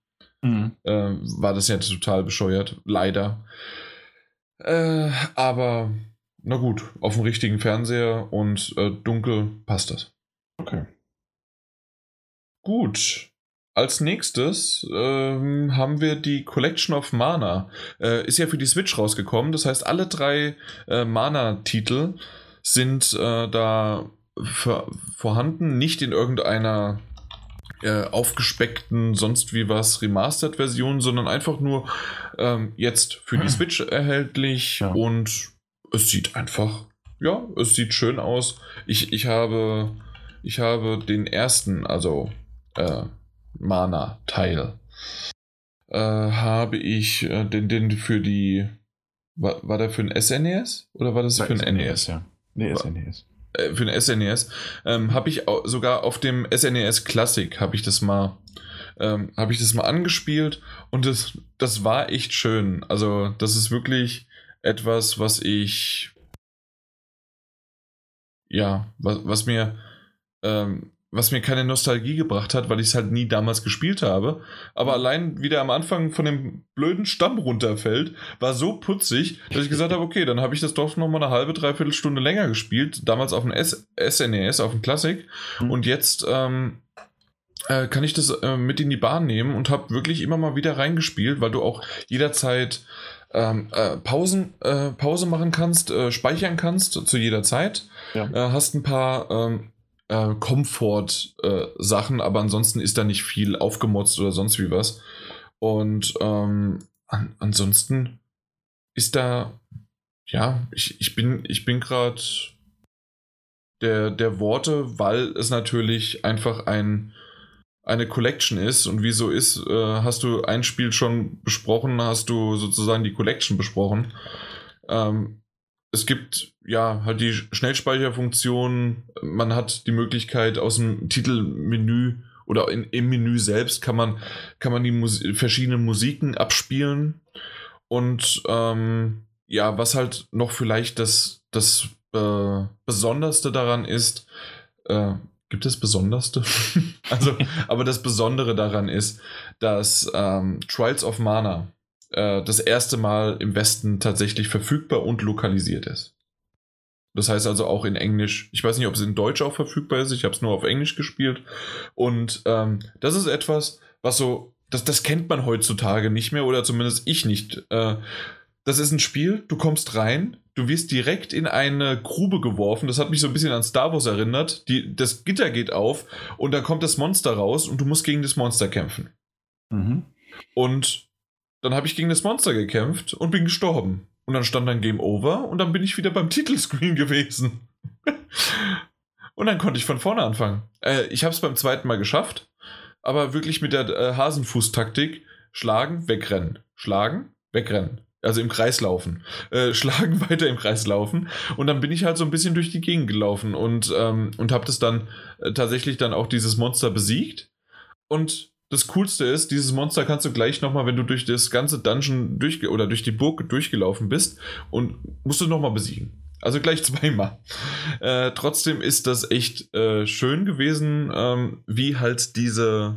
mhm. äh, war das ja total bescheuert. Leider. Äh, aber na gut, auf dem richtigen Fernseher und äh, dunkel passt das. Okay. Gut. Als nächstes ähm, haben wir die Collection of Mana. Äh, ist ja für die Switch rausgekommen. Das heißt, alle drei äh, Mana-Titel sind äh, da vorhanden, nicht in irgendeiner äh, aufgespeckten, sonst wie was Remastered-Version, sondern einfach nur ähm, jetzt für die Switch erhältlich ja. und es sieht einfach, ja, es sieht schön aus. Ich, ich habe, ich habe den ersten, also äh, Mana-Teil, äh, habe ich äh, den, den für die, war, war der für ein SNES e oder war das für ein NES? Ja. Nee, SNES äh, für den SNES, ähm, habe ich sogar auf dem SNES Classic habe ich das mal ähm, habe ich das mal angespielt und das, das war echt schön. Also das ist wirklich etwas, was ich ja, was, was mir ähm, was mir keine Nostalgie gebracht hat, weil ich es halt nie damals gespielt habe. Aber allein wie der am Anfang von dem blöden Stamm runterfällt, war so putzig, dass ich gesagt habe, okay, dann habe ich das doch nochmal eine halbe, dreiviertel Stunde länger gespielt. Damals auf dem SNES, e auf dem Classic. Mhm. Und jetzt ähm, äh, kann ich das äh, mit in die Bahn nehmen und habe wirklich immer mal wieder reingespielt, weil du auch jederzeit ähm, äh, Pausen, äh, Pause machen kannst, äh, speichern kannst zu jeder Zeit. Ja. Äh, hast ein paar ähm, äh, Komfort-Sachen, äh, aber ansonsten ist da nicht viel aufgemotzt oder sonst wie was. Und ähm, an, ansonsten ist da, ja, ich, ich bin, ich bin gerade der, der Worte, weil es natürlich einfach ein, eine Collection ist und wie so ist, äh, hast du ein Spiel schon besprochen, hast du sozusagen die Collection besprochen. Ähm, es gibt ja halt die Schnellspeicherfunktion, man hat die Möglichkeit aus dem Titelmenü oder in, im Menü selbst kann man, kann man die Mus verschiedenen Musiken abspielen. Und ähm, ja, was halt noch vielleicht das, das äh, Besonderste daran ist, äh, gibt es Besonderste? also, aber das Besondere daran ist, dass ähm, Trials of Mana äh, das erste Mal im Westen tatsächlich verfügbar und lokalisiert ist. Das heißt also auch in Englisch. Ich weiß nicht, ob es in Deutsch auch verfügbar ist. Ich habe es nur auf Englisch gespielt. Und ähm, das ist etwas, was so, das, das kennt man heutzutage nicht mehr oder zumindest ich nicht. Äh, das ist ein Spiel, du kommst rein, du wirst direkt in eine Grube geworfen. Das hat mich so ein bisschen an Star Wars erinnert. Die, das Gitter geht auf und dann kommt das Monster raus und du musst gegen das Monster kämpfen. Mhm. Und dann habe ich gegen das Monster gekämpft und bin gestorben. Und dann stand dann Game Over und dann bin ich wieder beim Titelscreen gewesen. und dann konnte ich von vorne anfangen. Äh, ich habe es beim zweiten Mal geschafft, aber wirklich mit der äh, Hasenfuß-Taktik: schlagen, wegrennen, schlagen, wegrennen. Also im Kreis laufen. Äh, schlagen, weiter im Kreis laufen. Und dann bin ich halt so ein bisschen durch die Gegend gelaufen und, ähm, und habe das dann äh, tatsächlich dann auch dieses Monster besiegt. Und das Coolste ist, dieses Monster kannst du gleich nochmal, wenn du durch das ganze Dungeon durch oder durch die Burg durchgelaufen bist und musst du nochmal besiegen. Also gleich zweimal. Äh, trotzdem ist das echt äh, schön gewesen, ähm, wie halt diese,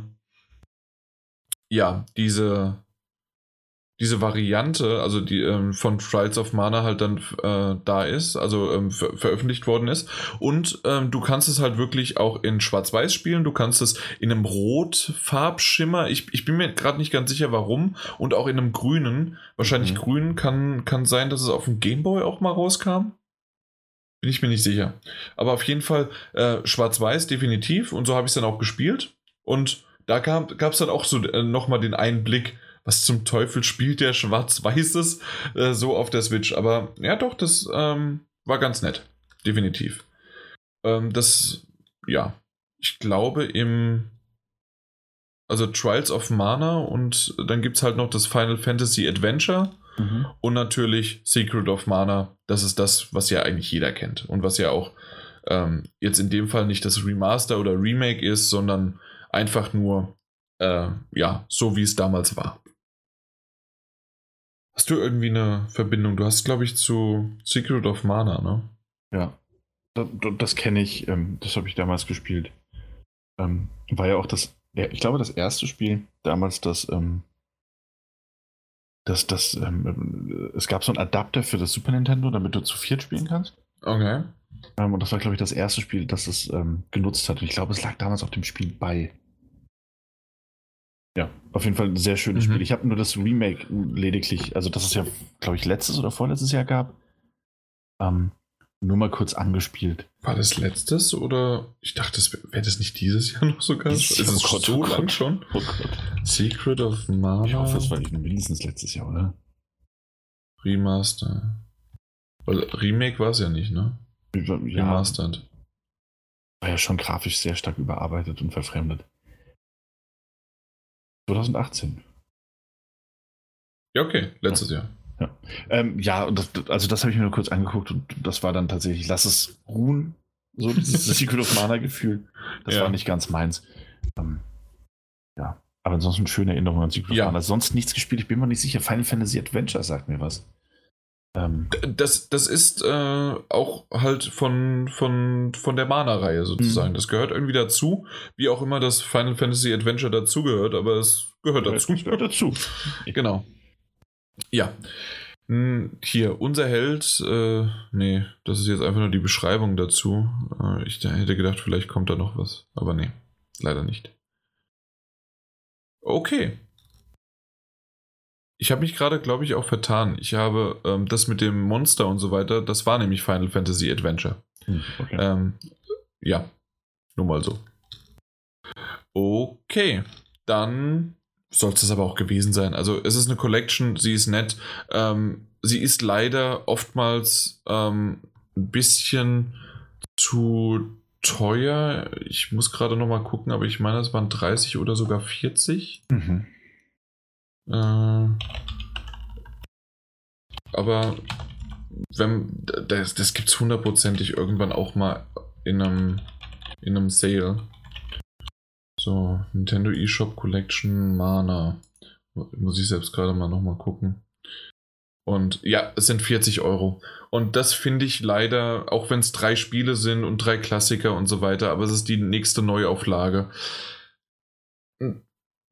ja, diese diese Variante, also die ähm, von Trials of Mana halt dann äh, da ist, also ähm, ver veröffentlicht worden ist. Und ähm, du kannst es halt wirklich auch in Schwarz-Weiß spielen, du kannst es in einem Rot-Farbschimmer, ich, ich bin mir gerade nicht ganz sicher warum, und auch in einem grünen. Wahrscheinlich mhm. grün kann, kann sein, dass es auf dem Gameboy auch mal rauskam. Bin ich mir nicht sicher. Aber auf jeden Fall äh, Schwarz-Weiß definitiv und so habe ich es dann auch gespielt. Und da gab es dann auch so äh, nochmal den Einblick, was zum Teufel spielt der Schwarz-Weißes äh, so auf der Switch. Aber ja, doch, das ähm, war ganz nett. Definitiv. Ähm, das, ja, ich glaube im, also Trials of Mana und dann gibt es halt noch das Final Fantasy Adventure mhm. und natürlich Secret of Mana. Das ist das, was ja eigentlich jeder kennt und was ja auch ähm, jetzt in dem Fall nicht das Remaster oder Remake ist, sondern einfach nur, äh, ja, so wie es damals war. Hast du irgendwie eine Verbindung? Du hast, glaube ich, zu Secret of Mana, ne? Ja. Das, das kenne ich, ähm, das habe ich damals gespielt. Ähm, war ja auch das, ich glaube, das erste Spiel damals, das, ähm, das, das, ähm, es gab so einen Adapter für das Super Nintendo, damit du zu viert spielen kannst. Okay. Und das war, glaube ich, das erste Spiel, das es genutzt hat. Und ich glaube, es lag damals auf dem Spiel bei. Ja, auf jeden Fall ein sehr schönes mhm. Spiel. Ich habe nur das Remake lediglich, also das es ja, glaube ich, letztes oder vorletztes Jahr gab, ähm, nur mal kurz angespielt. War das letztes oder ich dachte, das wäre das nicht dieses Jahr noch sogar? Ist es oh so oh lang schon? Oh Secret of Mana. Ich hoffe, es war nicht mindestens letztes Jahr, oder? Remaster. Weil Remake war es ja nicht, ne? Ja, Remastered. War ja schon grafisch sehr stark überarbeitet und verfremdet. 2018. Ja, okay, letztes ja. Jahr. Ja, ähm, ja das, also das habe ich mir nur kurz angeguckt und das war dann tatsächlich, lass es ruhen, so dieses Secret of Mana Gefühl. Das ja. war nicht ganz meins. Ähm, ja, aber ansonsten schöne Erinnerungen an Secret ja. of Mana. Sonst nichts gespielt, ich bin mir nicht sicher. Final Fantasy Adventure sagt mir was. Ähm, das, das ist äh, auch halt von, von, von der Mana-Reihe sozusagen. Mhm. Das gehört irgendwie dazu, wie auch immer das Final Fantasy Adventure dazugehört, aber es gehört dazu. Es gehört dazu. genau. Ja. Hm, hier, unser Held, äh, nee, das ist jetzt einfach nur die Beschreibung dazu. Äh, ich hätte gedacht, vielleicht kommt da noch was, aber nee, leider nicht. Okay, ich habe mich gerade, glaube ich, auch vertan. Ich habe ähm, das mit dem Monster und so weiter, das war nämlich Final Fantasy Adventure. Hm, okay. Ähm, ja, nur mal so. Okay, dann sollte es aber auch gewesen sein. Also es ist eine Collection, sie ist nett. Ähm, sie ist leider oftmals ähm, ein bisschen zu teuer. Ich muss gerade noch mal gucken, aber ich meine, es waren 30 oder sogar 40. Mhm. Äh, aber wenn, das, das gibt es hundertprozentig irgendwann auch mal in einem, in einem Sale. So, Nintendo eShop Collection Mana. Muss ich selbst gerade mal nochmal gucken. Und ja, es sind 40 Euro. Und das finde ich leider, auch wenn es drei Spiele sind und drei Klassiker und so weiter, aber es ist die nächste Neuauflage.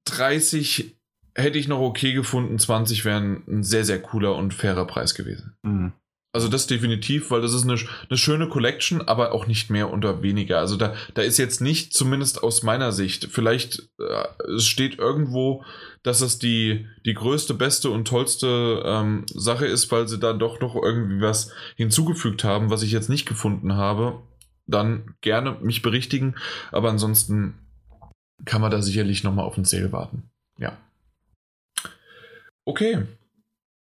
30 hätte ich noch okay gefunden, 20 wären ein sehr, sehr cooler und fairer Preis gewesen. Mhm. Also das definitiv, weil das ist eine, eine schöne Collection, aber auch nicht mehr oder weniger. Also da, da ist jetzt nicht, zumindest aus meiner Sicht, vielleicht äh, es steht irgendwo, dass es die, die größte, beste und tollste ähm, Sache ist, weil sie da doch noch irgendwie was hinzugefügt haben, was ich jetzt nicht gefunden habe. Dann gerne mich berichtigen, aber ansonsten kann man da sicherlich nochmal auf den Sale warten. Ja. Okay.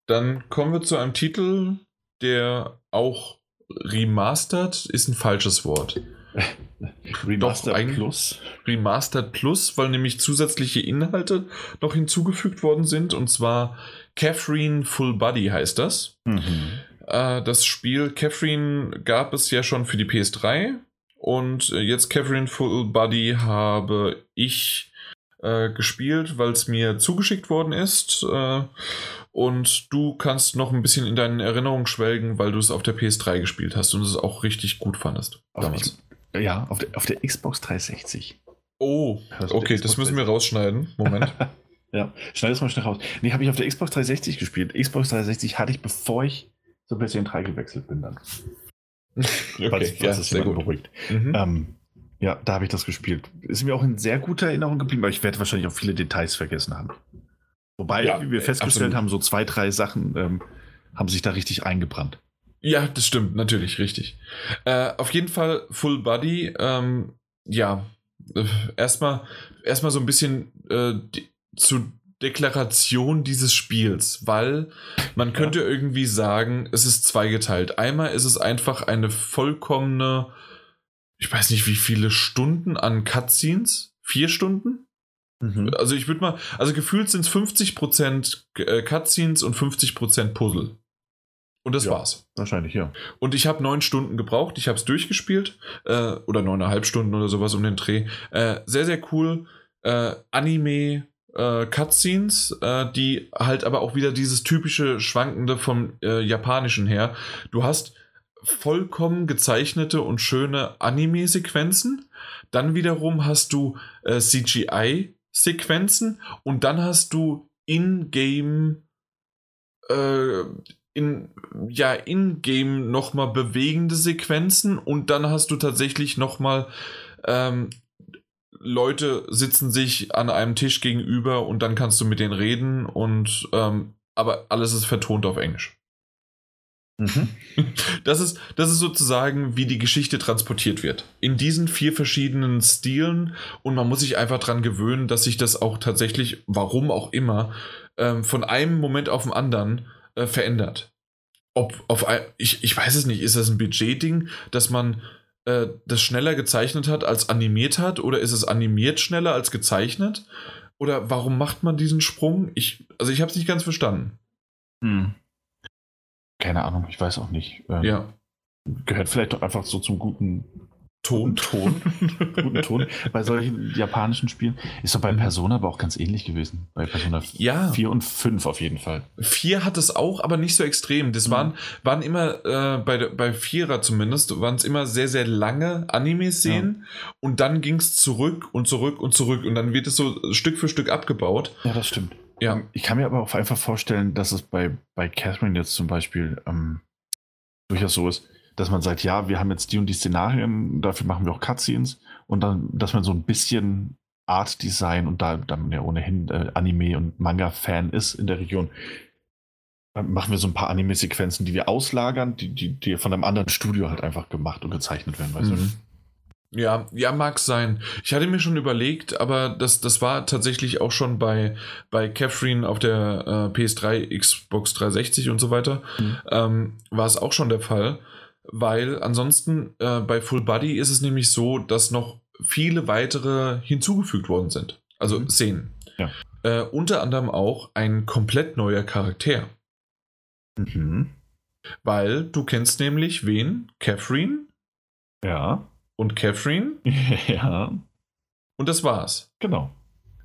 Dann kommen wir zu einem Titel, der auch remastered ist ein falsches Wort. Remastered Plus. Remastered Plus, weil nämlich zusätzliche Inhalte noch hinzugefügt worden sind. Und zwar Catherine Full Body heißt das. Mhm. Äh, das Spiel Catherine gab es ja schon für die PS3. Und jetzt Catherine Full Body habe ich äh, gespielt, weil es mir zugeschickt worden ist. Äh, und du kannst noch ein bisschen in deinen Erinnerungen schwelgen, weil du es auf der PS3 gespielt hast und es auch richtig gut fandest. Damals. Ich, ja, auf der, auf der Xbox 360. Oh, also okay, das müssen wir rausschneiden. Moment. ja, schneid es mal schnell raus. Nee, habe ich auf der Xbox 360 gespielt. Xbox 360 hatte ich, bevor ich zur PlayStation 3 gewechselt bin dann. okay, falls, falls ja, sehr gut. beruhigt. Mhm. Ähm, ja, da habe ich das gespielt. Ist mir auch in sehr guter Erinnerung geblieben, aber ich werde wahrscheinlich auch viele Details vergessen haben. Wobei, ja, wie wir festgestellt absolut. haben, so zwei, drei Sachen ähm, haben sich da richtig eingebrannt. Ja, das stimmt, natürlich, richtig. Äh, auf jeden Fall Full Body, ähm, ja, äh, erstmal erstmal so ein bisschen äh, die, zu Deklaration dieses Spiels, weil man könnte ja. irgendwie sagen, es ist zweigeteilt. Einmal ist es einfach eine vollkommene, ich weiß nicht wie viele Stunden an Cutscenes, vier Stunden? Mhm. Also ich würde mal, also gefühlt sind es 50% äh, Cutscenes und 50% Puzzle. Und das ja, war's. Wahrscheinlich, ja. Und ich habe neun Stunden gebraucht. Ich habe es durchgespielt. Äh, oder neuneinhalb Stunden oder sowas um den Dreh. Äh, sehr, sehr cool. Äh, Anime. Äh, Cutscenes, äh, die halt aber auch wieder dieses typische Schwankende vom Japanischen her. Du hast vollkommen gezeichnete und schöne Anime-Sequenzen. Dann wiederum hast du CGI Sequenzen und dann hast du in-game äh, in ja in-game noch mal bewegende Sequenzen und dann hast du tatsächlich noch mal ähm, Leute sitzen sich an einem Tisch gegenüber und dann kannst du mit denen reden und ähm, aber alles ist vertont auf Englisch. Mhm. Das, ist, das ist sozusagen, wie die Geschichte transportiert wird. In diesen vier verschiedenen Stilen und man muss sich einfach daran gewöhnen, dass sich das auch tatsächlich, warum auch immer, ähm, von einem Moment auf den anderen äh, verändert. Ob auf ich, ich weiß es nicht, ist das ein Budgetding, dass man äh, das schneller gezeichnet hat als animiert hat oder ist es animiert schneller als gezeichnet? Oder warum macht man diesen Sprung? Ich, also ich habe es nicht ganz verstanden. Hm. Keine Ahnung, ich weiß auch nicht. Ähm, ja. Gehört vielleicht doch einfach so zum guten Ton. Ton. guten Ton. Bei solchen japanischen Spielen. Ist doch bei. Persona aber auch ganz ähnlich gewesen. Bei Persona ja. 4 und 5 auf jeden Fall. 4 hat es auch, aber nicht so extrem. Das mhm. waren, waren immer, äh, bei, bei Vierer zumindest, waren es immer sehr, sehr lange Anime-Szenen. Ja. Und dann ging es zurück und zurück und zurück. Und dann wird es so Stück für Stück abgebaut. Ja, das stimmt. Ja. Ich kann mir aber auch einfach vorstellen, dass es bei, bei Catherine jetzt zum Beispiel ähm, durchaus so ist, dass man sagt, ja, wir haben jetzt die und die Szenarien, dafür machen wir auch Cutscenes und dann, dass man so ein bisschen Art Design und da, da man ja ohnehin äh, Anime- und Manga-Fan ist in der Region, machen wir so ein paar Anime-Sequenzen, die wir auslagern, die, die, die von einem anderen Studio halt einfach gemacht und gezeichnet werden, weißt mhm. du? Ja, ja, mag sein. Ich hatte mir schon überlegt, aber das, das war tatsächlich auch schon bei, bei Catherine auf der äh, PS3, Xbox 360 und so weiter, mhm. ähm, war es auch schon der Fall, weil ansonsten äh, bei Full Body ist es nämlich so, dass noch viele weitere hinzugefügt worden sind. Also mhm. Szenen. Ja. Äh, unter anderem auch ein komplett neuer Charakter. Mhm. Weil du kennst nämlich wen? Catherine? Ja und Catherine. ja. Und das war's. Genau.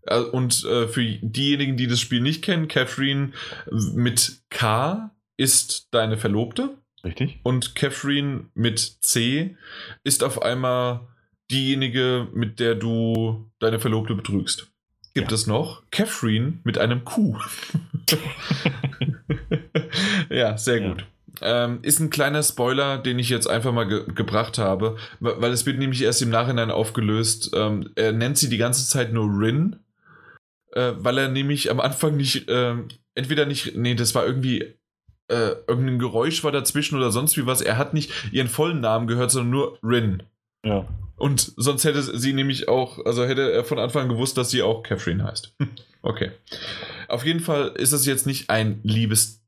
Äh, und äh, für diejenigen, die das Spiel nicht kennen, Catherine mit K ist deine Verlobte. Richtig. Und Catherine mit C ist auf einmal diejenige, mit der du deine Verlobte betrügst. Gibt ja. es noch Catherine mit einem Q. ja, sehr gut. Ähm, ist ein kleiner Spoiler, den ich jetzt einfach mal ge gebracht habe, weil es wird nämlich erst im Nachhinein aufgelöst. Ähm, er nennt sie die ganze Zeit nur Rin, äh, weil er nämlich am Anfang nicht, äh, entweder nicht, nee, das war irgendwie, äh, irgendein Geräusch war dazwischen oder sonst wie was. Er hat nicht ihren vollen Namen gehört, sondern nur Rin. Ja. Und sonst hätte sie nämlich auch, also hätte er von Anfang gewusst, dass sie auch Catherine heißt. okay. Auf jeden Fall ist es jetzt nicht ein liebes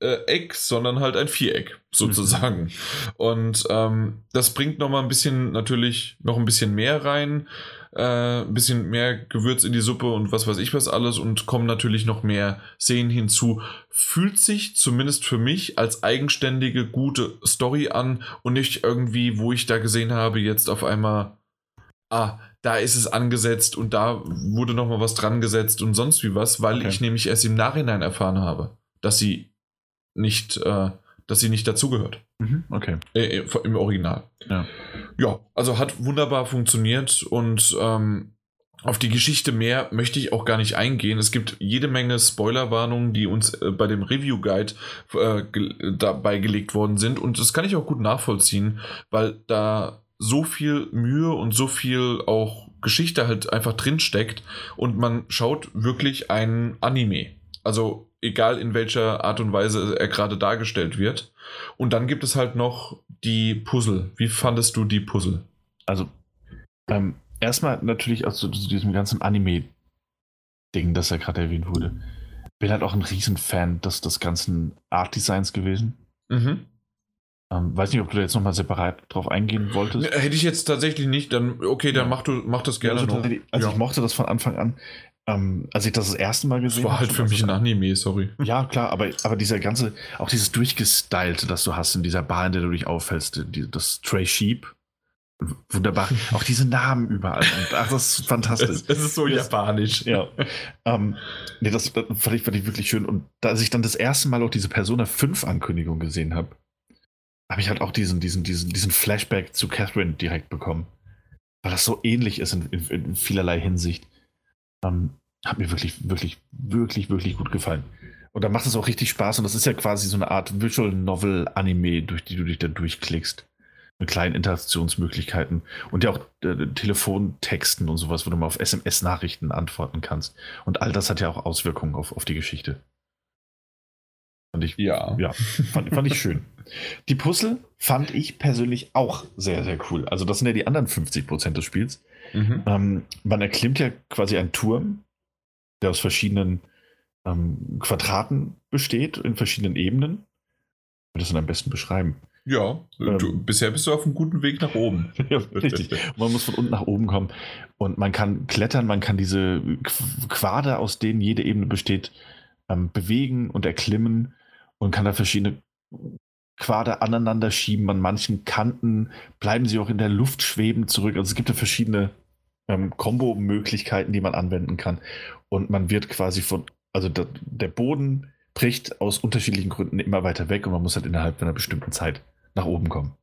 äh, Eck, sondern halt ein Viereck sozusagen. Mhm. Und ähm, das bringt noch mal ein bisschen natürlich noch ein bisschen mehr rein, äh, ein bisschen mehr Gewürz in die Suppe und was weiß ich was alles und kommen natürlich noch mehr Szenen hinzu. Fühlt sich zumindest für mich als eigenständige gute Story an und nicht irgendwie, wo ich da gesehen habe, jetzt auf einmal ah, da ist es angesetzt und da wurde noch mal was dran gesetzt und sonst wie was, weil okay. ich nämlich erst im Nachhinein erfahren habe, dass sie nicht, äh, dass sie nicht dazugehört. Mhm, okay. Äh, äh, Im Original. Ja. ja, also hat wunderbar funktioniert und ähm, auf die Geschichte mehr möchte ich auch gar nicht eingehen. Es gibt jede Menge Spoilerwarnungen, die uns äh, bei dem Review Guide äh, ge dabei gelegt worden sind und das kann ich auch gut nachvollziehen, weil da so viel Mühe und so viel auch Geschichte halt einfach drin steckt und man schaut wirklich ein Anime. Also egal in welcher Art und Weise er gerade dargestellt wird. Und dann gibt es halt noch die Puzzle. Wie fandest du die Puzzle? Also, ähm, erstmal natürlich aus so, diesem ganzen Anime-Ding, das ja gerade erwähnt wurde. Bin halt auch ein Riesenfan des, des ganzen Art-Designs gewesen. Mhm. Ähm, weiß nicht, ob du da jetzt nochmal separat drauf eingehen wolltest. Hätte ich jetzt tatsächlich nicht, dann okay, dann mach, du, mach das gerne. Also, also ja. ich mochte das von Anfang an. Ähm, als ich das das erste Mal gesehen habe. war halt für mich ein Anime, sorry. Ja, klar, aber, aber dieser ganze, auch dieses durchgestylte, das du hast in dieser Bahn, in der du dich auffällst, die, das Stray Sheep. Wunderbar. auch diese Namen überall. Ach, das ist fantastisch. Es, es ist so das, japanisch. Ja. ähm, nee, das fand ich, fand ich wirklich schön. Und als ich dann das erste Mal auch diese Persona 5 Ankündigung gesehen habe, habe ich halt auch diesen, diesen, diesen, diesen Flashback zu Catherine direkt bekommen. Weil das so ähnlich ist in, in, in vielerlei Hinsicht. Ähm, hat mir wirklich, wirklich, wirklich, wirklich gut gefallen. Und da macht es auch richtig Spaß. Und das ist ja quasi so eine Art Visual Novel Anime, durch die du dich dann durchklickst. Mit kleinen Interaktionsmöglichkeiten und ja auch äh, Telefontexten und sowas, wo du mal auf SMS-Nachrichten antworten kannst. Und all das hat ja auch Auswirkungen auf, auf die Geschichte. Fand ich, ja. ja fand, fand ich schön. Die Puzzle fand ich persönlich auch sehr, sehr cool. Also, das sind ja die anderen 50 Prozent des Spiels. Mhm. Ähm, man erklimmt ja quasi einen Turm, der aus verschiedenen ähm, Quadraten besteht, in verschiedenen Ebenen. Ich würde das dann am besten beschreiben. Ja, ähm, du, bisher bist du auf einem guten Weg nach oben. ja, richtig. Man muss von unten nach oben kommen. Und man kann klettern, man kann diese Quader, aus denen jede Ebene besteht, ähm, bewegen und erklimmen und kann da verschiedene Quader aneinander schieben. An manchen Kanten bleiben sie auch in der Luft schweben zurück. Also es gibt ja verschiedene ähm, Kombo-Möglichkeiten, die man anwenden kann. Und man wird quasi von, also der, der Boden bricht aus unterschiedlichen Gründen immer weiter weg und man muss halt innerhalb einer bestimmten Zeit nach oben kommen.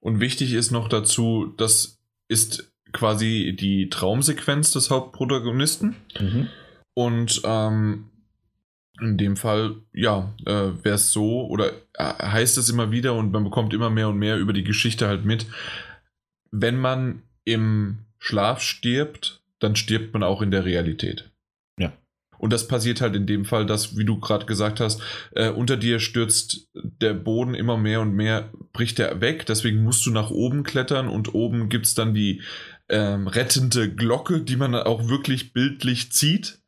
Und wichtig ist noch dazu, das ist quasi die Traumsequenz des Hauptprotagonisten. Mhm. Und ähm, in dem Fall, ja, äh, wäre es so, oder äh, heißt es immer wieder und man bekommt immer mehr und mehr über die Geschichte halt mit, wenn man im Schlaf stirbt, dann stirbt man auch in der Realität. Ja. Und das passiert halt in dem Fall, dass, wie du gerade gesagt hast, äh, unter dir stürzt der Boden immer mehr und mehr, bricht er weg. Deswegen musst du nach oben klettern und oben gibt es dann die ähm, rettende Glocke, die man auch wirklich bildlich zieht.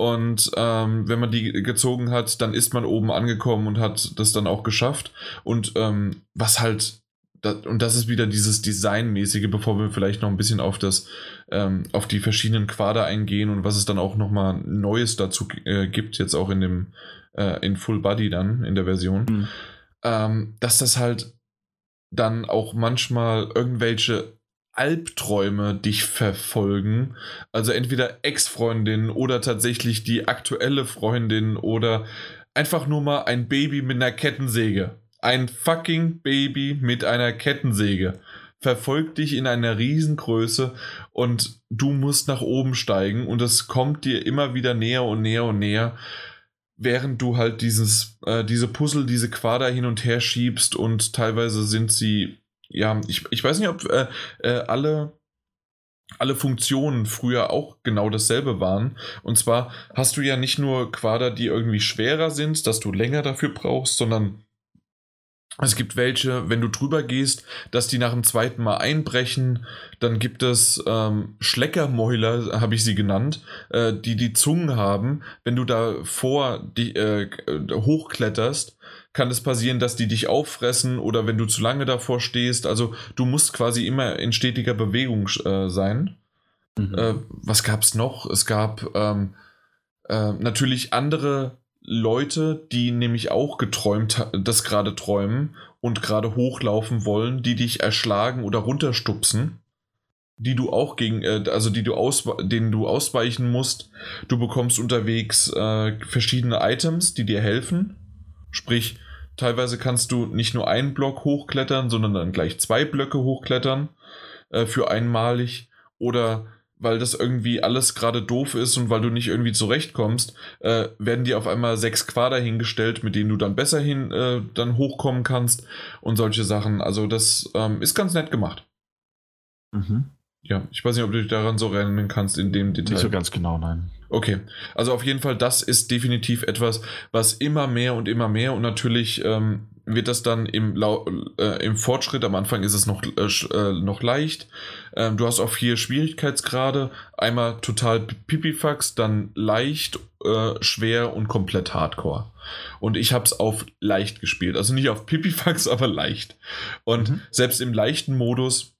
Und ähm, wenn man die gezogen hat, dann ist man oben angekommen und hat das dann auch geschafft. Und ähm, was halt das, und das ist wieder dieses Designmäßige, bevor wir vielleicht noch ein bisschen auf das, ähm, auf die verschiedenen Quader eingehen und was es dann auch nochmal Neues dazu äh, gibt, jetzt auch in dem, äh, in Full Body dann, in der Version, mhm. ähm, dass das halt dann auch manchmal irgendwelche Albträume dich verfolgen. Also entweder Ex-Freundin oder tatsächlich die aktuelle Freundin oder einfach nur mal ein Baby mit einer Kettensäge ein fucking Baby mit einer Kettensäge verfolgt dich in einer Riesengröße und du musst nach oben steigen und es kommt dir immer wieder näher und näher und näher, während du halt dieses, äh, diese Puzzle, diese Quader hin und her schiebst und teilweise sind sie, ja, ich, ich weiß nicht, ob äh, äh, alle alle Funktionen früher auch genau dasselbe waren. Und zwar hast du ja nicht nur Quader, die irgendwie schwerer sind, dass du länger dafür brauchst, sondern es gibt welche, wenn du drüber gehst, dass die nach dem zweiten Mal einbrechen. Dann gibt es ähm, Schleckermäuler, habe ich sie genannt, äh, die die Zungen haben. Wenn du da vor die, äh, hochkletterst, kann es passieren, dass die dich auffressen oder wenn du zu lange davor stehst. Also du musst quasi immer in stetiger Bewegung äh, sein. Mhm. Äh, was gab es noch? Es gab ähm, äh, natürlich andere Leute, die nämlich auch geträumt, das gerade träumen und gerade hochlaufen wollen, die dich erschlagen oder runterstupsen, die du auch gegen, äh, also die du aus, denen du ausweichen musst. Du bekommst unterwegs äh, verschiedene Items, die dir helfen. Sprich, teilweise kannst du nicht nur einen Block hochklettern, sondern dann gleich zwei Blöcke hochklettern äh, für einmalig. Oder weil das irgendwie alles gerade doof ist und weil du nicht irgendwie zurechtkommst, äh, werden dir auf einmal sechs Quader hingestellt, mit denen du dann besser hin äh, dann hochkommen kannst und solche Sachen. Also das ähm, ist ganz nett gemacht. Mhm. Ja, ich weiß nicht, ob du dich daran so erinnern kannst in dem Detail. Nicht so ganz genau, nein. Okay, also auf jeden Fall, das ist definitiv etwas, was immer mehr und immer mehr und natürlich ähm, wird das dann im, äh, im Fortschritt, am Anfang ist es noch, äh, äh, noch leicht. Ähm, du hast auch vier Schwierigkeitsgrade. Einmal total Pipifax, dann leicht, äh, schwer und komplett Hardcore. Und ich habe es auf leicht gespielt. Also nicht auf Pipifax, aber leicht. Und mhm. selbst im leichten Modus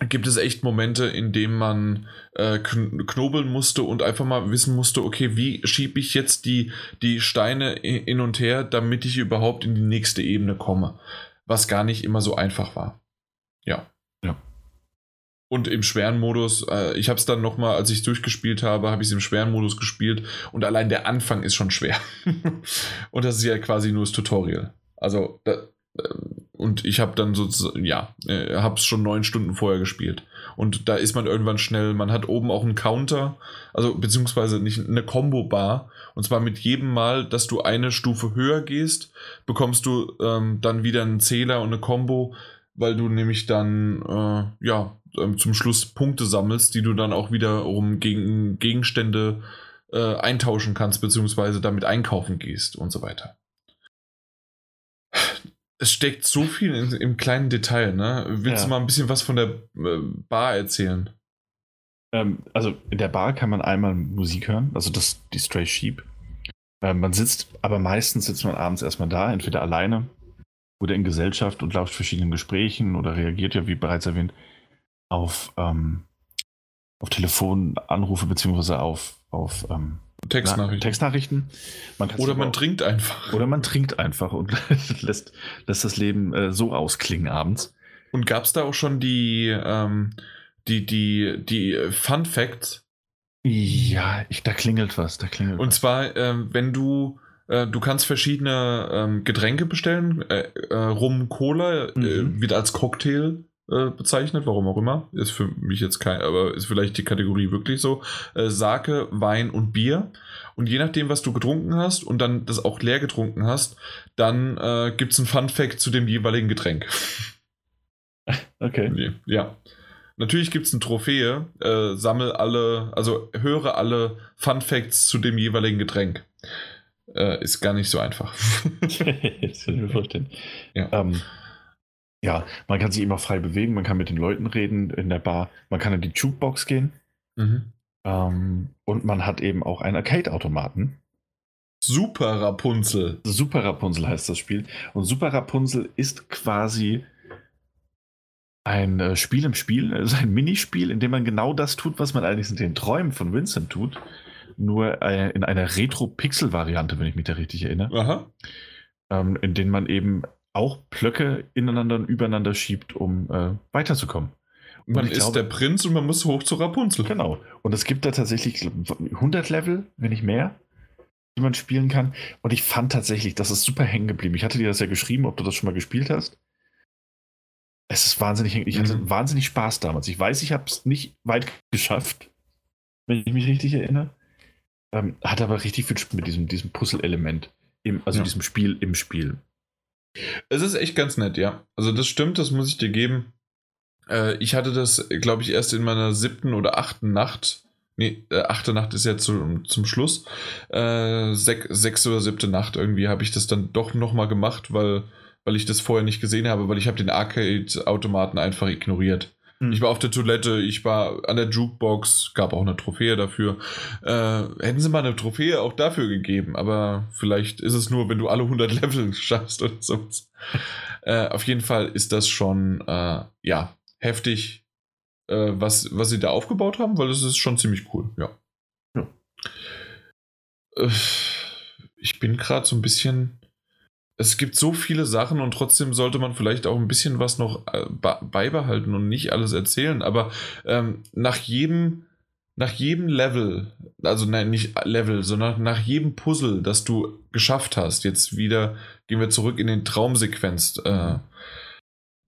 gibt es echt Momente, in denen man äh, knobeln musste und einfach mal wissen musste, okay, wie schiebe ich jetzt die, die Steine hin und her, damit ich überhaupt in die nächste Ebene komme. Was gar nicht immer so einfach war. Ja. Ja. Und im schweren Modus, äh, ich habe es dann nochmal, als ich es durchgespielt habe, habe ich es im schweren Modus gespielt und allein der Anfang ist schon schwer. und das ist ja quasi nur das Tutorial. Also, da, und ich habe dann sozusagen, ja, äh, habe es schon neun Stunden vorher gespielt. Und da ist man irgendwann schnell, man hat oben auch einen Counter, also beziehungsweise nicht eine Combo-Bar. Und zwar mit jedem Mal, dass du eine Stufe höher gehst, bekommst du ähm, dann wieder einen Zähler und eine Combo, weil du nämlich dann, äh, ja, ähm, zum Schluss Punkte sammelst, die du dann auch wiederum gegen Gegenstände äh, eintauschen kannst, beziehungsweise damit einkaufen gehst und so weiter es steckt so viel in, im kleinen Detail, ne? Willst ja. du mal ein bisschen was von der äh, Bar erzählen? Ähm, also in der Bar kann man einmal Musik hören, also das, die Stray Sheep. Ähm, man sitzt, aber meistens sitzt man abends erstmal da, entweder alleine oder in Gesellschaft und lauscht verschiedenen Gesprächen oder reagiert ja, wie bereits erwähnt, auf, ähm, auf Telefonanrufe beziehungsweise auf, auf ähm, Textnachrichten. Textnachrichten. Man oder man auch, trinkt einfach. Oder man trinkt einfach und lässt, lässt das Leben äh, so ausklingen abends. Und gab es da auch schon die, ähm, die, die, die Fun Facts? Ja, ich, da klingelt was. Da klingelt und was. zwar, ähm, wenn du äh, du kannst verschiedene ähm, Getränke bestellen. Äh, äh, Rum, Cola äh, mhm. wird als Cocktail äh, bezeichnet, warum auch immer. Ist für mich jetzt kein, aber ist vielleicht die Kategorie wirklich so. Äh, Sake, Wein und Bier. Und je nachdem, was du getrunken hast und dann das auch leer getrunken hast, dann äh, gibt es ein Fun Fact zu dem jeweiligen Getränk. Okay. Ja. Natürlich gibt es eine Trophäe, äh, sammel alle, also höre alle Fun Facts zu dem jeweiligen Getränk. Äh, ist gar nicht so einfach. das kann ich mir vorstellen. Ja. Ähm, ja, man kann sich immer frei bewegen, man kann mit den Leuten reden in der Bar, man kann in die Jukebox gehen. Mhm. Ähm, und man hat eben auch einen Arcade-Automaten. Super Rapunzel. Super Rapunzel heißt das Spiel. Und Super Rapunzel ist quasi ein äh, Spiel im Spiel, also ein Minispiel, in dem man genau das tut, was man eigentlich in den Träumen von Vincent tut. Nur äh, in einer Retro-Pixel-Variante, wenn ich mich da richtig erinnere. Aha. Ähm, in denen man eben auch Blöcke ineinander und übereinander schiebt, um äh, weiterzukommen. Und man ist glaube, der Prinz und man muss hoch zu Rapunzel. Genau. Und es gibt da tatsächlich 100 Level, wenn nicht mehr, die man spielen kann. Und ich fand tatsächlich, das ist super hängen geblieben. Ich hatte dir das ja geschrieben, ob du das schon mal gespielt hast. Es ist wahnsinnig, ich hatte mhm. wahnsinnig Spaß damals. Ich weiß, ich habe es nicht weit geschafft, wenn ich mich richtig erinnere. Ähm, hat aber richtig viel Spaß mit diesem, diesem Puzzle-Element, also ja. diesem Spiel im Spiel. Es ist echt ganz nett, ja. Also das stimmt, das muss ich dir geben. Äh, ich hatte das, glaube ich, erst in meiner siebten oder achten Nacht. Nee, äh, achte Nacht ist ja zu, zum Schluss. Äh, sech, sechste oder siebte Nacht irgendwie habe ich das dann doch nochmal gemacht, weil, weil ich das vorher nicht gesehen habe, weil ich habe den Arcade-Automaten einfach ignoriert. Ich war auf der Toilette, ich war an der Jukebox, gab auch eine Trophäe dafür. Äh, hätten sie mal eine Trophäe auch dafür gegeben, aber vielleicht ist es nur, wenn du alle 100 Level schaffst oder so. äh, auf jeden Fall ist das schon, äh, ja, heftig, äh, was, was sie da aufgebaut haben, weil es ist schon ziemlich cool, ja. ja. Äh, ich bin gerade so ein bisschen es gibt so viele Sachen und trotzdem sollte man vielleicht auch ein bisschen was noch äh, beibehalten und nicht alles erzählen. Aber ähm, nach jedem, nach jedem Level, also nein, nicht Level, sondern nach jedem Puzzle, das du geschafft hast, jetzt wieder gehen wir zurück in den Traumsequenz. Äh,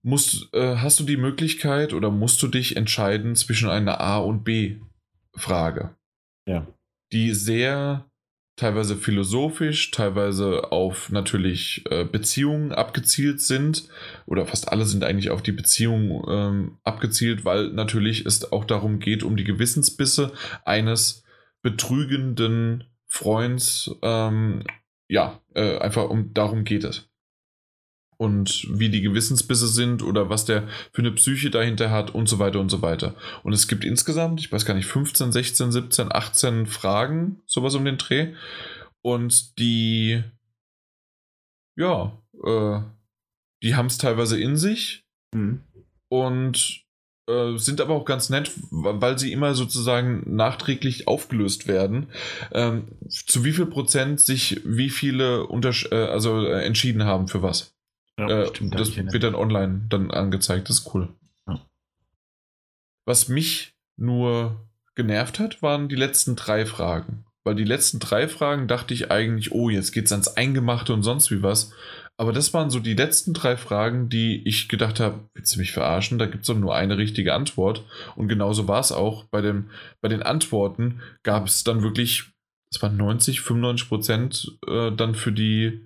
musst, äh, hast du die Möglichkeit oder musst du dich entscheiden zwischen einer A und B Frage? Ja. Die sehr teilweise philosophisch, teilweise auf natürlich äh, Beziehungen abgezielt sind. Oder fast alle sind eigentlich auf die Beziehung ähm, abgezielt, weil natürlich es auch darum geht, um die Gewissensbisse eines betrügenden Freunds. Ähm, ja, äh, einfach um darum geht es und wie die Gewissensbisse sind oder was der für eine Psyche dahinter hat und so weiter und so weiter. Und es gibt insgesamt, ich weiß gar nicht, 15, 16, 17, 18 Fragen, sowas um den Dreh. Und die, ja, äh, die haben es teilweise in sich mhm. und äh, sind aber auch ganz nett, weil sie immer sozusagen nachträglich aufgelöst werden, ähm, zu wie viel Prozent sich wie viele Unters äh, also äh, entschieden haben für was. Ja, äh, stimmt, das wird dann online dann angezeigt. Das ist cool. Ja. Was mich nur genervt hat, waren die letzten drei Fragen. Weil die letzten drei Fragen dachte ich eigentlich, oh, jetzt geht's ans Eingemachte und sonst wie was. Aber das waren so die letzten drei Fragen, die ich gedacht habe, willst du mich verarschen? Da gibt es doch nur eine richtige Antwort. Und genauso war es auch. Bei, dem, bei den Antworten gab es dann wirklich, es waren 90, 95 Prozent äh, dann für die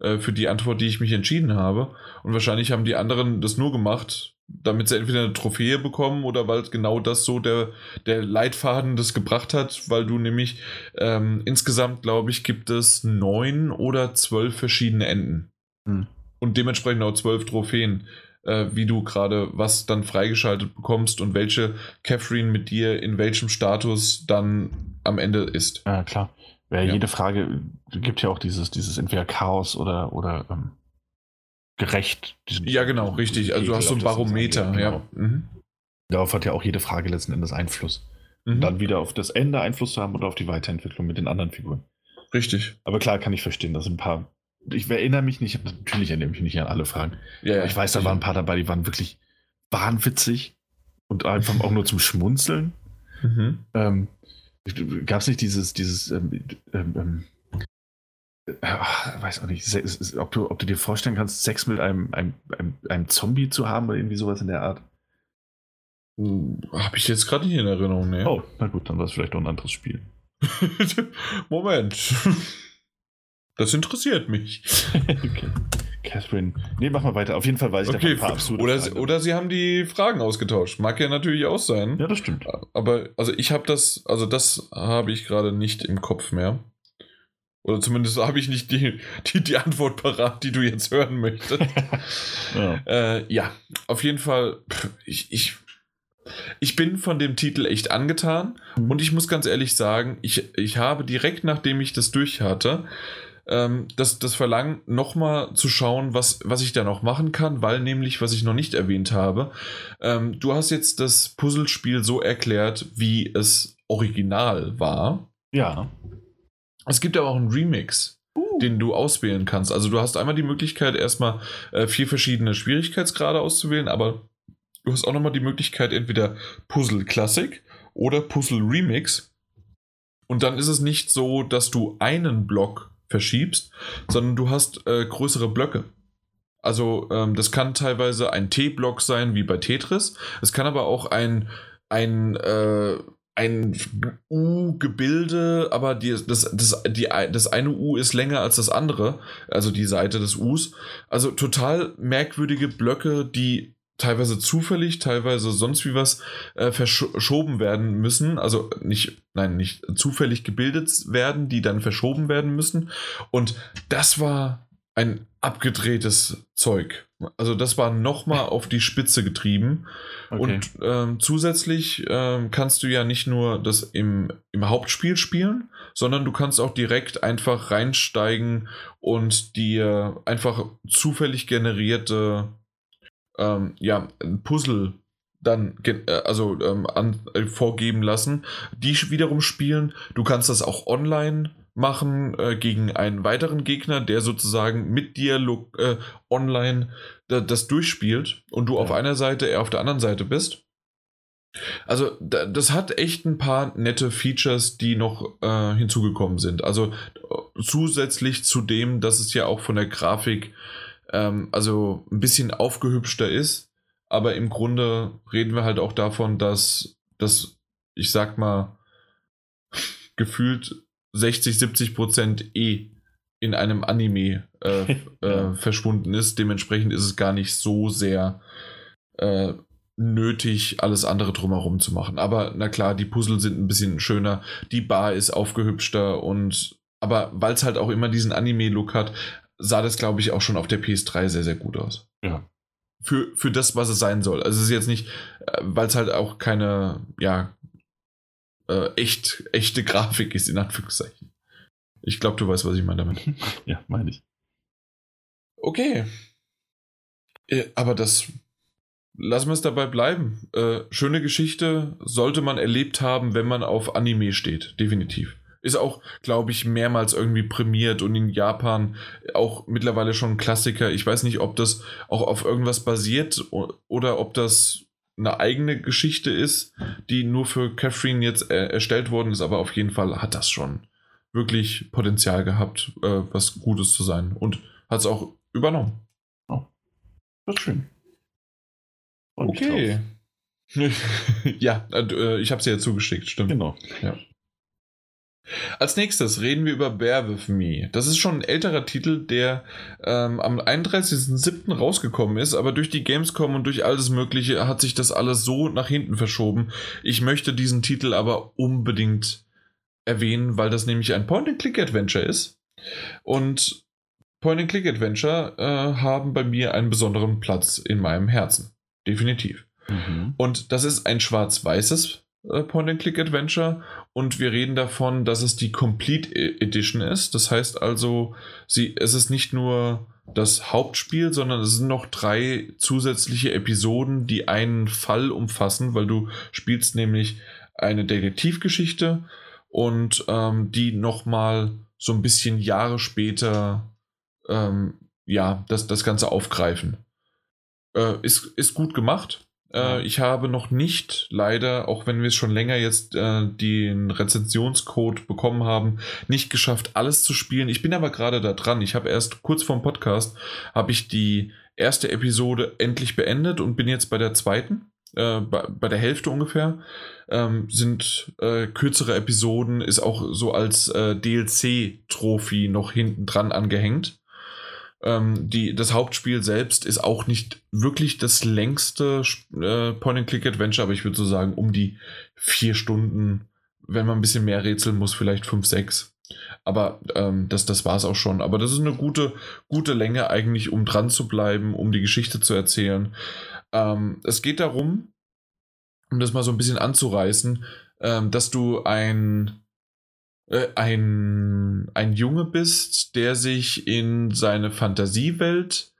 äh, für die Antwort, die ich mich entschieden habe. Und wahrscheinlich haben die anderen das nur gemacht, damit sie entweder eine Trophäe bekommen oder weil genau das so der, der Leitfaden das gebracht hat, weil du nämlich ähm, insgesamt, glaube ich, gibt es neun oder zwölf verschiedene Enden. Hm. Und dementsprechend auch zwölf Trophäen, äh, wie du gerade was dann freigeschaltet bekommst und welche Catherine mit dir in welchem Status dann am Ende ist. Ja, klar. Ja, ja. jede Frage gibt ja auch dieses, dieses entweder Chaos oder, oder ähm, gerecht. Ja, genau, richtig. Also du hast so ein Barometer, genau. ja. Mhm. Darauf hat ja auch jede Frage letzten Endes Einfluss. Mhm. dann wieder auf das Ende Einfluss zu haben oder auf die Weiterentwicklung mit den anderen Figuren. Richtig. Aber klar kann ich verstehen, dass ein paar. Ich erinnere mich nicht, natürlich erinnere ich mich nicht an alle Fragen. Ja, ja ich weiß, da waren ein paar dabei, die waren wirklich wahnwitzig und einfach auch nur zum Schmunzeln. Mhm. Ähm, Gab es nicht dieses, dieses, ähm, ähm, äh, weiß auch nicht, ob du, ob du dir vorstellen kannst, Sex mit einem, einem, einem, einem Zombie zu haben oder irgendwie sowas in der Art? Hm, Habe ich jetzt gerade nicht in Erinnerung, ne? Oh, na gut, dann war es vielleicht auch ein anderes Spiel. Moment. Das interessiert mich. okay. Catherine. Nee, mach mal weiter. Auf jeden Fall weiß ich okay. ein paar absurde oder, sie, oder sie haben die Fragen ausgetauscht. Mag ja natürlich auch sein. Ja, das stimmt. Aber also ich habe das, also das habe ich gerade nicht im Kopf mehr. Oder zumindest habe ich nicht die, die, die Antwort parat, die du jetzt hören möchtest. ja. Äh, ja. auf jeden Fall, ich, ich, ich bin von dem Titel echt angetan. Mhm. Und ich muss ganz ehrlich sagen, ich, ich habe direkt nachdem ich das durch hatte, ähm, das, das Verlangen, nochmal zu schauen, was, was ich da noch machen kann, weil nämlich, was ich noch nicht erwähnt habe, ähm, du hast jetzt das Puzzlespiel so erklärt, wie es original war. Ja. Es gibt aber auch einen Remix, uh. den du auswählen kannst. Also du hast einmal die Möglichkeit, erstmal äh, vier verschiedene Schwierigkeitsgrade auszuwählen, aber du hast auch nochmal die Möglichkeit, entweder Puzzle Classic oder Puzzle Remix. Und dann ist es nicht so, dass du einen Block verschiebst, sondern du hast äh, größere Blöcke. Also ähm, das kann teilweise ein T-Block sein, wie bei Tetris. Es kann aber auch ein, ein, äh, ein U-Gebilde, aber die, das, das, die, das eine U ist länger als das andere, also die Seite des Us. Also total merkwürdige Blöcke, die teilweise zufällig, teilweise sonst wie was äh, verschoben werden müssen. Also nicht, nein, nicht zufällig gebildet werden, die dann verschoben werden müssen. Und das war ein abgedrehtes Zeug. Also das war nochmal auf die Spitze getrieben. Okay. Und ähm, zusätzlich ähm, kannst du ja nicht nur das im, im Hauptspiel spielen, sondern du kannst auch direkt einfach reinsteigen und dir einfach zufällig generierte ähm, ja, Puzzle dann äh, also ähm, an, äh, vorgeben lassen, die wiederum spielen. Du kannst das auch online machen äh, gegen einen weiteren Gegner, der sozusagen mit dir äh, online das durchspielt und du ja. auf einer Seite, er auf der anderen Seite bist. Also das hat echt ein paar nette Features, die noch äh, hinzugekommen sind. Also äh, zusätzlich zu dem, dass es ja auch von der Grafik ähm, also ein bisschen aufgehübschter ist. Aber im Grunde reden wir halt auch davon, dass das, ich sag mal, gefühlt 60, 70 Prozent eh in einem Anime äh, äh, verschwunden ist. Dementsprechend ist es gar nicht so sehr äh, nötig, alles andere drumherum zu machen. Aber na klar, die Puzzle sind ein bisschen schöner, die Bar ist aufgehübschter und aber weil es halt auch immer diesen Anime-Look hat, sah das, glaube ich, auch schon auf der PS3 sehr, sehr gut aus. Ja. Für, für das, was es sein soll. Also es ist jetzt nicht, äh, weil es halt auch keine, ja, äh, echt, echte Grafik ist, in Anführungszeichen. Ich glaube, du weißt, was ich meine damit. ja, meine ich. Okay. Äh, aber das lassen wir es dabei bleiben. Äh, schöne Geschichte sollte man erlebt haben, wenn man auf Anime steht. Definitiv. Ist auch, glaube ich, mehrmals irgendwie prämiert und in Japan auch mittlerweile schon ein Klassiker. Ich weiß nicht, ob das auch auf irgendwas basiert oder ob das eine eigene Geschichte ist, die nur für Catherine jetzt äh, erstellt worden ist, aber auf jeden Fall hat das schon wirklich Potenzial gehabt, äh, was Gutes zu sein und hat es auch übernommen. Oh, das ist schön. Und okay. ja, äh, ich habe sie ja zugeschickt, stimmt. Genau. Ja. Als nächstes reden wir über Bear With Me. Das ist schon ein älterer Titel, der ähm, am 31.07. rausgekommen ist, aber durch die Gamescom und durch alles Mögliche hat sich das alles so nach hinten verschoben. Ich möchte diesen Titel aber unbedingt erwähnen, weil das nämlich ein Point-and-Click-Adventure ist. Und Point-and-Click-Adventure äh, haben bei mir einen besonderen Platz in meinem Herzen. Definitiv. Mhm. Und das ist ein schwarz-weißes Point-and-Click-Adventure und wir reden davon, dass es die Complete e- Edition ist. Das heißt also, sie, es ist nicht nur das Hauptspiel, sondern es sind noch drei zusätzliche Episoden, die einen Fall umfassen, weil du spielst nämlich eine Detektivgeschichte und ähm, die nochmal so ein bisschen Jahre später ähm, ja, das, das Ganze aufgreifen. Äh, ist, ist gut gemacht. Äh, ich habe noch nicht, leider, auch wenn wir es schon länger jetzt äh, den Rezensionscode bekommen haben, nicht geschafft, alles zu spielen. Ich bin aber gerade da dran. Ich habe erst kurz vorm Podcast, habe ich die erste Episode endlich beendet und bin jetzt bei der zweiten. Äh, bei, bei, der Hälfte ungefähr. Ähm, sind äh, kürzere Episoden, ist auch so als äh, DLC-Trophy noch hinten dran angehängt. Ähm, die, das Hauptspiel selbst ist auch nicht wirklich das längste äh, Point-and-Click-Adventure, aber ich würde so sagen, um die vier Stunden, wenn man ein bisschen mehr rätseln muss, vielleicht fünf, sechs. Aber ähm, das, das war es auch schon. Aber das ist eine gute, gute Länge eigentlich, um dran zu bleiben, um die Geschichte zu erzählen. Ähm, es geht darum, um das mal so ein bisschen anzureißen, ähm, dass du ein, ein, ein Junge bist, der sich in seine Fantasiewelt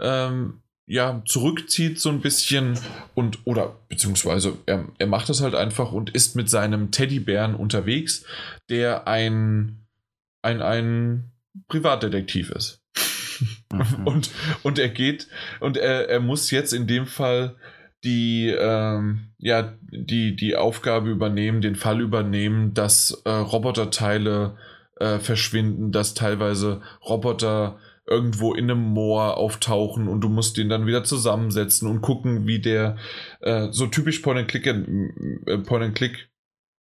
ähm, ja, zurückzieht so ein bisschen und oder beziehungsweise er, er macht das halt einfach und ist mit seinem Teddybären unterwegs, der ein ein, ein Privatdetektiv ist. Mhm. Und, und er geht und er, er muss jetzt in dem Fall die, ähm, ja, die, die Aufgabe übernehmen, den Fall übernehmen, dass äh, Roboterteile äh, verschwinden, dass teilweise Roboter irgendwo in einem Moor auftauchen und du musst den dann wieder zusammensetzen und gucken, wie der äh, so typisch Point-and-Click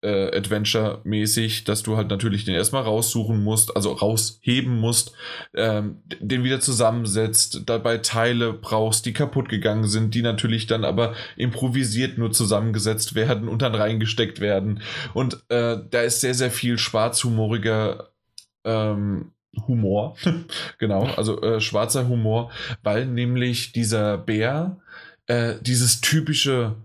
äh, Adventure-mäßig, dass du halt natürlich den erstmal raussuchen musst, also rausheben musst, ähm, den wieder zusammensetzt, dabei Teile brauchst, die kaputt gegangen sind, die natürlich dann aber improvisiert nur zusammengesetzt werden und dann reingesteckt werden. Und äh, da ist sehr, sehr viel schwarzhumoriger ähm, Humor, genau, also äh, schwarzer Humor, weil nämlich dieser Bär äh, dieses typische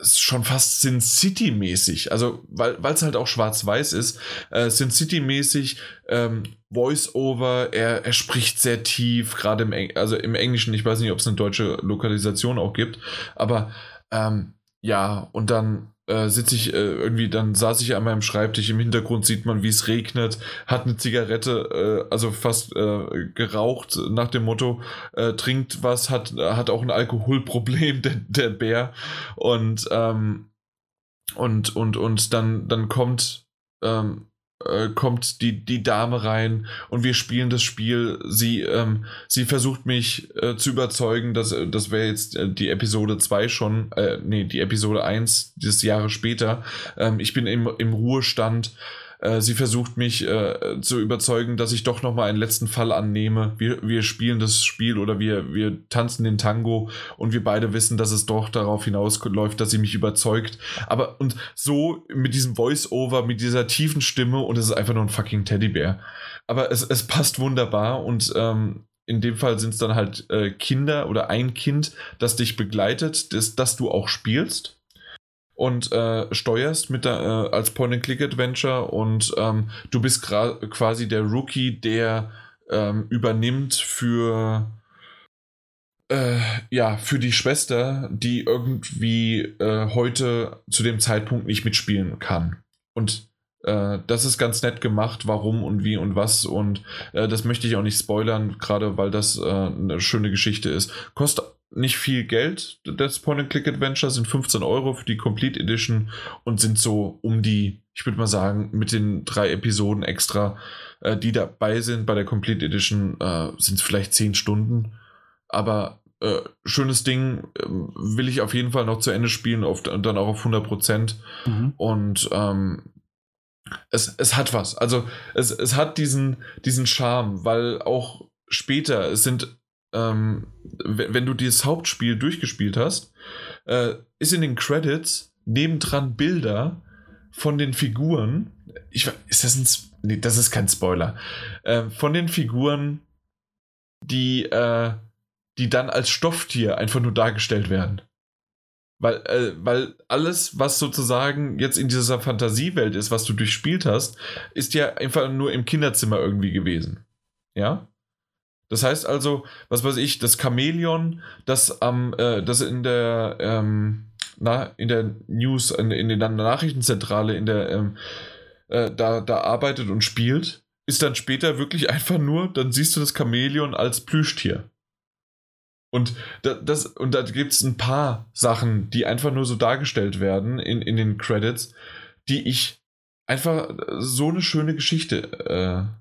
ist schon fast Sin City-mäßig. Also, weil es halt auch schwarz-weiß ist. Äh, Sin City-mäßig, ähm, Voice-Over, er, er spricht sehr tief, gerade im, Eng also im Englischen. Ich weiß nicht, ob es eine deutsche Lokalisation auch gibt. Aber ähm, ja, und dann äh, sitze ich äh, irgendwie, dann saß ich an meinem Schreibtisch, im Hintergrund sieht man, wie es regnet, hat eine Zigarette, äh, also fast äh, geraucht, nach dem Motto, äh, trinkt was, hat, hat auch ein Alkoholproblem, der, der Bär. Und, ähm, und, und, und dann, dann kommt ähm, äh, kommt die, die Dame rein und wir spielen das Spiel. Sie, ähm, sie versucht mich äh, zu überzeugen, dass das wäre jetzt äh, die Episode 2 schon, äh, nee, die Episode 1 des Jahres später. Ähm, ich bin im, im Ruhestand äh, sie versucht mich äh, zu überzeugen, dass ich doch nochmal einen letzten Fall annehme. Wir, wir spielen das Spiel oder wir, wir tanzen den Tango und wir beide wissen, dass es doch darauf hinausläuft, dass sie mich überzeugt. Aber und so mit diesem Voice-Over, mit dieser tiefen Stimme und es ist einfach nur ein fucking Teddybär. Aber es, es passt wunderbar und ähm, in dem Fall sind es dann halt äh, Kinder oder ein Kind, das dich begleitet, das, das du auch spielst und äh, steuerst mit der, äh, als Point-and-Click-Adventure und ähm, du bist quasi der Rookie, der ähm, übernimmt für äh, ja, für die Schwester, die irgendwie äh, heute zu dem Zeitpunkt nicht mitspielen kann. Und äh, das ist ganz nett gemacht, warum und wie und was. Und äh, das möchte ich auch nicht spoilern, gerade weil das äh, eine schöne Geschichte ist. Kostet nicht viel Geld. Das Point-and-Click-Adventure sind 15 Euro für die Complete Edition und sind so um die, ich würde mal sagen, mit den drei Episoden extra, äh, die dabei sind bei der Complete Edition, äh, sind es vielleicht 10 Stunden. Aber äh, schönes Ding, ähm, will ich auf jeden Fall noch zu Ende spielen auf, und dann auch auf 100 Prozent. Mhm. Und ähm, es, es hat was. Also es, es hat diesen, diesen Charme, weil auch später, es sind ähm, wenn du dieses Hauptspiel durchgespielt hast, äh, ist in den Credits nebendran Bilder von den Figuren. Ich, ist das ein. Nee, das ist kein Spoiler. Äh, von den Figuren, die, äh, die dann als Stofftier einfach nur dargestellt werden. Weil, äh, weil alles, was sozusagen jetzt in dieser Fantasiewelt ist, was du durchspielt hast, ist ja einfach nur im Kinderzimmer irgendwie gewesen. Ja? Das heißt also, was weiß ich, das Chamäleon, das am, äh, das in der, ähm, na, in der News, in, in der Nachrichtenzentrale, in der, ähm, äh, da, da arbeitet und spielt, ist dann später wirklich einfach nur, dann siehst du das Chamäleon als Plüschtier. Und, da, das, und da gibt es ein paar Sachen, die einfach nur so dargestellt werden in, in den Credits, die ich einfach so eine schöne Geschichte äh,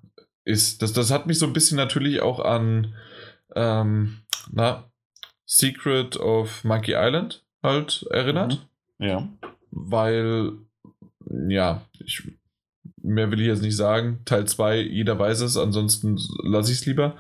ist. Das, das hat mich so ein bisschen natürlich auch an ähm, na, Secret of Monkey Island halt erinnert. Mhm. Ja. Weil, ja, ich Mehr will ich jetzt nicht sagen. Teil 2, jeder weiß es, ansonsten lasse ich es lieber.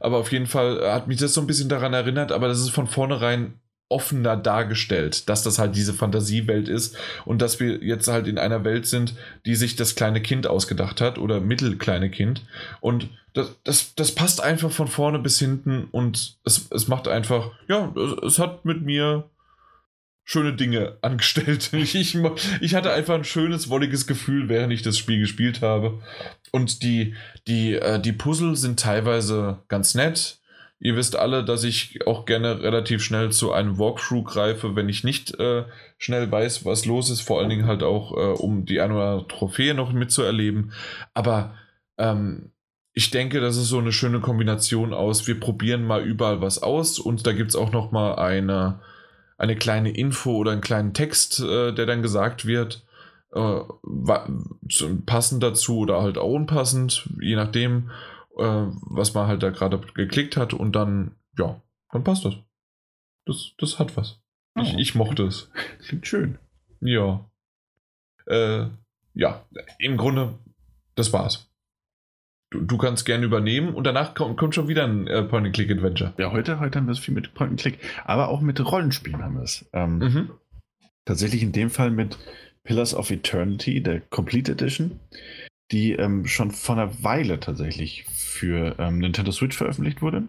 Aber auf jeden Fall hat mich das so ein bisschen daran erinnert, aber das ist von vornherein offener dargestellt, dass das halt diese Fantasiewelt ist und dass wir jetzt halt in einer Welt sind, die sich das kleine Kind ausgedacht hat oder mittelkleine Kind. Und das, das, das passt einfach von vorne bis hinten und es, es macht einfach, ja, es, es hat mit mir schöne Dinge angestellt. Ich, ich, hatte einfach ein schönes, wolliges Gefühl, während ich das Spiel gespielt habe. Und die, die, äh, die Puzzle sind teilweise ganz nett. Ihr wisst alle, dass ich auch gerne relativ schnell zu einem Walkthrough greife, wenn ich nicht äh, schnell weiß, was los ist. Vor allen Dingen halt auch, äh, um die eine oder andere Trophäe noch mitzuerleben. Aber ähm, ich denke, das ist so eine schöne Kombination aus. Wir probieren mal überall was aus und da gibt es auch noch mal eine, eine kleine Info oder einen kleinen Text, äh, der dann gesagt wird. Äh, passend dazu oder halt auch unpassend, je nachdem äh, was man halt da gerade geklickt hat und dann, ja, dann passt das. Das, das hat was. Oh, ich, ich mochte es. Klingt schön. Ja. Äh, ja, im Grunde, das war's. Du, du kannst gerne übernehmen und danach kommt, kommt schon wieder ein äh, Point-and-Click-Adventure. Ja, heute, heute haben wir es viel mit Point-and-Click, aber auch mit Rollenspielen haben wir es. Ähm, mhm. Tatsächlich in dem Fall mit Pillars of Eternity, der Complete Edition die ähm, schon vor einer Weile tatsächlich für ähm, Nintendo Switch veröffentlicht wurde.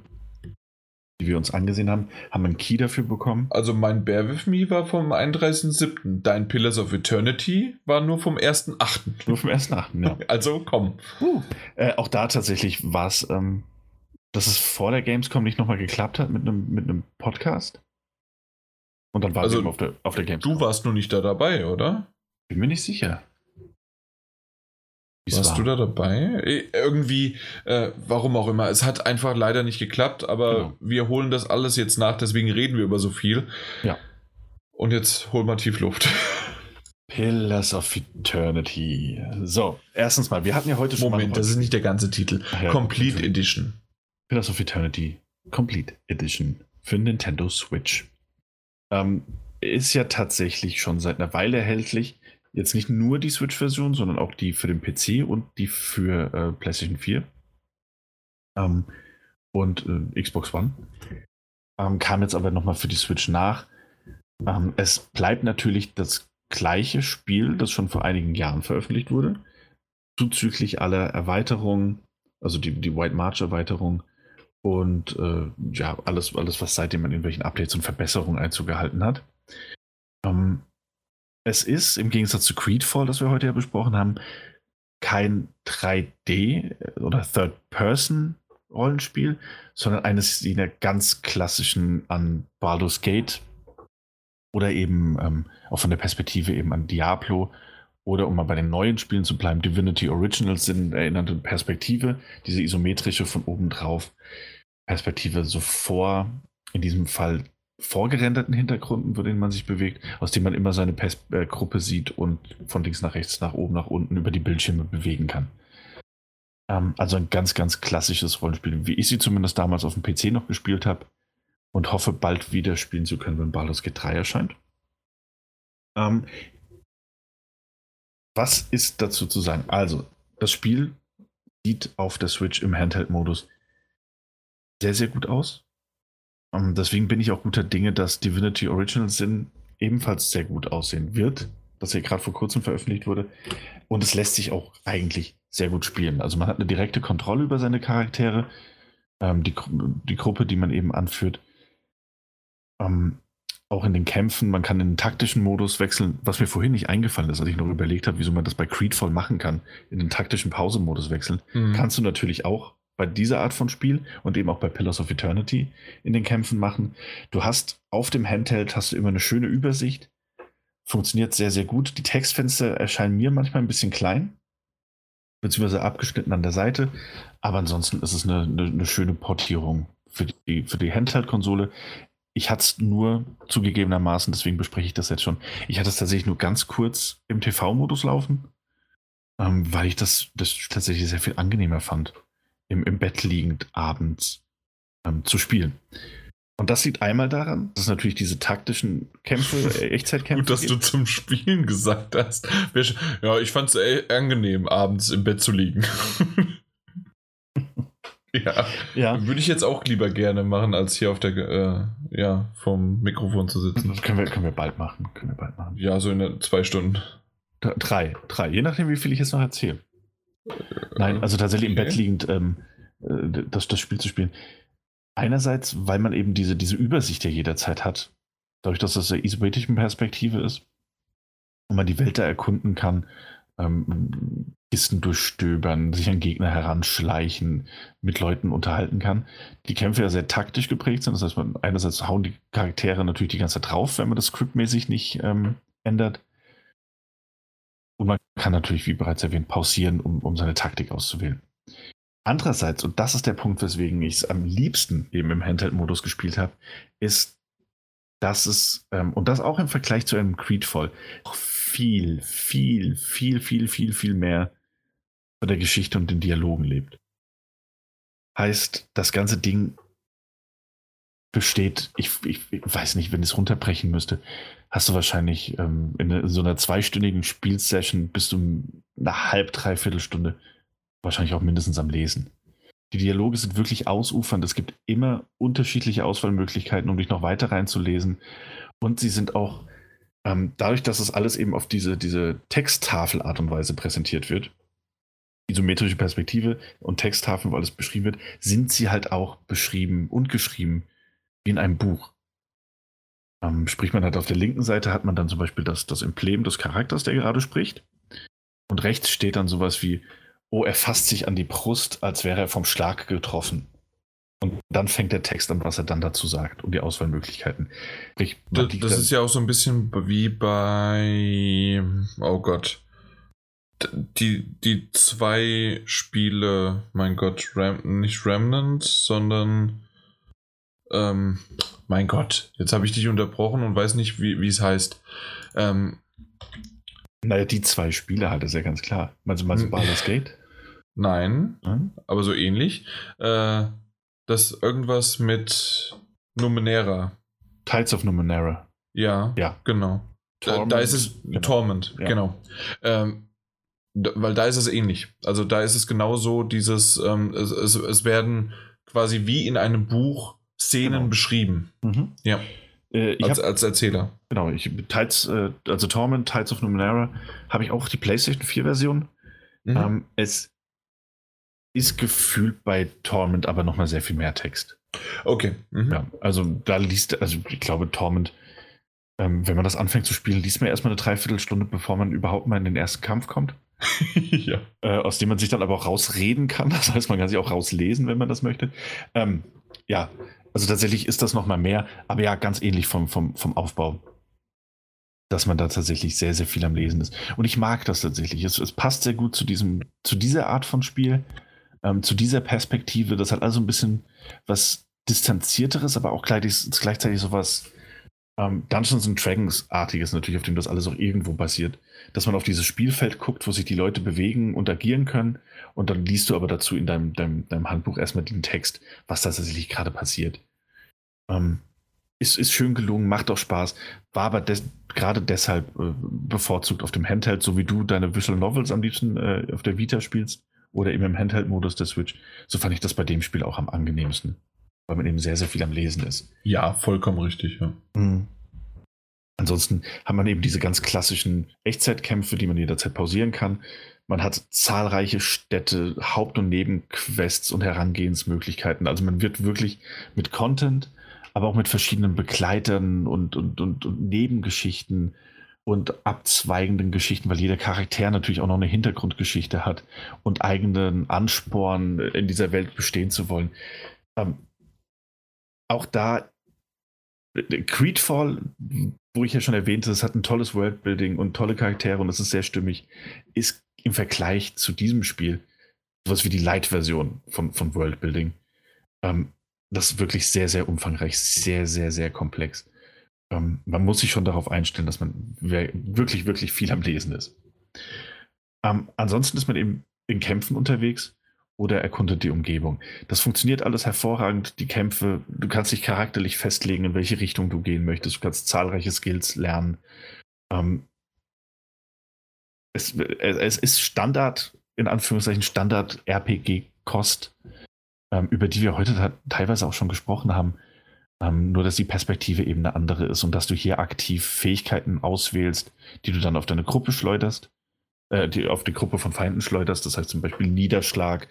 Die wir uns angesehen haben, haben einen Key dafür bekommen. Also mein Bear With Me war vom 31.07. Dein Pillars of Eternity war nur vom 1.08. Nur vom 1.08., ja. also komm. Uh, äh, auch da tatsächlich war es, ähm, dass es vor der Gamescom nicht nochmal geklappt hat mit einem mit Podcast. Und dann war also, es auf der, auf der Gamescom. Du warst nur nicht da dabei, oder? Bin mir nicht sicher. Warst war. du da dabei? Irgendwie, äh, warum auch immer. Es hat einfach leider nicht geklappt, aber genau. wir holen das alles jetzt nach, deswegen reden wir über so viel. Ja. Und jetzt holen wir tief Luft. Pillars of Eternity. So, erstens mal, wir hatten ja heute schon. Moment, das ist nicht der ganze Titel. Ach, ja, Complete natürlich. Edition. Pillars of Eternity Complete Edition für Nintendo Switch. Ähm, ist ja tatsächlich schon seit einer Weile erhältlich. Jetzt nicht nur die Switch-Version, sondern auch die für den PC und die für äh, PlayStation 4 ähm, und äh, Xbox One. Ähm, kam jetzt aber nochmal für die Switch nach. Ähm, es bleibt natürlich das gleiche Spiel, das schon vor einigen Jahren veröffentlicht wurde, zuzüglich aller Erweiterungen, also die, die White March-Erweiterung und äh, ja, alles, alles, was seitdem an irgendwelchen Updates und Verbesserungen Einzug gehalten hat. Ähm, es ist, im Gegensatz zu Creedfall, das wir heute ja besprochen haben, kein 3D oder Third-Person-Rollenspiel, sondern eines der ganz klassischen an Baldur's Gate oder eben ähm, auch von der Perspektive eben an Diablo oder um mal bei den neuen Spielen zu bleiben, Divinity Originals sind erinnernde Perspektive, diese isometrische von oben drauf Perspektive so vor, in diesem Fall vorgerenderten Hintergründen, über denen man sich bewegt, aus dem man immer seine Pers äh, Gruppe sieht und von links nach rechts, nach oben, nach unten über die Bildschirme bewegen kann. Ähm, also ein ganz, ganz klassisches Rollenspiel, wie ich sie zumindest damals auf dem PC noch gespielt habe und hoffe, bald wieder spielen zu können, wenn Baldur's Gate 3 erscheint. Ähm, was ist dazu zu sagen? Also, das Spiel sieht auf der Switch im Handheld-Modus sehr, sehr gut aus. Und ähm, deswegen bin ich auch guter Dinge, dass Divinity Original Sin ebenfalls sehr gut aussehen wird, das hier gerade vor kurzem veröffentlicht wurde. Und es lässt sich auch eigentlich sehr gut spielen. Also man hat eine direkte Kontrolle über seine Charaktere, ähm, die, die Gruppe, die man eben anführt. Ähm, auch in den Kämpfen, man kann in den taktischen Modus wechseln, was mir vorhin nicht eingefallen ist, als ich noch überlegt habe, wieso man das bei Creedfall machen kann, in den taktischen Pausemodus wechseln. Mhm. Kannst du natürlich auch bei dieser Art von Spiel und eben auch bei Pillars of Eternity in den Kämpfen machen. Du hast auf dem Handheld hast du immer eine schöne Übersicht. Funktioniert sehr, sehr gut. Die Textfenster erscheinen mir manchmal ein bisschen klein, beziehungsweise abgeschnitten an der Seite. Aber ansonsten ist es eine, eine, eine schöne Portierung für die, für die Handheld-Konsole. Ich hatte es nur zugegebenermaßen, deswegen bespreche ich das jetzt schon. Ich hatte es tatsächlich nur ganz kurz im TV-Modus laufen, ähm, weil ich das, das tatsächlich sehr viel angenehmer fand im, im Bett liegend abends ähm, zu spielen. Und das liegt einmal daran, dass natürlich diese taktischen Kämpfe, äh, Echtzeitkämpfe. Gut, dass du zum Spielen gesagt hast. Ja, ich fand es angenehm, abends im Bett zu liegen. ja. ja. Würde ich jetzt auch lieber gerne machen, als hier auf der, äh, ja, vom Mikrofon zu sitzen. Das können wir, können wir bald machen. Können wir bald machen. Ja, so in zwei Stunden. Drei, drei, je nachdem, wie viel ich jetzt noch erzähle. Nein, also tatsächlich okay. im Bett liegend ähm, äh, das, das Spiel zu spielen. Einerseits, weil man eben diese, diese Übersicht ja jederzeit hat, dadurch, dass das eine isometrischen Perspektive ist und man die Welt da erkunden kann, ähm, Kisten durchstöbern, sich an Gegner heranschleichen, mit Leuten unterhalten kann. Die Kämpfe ja sehr taktisch geprägt sind. Das heißt, man einerseits hauen die Charaktere natürlich die ganze Zeit drauf, wenn man das scriptmäßig nicht ähm, ändert. Und man kann natürlich, wie bereits erwähnt, pausieren, um, um seine Taktik auszuwählen. Andererseits, und das ist der Punkt, weswegen ich es am liebsten eben im Handheld-Modus gespielt habe, ist, dass es, ähm, und das auch im Vergleich zu einem Creedfall, viel, viel, viel, viel, viel, viel mehr von der Geschichte und den Dialogen lebt. Heißt, das ganze Ding besteht, ich, ich, weiß nicht, wenn ich es runterbrechen müsste, hast du wahrscheinlich ähm, in, in, so einer zweistündigen Spielsession bist du eine halb, dreiviertel Stunde wahrscheinlich auch mindestens am Lesen. Die Dialoge sind wirklich ausufernd. Es gibt immer unterschiedliche Auswahlmöglichkeiten, um dich noch weiter reinzulesen. Und sie sind auch, ähm, dadurch, dass es alles eben auf diese, diese Texttafelart und Weise präsentiert wird, isometrische Perspektive und Texttafeln, wo alles beschrieben wird, sind sie halt auch beschrieben und geschrieben wie in einem Buch. Ähm, sprich, man hat auf der linken Seite hat man dann zum Beispiel das, das Emblem des Charakters, der gerade spricht. Und rechts steht dann sowas wie oh, er fasst sich an die Brust, als wäre er vom Schlag getroffen. Und dann fängt der Text an, was er dann dazu sagt und die Auswahlmöglichkeiten. Ich, das, das ist ja auch so ein bisschen wie bei, oh Gott, die, die zwei Spiele, mein Gott, Ram, nicht Remnant, sondern, ähm, mein Gott, jetzt habe ich dich unterbrochen und weiß nicht, wie es heißt. Ähm, naja, die zwei Spiele halt, ist ja ganz klar. Meinst du mal so Baldur's Gate? Nein, hm? aber so ähnlich. Äh, das irgendwas mit Numenera. Tides of Numenera. Ja, ja. genau. Torment, da ist es genau. Torment, ja. genau. Ähm, weil da ist es ähnlich. Also da ist es genauso dieses, ähm, es, es, es, werden quasi wie in einem Buch Szenen genau. beschrieben. Mhm. Ja. Äh, als, hab, als Erzähler. Genau, ich, Tides, äh, also Torment, Tides of Numenera, habe ich auch die PlayStation 4 Version. Mhm. Ähm, es ist gefühlt bei Torment aber nochmal sehr viel mehr Text. Okay. Mhm. Ja, also da liest, also ich glaube, Torment, ähm, wenn man das anfängt zu spielen, liest man erstmal eine Dreiviertelstunde, bevor man überhaupt mal in den ersten Kampf kommt. ja. Äh, aus dem man sich dann aber auch rausreden kann. Das heißt, man kann sich auch rauslesen, wenn man das möchte. Ähm, ja, also tatsächlich ist das nochmal mehr, aber ja, ganz ähnlich vom, vom, vom Aufbau dass man da tatsächlich sehr, sehr viel am Lesen ist. Und ich mag das tatsächlich. Es, es passt sehr gut zu, diesem, zu dieser Art von Spiel ähm, zu dieser Perspektive. Das hat also ein bisschen was distanzierteres, aber auch gleichzeitig, gleichzeitig sowas ähm, Dungeons and Dragons-artiges natürlich, auf dem das alles auch irgendwo basiert. Dass man auf dieses Spielfeld guckt, wo sich die Leute bewegen und agieren können und dann liest du aber dazu in deinem, deinem, deinem Handbuch erstmal den Text, was da tatsächlich gerade passiert. Ähm, ist, ist schön gelungen, macht auch Spaß, war aber des, gerade deshalb äh, bevorzugt auf dem Handheld, so wie du deine Visual Novels am liebsten äh, auf der Vita spielst oder eben im Handheld-Modus der Switch. So fand ich das bei dem Spiel auch am angenehmsten, weil man eben sehr, sehr viel am Lesen ist. Ja, vollkommen richtig, ja. Mhm. Ansonsten hat man eben diese ganz klassischen Echtzeitkämpfe, die man jederzeit pausieren kann. Man hat zahlreiche Städte, Haupt- und Nebenquests und Herangehensmöglichkeiten. Also man wird wirklich mit Content, aber auch mit verschiedenen Begleitern und, und, und, und Nebengeschichten und abzweigenden Geschichten, weil jeder Charakter natürlich auch noch eine Hintergrundgeschichte hat und eigenen Ansporn in dieser Welt bestehen zu wollen. Ähm, auch da Creedfall, wo ich ja schon erwähnte, es hat ein tolles Worldbuilding und tolle Charaktere und es ist sehr stimmig, ist im Vergleich zu diesem Spiel sowas wie die Light-Version von, von Worldbuilding. Ähm, das ist wirklich sehr, sehr umfangreich, sehr, sehr, sehr komplex ähm, man muss sich schon darauf einstellen, dass man wirklich, wirklich viel am Lesen ist. Ähm, ansonsten ist man eben in Kämpfen unterwegs oder erkunde die Umgebung. Das funktioniert alles hervorragend. Die Kämpfe, du kannst dich charakterlich festlegen, in welche Richtung du gehen möchtest. Du kannst zahlreiche Skills lernen. Ähm, es, es, ist Standard, in Anführungszeichen Standard-RPG-Kost, ähm, über die wir heute teilweise auch schon gesprochen haben. Ähm, nur, dass die Perspektive eben eine andere ist und dass du hier aktiv Fähigkeiten auswählst, die du dann auf deine Gruppe schleuderst, äh, die auf die Gruppe von Feinden schleuderst. Das heißt zum Beispiel Niederschlag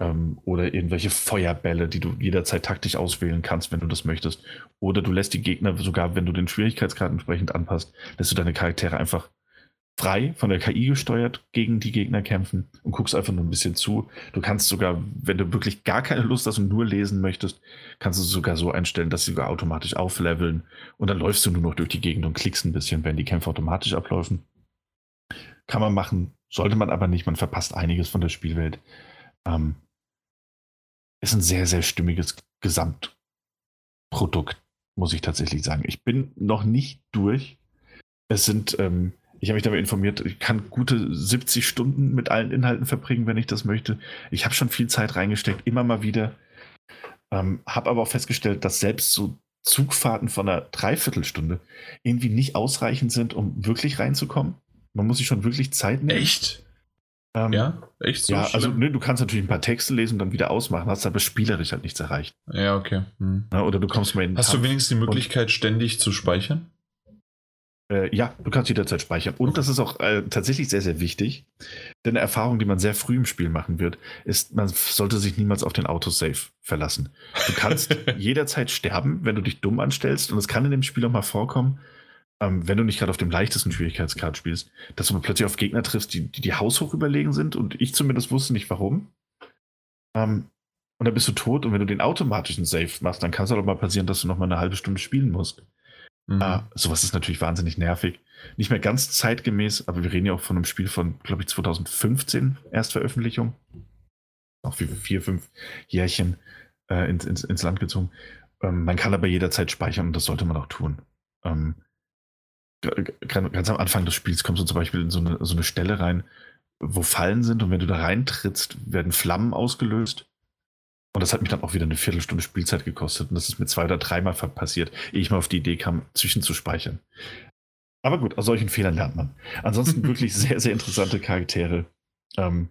ähm, oder irgendwelche Feuerbälle, die du jederzeit taktisch auswählen kannst, wenn du das möchtest. Oder du lässt die Gegner sogar, wenn du den Schwierigkeitsgrad entsprechend anpasst, lässt du deine Charaktere einfach frei von der KI gesteuert gegen die Gegner kämpfen und guckst einfach nur ein bisschen zu. Du kannst sogar, wenn du wirklich gar keine Lust hast und nur lesen möchtest, kannst du sogar so einstellen, dass sie sogar automatisch aufleveln und dann läufst du nur noch durch die Gegend und klickst ein bisschen, wenn die Kämpfe automatisch ablaufen. Kann man machen, sollte man aber nicht, man verpasst einiges von der Spielwelt. Ähm, ist ein sehr, sehr stimmiges Gesamtprodukt, muss ich tatsächlich sagen. Ich bin noch nicht durch. Es sind ähm, ich habe mich damit informiert, ich kann gute 70 Stunden mit allen Inhalten verbringen, wenn ich das möchte. Ich habe schon viel Zeit reingesteckt, immer mal wieder. Ähm, habe aber auch festgestellt, dass selbst so Zugfahrten von einer Dreiviertelstunde irgendwie nicht ausreichend sind, um wirklich reinzukommen. Man muss sich schon wirklich Zeit nehmen. Echt? Ähm, ja, echt so. Ja, also ne, du kannst natürlich ein paar Texte lesen und dann wieder ausmachen, hast aber spielerisch halt nichts erreicht. Ja, okay. Hm. Ja, oder du kommst mal in. Hast Kampf du wenigstens die Möglichkeit, ständig zu speichern? Äh, ja, du kannst jederzeit speichern. Und das ist auch äh, tatsächlich sehr, sehr wichtig. Denn eine Erfahrung, die man sehr früh im Spiel machen wird, ist, man sollte sich niemals auf den Autosave verlassen. Du kannst jederzeit sterben, wenn du dich dumm anstellst. Und es kann in dem Spiel auch mal vorkommen, ähm, wenn du nicht gerade auf dem leichtesten Schwierigkeitsgrad spielst, dass du plötzlich auf Gegner triffst, die, die, die haushoch überlegen sind. Und ich zumindest wusste nicht warum. Ähm, und dann bist du tot. Und wenn du den automatischen Save machst, dann kann es auch mal passieren, dass du noch mal eine halbe Stunde spielen musst. Mhm. Ah, sowas ist natürlich wahnsinnig nervig. Nicht mehr ganz zeitgemäß, aber wir reden ja auch von einem Spiel von, glaube ich, 2015 Erstveröffentlichung. Auch wie vier, fünf Jährchen äh, ins, ins, ins, Land gezogen. Ähm, man kann aber jederzeit speichern und das sollte man auch tun. Ähm, ganz am Anfang des Spiels kommst du zum Beispiel in so eine, so eine Stelle rein, wo Fallen sind und wenn du da reintrittst, werden Flammen ausgelöst und das hat mich dann auch wieder eine Viertelstunde Spielzeit gekostet. Und das ist mir zwei oder dreimal passiert, ehe ich mal auf die Idee kam, zwischenzuspeichern. Aber gut, aus solchen Fehlern lernt man. Ansonsten wirklich sehr, sehr interessante Charaktere. Ähm,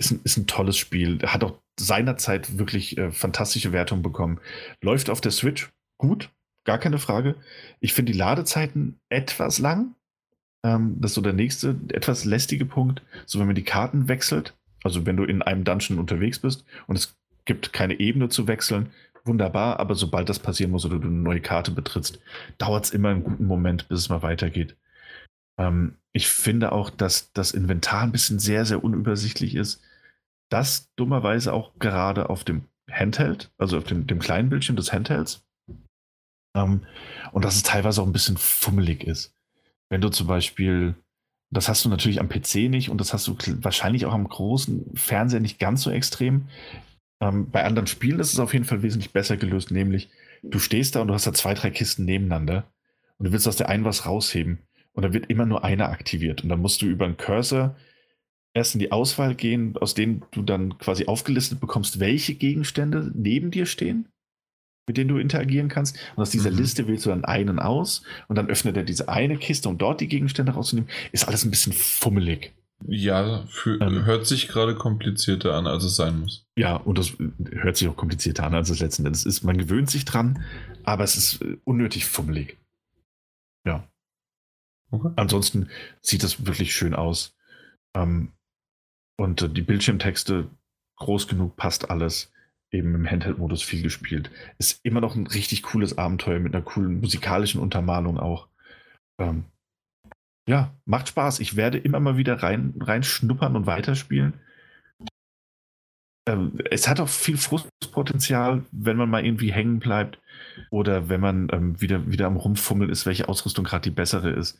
ist, ein, ist ein tolles Spiel. Hat auch seinerzeit wirklich äh, fantastische Wertungen bekommen. Läuft auf der Switch gut, gar keine Frage. Ich finde die Ladezeiten etwas lang. Ähm, das ist so der nächste, etwas lästige Punkt. So, wenn man die Karten wechselt, also wenn du in einem Dungeon unterwegs bist und es gibt keine Ebene zu wechseln, wunderbar, aber sobald das passieren muss oder du eine neue Karte betrittst, dauert es immer einen guten Moment, bis es mal weitergeht. Ähm, ich finde auch, dass das Inventar ein bisschen sehr, sehr unübersichtlich ist. Das dummerweise auch gerade auf dem Handheld, also auf dem, dem kleinen Bildschirm des Handhelds. Ähm, und dass es teilweise auch ein bisschen fummelig ist. Wenn du zum Beispiel das hast du natürlich am PC nicht und das hast du wahrscheinlich auch am großen Fernseher nicht ganz so extrem. Ähm, bei anderen Spielen ist es auf jeden Fall wesentlich besser gelöst, nämlich du stehst da und du hast da zwei, drei Kisten nebeneinander und du willst aus der einen was rausheben und dann wird immer nur eine aktiviert und dann musst du über einen Cursor erst in die Auswahl gehen, aus denen du dann quasi aufgelistet bekommst, welche Gegenstände neben dir stehen mit denen du interagieren kannst. Und aus dieser mhm. Liste wählst du dann einen aus und dann öffnet er diese eine Kiste, um dort die Gegenstände rauszunehmen. Ist alles ein bisschen fummelig. Ja, für, ähm, hört sich gerade komplizierter an, als es sein muss. Ja, und das hört sich auch komplizierter an, als es letzten Endes ist. Man gewöhnt sich dran, aber es ist äh, unnötig fummelig. Ja. Okay. Ansonsten sieht das wirklich schön aus. Ähm, und äh, die Bildschirmtexte groß genug, passt alles eben im Handheld-Modus viel gespielt. Ist immer noch ein richtig cooles Abenteuer mit einer coolen musikalischen Untermalung auch. Ähm, ja, macht Spaß. Ich werde immer mal wieder rein, reinschnuppern und weiterspielen. Ähm, es hat auch viel Frustpotenzial, wenn man mal irgendwie hängen bleibt oder wenn man ähm, wieder, wieder am Rumfummeln ist, welche Ausrüstung gerade die bessere ist.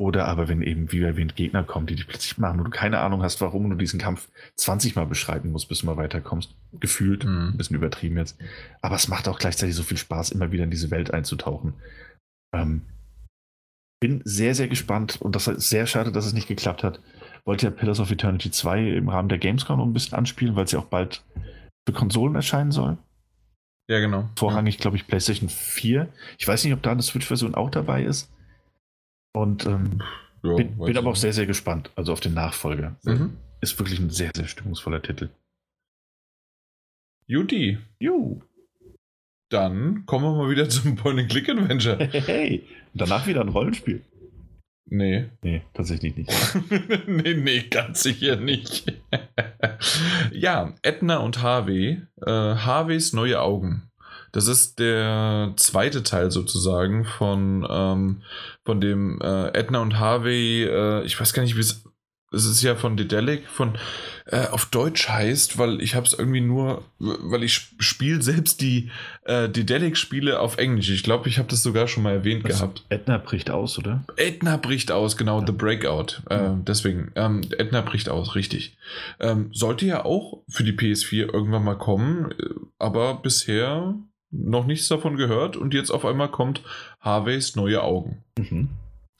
Oder aber wenn eben, wie erwähnt, Gegner kommen, die dich plötzlich machen und du keine Ahnung hast, warum du diesen Kampf 20 Mal beschreiten musst, bis du mal weiterkommst. Gefühlt, mhm. ein bisschen übertrieben jetzt. Aber es macht auch gleichzeitig so viel Spaß, immer wieder in diese Welt einzutauchen. Ähm, bin sehr, sehr gespannt und das ist sehr schade, dass es nicht geklappt hat, wollte ja Pillars of Eternity 2 im Rahmen der Gamescom noch ein bisschen anspielen, weil es ja auch bald für Konsolen erscheinen soll. Ja, genau. Vorrangig, glaube ich, PlayStation 4. Ich weiß nicht, ob da eine Switch-Version auch dabei ist. Und ähm, ja, bin, bin aber auch sehr, sehr gespannt. Also auf den Nachfolger. Mhm. Ist wirklich ein sehr, sehr stimmungsvoller Titel. Juti. Ju. Dann kommen wir mal wieder zum Point-and-Click-Adventure. Hey, danach wieder ein Rollenspiel. Nee. Nee, tatsächlich nicht. nee, nee, ganz sicher nicht. ja, Edna und Harvey. Äh, Harveys neue Augen. Das ist der zweite Teil sozusagen von, ähm, von dem äh, Edna und Harvey. Äh, ich weiß gar nicht, wie es es ist ja von Dedelic, von äh, auf Deutsch heißt, weil ich habe es irgendwie nur, weil ich spiele selbst die äh, Dedelic-Spiele auf Englisch. Ich glaube, ich habe das sogar schon mal erwähnt Was, gehabt. Edna bricht aus, oder? Edna bricht aus, genau, ja. The Breakout. Äh, ja. Deswegen, ähm, Edna bricht aus, richtig. Ähm, sollte ja auch für die PS4 irgendwann mal kommen, äh, aber bisher noch nichts davon gehört und jetzt auf einmal kommt Harveys neue Augen. Mhm.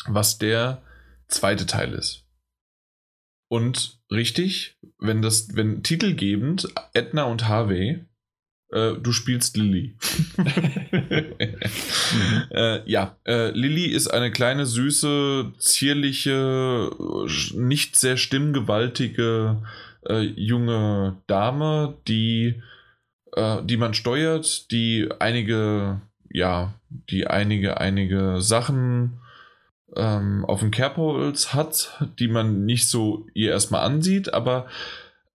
Was der zweite Teil ist. Und richtig, wenn das, wenn titelgebend Edna und Harvey, äh, du spielst Lilly. äh, ja, äh, Lilly ist eine kleine, süße, zierliche, nicht sehr stimmgewaltige äh, junge Dame, die, äh, die man steuert, die einige, ja, die einige, einige Sachen ähm, auf dem Kerbholz hat, die man nicht so ihr erstmal ansieht, aber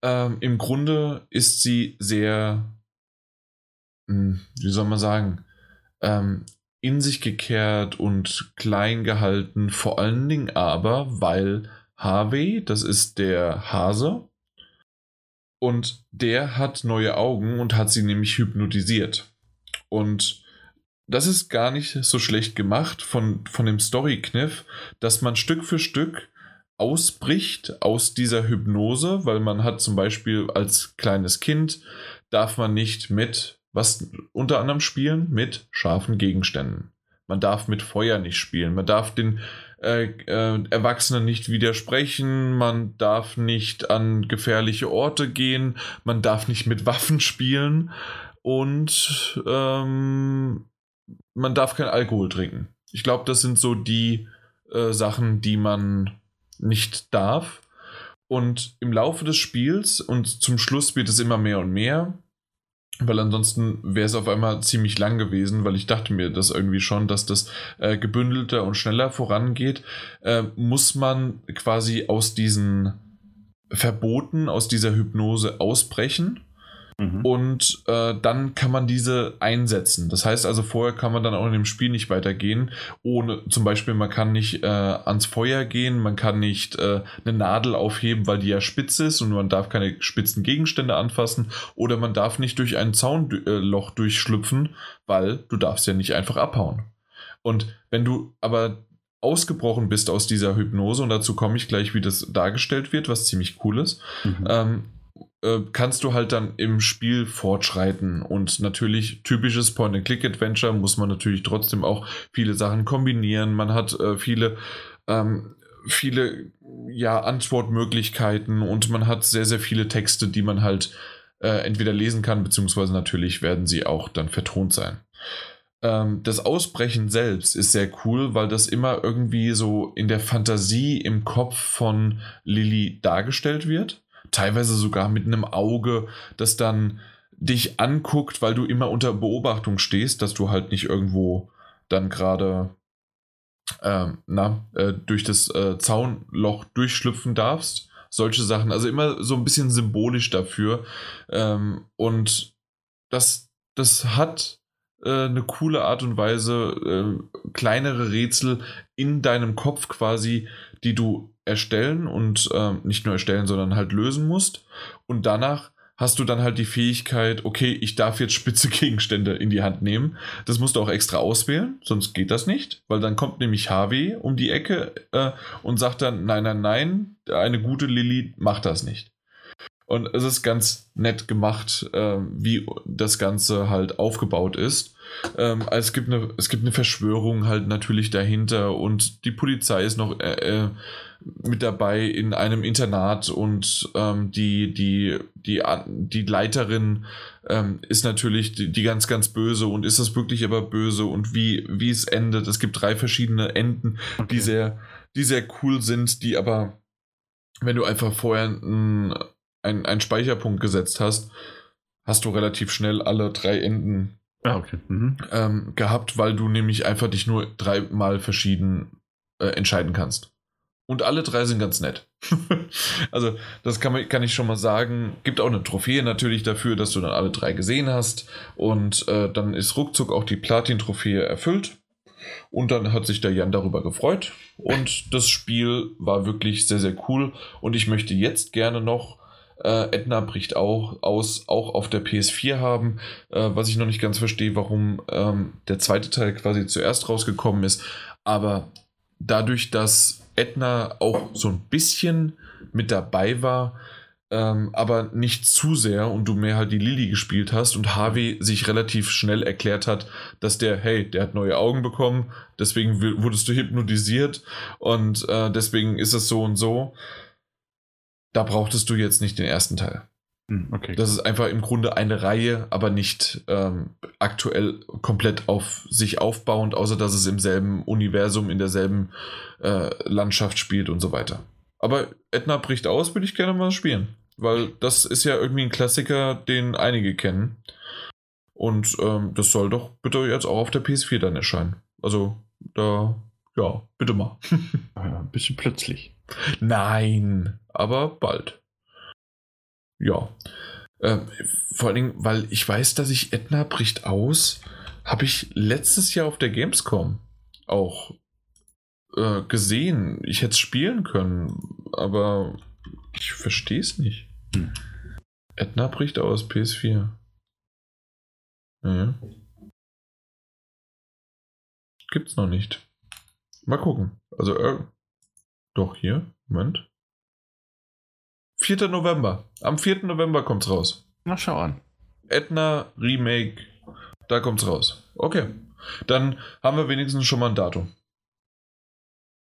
ähm, im Grunde ist sie sehr, mh, hm, wie soll man sagen, ähm, in sich gekehrt und klein gehalten, vor allen Dingen aber, weil Harvey, das ist der Hase, und der hat neue Augen und hat sie nämlich hypnotisiert. Und das ist gar nicht so schlecht gemacht von, von dem Story-Kniff, dass man Stück für Stück ausbricht aus dieser Hypnose, weil man hat zum Beispiel als kleines Kind, darf man nicht mit, was unter anderem spielen, mit scharfen Gegenständen. Man darf mit Feuer nicht spielen, man darf den äh, äh, Erwachsenen nicht widersprechen, man darf nicht an gefährliche Orte gehen, man darf nicht mit Waffen spielen und ähm, man darf kein Alkohol trinken. Ich glaube, das sind so die äh, Sachen, die man nicht darf. Und im Laufe des Spiels und zum Schluss wird es immer mehr und mehr, weil ansonsten wäre es auf einmal ziemlich lang gewesen, weil ich dachte mir das irgendwie schon, dass das äh, gebündelter und schneller vorangeht, äh, muss man quasi aus diesen Verboten, aus dieser Hypnose ausbrechen Mhm. Und äh, dann kann man diese einsetzen. Das heißt also, vorher kann man dann auch in dem Spiel nicht weitergehen. Ohne, zum Beispiel, man kann nicht äh, ans Feuer gehen, man kann nicht äh, eine Nadel aufheben, weil die ja spitz ist und man darf keine spitzen Gegenstände anfassen. Oder man darf nicht durch ein Zaunloch durchschlüpfen, weil du darfst ja nicht einfach abhauen. Und wenn du aber ausgebrochen bist aus dieser Hypnose, und dazu komme ich gleich, wie das dargestellt wird, was ziemlich cool ist, mhm. ähm, äh, kannst du halt dann im Spiel fortschreiten. Und natürlich typisches Point-and-Click-Adventure muss man natürlich trotzdem auch viele Sachen kombinieren. Man hat äh, viele, ähm, viele ja, Antwortmöglichkeiten und man hat sehr, sehr viele Texte, die man halt äh, entweder lesen kann, beziehungsweise natürlich werden sie auch dann vertont sein ähm, das Ausbrechen selbst ist sehr cool, weil das immer irgendwie so in der Fantasie im Kopf von Lilly dargestellt wird teilweise sogar mit einem Auge, das dann dich anguckt, weil du immer unter Beobachtung stehst, dass du halt nicht irgendwo dann gerade ähm, äh, durch das äh, Zaunloch durchschlüpfen darfst. Solche Sachen, also immer so ein bisschen symbolisch dafür. Ähm, und das, das hat äh, eine coole Art und Weise, äh, kleinere Rätsel in deinem Kopf quasi, die du erstellen und äh, nicht nur erstellen, sondern halt lösen musst. Und danach hast du dann halt die Fähigkeit, okay, ich darf jetzt spitze Gegenstände in die Hand nehmen. Das musst du auch extra auswählen, sonst geht das nicht, weil dann kommt nämlich HW um die Ecke äh, und sagt dann, nein, nein, nein, eine gute Lilly macht das nicht. Und es ist ganz nett gemacht, äh, wie das Ganze halt aufgebaut ist. Ähm, es, gibt eine, es gibt eine Verschwörung halt natürlich dahinter und die Polizei ist noch äh, äh mit dabei in einem Internat und ähm, die, die, die, die Leiterin ähm, ist natürlich die, die, ganz, ganz böse und ist das wirklich aber böse und wie, wie es endet. Es gibt drei verschiedene Enden, okay. die sehr, die sehr cool sind, die aber, wenn du einfach vorher einen, einen, Speicherpunkt gesetzt hast, hast du relativ schnell alle drei Enden ah, okay. mhm. ähm, gehabt, weil du nämlich einfach dich nur dreimal verschieden äh, entscheiden kannst. Und alle drei sind ganz nett. also, das kann, kann ich schon mal sagen. Gibt auch eine Trophäe natürlich dafür, dass du dann alle drei gesehen hast. Und äh, dann ist ruckzuck auch die Platin-Trophäe erfüllt. Und dann hat sich der Jan darüber gefreut. Und das Spiel war wirklich sehr, sehr cool. Und ich möchte jetzt gerne noch äh, Edna bricht auch aus, auch auf der PS4 haben, äh, was ich noch nicht ganz verstehe, warum ähm, der zweite Teil quasi zuerst rausgekommen ist. Aber dadurch, dass Edna auch so ein bisschen mit dabei war, ähm, aber nicht zu sehr und du mehr halt die Lilly gespielt hast und Harvey sich relativ schnell erklärt hat, dass der, hey, der hat neue Augen bekommen, deswegen wurdest du hypnotisiert und äh, deswegen ist es so und so. Da brauchtest du jetzt nicht den ersten Teil. Hm, okay. Das ist einfach im Grunde eine Reihe, aber nicht ähm, aktuell komplett auf sich aufbauend, außer dass es im selben Universum, in derselben äh, Landschaft spielt und so weiter. Aber Edna bricht aus, würde ich gerne mal spielen. Weil das ist ja irgendwie ein Klassiker, den einige kennen. Und ähm, das soll doch bitte jetzt auch auf der PS4 dann erscheinen. Also, da, ja, bitte mal. ein bisschen plötzlich. Nein, aber bald. Ja. Ähm, vor allen Dingen, weil ich weiß, dass ich Edna bricht aus, habe ich letztes Jahr auf der Gamescom auch äh, gesehen. Ich hätte es spielen können, aber ich verstehe es nicht. Hm. Edna bricht aus, PS4. Ja. Gibt's noch nicht. Mal gucken. Also, äh, doch hier. Moment. 4. November. Am 4. November kommt's raus. Na, schau an. Edna Remake. Da kommt's raus. Okay. Dann haben wir wenigstens schon mal ein Datum.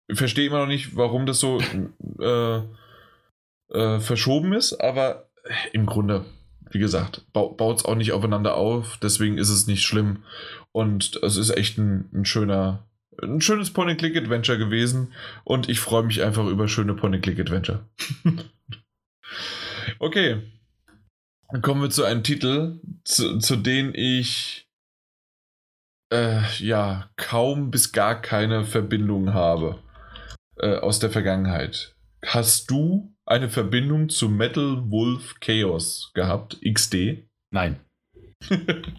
Ich verstehe immer noch nicht, warum das so äh, äh, verschoben ist, aber im Grunde, wie gesagt, baut es auch nicht aufeinander auf, deswegen ist es nicht schlimm. Und es ist echt ein, ein schöner, ein schönes Point-and-Click-Adventure gewesen und ich freue mich einfach über schöne Point-and-Click-Adventure. okay. Dann kommen wir zu einem Titel, zu, zu dem ich äh, ja kaum bis gar keine Verbindung habe äh, aus der Vergangenheit. Hast du eine Verbindung zu Metal Wolf Chaos gehabt, XD? Nein.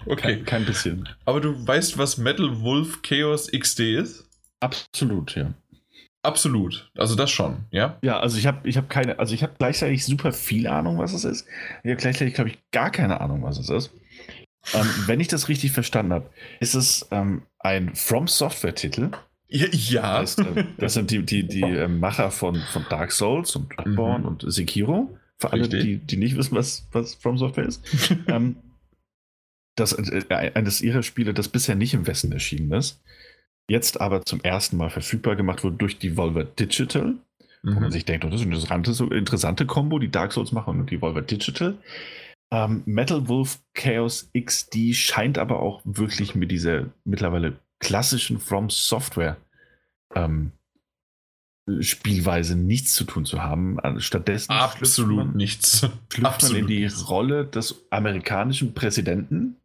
okay. Kein, kein, bisschen. Aber du weißt, was Metal Wolf Chaos XD ist? Absolut, ja. Absolut. Also das schon, ja? Ja, also ich habe ich hab keine, also ich habe gleichzeitig super viel Ahnung, was es ist. Ich habe gleichzeitig, glaube ich, gar keine Ahnung, was es ist. Ähm, wenn ich das richtig verstanden habe, ist es ähm, ein From Software-Titel ja. Das, äh, das sind die, die, die äh, Macher von, von Dark Souls und Bloodborne mhm. und Sekiro. Für alle, die, die nicht wissen, was, was From Software ist. ähm, das äh, eines ihrer Spiele, das bisher nicht im Westen erschienen ist, jetzt aber zum ersten Mal verfügbar gemacht wurde durch die Volver Digital. Mhm. Wo man mhm. sich denkt, oh, das ist eine interessante, interessante Kombo, die Dark Souls machen und die Volver Digital. Ähm, Metal Wolf Chaos XD scheint aber auch wirklich mit dieser mittlerweile klassischen From Software ähm, Spielweise nichts zu tun zu haben. Also stattdessen absolut man, nichts. Schlüpft absolut man in die. Rolle des amerikanischen Präsidenten,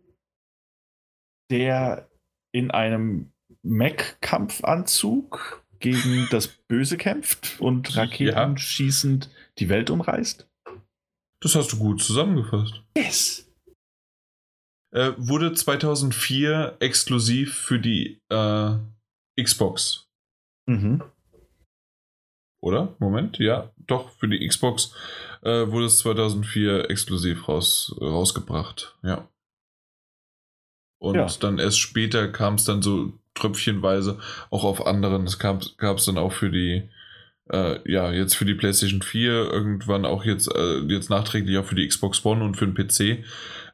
der in einem Mac-Kampfanzug gegen das Böse kämpft und Raketen ja. schießend die Welt umreißt. Das hast du gut zusammengefasst. Yes. Äh, wurde 2004 exklusiv für die äh, Xbox. Mhm. Oder? Moment, ja, doch, für die Xbox äh, wurde es 2004 exklusiv raus, rausgebracht, ja. Und ja. dann erst später kam es dann so tröpfchenweise auch auf anderen. Es gab es dann auch für die, äh, ja, jetzt für die PlayStation 4, irgendwann auch jetzt, äh, jetzt nachträglich auch für die Xbox One und für den PC.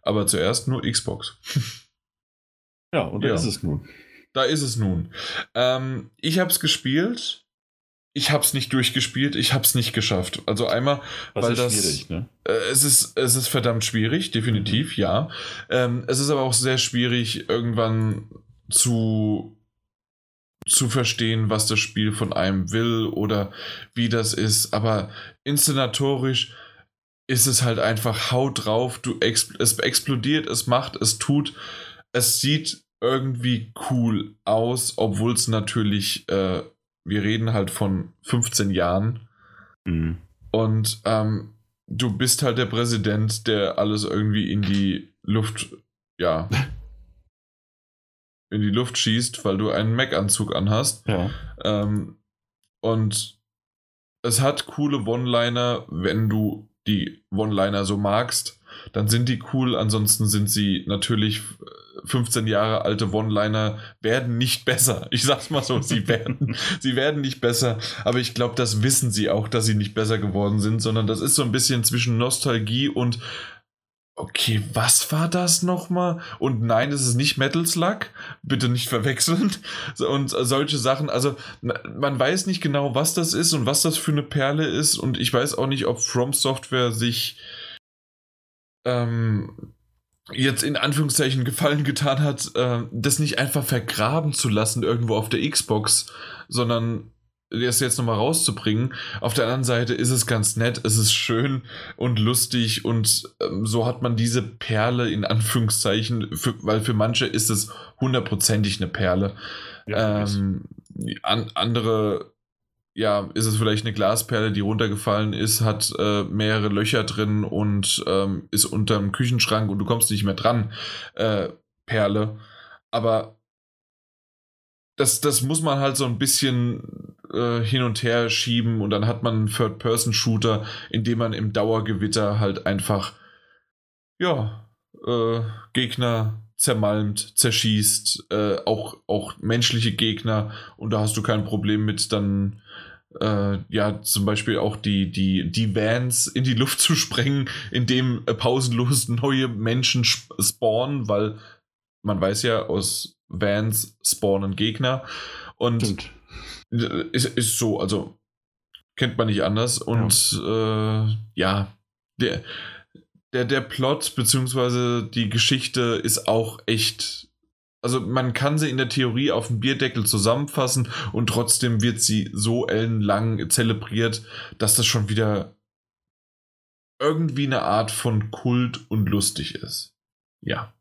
Aber zuerst nur Xbox. Ja, und da ja. ist es nun. Da ist es nun. Ähm, ich habe es gespielt. ich habe es nicht durchgespielt, ich habe es nicht geschafft. Also einmal, Was weil ist das, schwierig, ne? äh, es ist es ist verdammt schwierig, definitiv, ja. Ähm, es ist aber auch sehr schwierig irgendwann zu zu verstehen, was das Spiel von einem will oder wie das ist. Aber inszenatorisch ist es halt einfach Haut drauf. Du expl es explodiert, es macht, es tut. Es sieht irgendwie cool aus, obwohl es natürlich, äh, wir reden halt von 15 Jahren. Mhm. Und ähm, du bist halt der Präsident, der alles irgendwie in die Luft, ja, in die Luft schießt, weil du einen Mac-Anzug anhast. Ja. Ähm, und es hat coole One-Liner, wenn du die One-Liner so magst, dann sind die cool. Ansonsten sind sie natürlich 15 Jahre alte One-Liner werden nicht besser. Ich sag's mal so, sie werden, sie werden nicht besser. Aber ich glaube, das wissen sie auch, dass sie nicht besser geworden sind, sondern das ist so ein bisschen zwischen Nostalgie und Okay, was war das nochmal? Und nein, es ist nicht Metal Slug. Bitte nicht verwechseln. Und solche Sachen. Also, man weiß nicht genau, was das ist und was das für eine Perle ist. Und ich weiß auch nicht, ob From Software sich ähm, jetzt in Anführungszeichen Gefallen getan hat, äh, das nicht einfach vergraben zu lassen irgendwo auf der Xbox, sondern das jetzt nochmal rauszubringen. Auf der anderen Seite ist es ganz nett, es ist schön und lustig und ähm, so hat man diese Perle in Anführungszeichen, für, weil für manche ist es hundertprozentig eine Perle. Ja, ähm, an, andere, ja, ist es vielleicht eine Glasperle, die runtergefallen ist, hat äh, mehrere Löcher drin und ähm, ist unterm Küchenschrank und du kommst nicht mehr dran. Äh, Perle. Aber das, das muss man halt so ein bisschen äh, hin und her schieben und dann hat man einen Third-Person-Shooter, in dem man im Dauergewitter halt einfach, ja, äh, Gegner zermalmt, zerschießt, äh, auch, auch menschliche Gegner und da hast du kein Problem mit, dann äh, ja, zum Beispiel auch die, die, die Vans in die Luft zu sprengen, indem äh, pausenlos neue Menschen spawnen, weil man weiß ja, aus Vans spawnen Gegner. Und Stimmt. Ist, ist so, also kennt man nicht anders. Und ja, äh, ja der, der, der Plot bzw. die Geschichte ist auch echt. Also man kann sie in der Theorie auf dem Bierdeckel zusammenfassen und trotzdem wird sie so ellenlang zelebriert, dass das schon wieder irgendwie eine Art von Kult und lustig ist. Ja.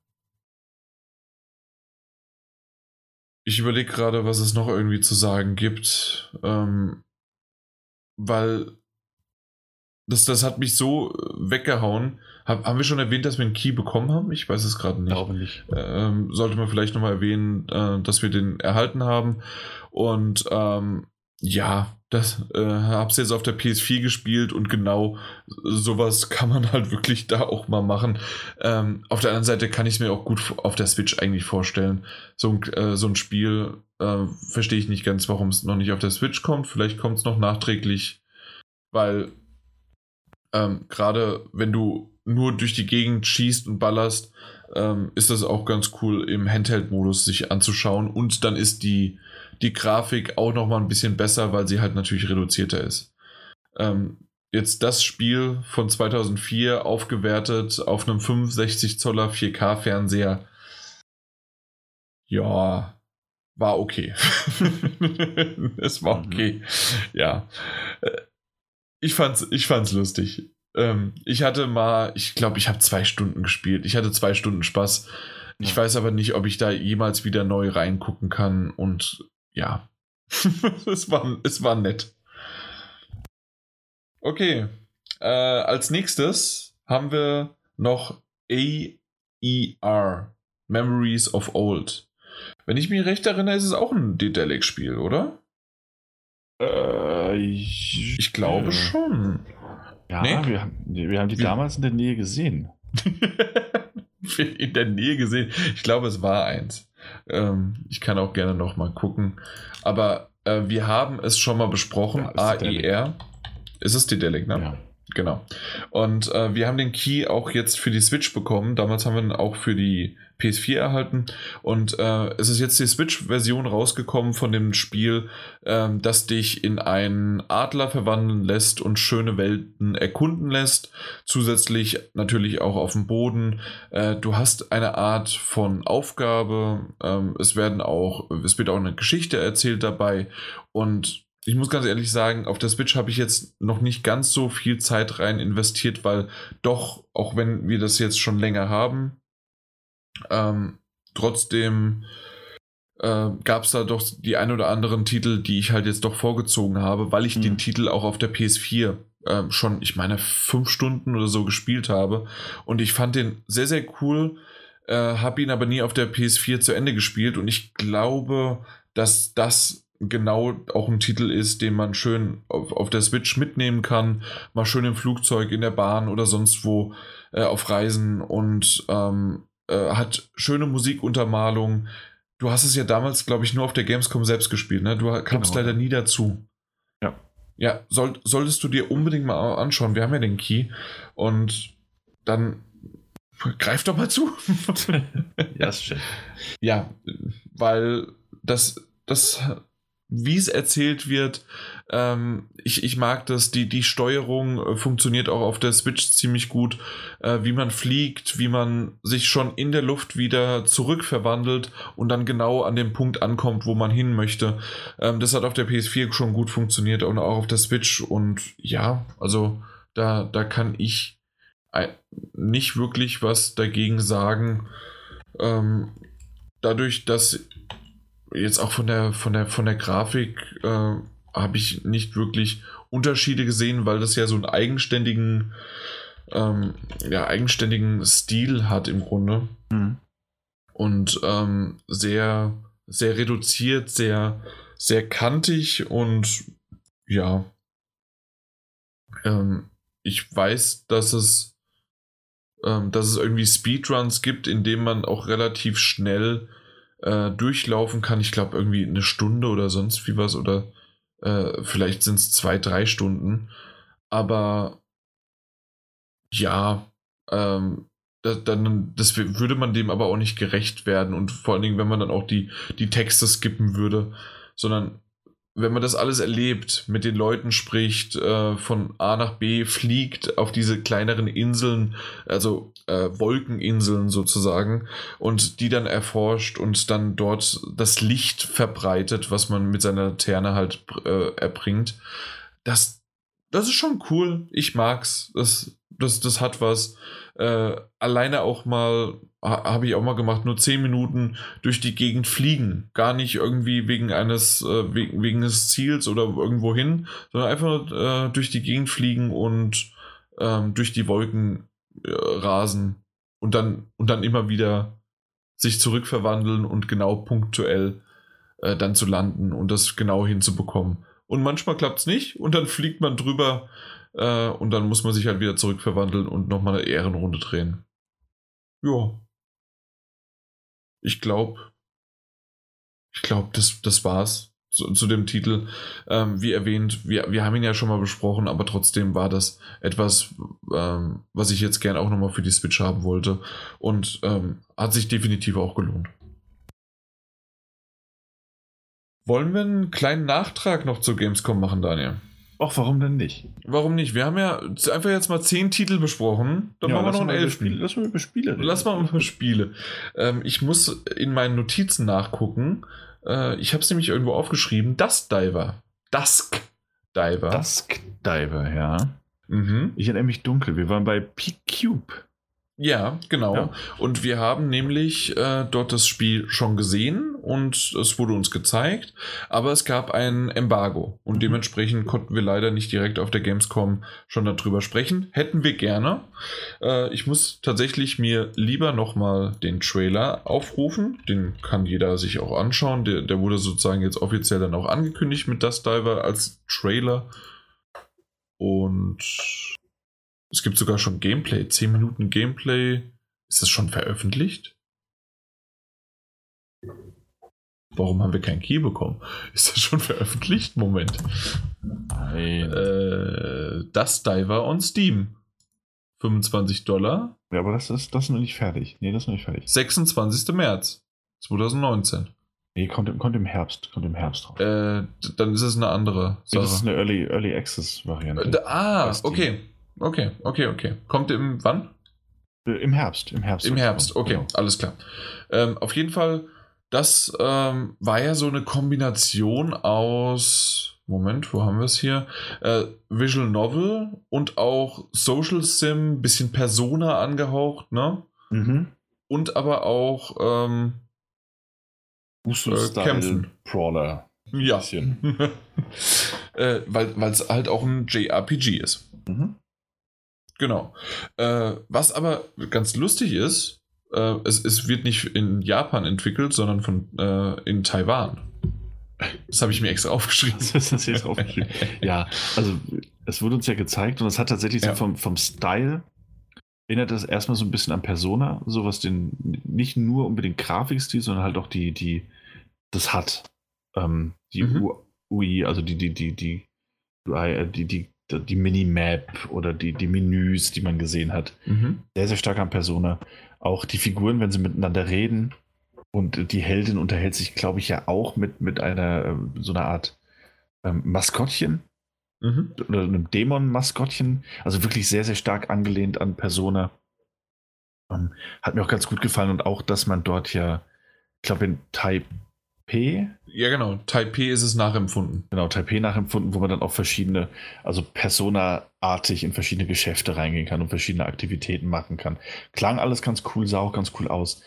Ich überlege gerade, was es noch irgendwie zu sagen gibt, ähm, weil das, das hat mich so weggehauen. Hab, haben wir schon erwähnt, dass wir einen Key bekommen haben? Ich weiß es gerade nicht. Glaube nicht. Ähm, sollte man vielleicht nochmal erwähnen, äh, dass wir den erhalten haben. Und ähm, ja, das äh, hab's jetzt auf der PS4 gespielt und genau sowas kann man halt wirklich da auch mal machen. Ähm, auf der anderen Seite kann ich es mir auch gut auf der Switch eigentlich vorstellen. So ein, äh, so ein Spiel äh, verstehe ich nicht ganz, warum es noch nicht auf der Switch kommt. Vielleicht kommt es noch nachträglich, weil ähm, gerade wenn du nur durch die Gegend schießt und ballerst, ähm, ist das auch ganz cool im Handheld-Modus sich anzuschauen. Und dann ist die, die Grafik auch noch mal ein bisschen besser, weil sie halt natürlich reduzierter ist. Ähm, jetzt das Spiel von 2004 aufgewertet auf einem 65 Zoller 4K Fernseher. Ja, war okay. es war okay. Ja. Ich fand's, ich fand's lustig. Ähm, ich hatte mal, ich glaube, ich habe zwei Stunden gespielt. Ich hatte zwei Stunden Spaß. Ich weiß aber nicht, ob ich da jemals wieder neu reingucken kann. Und ja, es, war, es war nett. Okay, äh, als nächstes haben wir noch AER, Memories of Old. Wenn ich mich recht erinnere, ist es auch ein Dedelic-Spiel, oder? Äh, ich, Ich glaube äh, schon. Ja, Nee? wir, haben, wir haben die Wie- damals in der Nähe gesehen. in der Nähe gesehen. Ich glaube, es war eins. Ähm, ich kann auch gerne noch mal gucken. Aber äh, wir haben es schon mal besprochen. Ja, ist Dedelic. AER. Ist es Dedelic, ne? Ja. Genau. Und äh, wir haben den Key auch jetzt für die Switch bekommen. Damals haben wir ihn auch für die PS4 erhalten. Und äh, es ist jetzt die Switch-Version rausgekommen von dem Spiel, äh, das dich in einen Adler verwandeln lässt und schöne Welten erkunden lässt. Zusätzlich natürlich auch auf dem Boden. Äh, du hast eine Art von Aufgabe. Ähm, es werden auch, es wird auch eine Geschichte erzählt dabei. Und ich muss ganz ehrlich sagen, auf der Switch habe ich jetzt noch nicht ganz so viel Zeit rein investiert, weil doch, auch wenn wir das jetzt schon länger haben, ähm, trotzdem äh, gab es da doch die ein oder anderen Titel, die ich halt jetzt doch vorgezogen habe, weil ich mhm. den Titel auch auf der PS4 äh, schon, ich meine, fünf Stunden oder so gespielt habe. Und ich fand den sehr, sehr cool, äh, habe ihn aber nie auf der PS4 zu Ende gespielt. Und ich glaube, dass das genau auch ein Titel ist, den man schön auf, auf der Switch mitnehmen kann, mal schön im Flugzeug, in der Bahn oder sonst wo äh, auf Reisen und ähm, äh, hat schöne Musikuntermalung. Du hast es ja damals, glaube ich, nur auf der Gamescom selbst gespielt, ne? Du kamst genau. leider nie dazu. Ja. Ja, soll, solltest du dir unbedingt mal anschauen. Wir haben ja den Key und dann greif doch mal zu. ja, ist schön. Ja, weil das, das wie es erzählt wird. Ähm, ich, ich mag das. Die, die Steuerung äh, funktioniert auch auf der Switch ziemlich gut. Äh, wie man fliegt, wie man sich schon in der Luft wieder zurückverwandelt und dann genau an dem Punkt ankommt, wo man hin möchte. Ähm, das hat auf der PS4 schon gut funktioniert und auch auf der Switch. Und ja, also da, da kann ich nicht wirklich was dagegen sagen. Ähm, dadurch, dass jetzt auch von der, von der, von der Grafik äh, habe ich nicht wirklich Unterschiede gesehen, weil das ja so einen eigenständigen, ähm, ja, eigenständigen Stil hat im Grunde. Mhm. Und ähm, sehr, sehr reduziert, sehr, sehr kantig und ja. Ähm, ich weiß, dass es, ähm, dass es irgendwie Speedruns gibt, in denen man auch relativ schnell äh, durchlaufen kann. Ich glaube, irgendwie eine Stunde oder sonst wie was oder äh, vielleicht sind es zwei, drei Stunden. Aber ja, ähm, das, dann, das würde man dem aber auch nicht gerecht werden und vor allen Dingen, wenn man dann auch die, die Texte skippen würde, sondern wenn man das alles erlebt, mit den Leuten spricht, äh, von A nach B fliegt auf diese kleineren Inseln, also äh, Wolkeninseln sozusagen, und die dann erforscht und dann dort das Licht verbreitet, was man mit seiner Laterne halt äh, erbringt, das, das ist schon cool. Ich mag's. Das, das, das hat was. Äh, alleine auch mal habe ich auch mal gemacht, nur 10 Minuten durch die Gegend fliegen. Gar nicht irgendwie wegen eines, äh, wegen, wegen des Ziels oder irgendwo hin, sondern einfach äh, durch die Gegend fliegen und ähm, durch die Wolken äh, rasen und dann, und dann immer wieder sich zurückverwandeln und genau punktuell äh, dann zu landen und das genau hinzubekommen. Und manchmal klappt es nicht und dann fliegt man drüber äh, und dann muss man sich halt wieder zurückverwandeln und nochmal eine Ehrenrunde drehen. Ja, ich glaube, ich glaube, das, das war's zu, zu dem Titel. Ähm, wie erwähnt, wir, wir haben ihn ja schon mal besprochen, aber trotzdem war das etwas, ähm, was ich jetzt gern auch nochmal für die Switch haben wollte. Und ähm, hat sich definitiv auch gelohnt. Wollen wir einen kleinen Nachtrag noch zu Gamescom machen, Daniel? Ach, warum denn nicht? Warum nicht? Wir haben ja einfach jetzt mal zehn Titel besprochen. Dann ja, machen wir noch ein elf Spiele. Lass mal über Spiele reden. Lass mal über Spiele. Ähm, ich muss in meinen Notizen nachgucken. Äh, ich habe es nämlich irgendwo aufgeschrieben. Dusk Diver. Dusk Diver. Dusk Diver, ja. Mhm. Ich erinnere mich dunkel. Wir waren bei P-Cube. Ja, genau. Ja. Und wir haben nämlich äh, dort das Spiel schon gesehen und es wurde uns gezeigt, aber es gab ein Embargo und mhm. dementsprechend konnten wir leider nicht direkt auf der Gamescom schon darüber sprechen. Hätten wir gerne. Äh, ich muss tatsächlich mir lieber nochmal den Trailer aufrufen. Den kann jeder sich auch anschauen. Der, der wurde sozusagen jetzt offiziell dann auch angekündigt mit Dust Diver als Trailer. Und es gibt sogar schon Gameplay, 10 Minuten Gameplay. Ist das schon veröffentlicht? Warum haben wir keinen Key bekommen? Ist das schon veröffentlicht? Moment. Nein. Äh, das Diver on Steam. 25 Dollar. Ja, aber das ist, das ist noch nicht fertig. Nee, das ist noch nicht fertig. 26. März 2019. Nee, kommt, im- kommt im Herbst. Kommt im Herbst raus. Äh, dann ist es eine andere Nee, das ist Sache. eine Early, Early Access Variante. Äh, ah, okay. Okay, okay, okay. Kommt im wann? Äh, Im Herbst. Im Herbst. Im Herbst, okay, Genau. alles klar. Ähm, auf jeden Fall, das ähm, war ja so eine Kombination aus, Moment, wo haben wir es hier? Äh, Visual Novel und auch Social Sim, bisschen Persona angehaucht, ne? Mhm. Und aber auch, ähm, Uso-Style kämpfen. Brawler. ja, äh, weil es halt auch ein JRPG ist. Mhm. Genau. Äh, was aber ganz lustig ist, äh, es, es wird nicht in Japan entwickelt, sondern von, äh, in Taiwan. Das habe ich mir extra aufgeschrieben. Das ist jetzt aufgeschrieben. Ja, also es wurde uns ja gezeigt und es hat tatsächlich Ja. so vom, vom Style erinnert das erstmal so ein bisschen an Persona, so was den nicht nur unbedingt Grafikstil, sondern halt auch die, die, das hat. Ähm, die Mhm. UI, also die, die, die, die, UI, äh, die, die, die Minimap oder die, die Menüs, die man gesehen hat. Mhm. Sehr, sehr stark an Persona. Auch die Figuren, wenn sie miteinander reden. Und die Heldin unterhält sich, glaube ich, ja auch mit, mit einer, äh, so einer Art ähm, Maskottchen Mhm. oder einem Dämon-Maskottchen. Also wirklich sehr, sehr stark angelehnt an Persona. Ähm, hat mir auch ganz gut gefallen und auch, dass man dort ja, ich glaube, in Taipei, Ja, genau. Taipei ist es nachempfunden. genau, Taipei nachempfunden, wo man dann auch verschiedene, also Persona-artig in verschiedene Geschäfte reingehen kann und verschiedene Aktivitäten machen kann. Klang alles ganz cool, sah auch ganz cool aus.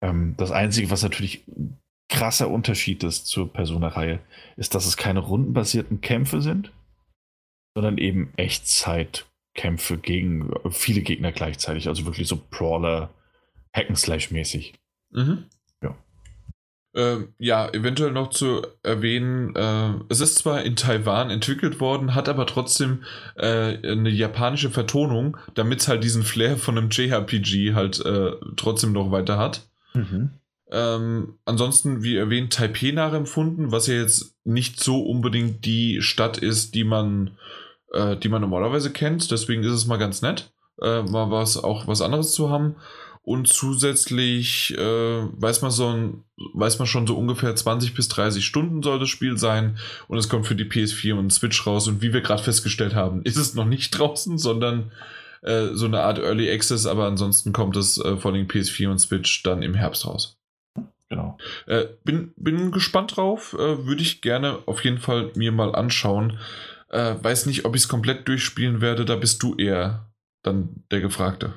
Ähm, das Einzige, was natürlich ein krasser Unterschied ist zur Persona-Reihe, ist, dass es keine rundenbasierten Kämpfe sind, sondern eben Echtzeitkämpfe gegen viele Gegner gleichzeitig. Also wirklich so Brawler, Hack'n'Slash-mäßig. Mhm. Ja. Ähm, ja, eventuell noch zu erwähnen, äh, es ist zwar in Taiwan entwickelt worden, hat aber trotzdem äh, eine japanische Vertonung, damit es halt diesen Flair von einem JRPG halt äh, trotzdem noch weiter hat. Ähm, ansonsten, wie erwähnt, Taipei nachempfunden, was ja jetzt nicht so unbedingt die Stadt ist, die man, äh, die man normalerweise kennt. Deswegen ist es mal ganz nett, äh, mal was auch was anderes zu haben. Und zusätzlich äh, weiß man so ein, weiß man schon so ungefähr 20 bis 30 Stunden soll das Spiel sein. Und es kommt für die PS4 und Switch raus. Und wie wir gerade festgestellt haben, ist es noch nicht draußen, sondern äh, so eine Art Early Access. Aber ansonsten kommt es äh, vor allem PS4 und Switch dann im Herbst raus. Genau. Äh, bin, bin gespannt drauf. Äh, Würde ich gerne auf jeden Fall mir mal anschauen. Äh, weiß nicht, ob ich es komplett durchspielen werde. Da bist du eher dann der Gefragte.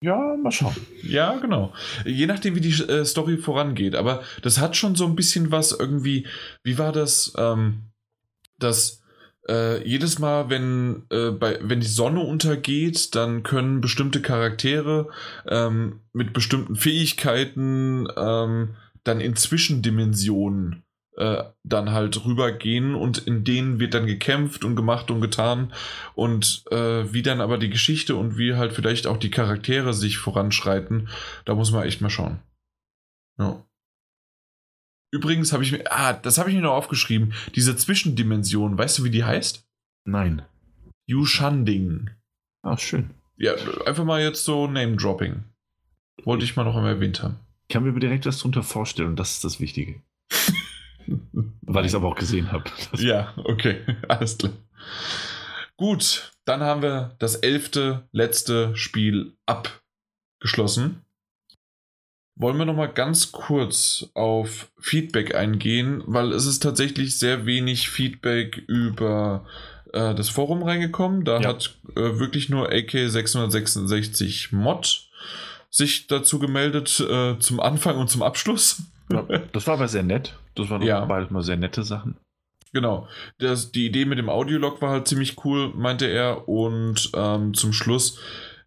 Ja, mal schauen. Ja, genau. Je nachdem, wie die äh, Story vorangeht. Aber das hat schon so ein bisschen was irgendwie. Wie war das? Ähm, dass äh, jedes Mal, wenn, äh, bei, wenn die Sonne untergeht, dann können bestimmte Charaktere ähm, mit bestimmten Fähigkeiten ähm, dann in Zwischendimensionen äh, dann halt rübergehen und in denen wird dann gekämpft und gemacht und getan und äh, wie dann aber die Geschichte und wie halt vielleicht auch die Charaktere sich voranschreiten, da muss man echt mal schauen. Ja. Übrigens habe ich mir, ah, das habe ich mir noch aufgeschrieben, diese Zwischendimension, weißt du, wie die heißt? Nein. Yushanding. Ah, schön. Ja, einfach mal jetzt so Name-Dropping. Wollte ich mal noch einmal erwähnt haben. Ich kann mir direkt was drunter vorstellen und das ist das Wichtige. Weil ich es aber auch gesehen habe. Ja, okay, alles klar. Gut, dann haben wir das elfte, letzte Spiel abgeschlossen. Wollen wir noch mal ganz kurz auf Feedback eingehen, weil es ist tatsächlich sehr wenig Feedback über äh, das Forum reingekommen. Da Ja. hat äh, wirklich nur AK666 Mod sich dazu gemeldet äh, zum Anfang und zum Abschluss. Das war aber sehr nett. Das waren Ja. beides mal sehr nette Sachen. Genau. Das, die Idee mit dem Audiolog war halt ziemlich cool, meinte er. Und ähm, zum Schluss,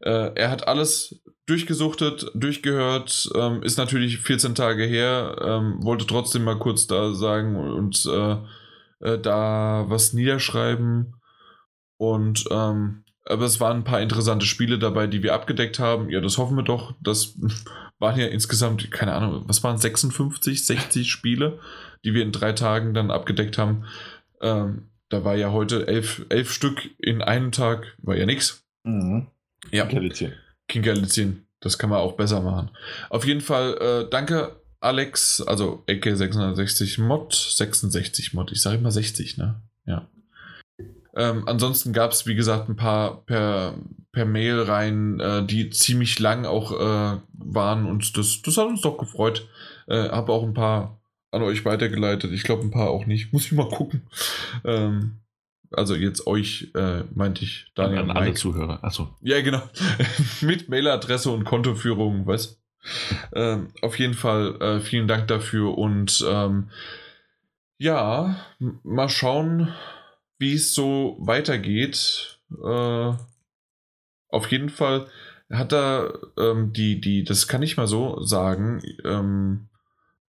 äh, er hat alles durchgesuchtet, durchgehört, ähm, ist natürlich 14 Tage her, ähm, wollte trotzdem mal kurz da sagen und äh, äh, da was niederschreiben. Und ähm, Aber es waren ein paar interessante Spiele dabei, die wir abgedeckt haben. Ja, das hoffen wir doch. Das waren ja insgesamt, keine Ahnung, was waren 56, 60 Spiele, die wir in drei Tagen dann abgedeckt haben. Ähm, da war ja heute elf, elf Stück in einem Tag, war ja nichts. Mhm. Ja, Kinkerlitzchen. Kinkerlitzchen, das kann man auch besser machen. Auf jeden Fall, äh, danke Alex, also Ecke 660 Mod, 66 Mod, ich sage immer 60, ne? Ja. Ähm, ansonsten gab es, wie gesagt, ein paar per, per Mail rein, äh, die ziemlich lang auch äh, waren und das, das hat uns doch gefreut. Äh, Habe auch ein paar an euch weitergeleitet. Ich glaube, ein paar auch nicht. Muss ich mal gucken. Ähm, also jetzt euch, äh, meinte ich, Daniel. An und alle. Zuhörer. Achso. Ja, genau. Mit Mailadresse und Kontoführung, was? ähm, auf jeden Fall äh, vielen Dank dafür und ähm, ja, mal schauen, wie es so weitergeht. Äh, auf jeden Fall hat er ähm, die, die, das kann ich mal so sagen, ähm,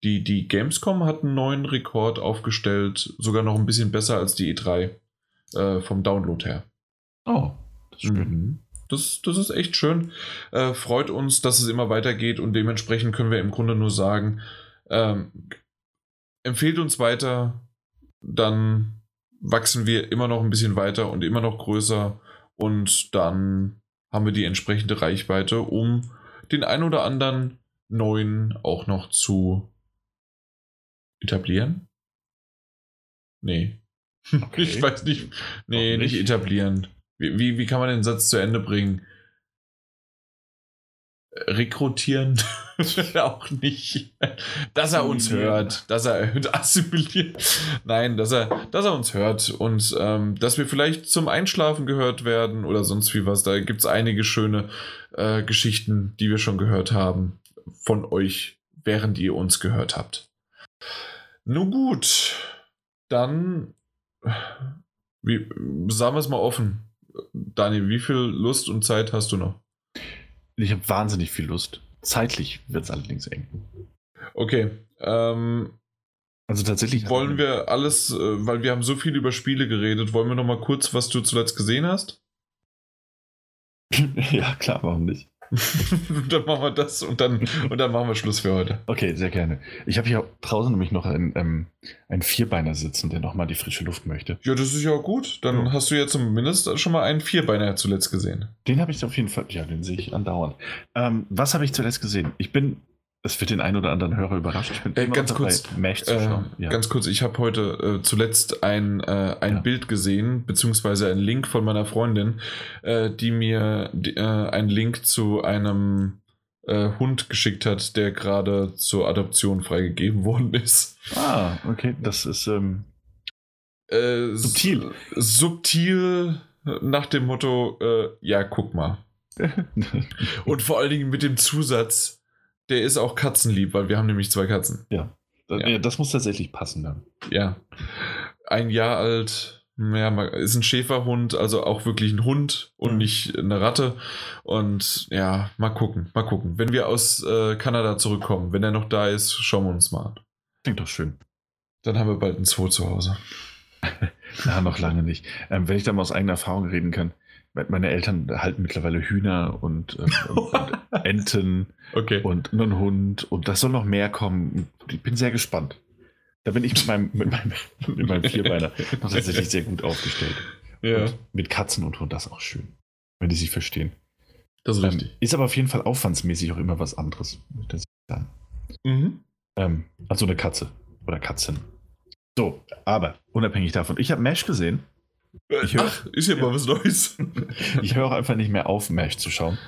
die, die Gamescom hat einen neuen Rekord aufgestellt, sogar noch ein bisschen besser als die E3 äh, vom Download her. Oh, das ist schön. Mhm. Das, das ist echt schön. Äh, freut uns, dass es immer weitergeht und dementsprechend können wir im Grunde nur sagen, ähm, empfehlt uns weiter, dann wachsen wir immer noch ein bisschen weiter und immer noch größer und dann haben wir die entsprechende Reichweite, um den ein oder anderen neuen auch noch zu etablieren. Nee. Okay. Ich weiß nicht. Nee, nicht nicht? etablieren. Wie, wie, wie kann man den Satz zu Ende bringen? Rekrutieren? auch nicht. Dass er uns hört. Dass er assimiliert. Nein, dass er, dass er uns hört und ähm, dass wir vielleicht zum Einschlafen gehört werden oder sonst wie was. Da gibt es einige schöne äh, Geschichten, die wir schon gehört haben von euch, während ihr uns gehört habt. Nun gut, dann wie, sagen wir es mal offen. Daniel, wie viel Lust und Zeit hast du noch? Ich habe wahnsinnig viel Lust. Zeitlich wird es allerdings eng. Okay, ähm, Also tatsächlich. wollen wir alles, äh, weil wir haben so viel über Spiele geredet, wollen wir noch mal kurz, was du zuletzt gesehen hast? ja, klar, warum nicht? dann machen wir das und dann, und dann machen wir Schluss für heute. Okay, sehr gerne. Ich habe hier draußen nämlich noch einen, ähm, einen Vierbeiner sitzen, der nochmal die frische Luft möchte. Ja, das ist ja gut. Dann Ja. hast du ja zumindest schon mal einen Vierbeiner zuletzt gesehen. Den habe ich auf jeden Fall, ja, den sehe ich andauernd. Ähm, was habe ich zuletzt gesehen? Ich bin, es wird den einen oder anderen Hörer überrascht. Äh, ganz kurz, dabei, Äh, ja. Ganz kurz, ich habe heute äh, zuletzt ein, äh, ein Ja. Bild gesehen, beziehungsweise einen Link von meiner Freundin, äh, die mir die, äh, einen Link zu einem Hund geschickt hat, der gerade zur Adoption freigegeben worden ist. ah, okay, das ist, ähm, Äh, Subtil. Subtil nach dem Motto, ja, guck mal. Und vor allen Dingen mit dem Zusatz, der ist auch katzenlieb, weil wir haben nämlich zwei Katzen. ja. Ja. ja, das muss tatsächlich passen dann. Ja. Ein Jahr alt, ja, ist ein Schäferhund, also auch wirklich ein Hund und Mhm. nicht eine Ratte. Und ja, mal gucken, mal gucken. Wenn wir aus äh, Kanada zurückkommen, wenn er noch da ist, schauen wir uns mal an. Klingt doch schön. Dann haben wir bald ein Zoo zu Hause. Na, noch lange nicht. Ähm, wenn ich da mal aus eigener Erfahrung reden kann, meine Eltern halten mittlerweile Hühner und, ähm, und, und Enten Okay. und einen Hund und das soll noch mehr kommen. Ich bin sehr gespannt. Da bin ich mit meinem, mit meinem, mit meinem Vierbeiner noch tatsächlich sehr gut aufgestellt. Ja, Und mit Katzen und Hund, das ist auch schön, wenn die sich verstehen. das ist Ähm, richtig. ist aber auf jeden Fall aufwandsmäßig auch immer was anderes. muss ich sagen. Mhm. Ähm, also eine Katze oder Katzen. So, aber unabhängig davon, ich habe Mesh gesehen. Ich hör- Ach, ist ja, mal was Neues. Ich höre auch einfach nicht mehr auf, Mesh zu schauen.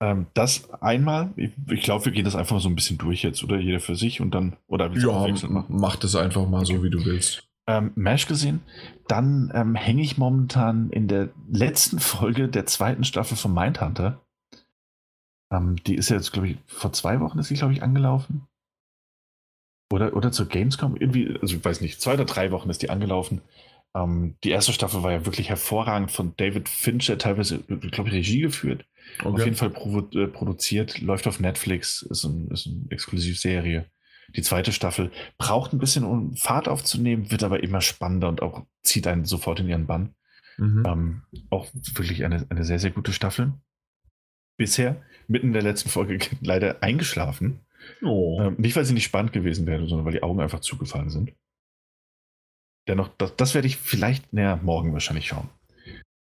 Ähm, das einmal, ich, ich glaube, wir gehen das einfach so ein bisschen durch jetzt, oder jeder für sich und dann, oder ja, machen. mach das einfach mal so, wie du willst. Ähm, Mesh gesehen. Dann ähm, hänge ich momentan in der letzten Folge der zweiten Staffel von Mindhunter. Ähm, die ist jetzt, glaube ich, vor zwei Wochen ist sie, glaube ich, angelaufen. Oder, oder zur Gamescom, irgendwie, also ich weiß nicht, zwei oder drei Wochen ist die angelaufen. Ähm, die erste Staffel war ja wirklich hervorragend von David Fincher, teilweise, glaube ich, Regie geführt. Auf jeden Fall provo äh, produziert, läuft auf Netflix, ist, ein, ist eine Exklusivserie. Die zweite Staffel braucht ein bisschen, um Fahrt aufzunehmen, wird aber immer spannender und auch zieht einen sofort in ihren Bann. Mhm. Ähm, auch wirklich eine, eine sehr, sehr gute Staffel. Bisher, mitten in der letzten Folge, leider eingeschlafen. Oh. Ähm, nicht, weil sie nicht spannend gewesen wäre, sondern weil die Augen einfach zugefallen sind. Dennoch, das, das werde ich vielleicht näher morgen wahrscheinlich schauen.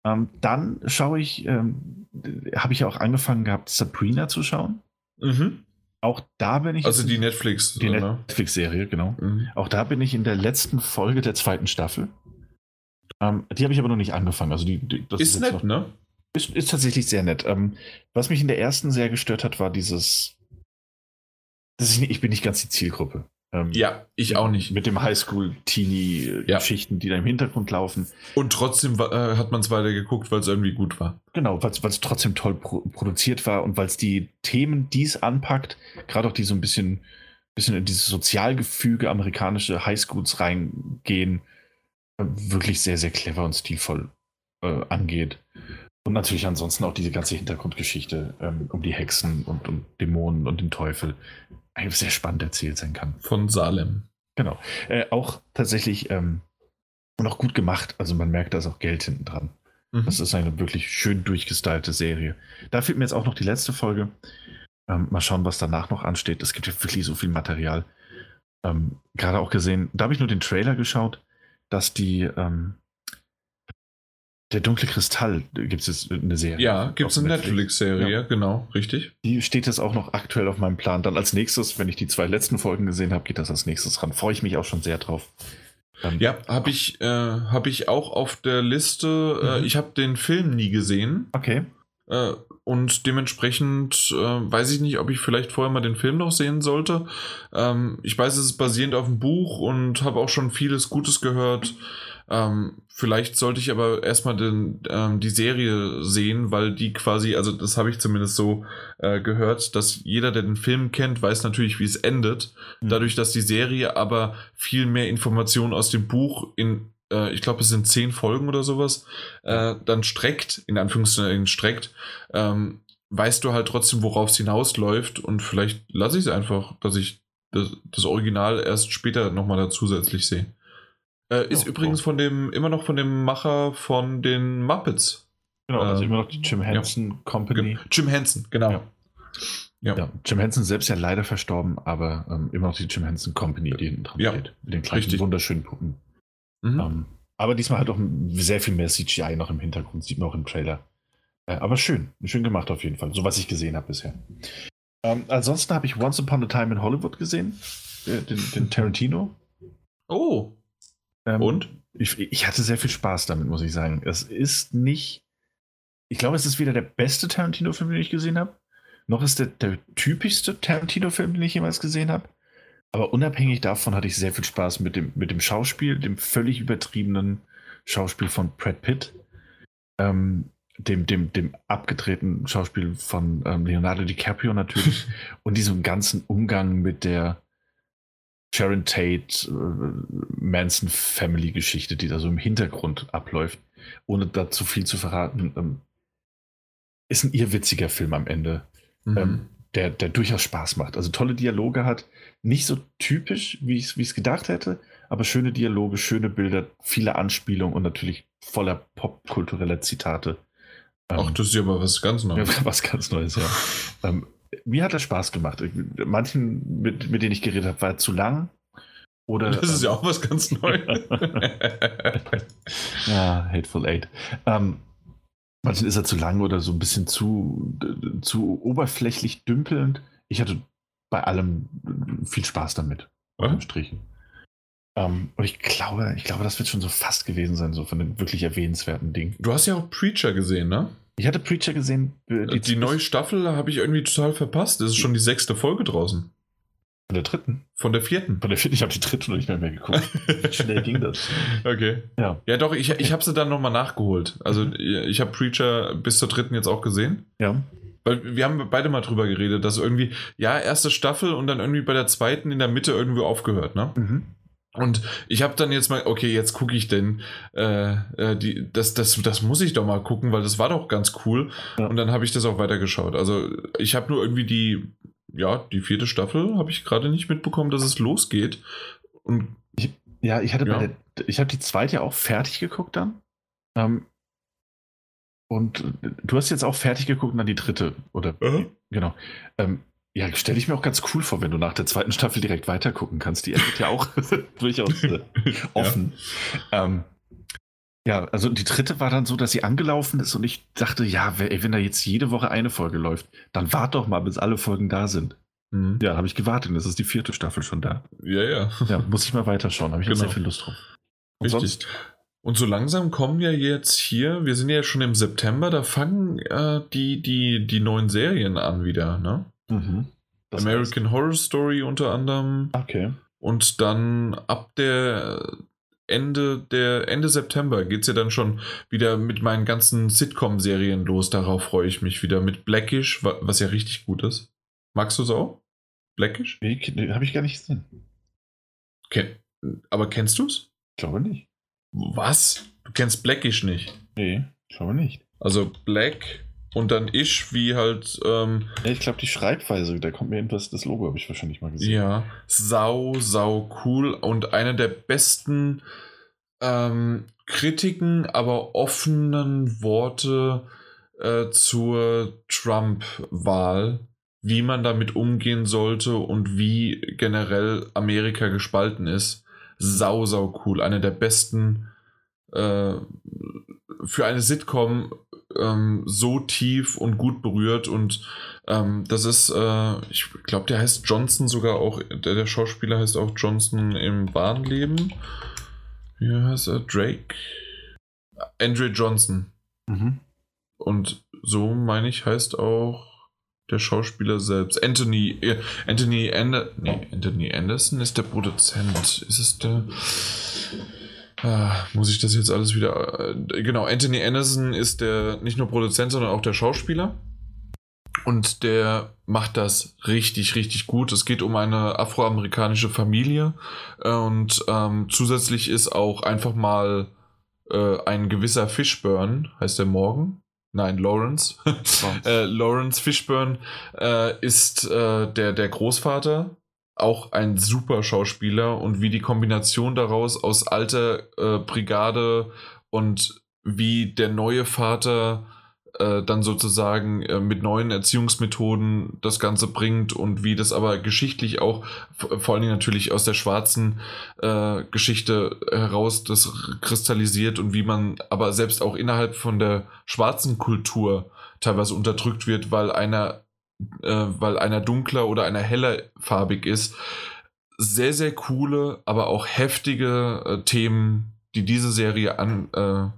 Ähm, dann schaue ich, ähm, habe ich ja auch angefangen gehabt, Sabrina zu schauen. Mhm. Auch da bin ich. Also die Netflix. Die ne? Netflix-Serie, genau. Mhm. Auch da bin ich in der letzten Folge der zweiten Staffel. Ähm, die habe ich aber noch nicht angefangen. Also die, die ist, ist nett, noch, ne? Ist, ist, tatsächlich sehr nett. Ähm, was mich in der ersten sehr gestört hat, war dieses. Ich, ich, bin nicht ganz die Zielgruppe. Ähm, ja, ich auch nicht. Mit dem Highschool-Teenie-Geschichten, ja. die da im Hintergrund laufen. Und trotzdem äh, hat man es weiter geguckt, weil es irgendwie gut war. Genau, weil es trotzdem toll pro produziert war und weil es die Themen, die es anpackt, gerade auch die so ein bisschen, bisschen in dieses Sozialgefüge amerikanische Highschools reingehen, äh, wirklich sehr, sehr clever und stilvoll äh, angeht. Und natürlich ansonsten auch diese ganze Hintergrundgeschichte ähm, um die Hexen und, und Dämonen und den Teufel sehr spannend erzählt sein kann. Von Salem. Genau. Äh, auch tatsächlich ähm, noch gut gemacht. Also man merkt, da ist auch Geld hinten dran. Mhm. Das ist eine wirklich schön durchgestylte Serie. Da fehlt mir jetzt auch noch die letzte Folge. Ähm, mal schauen, was danach noch ansteht. Es gibt ja wirklich so viel Material. Ähm, Gerade auch gesehen, da habe ich nur den Trailer geschaut, dass die ähm, der dunkle Kristall gibt es jetzt eine Serie. Ja, gibt es eine Netflix-Serie, ja. genau, richtig. Die steht jetzt auch noch aktuell auf meinem Plan. Dann als nächstes, wenn ich die zwei letzten Folgen gesehen habe, geht das als nächstes ran. Freue ich mich auch schon sehr drauf. Dann ja, habe ich, äh, hab ich auch auf der Liste. Äh, mhm. ich habe den Film nie gesehen. Okay. Äh, und dementsprechend äh, weiß ich nicht, ob ich vielleicht vorher mal den Film noch sehen sollte. Ähm, ich weiß, es ist basierend auf dem Buch und habe auch schon vieles Gutes gehört. Ähm, vielleicht sollte ich aber erstmal den, ähm, die Serie sehen, weil die quasi, also das habe ich zumindest so äh, gehört, dass jeder, der den Film kennt, weiß natürlich, wie es endet. Mhm. Dadurch, dass die Serie aber viel mehr Informationen aus dem Buch in, äh, ich glaube, es sind zehn Folgen oder sowas, äh, dann streckt, in Anführungszeichen streckt, ähm, weißt du halt trotzdem, worauf es hinausläuft und vielleicht lasse ich es einfach, dass ich das, das Original erst später nochmal zusätzlich sehe. Äh, ist oh, übrigens von dem, immer noch von dem Macher von den Muppets. Genau, also immer noch die Jim Henson ja. Company. Jim Henson, genau. Ja. Ja. ja. Jim Henson selbst ja leider verstorben, aber ähm, immer noch die Jim Henson Company, die hinten dran steht. Mit den gleichen Richtig. wunderschönen Puppen. Mhm. Ähm, aber diesmal hat auch sehr viel mehr CGI noch im Hintergrund, sieht man auch im Trailer. Äh, aber schön, schön gemacht auf jeden Fall, so was ich gesehen habe bisher. Ähm, ansonsten habe ich Once Upon a Time in Hollywood gesehen, äh, den, den Tarantino. Oh, ähm, Und? Ich, ich, hatte sehr viel Spaß damit, muss ich sagen. Es ist nicht. Ich glaube, es ist weder der beste Tarantino-Film, den ich gesehen habe, noch ist der, der typischste Tarantino-Film, den ich jemals gesehen habe. Aber unabhängig davon hatte ich sehr viel Spaß mit dem, mit dem Schauspiel, dem völlig übertriebenen Schauspiel von Brad Pitt, ähm, dem, dem, dem abgedrehten Schauspiel von ähm, Leonardo DiCaprio natürlich und diesem ganzen Umgang mit der Sharon Tate, äh, Manson Family Geschichte, die da so im Hintergrund abläuft, ohne da zu viel zu verraten, ähm, ist ein irrwitziger Film am Ende, mhm. ähm, der, der durchaus Spaß macht. Also tolle Dialoge hat, nicht so typisch, wie ich es gedacht hätte, aber schöne Dialoge, schöne Bilder, viele Anspielungen und natürlich voller popkultureller Zitate. Ach, das ist ja mal was ganz Neues. Ja, was ganz Neues, ja. ähm, mir hat das Spaß gemacht. Manchen, mit, mit denen ich geredet habe, war er zu lang. Oder, das ist ja auch was ganz Neues. ja, Hateful Eight. Ähm, manchen ist er zu lang oder so ein bisschen zu, zu oberflächlich dümpelnd. Ich hatte bei allem viel Spaß damit. Unterm Strichen. Um, und ich glaube, ich glaube, das wird schon so fast gewesen sein, so von den wirklich erwähnenswerten Dingen. Du hast ja auch Preacher gesehen, ne? Ich hatte Preacher gesehen. Äh, die, die neue Staffel habe ich irgendwie total verpasst. Das ist schon die sechste Folge draußen. Von der dritten? Von der vierten. Von der vierten, ich habe die dritte noch nicht mehr, mehr geguckt. Schnell ging das. Okay. Ja, ja doch, ich, ich habe sie dann nochmal nachgeholt. Also mhm. ich habe Preacher bis zur dritten jetzt auch gesehen. Ja. Weil wir haben beide mal drüber geredet, dass irgendwie, ja, erste Staffel und dann irgendwie bei der zweiten in der Mitte irgendwie aufgehört, ne? Mhm. Und ich habe dann jetzt mal, okay, jetzt gucke ich denn, äh, äh, die, das, das, das muss ich doch mal gucken, weil das war doch ganz cool. Ja. Und dann habe ich das auch weitergeschaut. Also ich habe nur irgendwie die, ja, die vierte Staffel habe ich gerade nicht mitbekommen, dass es losgeht. Und ich, ja, ich hatte ja. der, ich habe die zweite auch fertig geguckt dann. Ähm, und du hast jetzt auch fertig geguckt nach die dritte, oder? Mhm. Genau. Ähm, ja, stelle ich mir auch ganz cool vor, wenn du nach der zweiten Staffel direkt weitergucken kannst. Die endet ja auch durchaus äh, offen. Ja. Ähm, ja, also die dritte war dann so, dass sie angelaufen ist und ich dachte, ja, wenn da jetzt jede Woche eine Folge läuft, dann wart doch mal, bis alle Folgen da sind. Mhm. Ja, habe ich gewartet. und Jetzt ist die vierte Staffel schon da. Ja, ja. Ja, muss ich mal weiterschauen. Habe ich genau. sehr viel Lust drauf. Und Richtig. Sonst? Und so langsam kommen ja jetzt hier, wir sind ja schon im September, da fangen äh, die, die, die neuen Serien an wieder, ne? Mhm. American heißt? Horror Story unter anderem. Okay. Und dann ab der Ende der Ende September geht es ja dann schon wieder mit meinen ganzen Sitcom-Serien los. Darauf freue ich mich wieder mit Blackish, was ja richtig gut ist. Magst du so? Blackish? Nee, habe ich gar nicht gesehen. Ken aber kennst du es? Ich glaube nicht. Was? Du kennst Blackish nicht? Nee, ich glaube nicht. Also Black und dann ich, wie halt. Ähm, ich glaube, die Schreibweise, da kommt mir irgendwas, das Logo habe ich wahrscheinlich mal gesehen. Ja, sau, sau cool und eine der besten ähm, Kritiken, aber offenen Worte äh, zur Trump-Wahl, wie man damit umgehen sollte und wie generell Amerika gespalten ist. Sau, sau cool. Eine der besten äh, für eine Sitcom ähm, so tief und gut berührt und ähm, das ist, äh, ich glaube, der heißt Johnson sogar auch, der, der Schauspieler heißt auch Johnson im wahren Leben. Wie heißt er? Drake? Andre Johnson. Mhm. Und so meine ich, heißt auch der Schauspieler selbst. Anthony, äh, Anthony, Ander, nee, Anthony Anderson ist der Produzent. Ist es der? Ah, muss ich das jetzt alles wieder. Äh, genau, Anthony Anderson ist der nicht nur Produzent, sondern auch der Schauspieler. Und der macht das richtig, richtig gut. Es geht um eine afroamerikanische Familie. Und ähm, zusätzlich ist auch einfach mal äh, ein gewisser Fishburne, heißt der Morgan. Nein, Lawrence. äh, Lawrence Fishburne äh, ist äh, der, der Großvater auch ein super Schauspieler und wie die Kombination daraus aus alter äh, Brigade und wie der neue Vater äh, dann sozusagen äh, mit neuen Erziehungsmethoden das Ganze bringt und wie das aber geschichtlich auch, vor allen Dingen natürlich aus der schwarzen äh, Geschichte heraus das kristallisiert und wie man aber selbst auch innerhalb von der schwarzen Kultur teilweise unterdrückt wird, weil einer äh, weil einer dunkler oder einer heller farbig ist. Sehr, sehr coole, aber auch heftige äh, Themen, die diese Serie an, äh,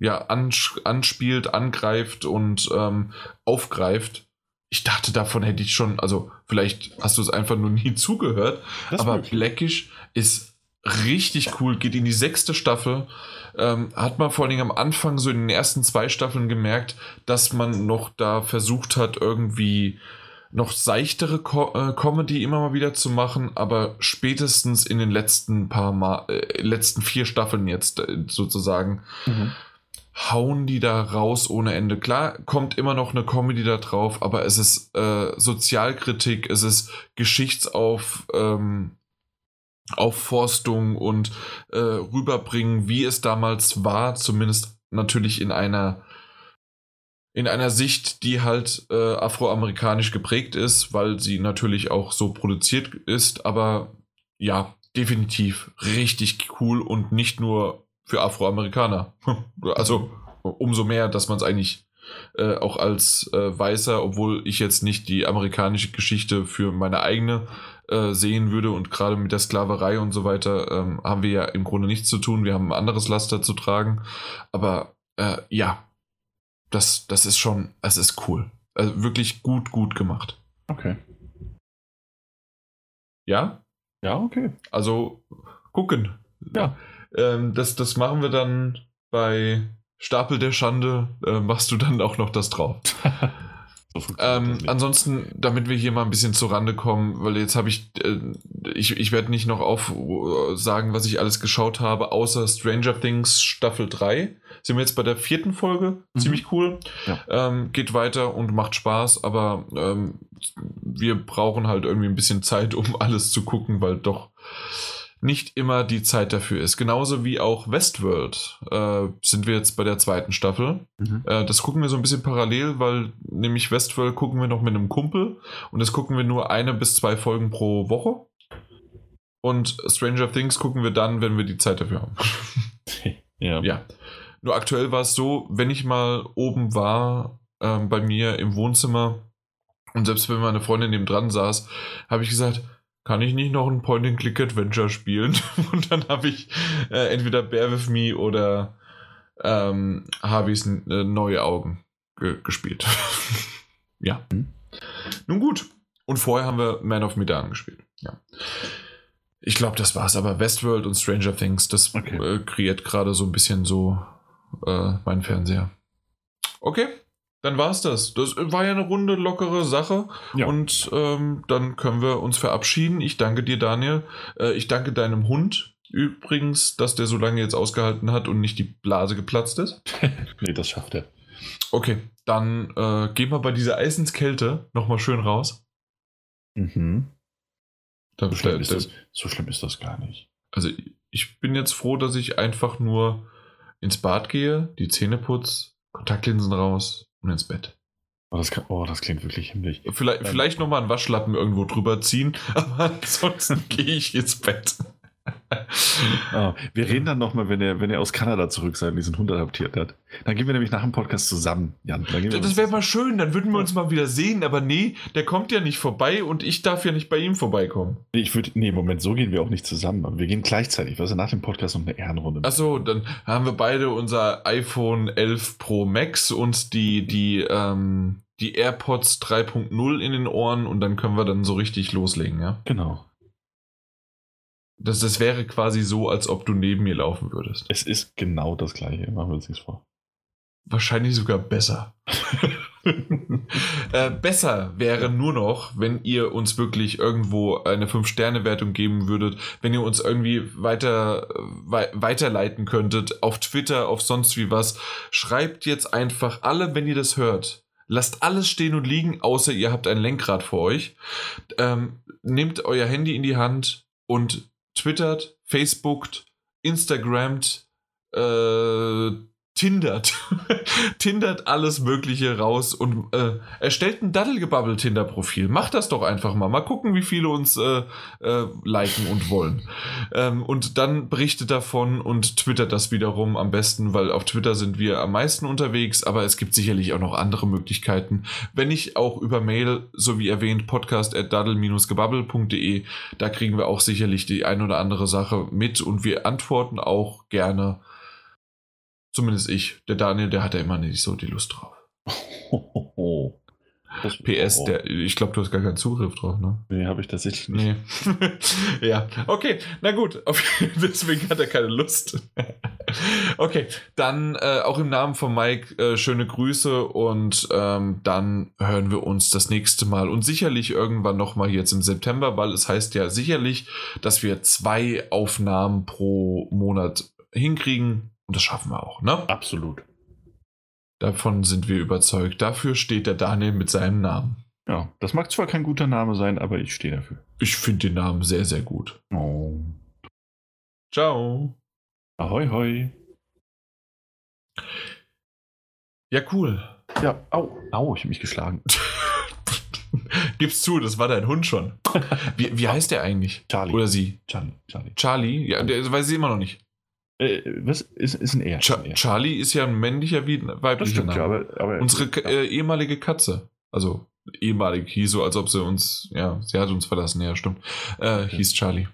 ja, anspielt, angreift und ähm, aufgreift. Ich dachte, davon hätte ich schon, also vielleicht hast du es einfach nur nie zugehört, das aber Blackish ist richtig cool, geht in die sechste Staffel ähm, hat man vor allen Dingen am Anfang so in den ersten zwei Staffeln gemerkt, dass man noch da versucht hat, irgendwie noch seichtere Co äh, Comedy immer mal wieder zu machen, aber spätestens in den letzten paar Mal, äh, letzten vier Staffeln jetzt äh, sozusagen, mhm. hauen die da raus ohne Ende. Klar, kommt immer noch eine Comedy da drauf, aber es ist äh, Sozialkritik, es ist Geschichtsauf, ähm, Aufforstung und äh, rüberbringen, wie es damals war, zumindest natürlich in einer in einer Sicht, die halt äh, afroamerikanisch geprägt ist, weil sie natürlich auch so produziert ist, aber ja, definitiv richtig cool und nicht nur für Afroamerikaner. also umso mehr, dass man es eigentlich äh, auch als äh, Weißer, obwohl ich jetzt nicht die amerikanische Geschichte für meine eigene äh, sehen würde und gerade mit der Sklaverei und so weiter ähm, haben wir ja im Grunde nichts zu tun. Wir haben ein anderes Laster zu tragen. Aber äh, ja, das, das ist schon, es ist cool. Also wirklich gut, gut gemacht. Okay. Ja? Ja, okay. Also gucken. Ja. Ähm, das, das machen wir dann bei Stapel der Schande. Äh, machst du dann auch noch das drauf. ähm, ansonsten, damit wir hier mal ein bisschen zur Rande kommen, weil jetzt habe ich, äh, ich, ich werde nicht noch auf uh, sagen, was ich alles geschaut habe, außer Stranger Things Staffel 3. Sind wir jetzt bei der vierten Folge? Mhm. Ziemlich cool. Ja. Ähm, geht weiter und macht Spaß, aber ähm, wir brauchen halt irgendwie ein bisschen Zeit, um alles zu gucken, weil doch nicht immer die Zeit dafür ist. Genauso wie auch Westworld äh, sind wir jetzt bei der zweiten Staffel. Mhm. Äh, das gucken wir so ein bisschen parallel, weil nämlich Westworld gucken wir noch mit einem Kumpel und das gucken wir nur eine bis zwei Folgen pro Woche. Und Stranger Things gucken wir dann, wenn wir die Zeit dafür haben. Ja. Ja. Nur aktuell war es so, wenn ich mal oben war, ähm, bei mir im Wohnzimmer und selbst wenn meine Freundin neben dran saß, habe ich gesagt, kann ich nicht noch ein Point-and-Click-Adventure spielen? Und dann habe ich äh, entweder Bear With Me oder ähm, Harveys äh, Neue Augen ge gespielt. ja. Mhm. Nun gut. Und vorher haben wir Man of Medan gespielt. Ja. Ich glaube, das war's. Aber Westworld und Stranger Things, das Okay. äh, kreiert gerade so ein bisschen so äh, mein Fernseher. Okay, dann war's das. Das war ja eine runde, lockere Sache. Ja. Und ähm, dann können wir uns verabschieden. Ich danke dir, Daniel. Äh, ich danke deinem Hund übrigens, dass der so lange jetzt ausgehalten hat und nicht die Blase geplatzt ist. Nee, das schafft er. Okay, dann äh, gehen wir bei dieser Eisenskälte nochmal schön raus. Mhm. Da, So schlimm, ist da, das, so schlimm ist das gar nicht. also ich bin jetzt froh, dass ich einfach nur ins Bad gehe, die Zähne putz, Kontaktlinsen raus und ins Bett. Oh, das, kann, oh, das klingt wirklich himmlisch. Vielleicht, Ähm. vielleicht nochmal einen Waschlappen irgendwo drüber ziehen, aber ansonsten gehe ich ins Bett. Ah, wir reden dann nochmal, wenn er, wenn er aus Kanada zurück sein und diesen Hund adoptiert hat. Dann gehen wir nämlich nach dem Podcast zusammen, Jan. Das wäre mal schön, dann würden wir uns mal wieder sehen, aber nee, der kommt ja nicht vorbei und ich darf ja nicht bei ihm vorbeikommen. Nee, Ich würde, nee, Moment, so gehen wir auch nicht zusammen. Aber wir gehen gleichzeitig. Was ist nach dem Podcast noch eine Ehrenrunde? Achso, dann haben wir beide unser iPhone 11 Pro Max und die, die, ähm, die AirPods 3.0 in den Ohren und dann können wir dann so richtig loslegen, ja? Genau. Das, das wäre quasi so, als ob du neben mir laufen würdest. Es ist genau das Gleiche. Machen wir uns nichts vor. Wahrscheinlich sogar besser. äh, besser wäre nur noch, wenn ihr uns wirklich irgendwo eine 5-Sterne-Wertung geben würdet, wenn ihr uns irgendwie weiter, äh, wei weiterleiten könntet, auf Twitter, auf sonst wie was. Schreibt jetzt einfach alle, wenn ihr das hört. Lasst alles stehen und liegen, außer ihr habt ein Lenkrad vor euch. Ähm, nehmt euer Handy in die Hand und twittert, facebookt, instagramt, äh, tindert. tindert alles Mögliche raus und äh, erstellt ein Daddelgebabbel-Tinder-Profil. Macht das doch einfach mal. Mal gucken, wie viele uns äh, äh, liken und wollen. Ähm, und dann berichtet davon und twittert das wiederum am besten, weil auf Twitter sind wir am meisten unterwegs, aber es gibt sicherlich auch noch andere Möglichkeiten. Wenn nicht auch über Mail, so wie erwähnt, podcast at daddel-gebabbel.de. Da kriegen wir auch sicherlich die ein oder andere Sache mit und wir antworten auch gerne. Zumindest ich. Der Daniel, der hat ja immer nicht so die Lust drauf. PS, oh. der, ich glaube, du hast gar keinen Zugriff drauf, ne? Nee, habe ich tatsächlich nicht. Nee. ja, okay, na gut. Deswegen hat er keine Lust. okay, dann äh, auch im Namen von Mike äh, schöne Grüße und ähm, dann hören wir uns das nächste Mal und sicherlich irgendwann nochmal jetzt im September, weil es heißt ja sicherlich, dass wir zwei Aufnahmen pro Monat hinkriegen und das schaffen wir auch, ne? Absolut. Davon sind wir überzeugt. Dafür steht der Daniel mit seinem Namen. Ja, das mag zwar kein guter Name sein, aber ich stehe dafür. Ich finde den Namen sehr, sehr gut. Oh. Ciao. Ahoi, hoi. Ja, cool. Ja, au, au, ich habe mich geschlagen. Gib's zu, das war dein Hund schon. Wie, wie heißt der eigentlich? Charlie. Oder sie? Charlie, Charlie. Charlie? Ja, der weiß sie immer noch nicht. Äh, was ist, ist ein Er? Cha Ein Er. Charlie ist ja ein männlicher wie ein weiblicher stimmt, ja, Name. aber, aber Unsere äh, ehemalige Katze. Also ehemalig hieß so, als ob sie uns, ja, sie hat uns verlassen, ja, stimmt. Äh, Okay. Hieß Charlie.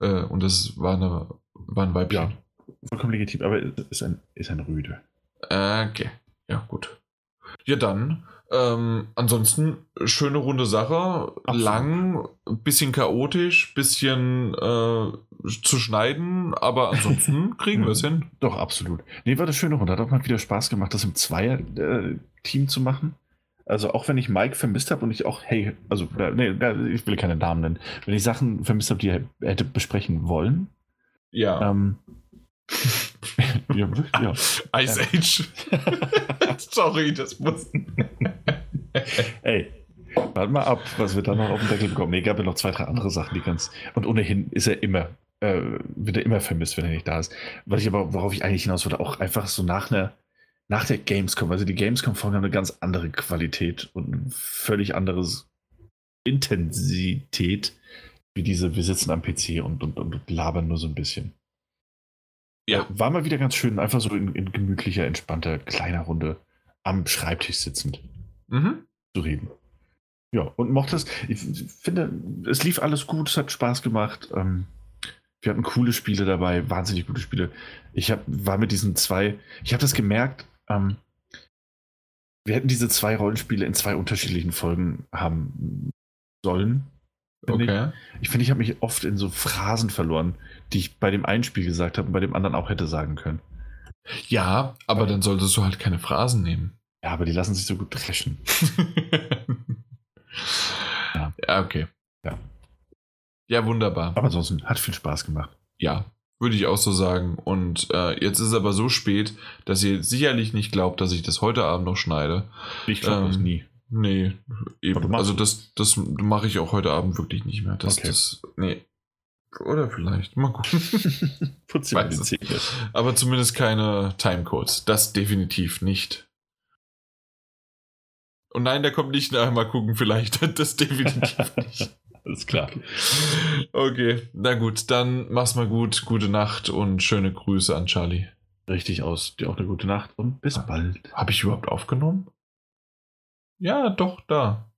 Äh, und das war, eine, war ein Weibchen. ja, vollkommen legitim, aber ist ein, ist ein Rüde. Okay, ja, gut. Ja, dann. Ähm, ansonsten schöne runde Sache, Absolut. lang, bisschen chaotisch, bisschen äh, zu schneiden, aber ansonsten kriegen wir es hin. Doch, absolut. Nee, war das schöne Runde. Hat auch mal wieder Spaß gemacht, das im Zweier-Team zu machen. Also auch wenn ich Mike vermisst habe und ich auch, hey, also, äh, nee, äh, ich will keine Namen nennen, wenn ich Sachen vermisst habe, die er hätte besprechen wollen. Ja, Ähm, ja, ja. Ice Age. Sorry, das muss. Ey, warte mal ab, was wir da noch auf den Deckel bekommen. Nee, gab ja noch zwei, drei andere Sachen, die ganz. Und ohnehin ist er immer äh, wird er immer vermisst, wenn er nicht da ist. Was ich aber, worauf ich eigentlich hinaus wollte, auch einfach so nach einer, nach der Gamescom, also die Gamescom-Folgen haben eine ganz andere Qualität und ein völlig anderes Intensität, wie diese, wir sitzen am PC und, und, und labern nur so ein bisschen. Ja. War mal wieder ganz schön, einfach so in, in gemütlicher, entspannter, kleiner Runde am Schreibtisch sitzend mhm. zu reden. Ja, und mochte es. Ich finde, es lief alles gut, es hat Spaß gemacht. Ähm, wir hatten coole Spiele dabei, wahnsinnig gute Spiele. Ich hab, war mit diesen zwei, ich habe das gemerkt, ähm, wir hätten diese zwei Rollenspiele in zwei unterschiedlichen Folgen haben sollen. Okay. Ich, ich finde, ich habe mich oft in so Phrasen verloren, die ich bei dem einen Spiel gesagt habe und bei dem anderen auch hätte sagen können. Ja, aber dann solltest du halt keine Phrasen nehmen. Ja, aber die lassen sich so gut dreschen. ja. ja, okay. Ja. Ja, wunderbar. Aber ansonsten hat viel Spaß gemacht. Ja, würde ich auch so sagen. Und äh, jetzt ist es aber so spät, dass ihr sicherlich nicht glaubt, dass ich das heute Abend noch schneide. Ich glaube ähm, das nie. Nee, eben. Also das, das mache ich auch heute Abend wirklich nicht mehr. Das, okay. das, nee. Oder vielleicht. Mal gucken. Aber zumindest keine Timecodes. Das definitiv nicht. Und nein, der kommt nicht nach. Mal gucken, vielleicht. Das definitiv nicht. Alles klar. Okay, na gut, dann mach's mal gut. Gute Nacht und schöne Grüße an Charlie. Richtig aus. Dir auch eine gute Nacht und bis bald. Habe ich überhaupt aufgenommen? Ja, doch, da.